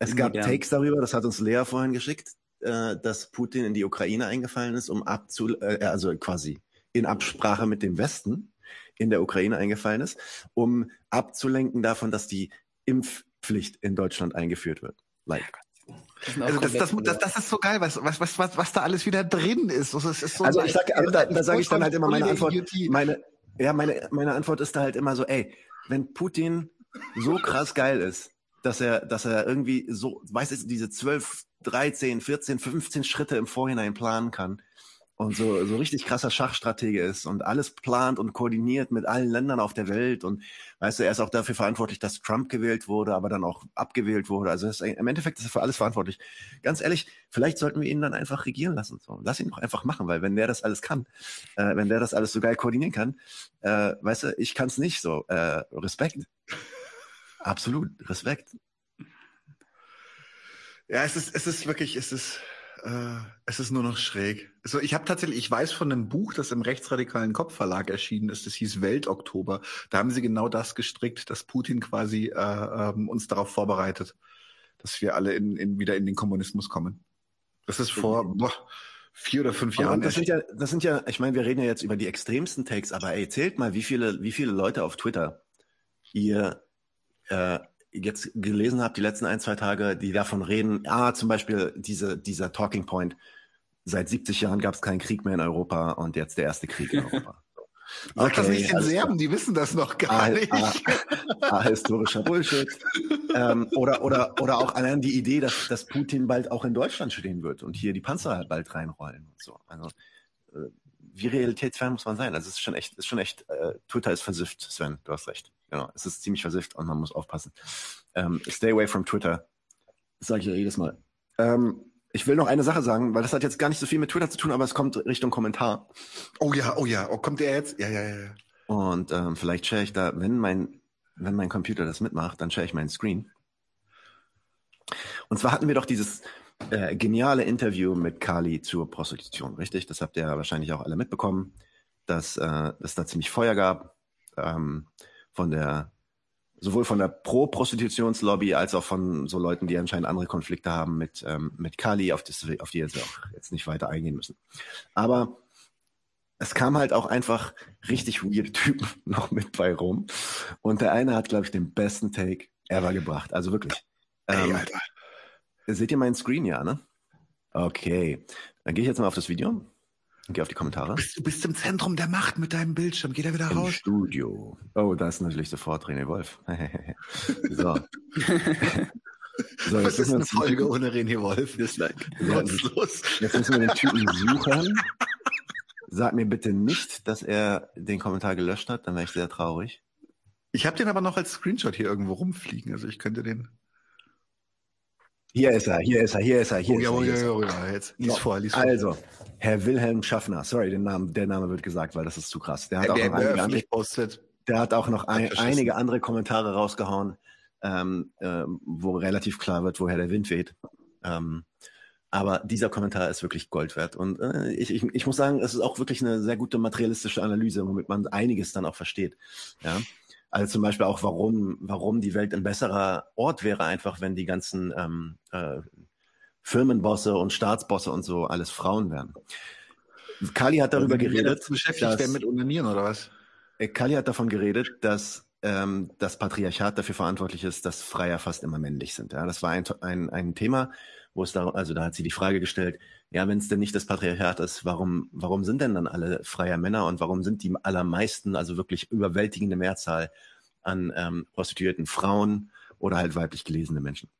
es gab. Takes darüber, das hat uns Lea vorhin geschickt, äh, dass Putin in die Ukraine eingefallen ist, um abzu, äh, also quasi in Absprache mit dem Westen in der Ukraine eingefallen ist, um abzulenken davon, dass die Impfpflicht in Deutschland eingeführt wird. Like. Auch Also das, das, das, das ist so geil, was, was, was, was, was da alles wieder drin ist. Also, ist so Also ich sag, aber da, da sage ich dann halt immer meine Antwort. Meine, ja, meine, meine Antwort ist da halt immer so, ey, wenn Putin so krass geil ist, dass er, dass er irgendwie so, weißt du, diese 12, 13, 14, 15 Schritte im Vorhinein planen kann und so, so richtig krasser Schachstratege ist und alles plant und koordiniert mit allen Ländern auf der Welt und weißt du, er ist auch dafür verantwortlich, dass Trump gewählt wurde, aber dann auch abgewählt wurde. Also ist, im Endeffekt ist er für alles verantwortlich. Ganz ehrlich, vielleicht sollten wir ihn dann einfach regieren lassen. So. Lass ihn doch einfach machen, weil wenn der das alles kann, äh, wenn der das alles so geil koordinieren kann, äh, weißt du, ich kann es nicht so. Äh, Respekt. Absolut, Respekt. Ja, es ist, es ist wirklich, es ist, äh, es ist nur noch schräg. Also ich habe tatsächlich, ich weiß von einem Buch, das im rechtsradikalen Kopfverlag erschienen ist, das hieß Weltoktober. Da haben sie genau das gestrickt, dass Putin quasi äh, ähm, uns darauf vorbereitet, dass wir alle in, in, wieder in den Kommunismus kommen. Das ist vor boah, vier oder fünf Jahren. das sind ja, das sind ja, ich meine, wir reden ja jetzt über die extremsten Takes, aber ey, zählt mal, wie viele, wie viele Leute auf Twitter ihr äh, jetzt gelesen habt, die letzten ein, zwei Tage, die davon reden, ah, zum Beispiel diese, dieser Talking Point, seit 70 Jahren gab es keinen Krieg mehr in Europa und jetzt der erste Krieg in Europa. Sag das nicht den. Serben, die wissen das noch gar Ah, nicht. ah, ah, historischer Bullshit. ähm, oder, oder, oder auch allein die Idee, dass, dass Putin bald auch in Deutschland stehen wird und hier die Panzer halt bald reinrollen und so. Also, äh, wie realitätsfern muss man sein? Also, es ist schon echt, ist schon echt, äh, Twitter ist versifft, Sven, du hast recht. Genau, es ist ziemlich versifft und man muss aufpassen. Ähm, stay away from Twitter. Das sage ich ja jedes Mal. Ähm, ich will noch eine Sache sagen, weil das hat jetzt gar nicht so viel mit Twitter zu tun, aber es kommt Richtung Kommentar. Oh ja, oh ja, oh, kommt der jetzt? Ja, ja, ja. Und ähm, vielleicht share ich da, wenn mein, wenn mein Computer das mitmacht, dann share ich meinen Screen. Und zwar hatten wir doch dieses äh, geniale Interview mit Kali zur Prostitution, richtig? Das habt ihr ja wahrscheinlich auch alle mitbekommen, dass äh, es da ziemlich Feuer gab ähm, von der sowohl von der Pro-Prostitutionslobby als auch von so Leuten, die anscheinend andere Konflikte haben mit ähm, mit Kali, auf, das, auf die jetzt auch jetzt nicht weiter eingehen müssen. Aber es kam halt auch einfach richtig weirde Typen noch mit bei rum. Und der eine hat, glaube ich, den besten Take ever gebracht. Also wirklich. Ey, Ähm, Alter. seht ihr meinen Screen, ja, ne? Okay. Dann gehe ich jetzt mal auf das Video gehe auf die Kommentare. Bist, du bist im Zentrum der Macht mit deinem Bildschirm. Geh da wieder Im raus. Studio. Oh, da ist natürlich sofort René Wolf. so. so, jetzt ist eine Folge ohne René Wolf? Dislike. Nutzlos. jetzt müssen wir den Typen suchen. Sag mir bitte nicht, dass er den Kommentar gelöscht hat, dann wäre ich sehr traurig. Ich habe den aber noch als Screenshot hier irgendwo rumfliegen. Also ich könnte den. Hier ist er, hier ist er, hier ist er, hier Oh, ist ja, er. oh, ja, er. ja, ja, jetzt lies So, vor, lies vor. Also, Herr Wilhelm Schaffner, sorry, den Namen, der Name wird gesagt, weil das ist zu krass. Der hat auch der, noch der einige postet. der hat auch noch ein, einige andere Kommentare rausgehauen, ähm, ähm, wo relativ klar wird, woher der Wind weht. Ähm, Aber dieser Kommentar ist wirklich Gold wert. Und äh, ich, ich, ich muss sagen, es ist auch wirklich eine sehr gute materialistische Analyse, womit man einiges dann auch versteht. Ja. Also zum Beispiel auch, warum, warum die Welt ein besserer Ort wäre, einfach wenn die ganzen ähm, äh, Firmenbosse und Staatsbosse und so alles Frauen wären. Kali hat darüber geredet. Beschäftigt werden mit Unanieren oder was? Äh, Kali hat davon geredet, dass ähm, das Patriarchat dafür verantwortlich ist, dass Freier fast immer männlich sind. Ja, das war ein, ein, ein Thema, wo es da, also da hat sie die Frage gestellt, ja, wenn es denn nicht das Patriarchat ist, warum, warum sind denn dann alle Freier Männer und warum sind die allermeisten, also wirklich überwältigende Mehrzahl an ähm, prostituierten Frauen oder halt weiblich gelesene Menschen?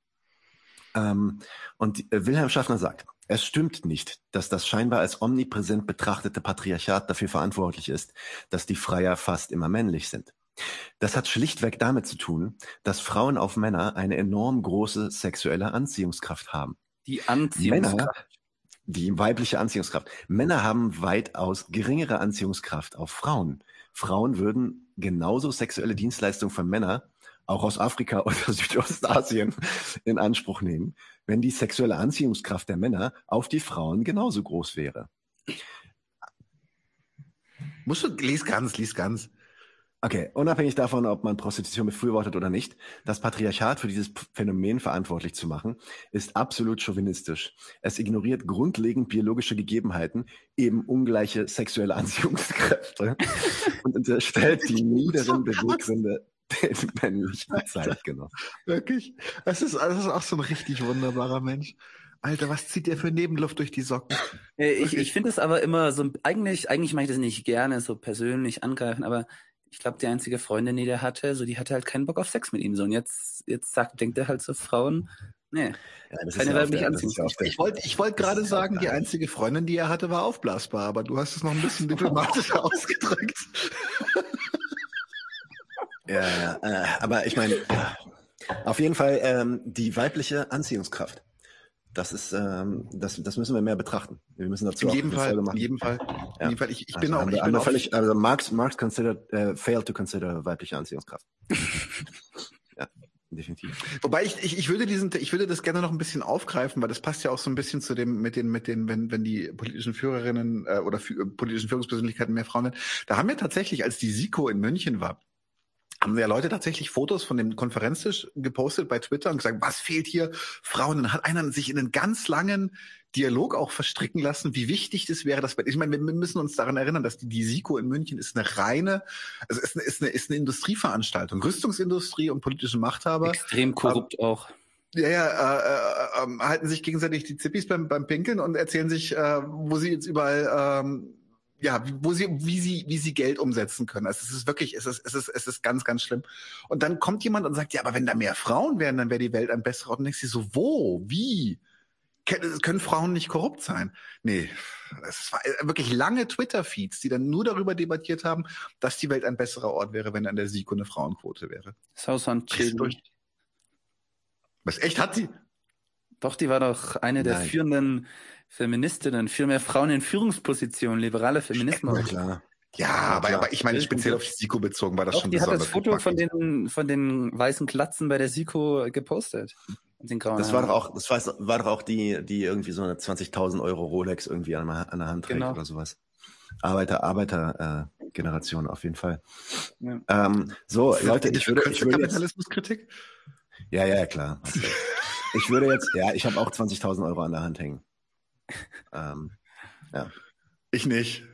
Ähm, und äh, Wilhelm Schaffner sagt, es stimmt nicht, dass das scheinbar als omnipräsent betrachtete Patriarchat dafür verantwortlich ist, dass die Freier fast immer männlich sind. Das hat schlichtweg damit zu tun, dass Frauen auf Männer eine enorm große sexuelle Anziehungskraft haben. Die Anziehungskraft. Männer, die weibliche Anziehungskraft. Männer haben weitaus geringere Anziehungskraft auf Frauen. Frauen würden genauso sexuelle Dienstleistungen von Männern, auch aus Afrika oder Südostasien, in Anspruch nehmen, wenn die sexuelle Anziehungskraft der Männer auf die Frauen genauso groß wäre. Musst du, lies ganz, lies ganz. Okay, unabhängig davon, ob man Prostitution befürwortet oder nicht, das Patriarchat für dieses Phänomen verantwortlich zu machen, ist absolut chauvinistisch. Es ignoriert grundlegend biologische Gegebenheiten, eben ungleiche sexuelle Anziehungskräfte und unterstellt die niederen Beweggründe den männlichen Zeitgenossen. Wirklich? Das ist, das ist auch so ein richtig wunderbarer Mensch. Alter, was zieht der für Nebenluft durch die Socken? Ich, ich finde es aber immer so, eigentlich, eigentlich mache ich das nicht gerne, so persönlich angreifen, aber ich glaube, die einzige Freundin, die der hatte, so die hatte halt keinen Bock auf Sex mit ihm. So und jetzt, jetzt sagt, denkt er halt so Frauen, nee, Ja, das keine ja weibliche der- Ich wollte ich wollt gerade sagen, die einzige Freundin, die er hatte, war aufblasbar, aber du hast es noch ein bisschen diplomatischer ausgedrückt. Ja, ja, äh, aber ich meine, auf jeden Fall ähm, die weibliche Anziehungskraft. Das ist, ähm, das, das müssen wir mehr betrachten. Wir müssen dazu In jedem Fall, Folge in machen. jedem Fall. Ja. In jedem Fall. Ich, ich Also bin auch, ich bin auch völlig, also Marx, Marx considered, äh, failed to consider weibliche Anziehungskraft. ja, definitiv. Wobei ich, ich, ich würde diesen, ich würde das gerne noch ein bisschen aufgreifen, weil das passt ja auch so ein bisschen zu dem, mit den, mit den, wenn, wenn die politischen Führerinnen äh, oder fü- äh, politischen Führungspersönlichkeiten mehr Frauen sind. Da haben wir tatsächlich, als die SIKO in München war, haben ja Leute tatsächlich Fotos von dem Konferenztisch gepostet bei Twitter und gesagt, was fehlt hier? Frauen. Dann hat einer sich in einen ganz langen Dialog auch verstricken lassen, wie wichtig das wäre, dass ich meine, wir müssen uns daran erinnern, dass die, die SIKO in München ist eine reine, also ist eine, ist eine, ist eine Industrieveranstaltung, Rüstungsindustrie und politische Machthaber. Extrem korrupt auch. Ja, ja, äh, äh, ähm, halten sich gegenseitig die Zippis beim, beim Pinkeln und erzählen sich, äh, wo sie jetzt überall, ähm, ja, wo sie, wie sie, wie sie Geld umsetzen können. Also es ist wirklich, es ist, es ist, es ist ganz, ganz schlimm. Und dann kommt jemand und sagt, ja, aber wenn da mehr Frauen wären, dann wäre die Welt ein besserer Ort. Und denkst du so, wo, wie? Können Frauen nicht korrupt sein? Nee, es war wirklich lange Twitter-Feeds, die dann nur darüber debattiert haben, dass die Welt ein besserer Ort wäre, wenn an der SIKO eine Frauenquote wäre. Sausan Drehst durch. Was, echt, hat sie? Doch, die war doch eine der Nein. führenden Feministinnen, für mehr Frauen in Führungspositionen, liberaler Feminismus. Na klar. Ja, aber, klar. aber ich meine, speziell auf die SIKO bezogen war das Doch, schon die hat das besonders. Foto von den, von den weißen Klatzen bei der SIKO gepostet. Den grauen Das war doch auch, das war, war doch auch die, die irgendwie so eine 20.000 Euro Rolex irgendwie an, an der Hand trägt Genau. oder sowas. Arbeiter, Arbeiter, äh, Generation auf jeden Fall. Ja. Ähm, so, Leute, ich würde, ich würde jetzt, Kapitalismuskritik? ja, ja, klar. Ich würde jetzt, ja, ich habe auch 20.000 Euro an der Hand hängen. Ähm, Ich nicht.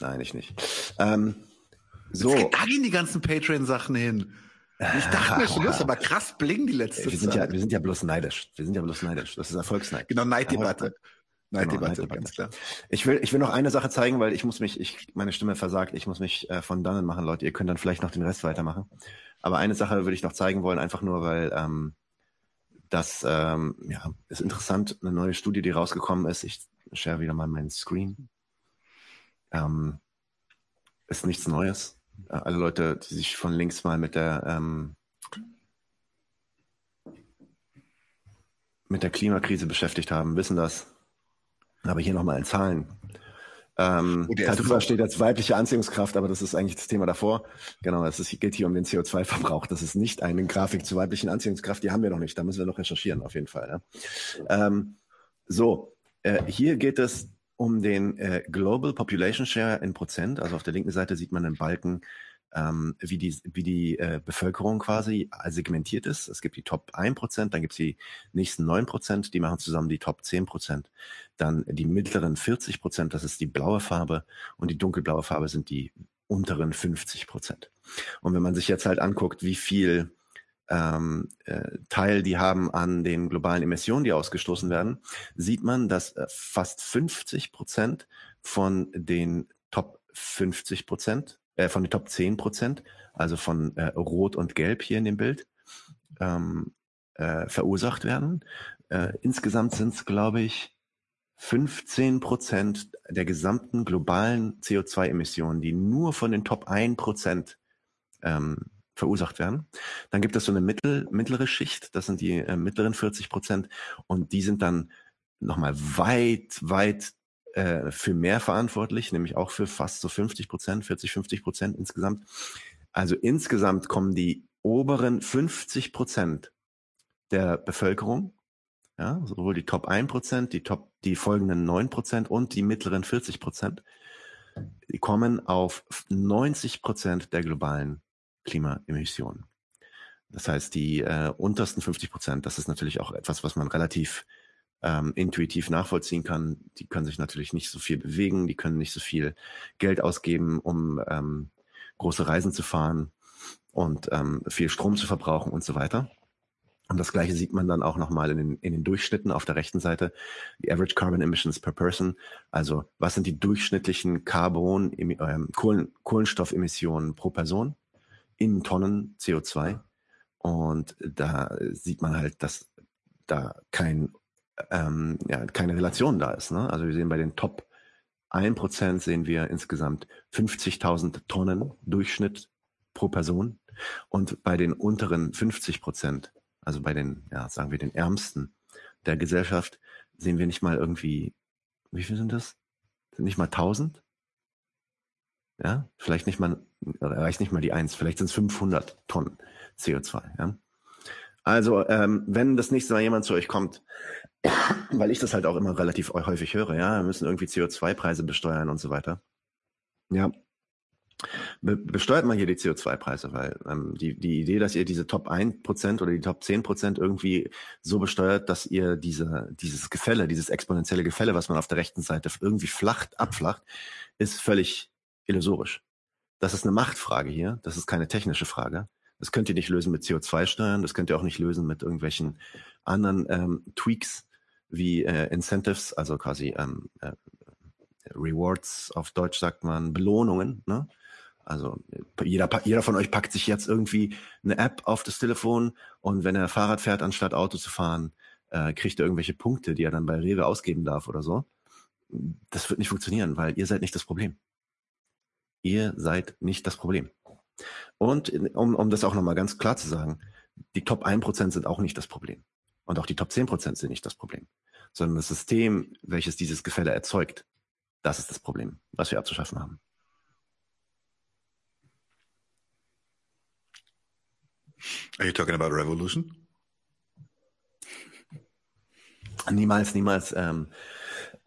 nein, ich nicht. Ähm, so, So. Da gehen die ganzen Patreon-Sachen hin. Ich dachte mir schon, du hast aber krass bling die letzte wir sind ja, Zeit. wir sind ja bloß neidisch. Wir sind ja bloß neidisch. Das ist Erfolgsneid. genau, Neiddebatte. Genau, Neiddebatte, Neiddebatte. ganz klar. Ich will, ich will noch eine Sache zeigen, weil ich muss mich, ich, meine Stimme versagt, ich muss mich äh, von dannen machen, Leute. Ihr könnt dann vielleicht noch den Rest weitermachen. Aber eine Sache würde ich noch zeigen wollen, einfach nur, weil ähm, das ähm, ja, ist interessant, eine neue Studie, die rausgekommen ist. Ich share wieder mal meinen Screen. Ähm, ist nichts Neues. Alle Leute, die sich von links mal mit der ähm, mit der Klimakrise beschäftigt haben, wissen das. Aber hier nochmal in Zahlen. Ähm, so- steht als weibliche Anziehungskraft, aber das ist eigentlich das Thema davor. Genau, es ist, geht hier um den CO2-Verbrauch. Das ist nicht eine Grafik zur weiblichen Anziehungskraft, die haben wir noch nicht. Da müssen wir noch recherchieren, auf jeden Fall. Ja. Ähm, so, Äh, hier geht es um den äh, Global Population Share in Prozent. Also auf der linken Seite sieht man einen Balken, ähm, wie die, wie die äh, Bevölkerung quasi segmentiert ist. Es gibt die Top 1 Prozent, dann gibt es die nächsten 9 Prozent, die machen zusammen die Top 10 Prozent. Dann die mittleren 40 Prozent, das ist die blaue Farbe und die dunkelblaue Farbe sind die unteren 50 Prozent. Und wenn man sich jetzt halt anguckt, wie viel ähm, äh, Teil die haben an den globalen Emissionen, die ausgestoßen werden, sieht man, dass äh, fast 50 Prozent von den Top 50 Prozent, äh, von den Top 10 Prozent, also von äh, Rot und Gelb hier in dem Bild, ähm, äh, verursacht werden. Äh, insgesamt sind es, glaube ich, 15 Prozent der gesamten globalen CO2-Emissionen, die nur von den Top 1 Prozent ähm, verursacht werden. Dann gibt es so eine mittel, mittlere Schicht, das sind die äh, mittleren 40 Prozent und die sind dann nochmal weit, weit äh, für mehr verantwortlich, nämlich auch für fast so 50 Prozent, 40, 50 Prozent insgesamt. Also insgesamt kommen die oberen 50 Prozent der Bevölkerung, ja, sowohl die Top 1 Prozent, die Top, die folgenden 9 Prozent und die mittleren 40 Prozent, die kommen auf 90 Prozent der globalen Klimaemissionen. Das heißt, die äh, untersten 50 Prozent, das ist natürlich auch etwas, was man relativ ähm, intuitiv nachvollziehen kann. Die können sich natürlich nicht so viel bewegen, die können nicht so viel Geld ausgeben, um ähm, große Reisen zu fahren und ähm, viel Strom zu verbrauchen und so weiter. Und das gleiche sieht man dann auch nochmal in den, in den Durchschnitten auf der rechten Seite, die Average Carbon Emissions per Person. Also was sind die durchschnittlichen Carbon, ähm, Kohlen, Kohlenstoffemissionen pro Person? in Tonnen CO2. Und da sieht man halt, dass da kein, ähm, ja, keine Relation da ist. Ne? Also wir sehen bei den Top 1% sehen wir insgesamt 50.000 Tonnen Durchschnitt pro Person. Und bei den unteren 50 Prozent, also bei den, ja, sagen wir den Ärmsten der Gesellschaft, sehen wir nicht mal irgendwie, wie viel sind das? Sind nicht mal 1000? Ja, vielleicht nicht mal, erreicht nicht mal die eins, vielleicht sind es 500 Tonnen CO2. Ja? Also, ähm, wenn das nächste Mal jemand zu euch kommt, weil ich das halt auch immer relativ häufig höre, ja, wir müssen irgendwie CO2-Preise besteuern und so weiter. Ja, Be besteuert mal hier die CO2-Preise, weil ähm, die, die Idee, dass ihr diese Top 1% oder die Top 10% irgendwie so besteuert, dass ihr diese, dieses Gefälle, dieses exponentielle Gefälle, was man auf der rechten Seite irgendwie flacht, abflacht, ist völlig illusorisch. Das ist eine Machtfrage hier, das ist keine technische Frage. Das könnt ihr nicht lösen mit CO2-Steuern, das könnt ihr auch nicht lösen mit irgendwelchen anderen ähm, Tweaks wie äh, Incentives, also quasi ähm, äh, Rewards, auf Deutsch sagt man Belohnungen. Ne? Also jeder, jeder von euch packt sich jetzt irgendwie eine App auf das Telefon und wenn er Fahrrad fährt, anstatt Auto zu fahren, äh, kriegt er irgendwelche Punkte, die er dann bei Rewe ausgeben darf oder so. Das wird nicht funktionieren, weil ihr seid nicht das Problem. Ihr seid nicht das Problem. Und um, um das auch nochmal ganz klar zu sagen, die Top 1% sind auch nicht das Problem. Und auch die Top 10% sind nicht das Problem. Sondern das System, welches dieses Gefälle erzeugt, das ist das Problem, was wir abzuschaffen haben. Are you talking about revolution? Niemals, niemals. Ähm,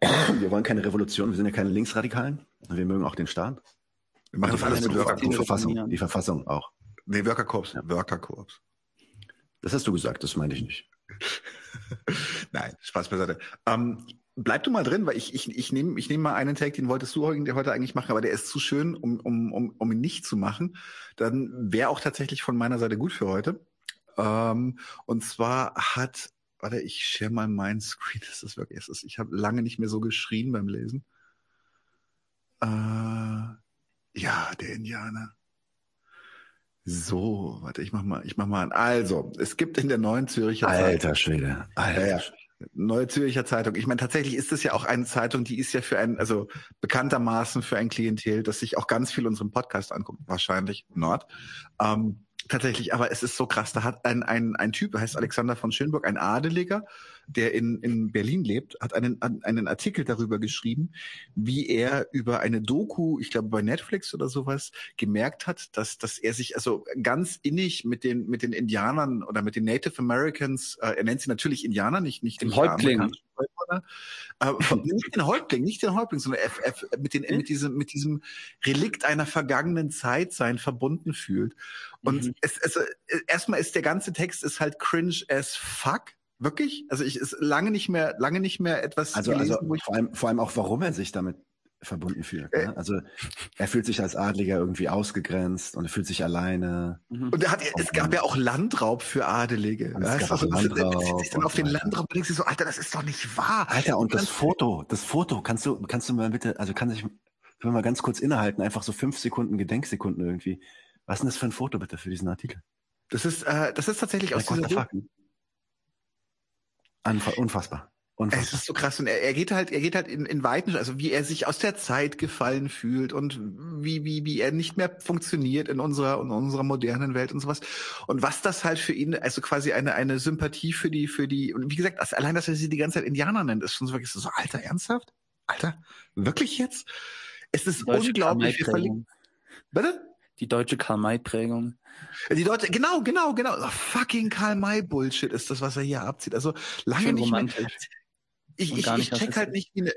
wir wollen keine Revolution, wir sind ja keine Linksradikalen. Wir mögen auch den Staat. Wir machen das alles mit Worker Die Verfassung, die Verfassung auch. Nee, Worker Corps. Ja. Worker Corps. Das hast du gesagt, das meinte ich nicht. Nein, Spaß beiseite. Ähm, bleib du mal drin, weil ich, ich, ich nehme ich nehm mal einen Take, den wolltest du heute eigentlich machen, aber der ist zu schön, um, um, um, um ihn nicht zu machen. Dann wäre auch tatsächlich von meiner Seite gut für heute. Ähm, und zwar hat, warte, ich share mal meinen Screen. Das ist wirklich, das ist, ich habe lange nicht mehr so geschrien beim Lesen. Äh, ja, der Indianer. So, warte, ich mach mal, ich mach mal an. Also, es gibt in der Neuen Zürcher Zeitung. Alter Schwede. Alter ja, Neue Zürcher Zeitung. Ich meine, tatsächlich ist es ja auch eine Zeitung, die ist ja für ein, also bekanntermaßen für ein Klientel, das sich auch ganz viel unseren Podcast anguckt, wahrscheinlich Nord. Ähm, tatsächlich, aber es ist so krass. Da hat ein, ein, ein Typ, heißt Alexander von Schönburg, ein Adeliger, der in, in Berlin lebt, hat einen, einen Artikel darüber geschrieben, wie er über eine Doku, ich glaube bei Netflix oder sowas, gemerkt hat, dass, dass er sich also ganz innig mit den, mit den Indianern oder mit den Native Americans, äh, er nennt sie natürlich Indianer, nicht, nicht den Häuptling. Äh, nicht den Häuptling, nicht den Häuptling, sondern er, er, mit, den, mit, diesem, mit diesem Relikt einer vergangenen Zeit sein verbunden fühlt. Und mhm. es, es, erstmal ist der ganze Text ist halt cringe as fuck. Wirklich? Also ich ist lange nicht mehr, lange nicht mehr etwas also, gelesen, also vor allem, vor allem auch, warum er sich damit verbunden fühlt. Ne? Äh. Also er fühlt sich als Adliger irgendwie ausgegrenzt und er fühlt sich alleine. Mhm. Und er hat, es gab ja auch Landraub für Adelige. Und es gab also, Landraub sich dann auf den Landraub denkst du so, Alter, das ist doch nicht wahr. Alter, und das Foto, das Foto, kannst du, kannst du mal bitte, also kann sich, können wir mal ganz kurz innehalten, einfach so fünf Sekunden Gedenksekunden irgendwie. Was ist denn das für ein Foto bitte für diesen Artikel? Das ist, äh, das ist tatsächlich aus dieser Unfassbar. Unfassbar. Es ist so krass und er, er geht halt, er geht halt in, in Weiten, also wie er sich aus der Zeit gefallen fühlt und wie wie wie er nicht mehr funktioniert in unserer in unserer modernen Welt und sowas und was das halt für ihn, also quasi eine eine Sympathie für die für die und wie gesagt, allein dass er sie die ganze Zeit Indianer nennt, ist schon so wirklich so Alter ernsthaft, Alter wirklich jetzt? Es ist unglaublich. Bitte? Die deutsche Karl-May-Prägung. Die deutsche, genau, genau, genau. Oh, fucking Karl-May-Bullshit ist das, was er hier abzieht. Also lange Schön nicht romantisch. mehr ich, ich, ich check halt nicht, wie eine,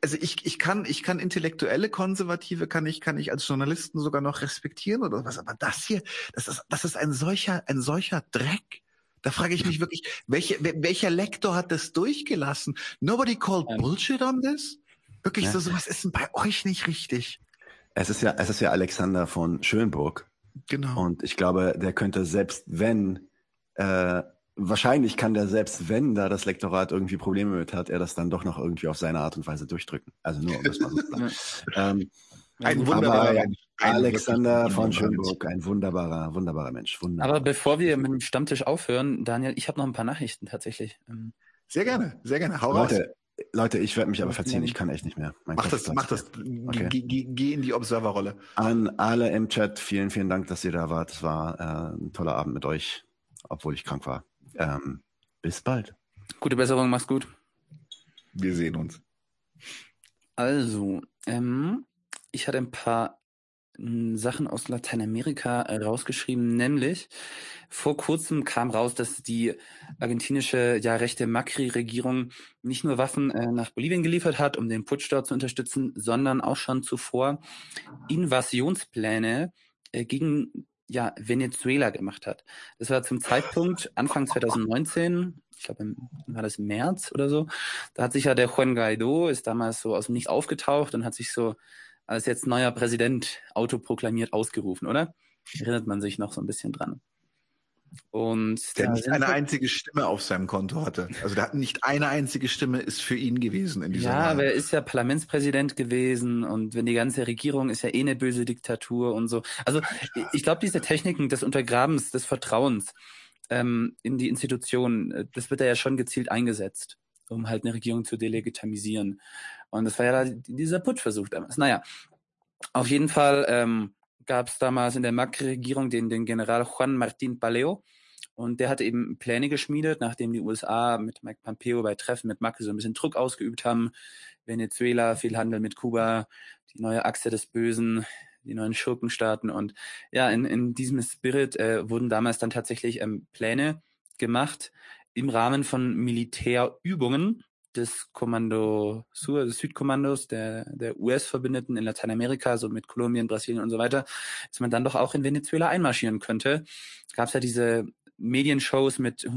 also ich, ich kann, ich kann intellektuelle Konservative kann ich, kann ich als Journalisten sogar noch respektieren oder was, aber das hier, das ist, das ist ein solcher, ein solcher Dreck. Da frage ich mich wirklich, welche, welcher Lektor hat das durchgelassen? Nobody called. Bullshit on this? Wirklich ja. so, so, was ist denn bei euch nicht richtig? Es ist ja, es ist ja Alexander von Schönburg. Genau. Und ich glaube, der könnte selbst wenn äh, wahrscheinlich kann der selbst, wenn da das Lektorat irgendwie Probleme mit hat, er das dann doch noch irgendwie auf seine Art und Weise durchdrücken. Also nur um das mal so zu sagen. ähm, ein wunderbarer ein, Alexander von Schönburg, ein wunderbarer, wunderbarer Mensch. Wunderbar. Aber bevor wir mit dem Stammtisch aufhören, Daniel, ich habe noch ein paar Nachrichten tatsächlich. Ähm, sehr gerne, sehr gerne. Hau Leute, raus. Leute, ich werde mich aber verziehen, ich kann echt nicht mehr. Mein mach, das, mach das, okay. geh, geh, geh in die Observerrolle. An alle im Chat, vielen, vielen Dank, dass ihr da wart. Es war äh, ein toller Abend mit euch, obwohl ich krank war. Ähm, bis bald. Gute Besserung, mach's gut. Wir sehen uns. Also, ähm, ich hatte ein paar Sachen aus Lateinamerika äh, rausgeschrieben, nämlich vor kurzem kam raus, dass die argentinische ja rechte Macri-Regierung nicht nur Waffen äh, nach Bolivien geliefert hat, um den Putsch dort zu unterstützen, sondern auch schon zuvor Invasionspläne äh, gegen ja, Venezuela gemacht hat. Das war zum Zeitpunkt Anfang 2019, ich glaube, war das März oder so. Da hat sich ja der Juan Guaido, ist damals so aus dem Nichts aufgetaucht und hat sich so als jetzt neuer Präsident autoproklamiert ausgerufen, oder? Erinnert man sich noch so ein bisschen dran. Und der nicht eine einzige Stimme auf seinem Konto hatte. Also da hat nicht eine einzige Stimme ist für ihn gewesen in dieser Ja, Wahl. aber er ist ja Parlamentspräsident gewesen und wenn die ganze Regierung ist ja eh eine böse Diktatur und so. Also ich glaube, diese Techniken des Untergrabens des Vertrauens ähm, in die Institutionen, äh, das wird da ja schon gezielt eingesetzt, um halt eine Regierung zu delegitimisieren. Und das war ja da dieser Putschversuch damals. Naja, auf jeden Fall ähm, gab es damals in der Macri-Regierung den, den General Juan Martín Paleo. Und der hatte eben Pläne geschmiedet, nachdem die USA mit Mike Pompeo bei Treffen mit Macri so ein bisschen Druck ausgeübt haben. Venezuela, viel Handel mit Kuba, die neue Achse des Bösen, die neuen Schurkenstaaten. Und ja, in, in diesem Spirit äh, wurden damals dann tatsächlich ähm, Pläne gemacht im Rahmen von Militärübungen des Kommando Sur, des Südkommandos, der, der US-Verbündeten in Lateinamerika, so mit Kolumbien, Brasilien und so weiter, dass man dann doch auch in Venezuela einmarschieren könnte. Gab es ja diese Medienshows mit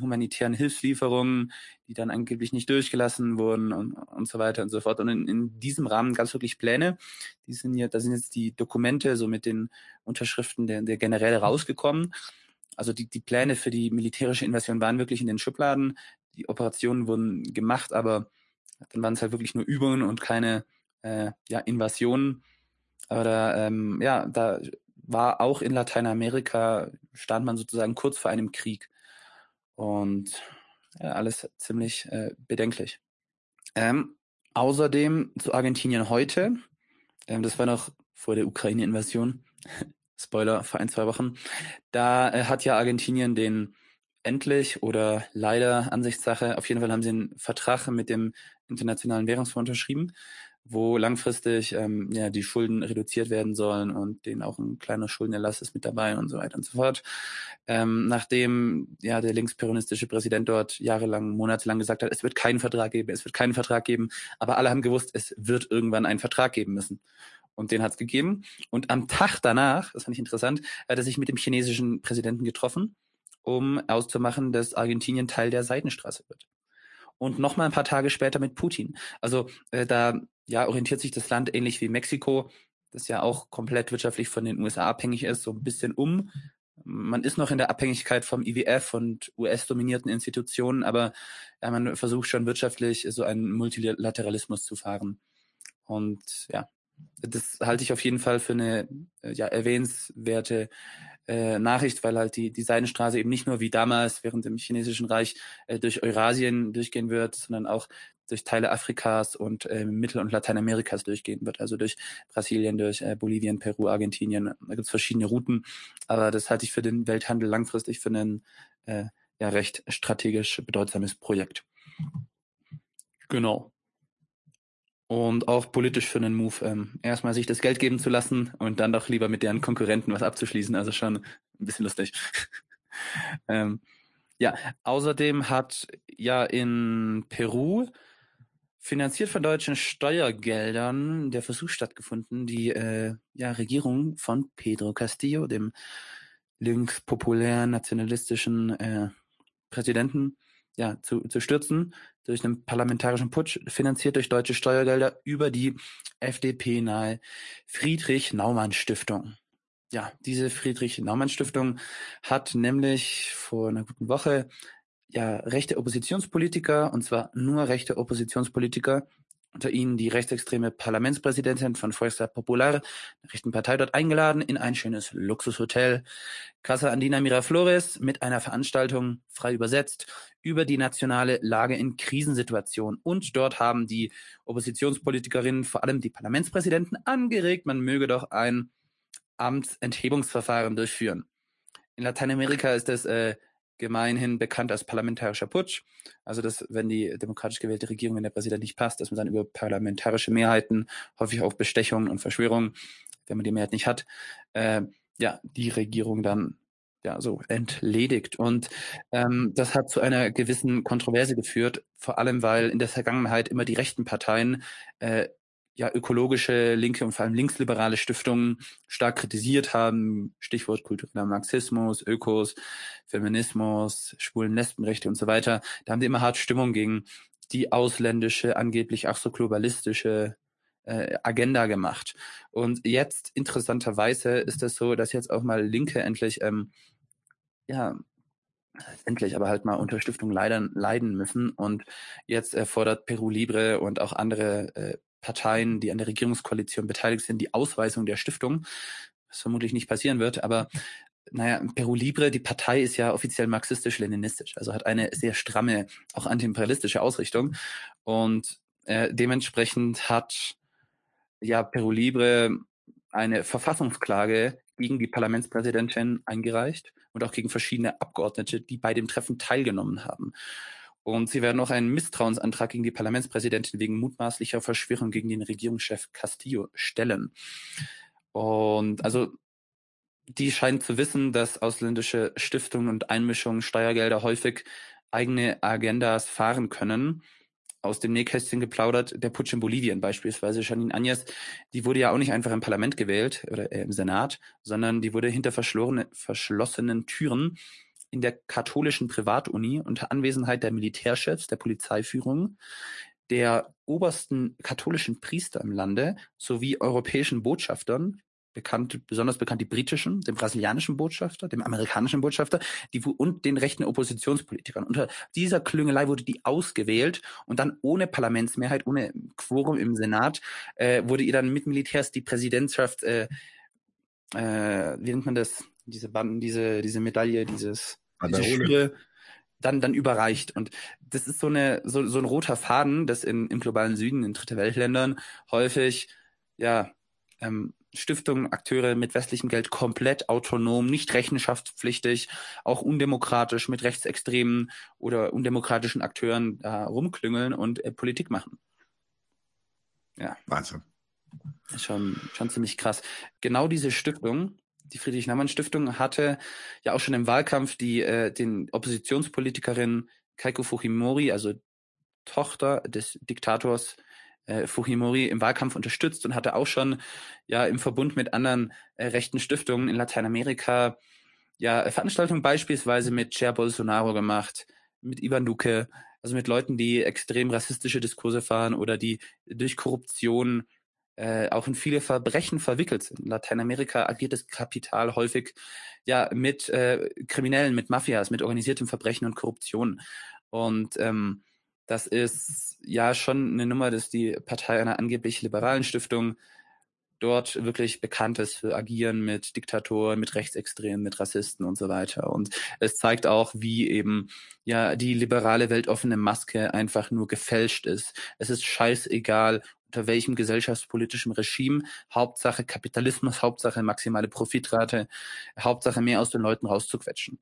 humanitären Hilfslieferungen, die dann angeblich nicht durchgelassen wurden und, und so weiter und so fort. Und in, in diesem Rahmen gab es wirklich Pläne. Die sind ja, da sind jetzt die Dokumente so mit den Unterschriften der, der Generäle rausgekommen. Also die, die Pläne für die militärische Invasion waren wirklich in den Schubladen die Operationen wurden gemacht, aber dann waren es halt wirklich nur Übungen und keine äh, ja, Invasionen. Aber da, ähm, ja, da war auch in Lateinamerika, stand man sozusagen kurz vor einem Krieg. Und ja, alles ziemlich äh, bedenklich. Ähm, außerdem zu Argentinien heute. Ähm, das war noch vor der Ukraine-Invasion. Spoiler, vor ein, zwei Wochen. Da äh, hat ja Argentinien den endlich oder leider Ansichtssache, auf jeden Fall haben sie einen Vertrag mit dem Internationalen Währungsfonds unterschrieben, wo langfristig ähm, ja die Schulden reduziert werden sollen und denen auch ein kleiner Schuldenerlass ist mit dabei und so weiter und so fort. Ähm, nachdem ja der linksperonistische Präsident dort jahrelang, monatelang gesagt hat, es wird keinen Vertrag geben, es wird keinen Vertrag geben, aber alle haben gewusst, es wird irgendwann einen Vertrag geben müssen. Und den hat es gegeben. Und am Tag danach, das fand ich interessant, hat er sich mit dem chinesischen Präsidenten getroffen, um auszumachen, dass Argentinien Teil der Seidenstraße wird und nochmal ein paar Tage später mit Putin. Also äh, da ja, orientiert sich das Land ähnlich wie Mexiko, das ja auch komplett wirtschaftlich von den USA abhängig ist, so ein bisschen um. Man ist noch in der Abhängigkeit vom IWF und US-dominierten Institutionen, aber ja, man versucht schon wirtschaftlich so einen Multilateralismus zu fahren. Und ja, das halte ich auf jeden Fall für eine ja, erwähnenswerte äh, Nachricht, weil halt die, die Seidenstraße eben nicht nur wie damals während dem chinesischen Reich äh, durch Eurasien durchgehen wird, sondern auch durch Teile Afrikas und äh, Mittel- und Lateinamerikas durchgehen wird, also durch Brasilien, durch äh, Bolivien, Peru, Argentinien. Da gibt es verschiedene Routen, aber das halte ich für den Welthandel langfristig für ein äh, ja recht strategisch bedeutsames Projekt. Genau. Und auch politisch für einen Move, ähm, erstmal sich das Geld geben zu lassen und dann doch lieber mit deren Konkurrenten was abzuschließen. Also schon ein bisschen lustig. ähm, ja, außerdem hat ja in Peru finanziert von deutschen Steuergeldern der Versuch stattgefunden, die äh, ja, Regierung von Pedro Castillo, dem linkspopulären nationalistischen äh, Präsidenten, ja, zu, zu stürzen durch einen parlamentarischen Putsch, finanziert durch deutsche Steuergelder über die FDP-nahe Friedrich-Naumann-Stiftung. Ja, diese Friedrich-Naumann-Stiftung hat nämlich vor einer guten Woche ja rechte Oppositionspolitiker, und zwar nur rechte Oppositionspolitiker, unter ihnen die rechtsextreme Parlamentspräsidentin von Fuerza Popular, der rechten Partei, dort eingeladen in ein schönes Luxushotel Casa Andina Miraflores mit einer Veranstaltung, frei übersetzt, über die nationale Lage in Krisensituationen. Und dort haben die Oppositionspolitikerinnen, vor allem die Parlamentspräsidenten, angeregt, man möge doch ein Amtsenthebungsverfahren durchführen. In Lateinamerika ist das äh, gemeinhin bekannt als parlamentarischer Putsch. Also dass, wenn die demokratisch gewählte Regierung, wenn der Präsident nicht passt, dass man dann über parlamentarische Mehrheiten, häufig auch Bestechungen und Verschwörungen, wenn man die Mehrheit nicht hat, äh, ja, die Regierung dann ja so entledigt. Und ähm, das hat zu einer gewissen Kontroverse geführt, vor allem weil in der Vergangenheit immer die rechten Parteien äh, ja ökologische, linke und vor allem linksliberale Stiftungen stark kritisiert haben. Stichwort kultureller Marxismus, Ökos, Feminismus, Schwulen, Lesbenrechte und so weiter. Da haben die immer hart Stimmung gegen die ausländische, angeblich auch so globalistische äh, Agenda gemacht. Und jetzt interessanterweise ist es so, dass jetzt auch mal Linke endlich ähm, ja endlich aber halt mal unter Stiftung leiden, leiden müssen. Und jetzt erfordert Peru Libre und auch andere äh, Parteien, die an der Regierungskoalition beteiligt sind, die Ausweisung der Stiftung, was vermutlich nicht passieren wird, aber naja, Peru Libre, die Partei ist ja offiziell marxistisch-leninistisch, also hat eine sehr stramme, auch antiimperialistische Ausrichtung. Und äh, dementsprechend hat ja Peru Libre eine Verfassungsklage gegen die Parlamentspräsidentin eingereicht und auch gegen verschiedene Abgeordnete, die bei dem Treffen teilgenommen haben. Und sie werden auch einen Misstrauensantrag gegen die Parlamentspräsidentin wegen mutmaßlicher Verschwörung gegen den Regierungschef Castillo stellen. Und also die scheinen zu wissen, dass ausländische Stiftungen und Einmischungen Steuergelder häufig eigene Agendas fahren können. Aus dem Nähkästchen geplaudert, der Putsch in Bolivien beispielsweise, Janine Agnes, die wurde ja auch nicht einfach im Parlament gewählt oder äh, im Senat, sondern die wurde hinter verschlossenen Türen in der katholischen Privatuni unter Anwesenheit der Militärchefs, der Polizeiführung, der obersten katholischen Priester im Lande sowie europäischen Botschaftern, bekannt, besonders bekannt die britischen, dem brasilianischen Botschafter, dem amerikanischen Botschafter, die und den rechten Oppositionspolitikern. Unter dieser Klüngelei wurde die ausgewählt und dann ohne Parlamentsmehrheit, ohne Quorum im Senat, äh, wurde ihr dann mit Militärs die Präsidentschaft, äh, äh, wie nennt man das, diese Banden, diese, diese Medaille, dieses diese Schule dann, dann überreicht. Und das ist so eine, so, so ein roter Faden, dass in, im globalen Süden, in Dritte Weltländern häufig, ja, ähm, Stiftungen, Akteure mit westlichem Geld komplett autonom, nicht rechenschaftspflichtig, auch undemokratisch mit rechtsextremen oder undemokratischen Akteuren da rumklüngeln und äh, Politik machen. Ja. Wahnsinn. Schon, schon ziemlich krass. Genau diese Stiftung, die Friedrich-Naumann-Stiftung, hatte ja auch schon im Wahlkampf die, äh, den Oppositionspolitikerin Keiko Fujimori, also Tochter des Diktators äh, Fujimori im Wahlkampf unterstützt und hatte auch schon ja im Verbund mit anderen äh, rechten Stiftungen in Lateinamerika ja Veranstaltungen beispielsweise mit Jair Bolsonaro gemacht, mit Ivan Duque, also mit Leuten, die extrem rassistische Diskurse fahren oder die durch Korruption äh, auch in viele Verbrechen verwickelt sind. In Lateinamerika agiert das Kapital häufig ja mit äh, Kriminellen, mit Mafias, mit organisiertem Verbrechen und Korruption. Und ähm, das ist ja schon eine Nummer, dass die Partei einer angeblich liberalen Stiftung dort wirklich bekannt ist für Agieren mit Diktatoren, mit Rechtsextremen, mit Rassisten und so weiter. Und es zeigt auch, wie eben ja die liberale weltoffene Maske einfach nur gefälscht ist. Es ist scheißegal, unter welchem gesellschaftspolitischen Regime. Hauptsache Kapitalismus, Hauptsache maximale Profitrate, Hauptsache mehr aus den Leuten rauszuquetschen.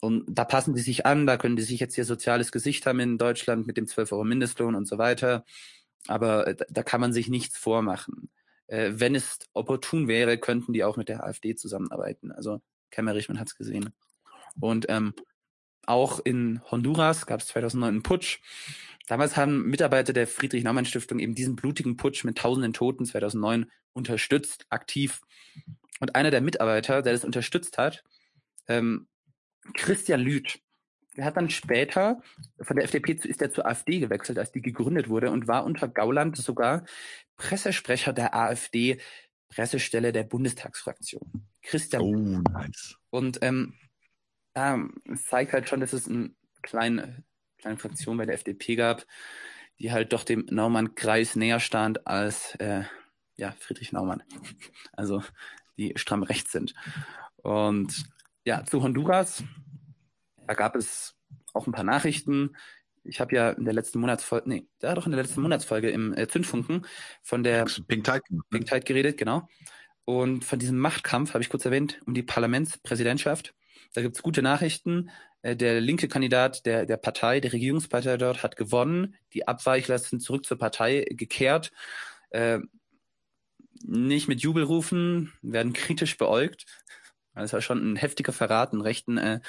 Und da passen die sich an, da können die sich jetzt ihr soziales Gesicht haben in Deutschland mit dem 12 Euro Mindestlohn und so weiter. Aber äh, da kann man sich nichts vormachen. Äh, wenn es opportun wäre, könnten die auch mit der AfD zusammenarbeiten. Also Kemmerich, man hat es gesehen. Und ähm, auch in Honduras gab es 2009 einen Putsch. Damals haben Mitarbeiter der Friedrich-Naumann-Stiftung eben diesen blutigen Putsch mit tausenden Toten 2009 unterstützt, aktiv. Und einer der Mitarbeiter, der das unterstützt hat, ähm, Christian Lüth. Der hat dann später von der FDP ist er zur AfD gewechselt, als die gegründet wurde und war unter Gauland sogar Pressesprecher der AfD Pressestelle der Bundestagsfraktion. Christian. Oh, nice. Und ähm, ja, es zeigt halt schon, dass es eine kleine, kleine Fraktion bei der FDP gab, die halt doch dem Naumann-Kreis näher stand als äh, ja, Friedrich Naumann. Also die stramm rechts sind. Und ja, zu Honduras. Da gab es auch ein paar Nachrichten. Ich habe ja in der letzten Monatsfolge, nee, da doch in der letzten Monatsfolge im äh, Zündfunken von der Pink Tide, Pink Tide geredet, genau. Und von diesem Machtkampf habe ich kurz erwähnt, um die Parlamentspräsidentschaft. Da gibt's gute Nachrichten. Äh, der linke Kandidat der, der Partei, der Regierungspartei dort, hat gewonnen. Die Abweichler sind zurück zur Partei gekehrt. Äh, nicht mit Jubelrufen, werden kritisch beäugt. Das war schon ein heftiger Verrat, einen rechten äh,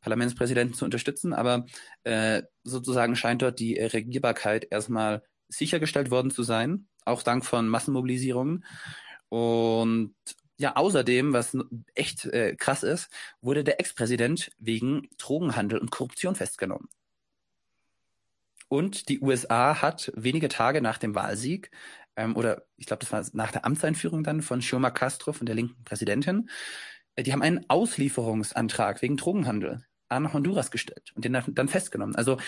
Parlamentspräsidenten zu unterstützen, aber äh, sozusagen scheint dort die äh, Regierbarkeit erstmal sichergestellt worden zu sein, auch dank von Massenmobilisierungen. Und ja, außerdem, was echt äh, krass ist, wurde der Ex-Präsident wegen Drogenhandel und Korruption festgenommen. Und die USA hat wenige Tage nach dem Wahlsieg, ähm, oder ich glaube, das war nach der Amtseinführung dann von Xiomara Castro, von der linken Präsidentin, äh, die haben einen Auslieferungsantrag wegen Drogenhandel an Honduras gestellt und den dann festgenommen. Also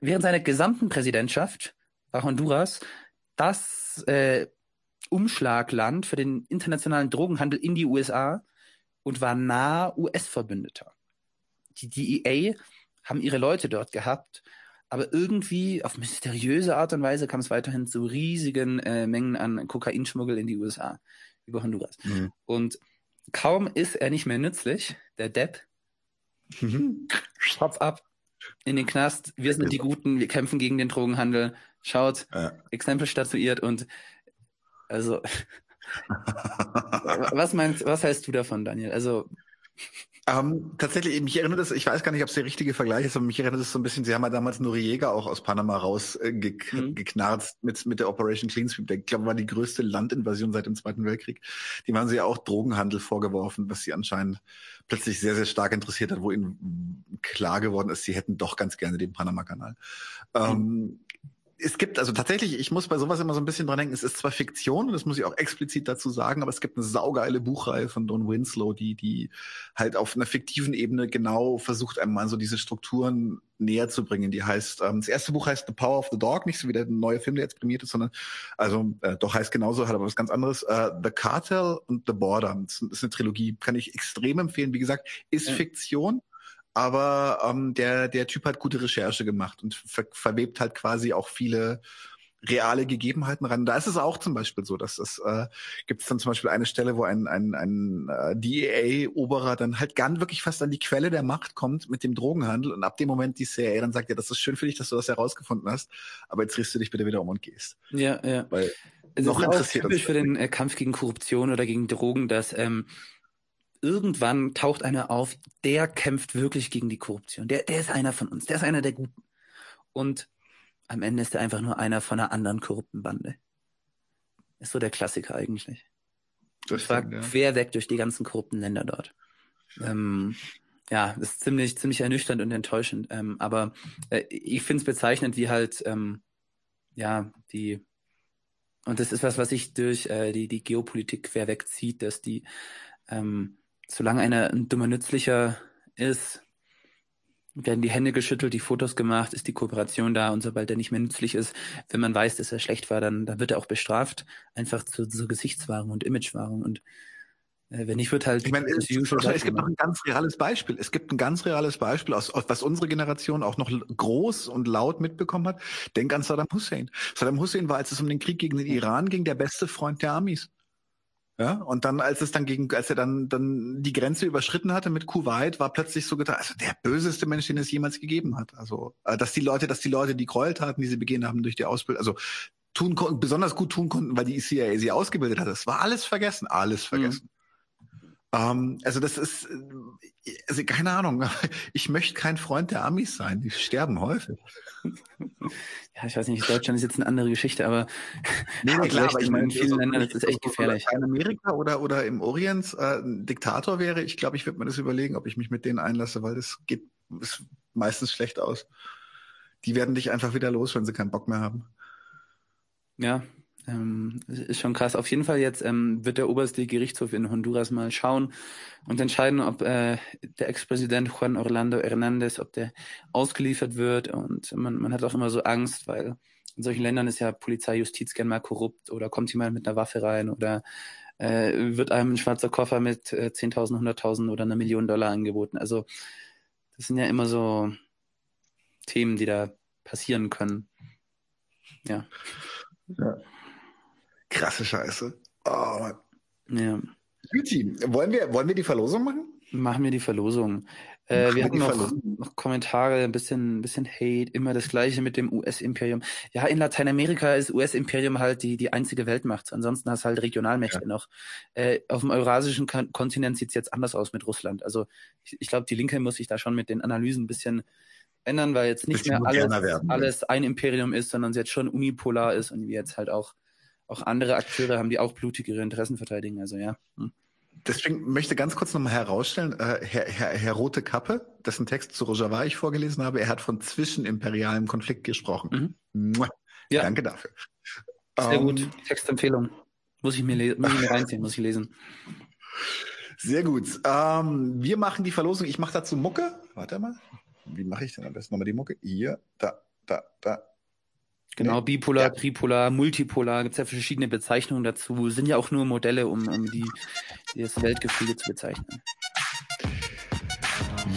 während seiner gesamten Präsidentschaft war Honduras das äh, Umschlagland für den internationalen Drogenhandel in die USA und war nah US-Verbündeter. Die DEA haben ihre Leute dort gehabt, aber irgendwie auf mysteriöse Art und Weise kam es weiterhin zu riesigen äh, Mengen an Kokainschmuggel in die USA über Honduras. Mhm. Und kaum ist er nicht mehr nützlich, der Depp, mhm. Kopf ab, in den Knast, wir sind die Guten, wir kämpfen gegen den Drogenhandel, schaut, ja. Exempel statuiert und also was meinst, was heißt du davon, Daniel? Also ähm, tatsächlich, mich erinnert es, ich weiß gar nicht, ob es der richtige Vergleich ist, aber mich erinnert es so ein bisschen, sie haben ja damals Noriega auch aus Panama rausgeknarzt äh, mhm. mit, mit der Operation Clean Sweep. Der, glaube war die größte Landinvasion seit dem Zweiten Weltkrieg. Die waren sie ja auch Drogenhandel vorgeworfen, was sie anscheinend plötzlich sehr, sehr stark interessiert hat, wo ihnen klar geworden ist, sie hätten doch ganz gerne den Panama-Kanal. Mhm. Ähm, es gibt, also tatsächlich, ich muss bei sowas immer so ein bisschen dran denken, es ist zwar Fiktion, das muss ich auch explizit dazu sagen, aber es gibt eine saugeile Buchreihe von Don Winslow, die, die halt auf einer fiktiven Ebene genau versucht, einem mal so diese Strukturen näher zu bringen. Die heißt, ähm, das erste Buch heißt The Power of the Dog, nicht so wie der neue Film, der jetzt prämiert ist, sondern, also äh, doch heißt genauso, hat aber was ganz anderes. Äh, the Cartel und The Border. Das ist eine Trilogie, kann ich extrem empfehlen. Wie gesagt, ist ja. Fiktion, aber ähm, der, der Typ hat gute Recherche gemacht und ver verwebt halt quasi auch viele reale Gegebenheiten ran. Da ist es auch zum Beispiel so, dass es äh, gibt es dann zum Beispiel eine Stelle, wo ein, ein, ein äh, DEA-Oberer dann halt ganz wirklich fast an die Quelle der Macht kommt mit dem Drogenhandel und ab dem Moment die CIA dann sagt, ja, das ist schön für dich, dass du das herausgefunden hast, aber jetzt drehst du dich bitte wieder um und gehst. Ja, ja. Weil Es noch ist auch interessiert uns typisch für den äh, Kampf gegen Korruption oder gegen Drogen, dass ähm, irgendwann taucht einer auf, der kämpft wirklich gegen die Korruption. Der, der ist einer von uns, der ist einer der Guten. Und am Ende ist er einfach nur einer von einer anderen korrupten Bande. Ist so der Klassiker eigentlich. das war stimmt, ja. quer weg durch die ganzen korrupten Länder dort. Ähm, ja, das ist ziemlich, ziemlich ernüchternd und enttäuschend. Ähm, aber äh, ich finde es bezeichnend, wie halt, ähm, ja, die, und das ist was, was sich durch äh, die, die Geopolitik quer wegzieht, dass die, ähm, solange einer ein dummer Nützlicher ist, werden die Hände geschüttelt, die Fotos gemacht, ist die Kooperation da und sobald er nicht mehr nützlich ist, wenn man weiß, dass er schlecht war, dann, dann wird er auch bestraft, einfach zur, zur Gesichtswahrung und Imagewahrung und äh, wenn nicht, wird halt Ich meine, es, es gibt noch ein ganz reales Beispiel. Es gibt ein ganz reales Beispiel, aus, aus, was unsere Generation auch noch groß und laut mitbekommen hat. Denk an Saddam Hussein. Saddam Hussein war, als es um den Krieg gegen den Iran ging, der beste Freund der Amis. Ja, und dann, als es dann gegen, als er dann, dann die Grenze überschritten hatte mit Kuwait, war plötzlich so gedacht, also der böseste Mensch, den es jemals gegeben hat. Also, äh, dass die Leute, dass die Leute die Gräueltaten, die sie begehen haben durch die Ausbildung, also tun konnten, besonders gut tun konnten, weil die CIA sie ausgebildet hat. Das war alles vergessen, alles vergessen. Ähm, also das ist, äh, also keine Ahnung. Ich möchte kein Freund der Amis sein. Die sterben häufig. Ja, ich weiß nicht, Deutschland ist jetzt eine andere Geschichte, aber Nee, nee, klar, aber ich meine, in vielen Ländern ist echt gefährlich. In Amerika oder, oder im Orient äh, ein Diktator wäre, ich glaube, ich würde mir das überlegen, ob ich mich mit denen einlasse, weil das geht ist meistens schlecht aus. Die werden dich einfach wieder los, wenn sie keinen Bock mehr haben. Ja, ähm, ist schon krass. Auf jeden Fall jetzt ähm, wird der oberste Gerichtshof in Honduras mal schauen und entscheiden, ob äh, der Ex-Präsident Juan Orlando Hernández, ob der ausgeliefert wird. Und man, man hat auch immer so Angst, weil in solchen Ländern ist ja Polizei, Justiz gern mal korrupt oder kommt jemand mit einer Waffe rein oder äh, wird einem ein schwarzer Koffer mit äh, 10.000, 100.000 oder einer Million Dollar angeboten. Also das sind ja immer so Themen, die da passieren können. Ja. Krasse Scheiße. Oh. Ja. Juti, wollen wir, wollen wir die Verlosung machen? Machen wir die Verlosung. Äh, wir hatten noch, noch Kommentare, ein bisschen, ein bisschen Hate, immer das Gleiche mit dem US-Imperium. Ja, in Lateinamerika ist US-Imperium halt die, die einzige Weltmacht. Ansonsten hast du halt Regionalmächte noch. Äh, auf dem eurasischen Kon Kontinent sieht's jetzt anders aus mit Russland. Also ich, ich glaube, die Linke muss sich da schon mit den Analysen ein bisschen ändern, weil jetzt nicht mehr alles, werden, ja. alles ein Imperium ist, sondern es jetzt schon unipolar ist und wir jetzt halt auch, auch andere Akteure haben, die auch blutig ihre Interessen verteidigen. Also ja. Hm. Deswegen möchte ganz kurz nochmal herausstellen, äh, Herr, Herr, Herr Rote Kappe, dessen Text zu Rojava ich vorgelesen habe, er hat von zwischenimperialem Konflikt gesprochen. Mua. Ja. Danke dafür. Sehr Ähm, gut. Textempfehlung. Muss ich mir, muss ich mir reinziehen, muss ich lesen. Sehr gut. Ähm, wir machen die Verlosung. Ich mache dazu Mucke. Warte mal. Wie mache ich denn am besten nochmal die Mucke? Hier, da, da, da. Genau, Nee. bipolar, Ja. tripolar, multipolar, gibt's ja verschiedene Bezeichnungen dazu. Sind ja auch nur Modelle, um, um die, das Weltgefüge zu bezeichnen.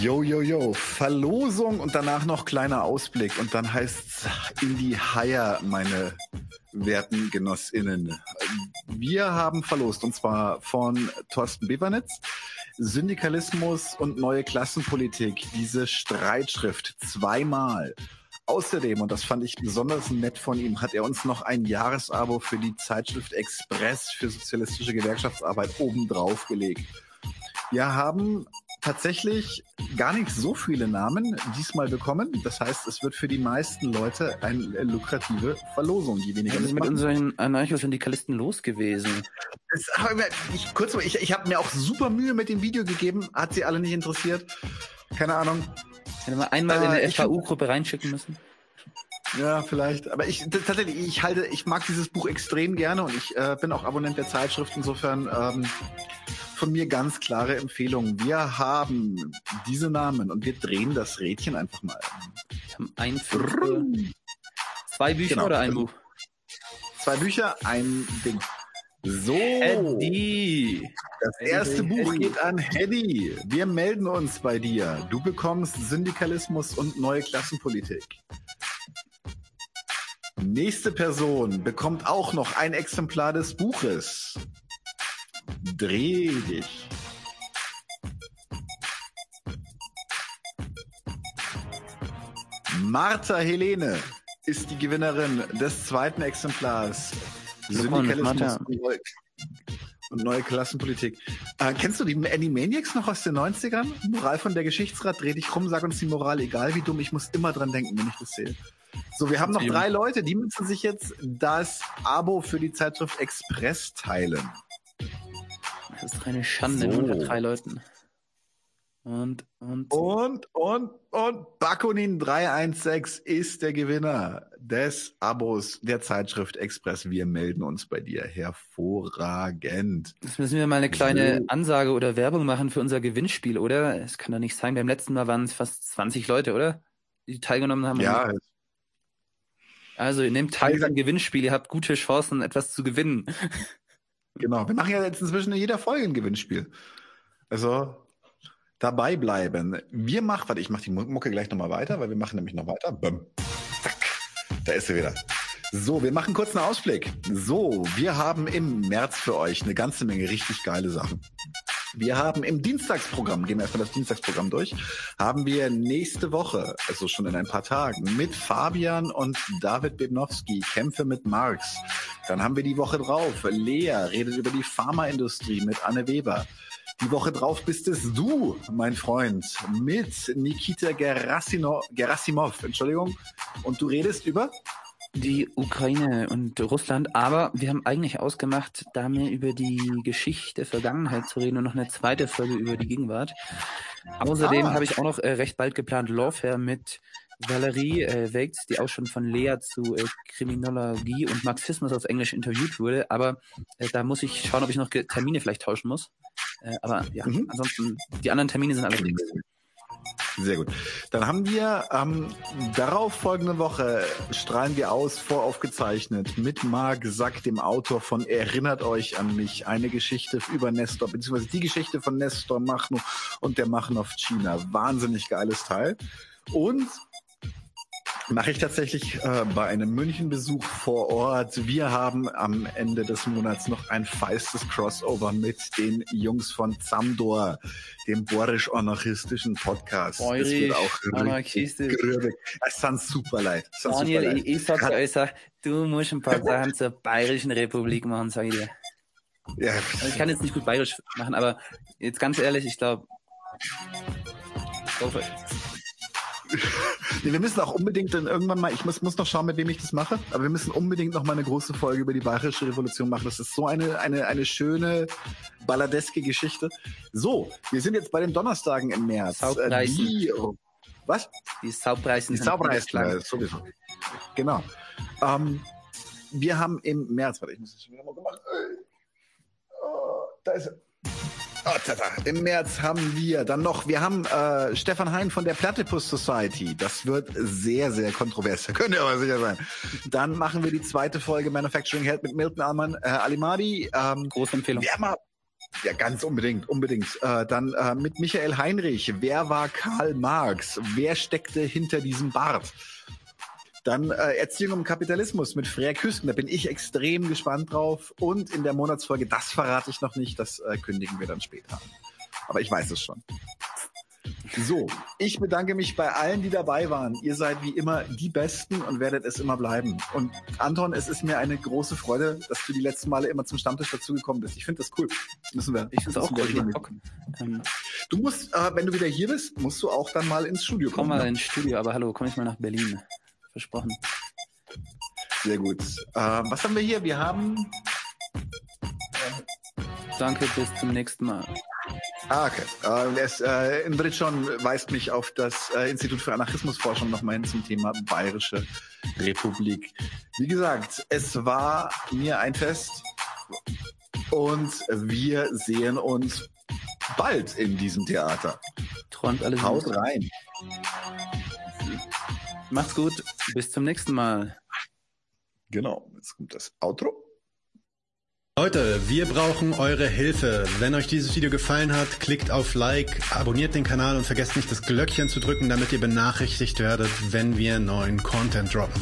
Yo, yo, yo. Verlosung und danach noch kleiner Ausblick. Und dann heißt's in die Haier, meine werten GenossInnen. Wir haben verlost, und zwar von Thorsten Bevernitz, Syndikalismus und neue Klassenpolitik, diese Streitschrift zweimal. Außerdem, und das fand ich besonders nett von ihm, hat er uns noch ein Jahresabo für die Zeitschrift Express für sozialistische Gewerkschaftsarbeit obendrauf gelegt. Wir haben tatsächlich gar nicht so viele Namen diesmal bekommen. Das heißt, es wird für die meisten Leute eine lukrative Verlosung, die weniger Was ist mit unseren Anarcho-Syndikalisten los gewesen? Das, ich, kurz, mal, ich, ich habe mir auch super Mühe mit dem Video gegeben, hat sie alle nicht interessiert. Keine Ahnung. Hätte man einmal in Äh, eine ich- FAU-Gruppe reinschicken müssen? Ja, vielleicht. Aber ich tatsächlich, ich halte, ich mag dieses Buch extrem gerne und ich äh, bin auch Abonnent der Zeitschrift. Insofern ähm, von mir ganz klare Empfehlung. Wir haben diese Namen und wir drehen das Rädchen einfach mal. Wir haben ein zwei Bücher Genau. oder ein Buch? Zwei Bücher, ein Ding. So, Eddie! das erste Eddie, Buch Eddie. geht an Hedy. Wir melden uns bei dir. Du bekommst Syndikalismus und neue Klassenpolitik. Nächste Person bekommt auch noch ein Exemplar des Buches. Dreh dich. Martha Helene ist die Gewinnerin des zweiten Exemplars. Syndikalismus und neue Klassenpolitik. Äh, kennst du die Animaniacs noch aus den 90ern? Moral von der Geschichtsrat, dreh dich rum, sag uns die Moral, egal wie dumm, ich muss immer dran denken, wenn ich das sehe. So, wir haben noch drei Leute, die müssen sich jetzt das Abo für die Zeitschrift Express teilen. Das ist eine Schande So. unter drei Leuten. Und, und, Und, und, und Bakunin 316 ist der Gewinner des Abos der Zeitschrift Express. Wir melden uns bei dir. Hervorragend. Jetzt müssen wir mal eine kleine So. Ansage oder Werbung machen für unser Gewinnspiel, oder? Es kann doch nicht sein. Beim letzten Mal waren es fast 20 Leute, oder? Die teilgenommen haben. Ja, Also ihr nehmt teil am Gewinnspiel. Ihr habt gute Chancen, etwas zu gewinnen. genau. Wir machen ja jetzt inzwischen in jeder Folge ein Gewinnspiel. Also dabei bleiben. Wir machen, warte, ich mache die Mucke gleich nochmal weiter, weil wir machen nämlich noch weiter. Bum. Zack. Da ist sie wieder. So, wir machen kurz einen Ausblick. So, wir haben im März für euch eine ganze Menge richtig geile Sachen. Wir haben im Dienstagsprogramm, gehen wir erstmal das Dienstagsprogramm durch, haben wir nächste Woche, also schon in ein paar Tagen, mit Fabian und David Bebnowski Kämpfe mit Marx. Dann haben wir die Woche drauf, Lea redet über die Pharmaindustrie mit Anne Weber. Die Woche drauf bist es du, mein Freund, mit Nikita Gerasino, Gerasimov, Entschuldigung. Und du redest über? Die Ukraine und Russland, aber wir haben eigentlich ausgemacht, da mehr über die Geschichte, Vergangenheit zu reden und noch eine zweite Folge über die Gegenwart. Außerdem Ah. habe ich auch noch äh, recht bald geplant Lawfare mit Valerie äh, Weitz, die auch schon von Lea zu äh, Kriminologie und Marxismus auf Englisch interviewt wurde. Aber äh, da muss ich schauen, ob ich noch Termine vielleicht tauschen muss. Äh, aber ja, Mhm. ansonsten, die anderen Termine sind alle fix. Sehr gut. Dann haben wir ähm, darauf folgende Woche strahlen wir aus, voraufgezeichnet, mit Marc Sack, dem Autor von Erinnert euch an mich, eine Geschichte über Nestor, beziehungsweise die Geschichte von Nestor Machno und der Machnov China. Wahnsinnig geiles Teil. Und mache ich tatsächlich äh, bei einem Münchenbesuch vor Ort. Wir haben am Ende des Monats noch ein feistes Crossover mit den Jungs von Zamdor, dem borisch-anarchistischen Podcast. Das wird auch grübig. Es sind super leid. Sind super Daniel, leid. ich, ich sag's euch, sag, du musst ein paar Sachen zur Bayerischen Republik machen, sag ich dir. Ja, Also ich kann jetzt nicht gut bayerisch machen, aber jetzt ganz ehrlich, ich glaube. nee, wir müssen auch unbedingt dann irgendwann mal, ich muss, muss noch schauen, mit wem ich das mache, aber wir müssen unbedingt noch mal eine große Folge über die Bayerische Revolution machen. Das ist so eine, eine, eine schöne, balladeske Geschichte. So, wir sind jetzt bei den Donnerstagen im März. Äh, Saubreißen. Die, was? Die Saubreißen Die Saubereisten, äh, sowieso. Genau. Ähm, wir haben im März, warte, ich muss das schon wieder mal gemacht. Oh, da ist er. Oh. Im März haben wir dann noch, wir haben äh, Stefan Hein von der Platypus Society. Das wird sehr, sehr kontrovers. Da könnt ihr aber sicher sein. Dann machen wir die zweite Folge Manufacturing Held mit Milton Alman, äh, Alimadi. Ähm, Große Empfehlung. Wer mal, ja, ganz unbedingt, unbedingt. Äh, dann äh, mit Michael Heinrich. Wer war Karl Marx? Wer steckte hinter diesem Bart? Dann äh, Erziehung im Kapitalismus mit Freya Küsten. Da bin ich extrem gespannt drauf. Und in der Monatsfolge, das verrate ich noch nicht, das äh, kündigen wir dann später. Aber ich weiß es schon. So, ich bedanke mich bei allen, die dabei waren. Ihr seid wie immer die Besten und werdet es immer bleiben. Und Anton, es ist mir eine große Freude, dass du die letzten Male immer zum Stammtisch dazugekommen bist. Ich finde das cool. Müssen wir. Ich find's auch müssen wir cool. Bock. Ähm, Du musst, äh, wenn du wieder hier bist, musst du auch dann mal ins Studio komm kommen. mal ins Studio, aber hallo, komm ich mal nach Berlin. Versprochen. Sehr gut. Äh, was haben wir hier? Wir haben. Danke, bis zum nächsten Mal. Ah, okay. Äh, es, äh, Ingrid schon weist mich auf das äh, Institut für Anarchismusforschung nochmal hin zum Thema Bayerische Republik. Wie gesagt, es war mir ein Fest und wir sehen uns bald in diesem Theater. Träumt alles Haut rein. Macht's gut. Bis zum nächsten Mal. Genau. Jetzt kommt das Outro. Leute, wir brauchen eure Hilfe. Wenn euch dieses Video gefallen hat, klickt auf Like, abonniert den Kanal und vergesst nicht das Glöckchen zu drücken, damit ihr benachrichtigt werdet, wenn wir neuen Content droppen.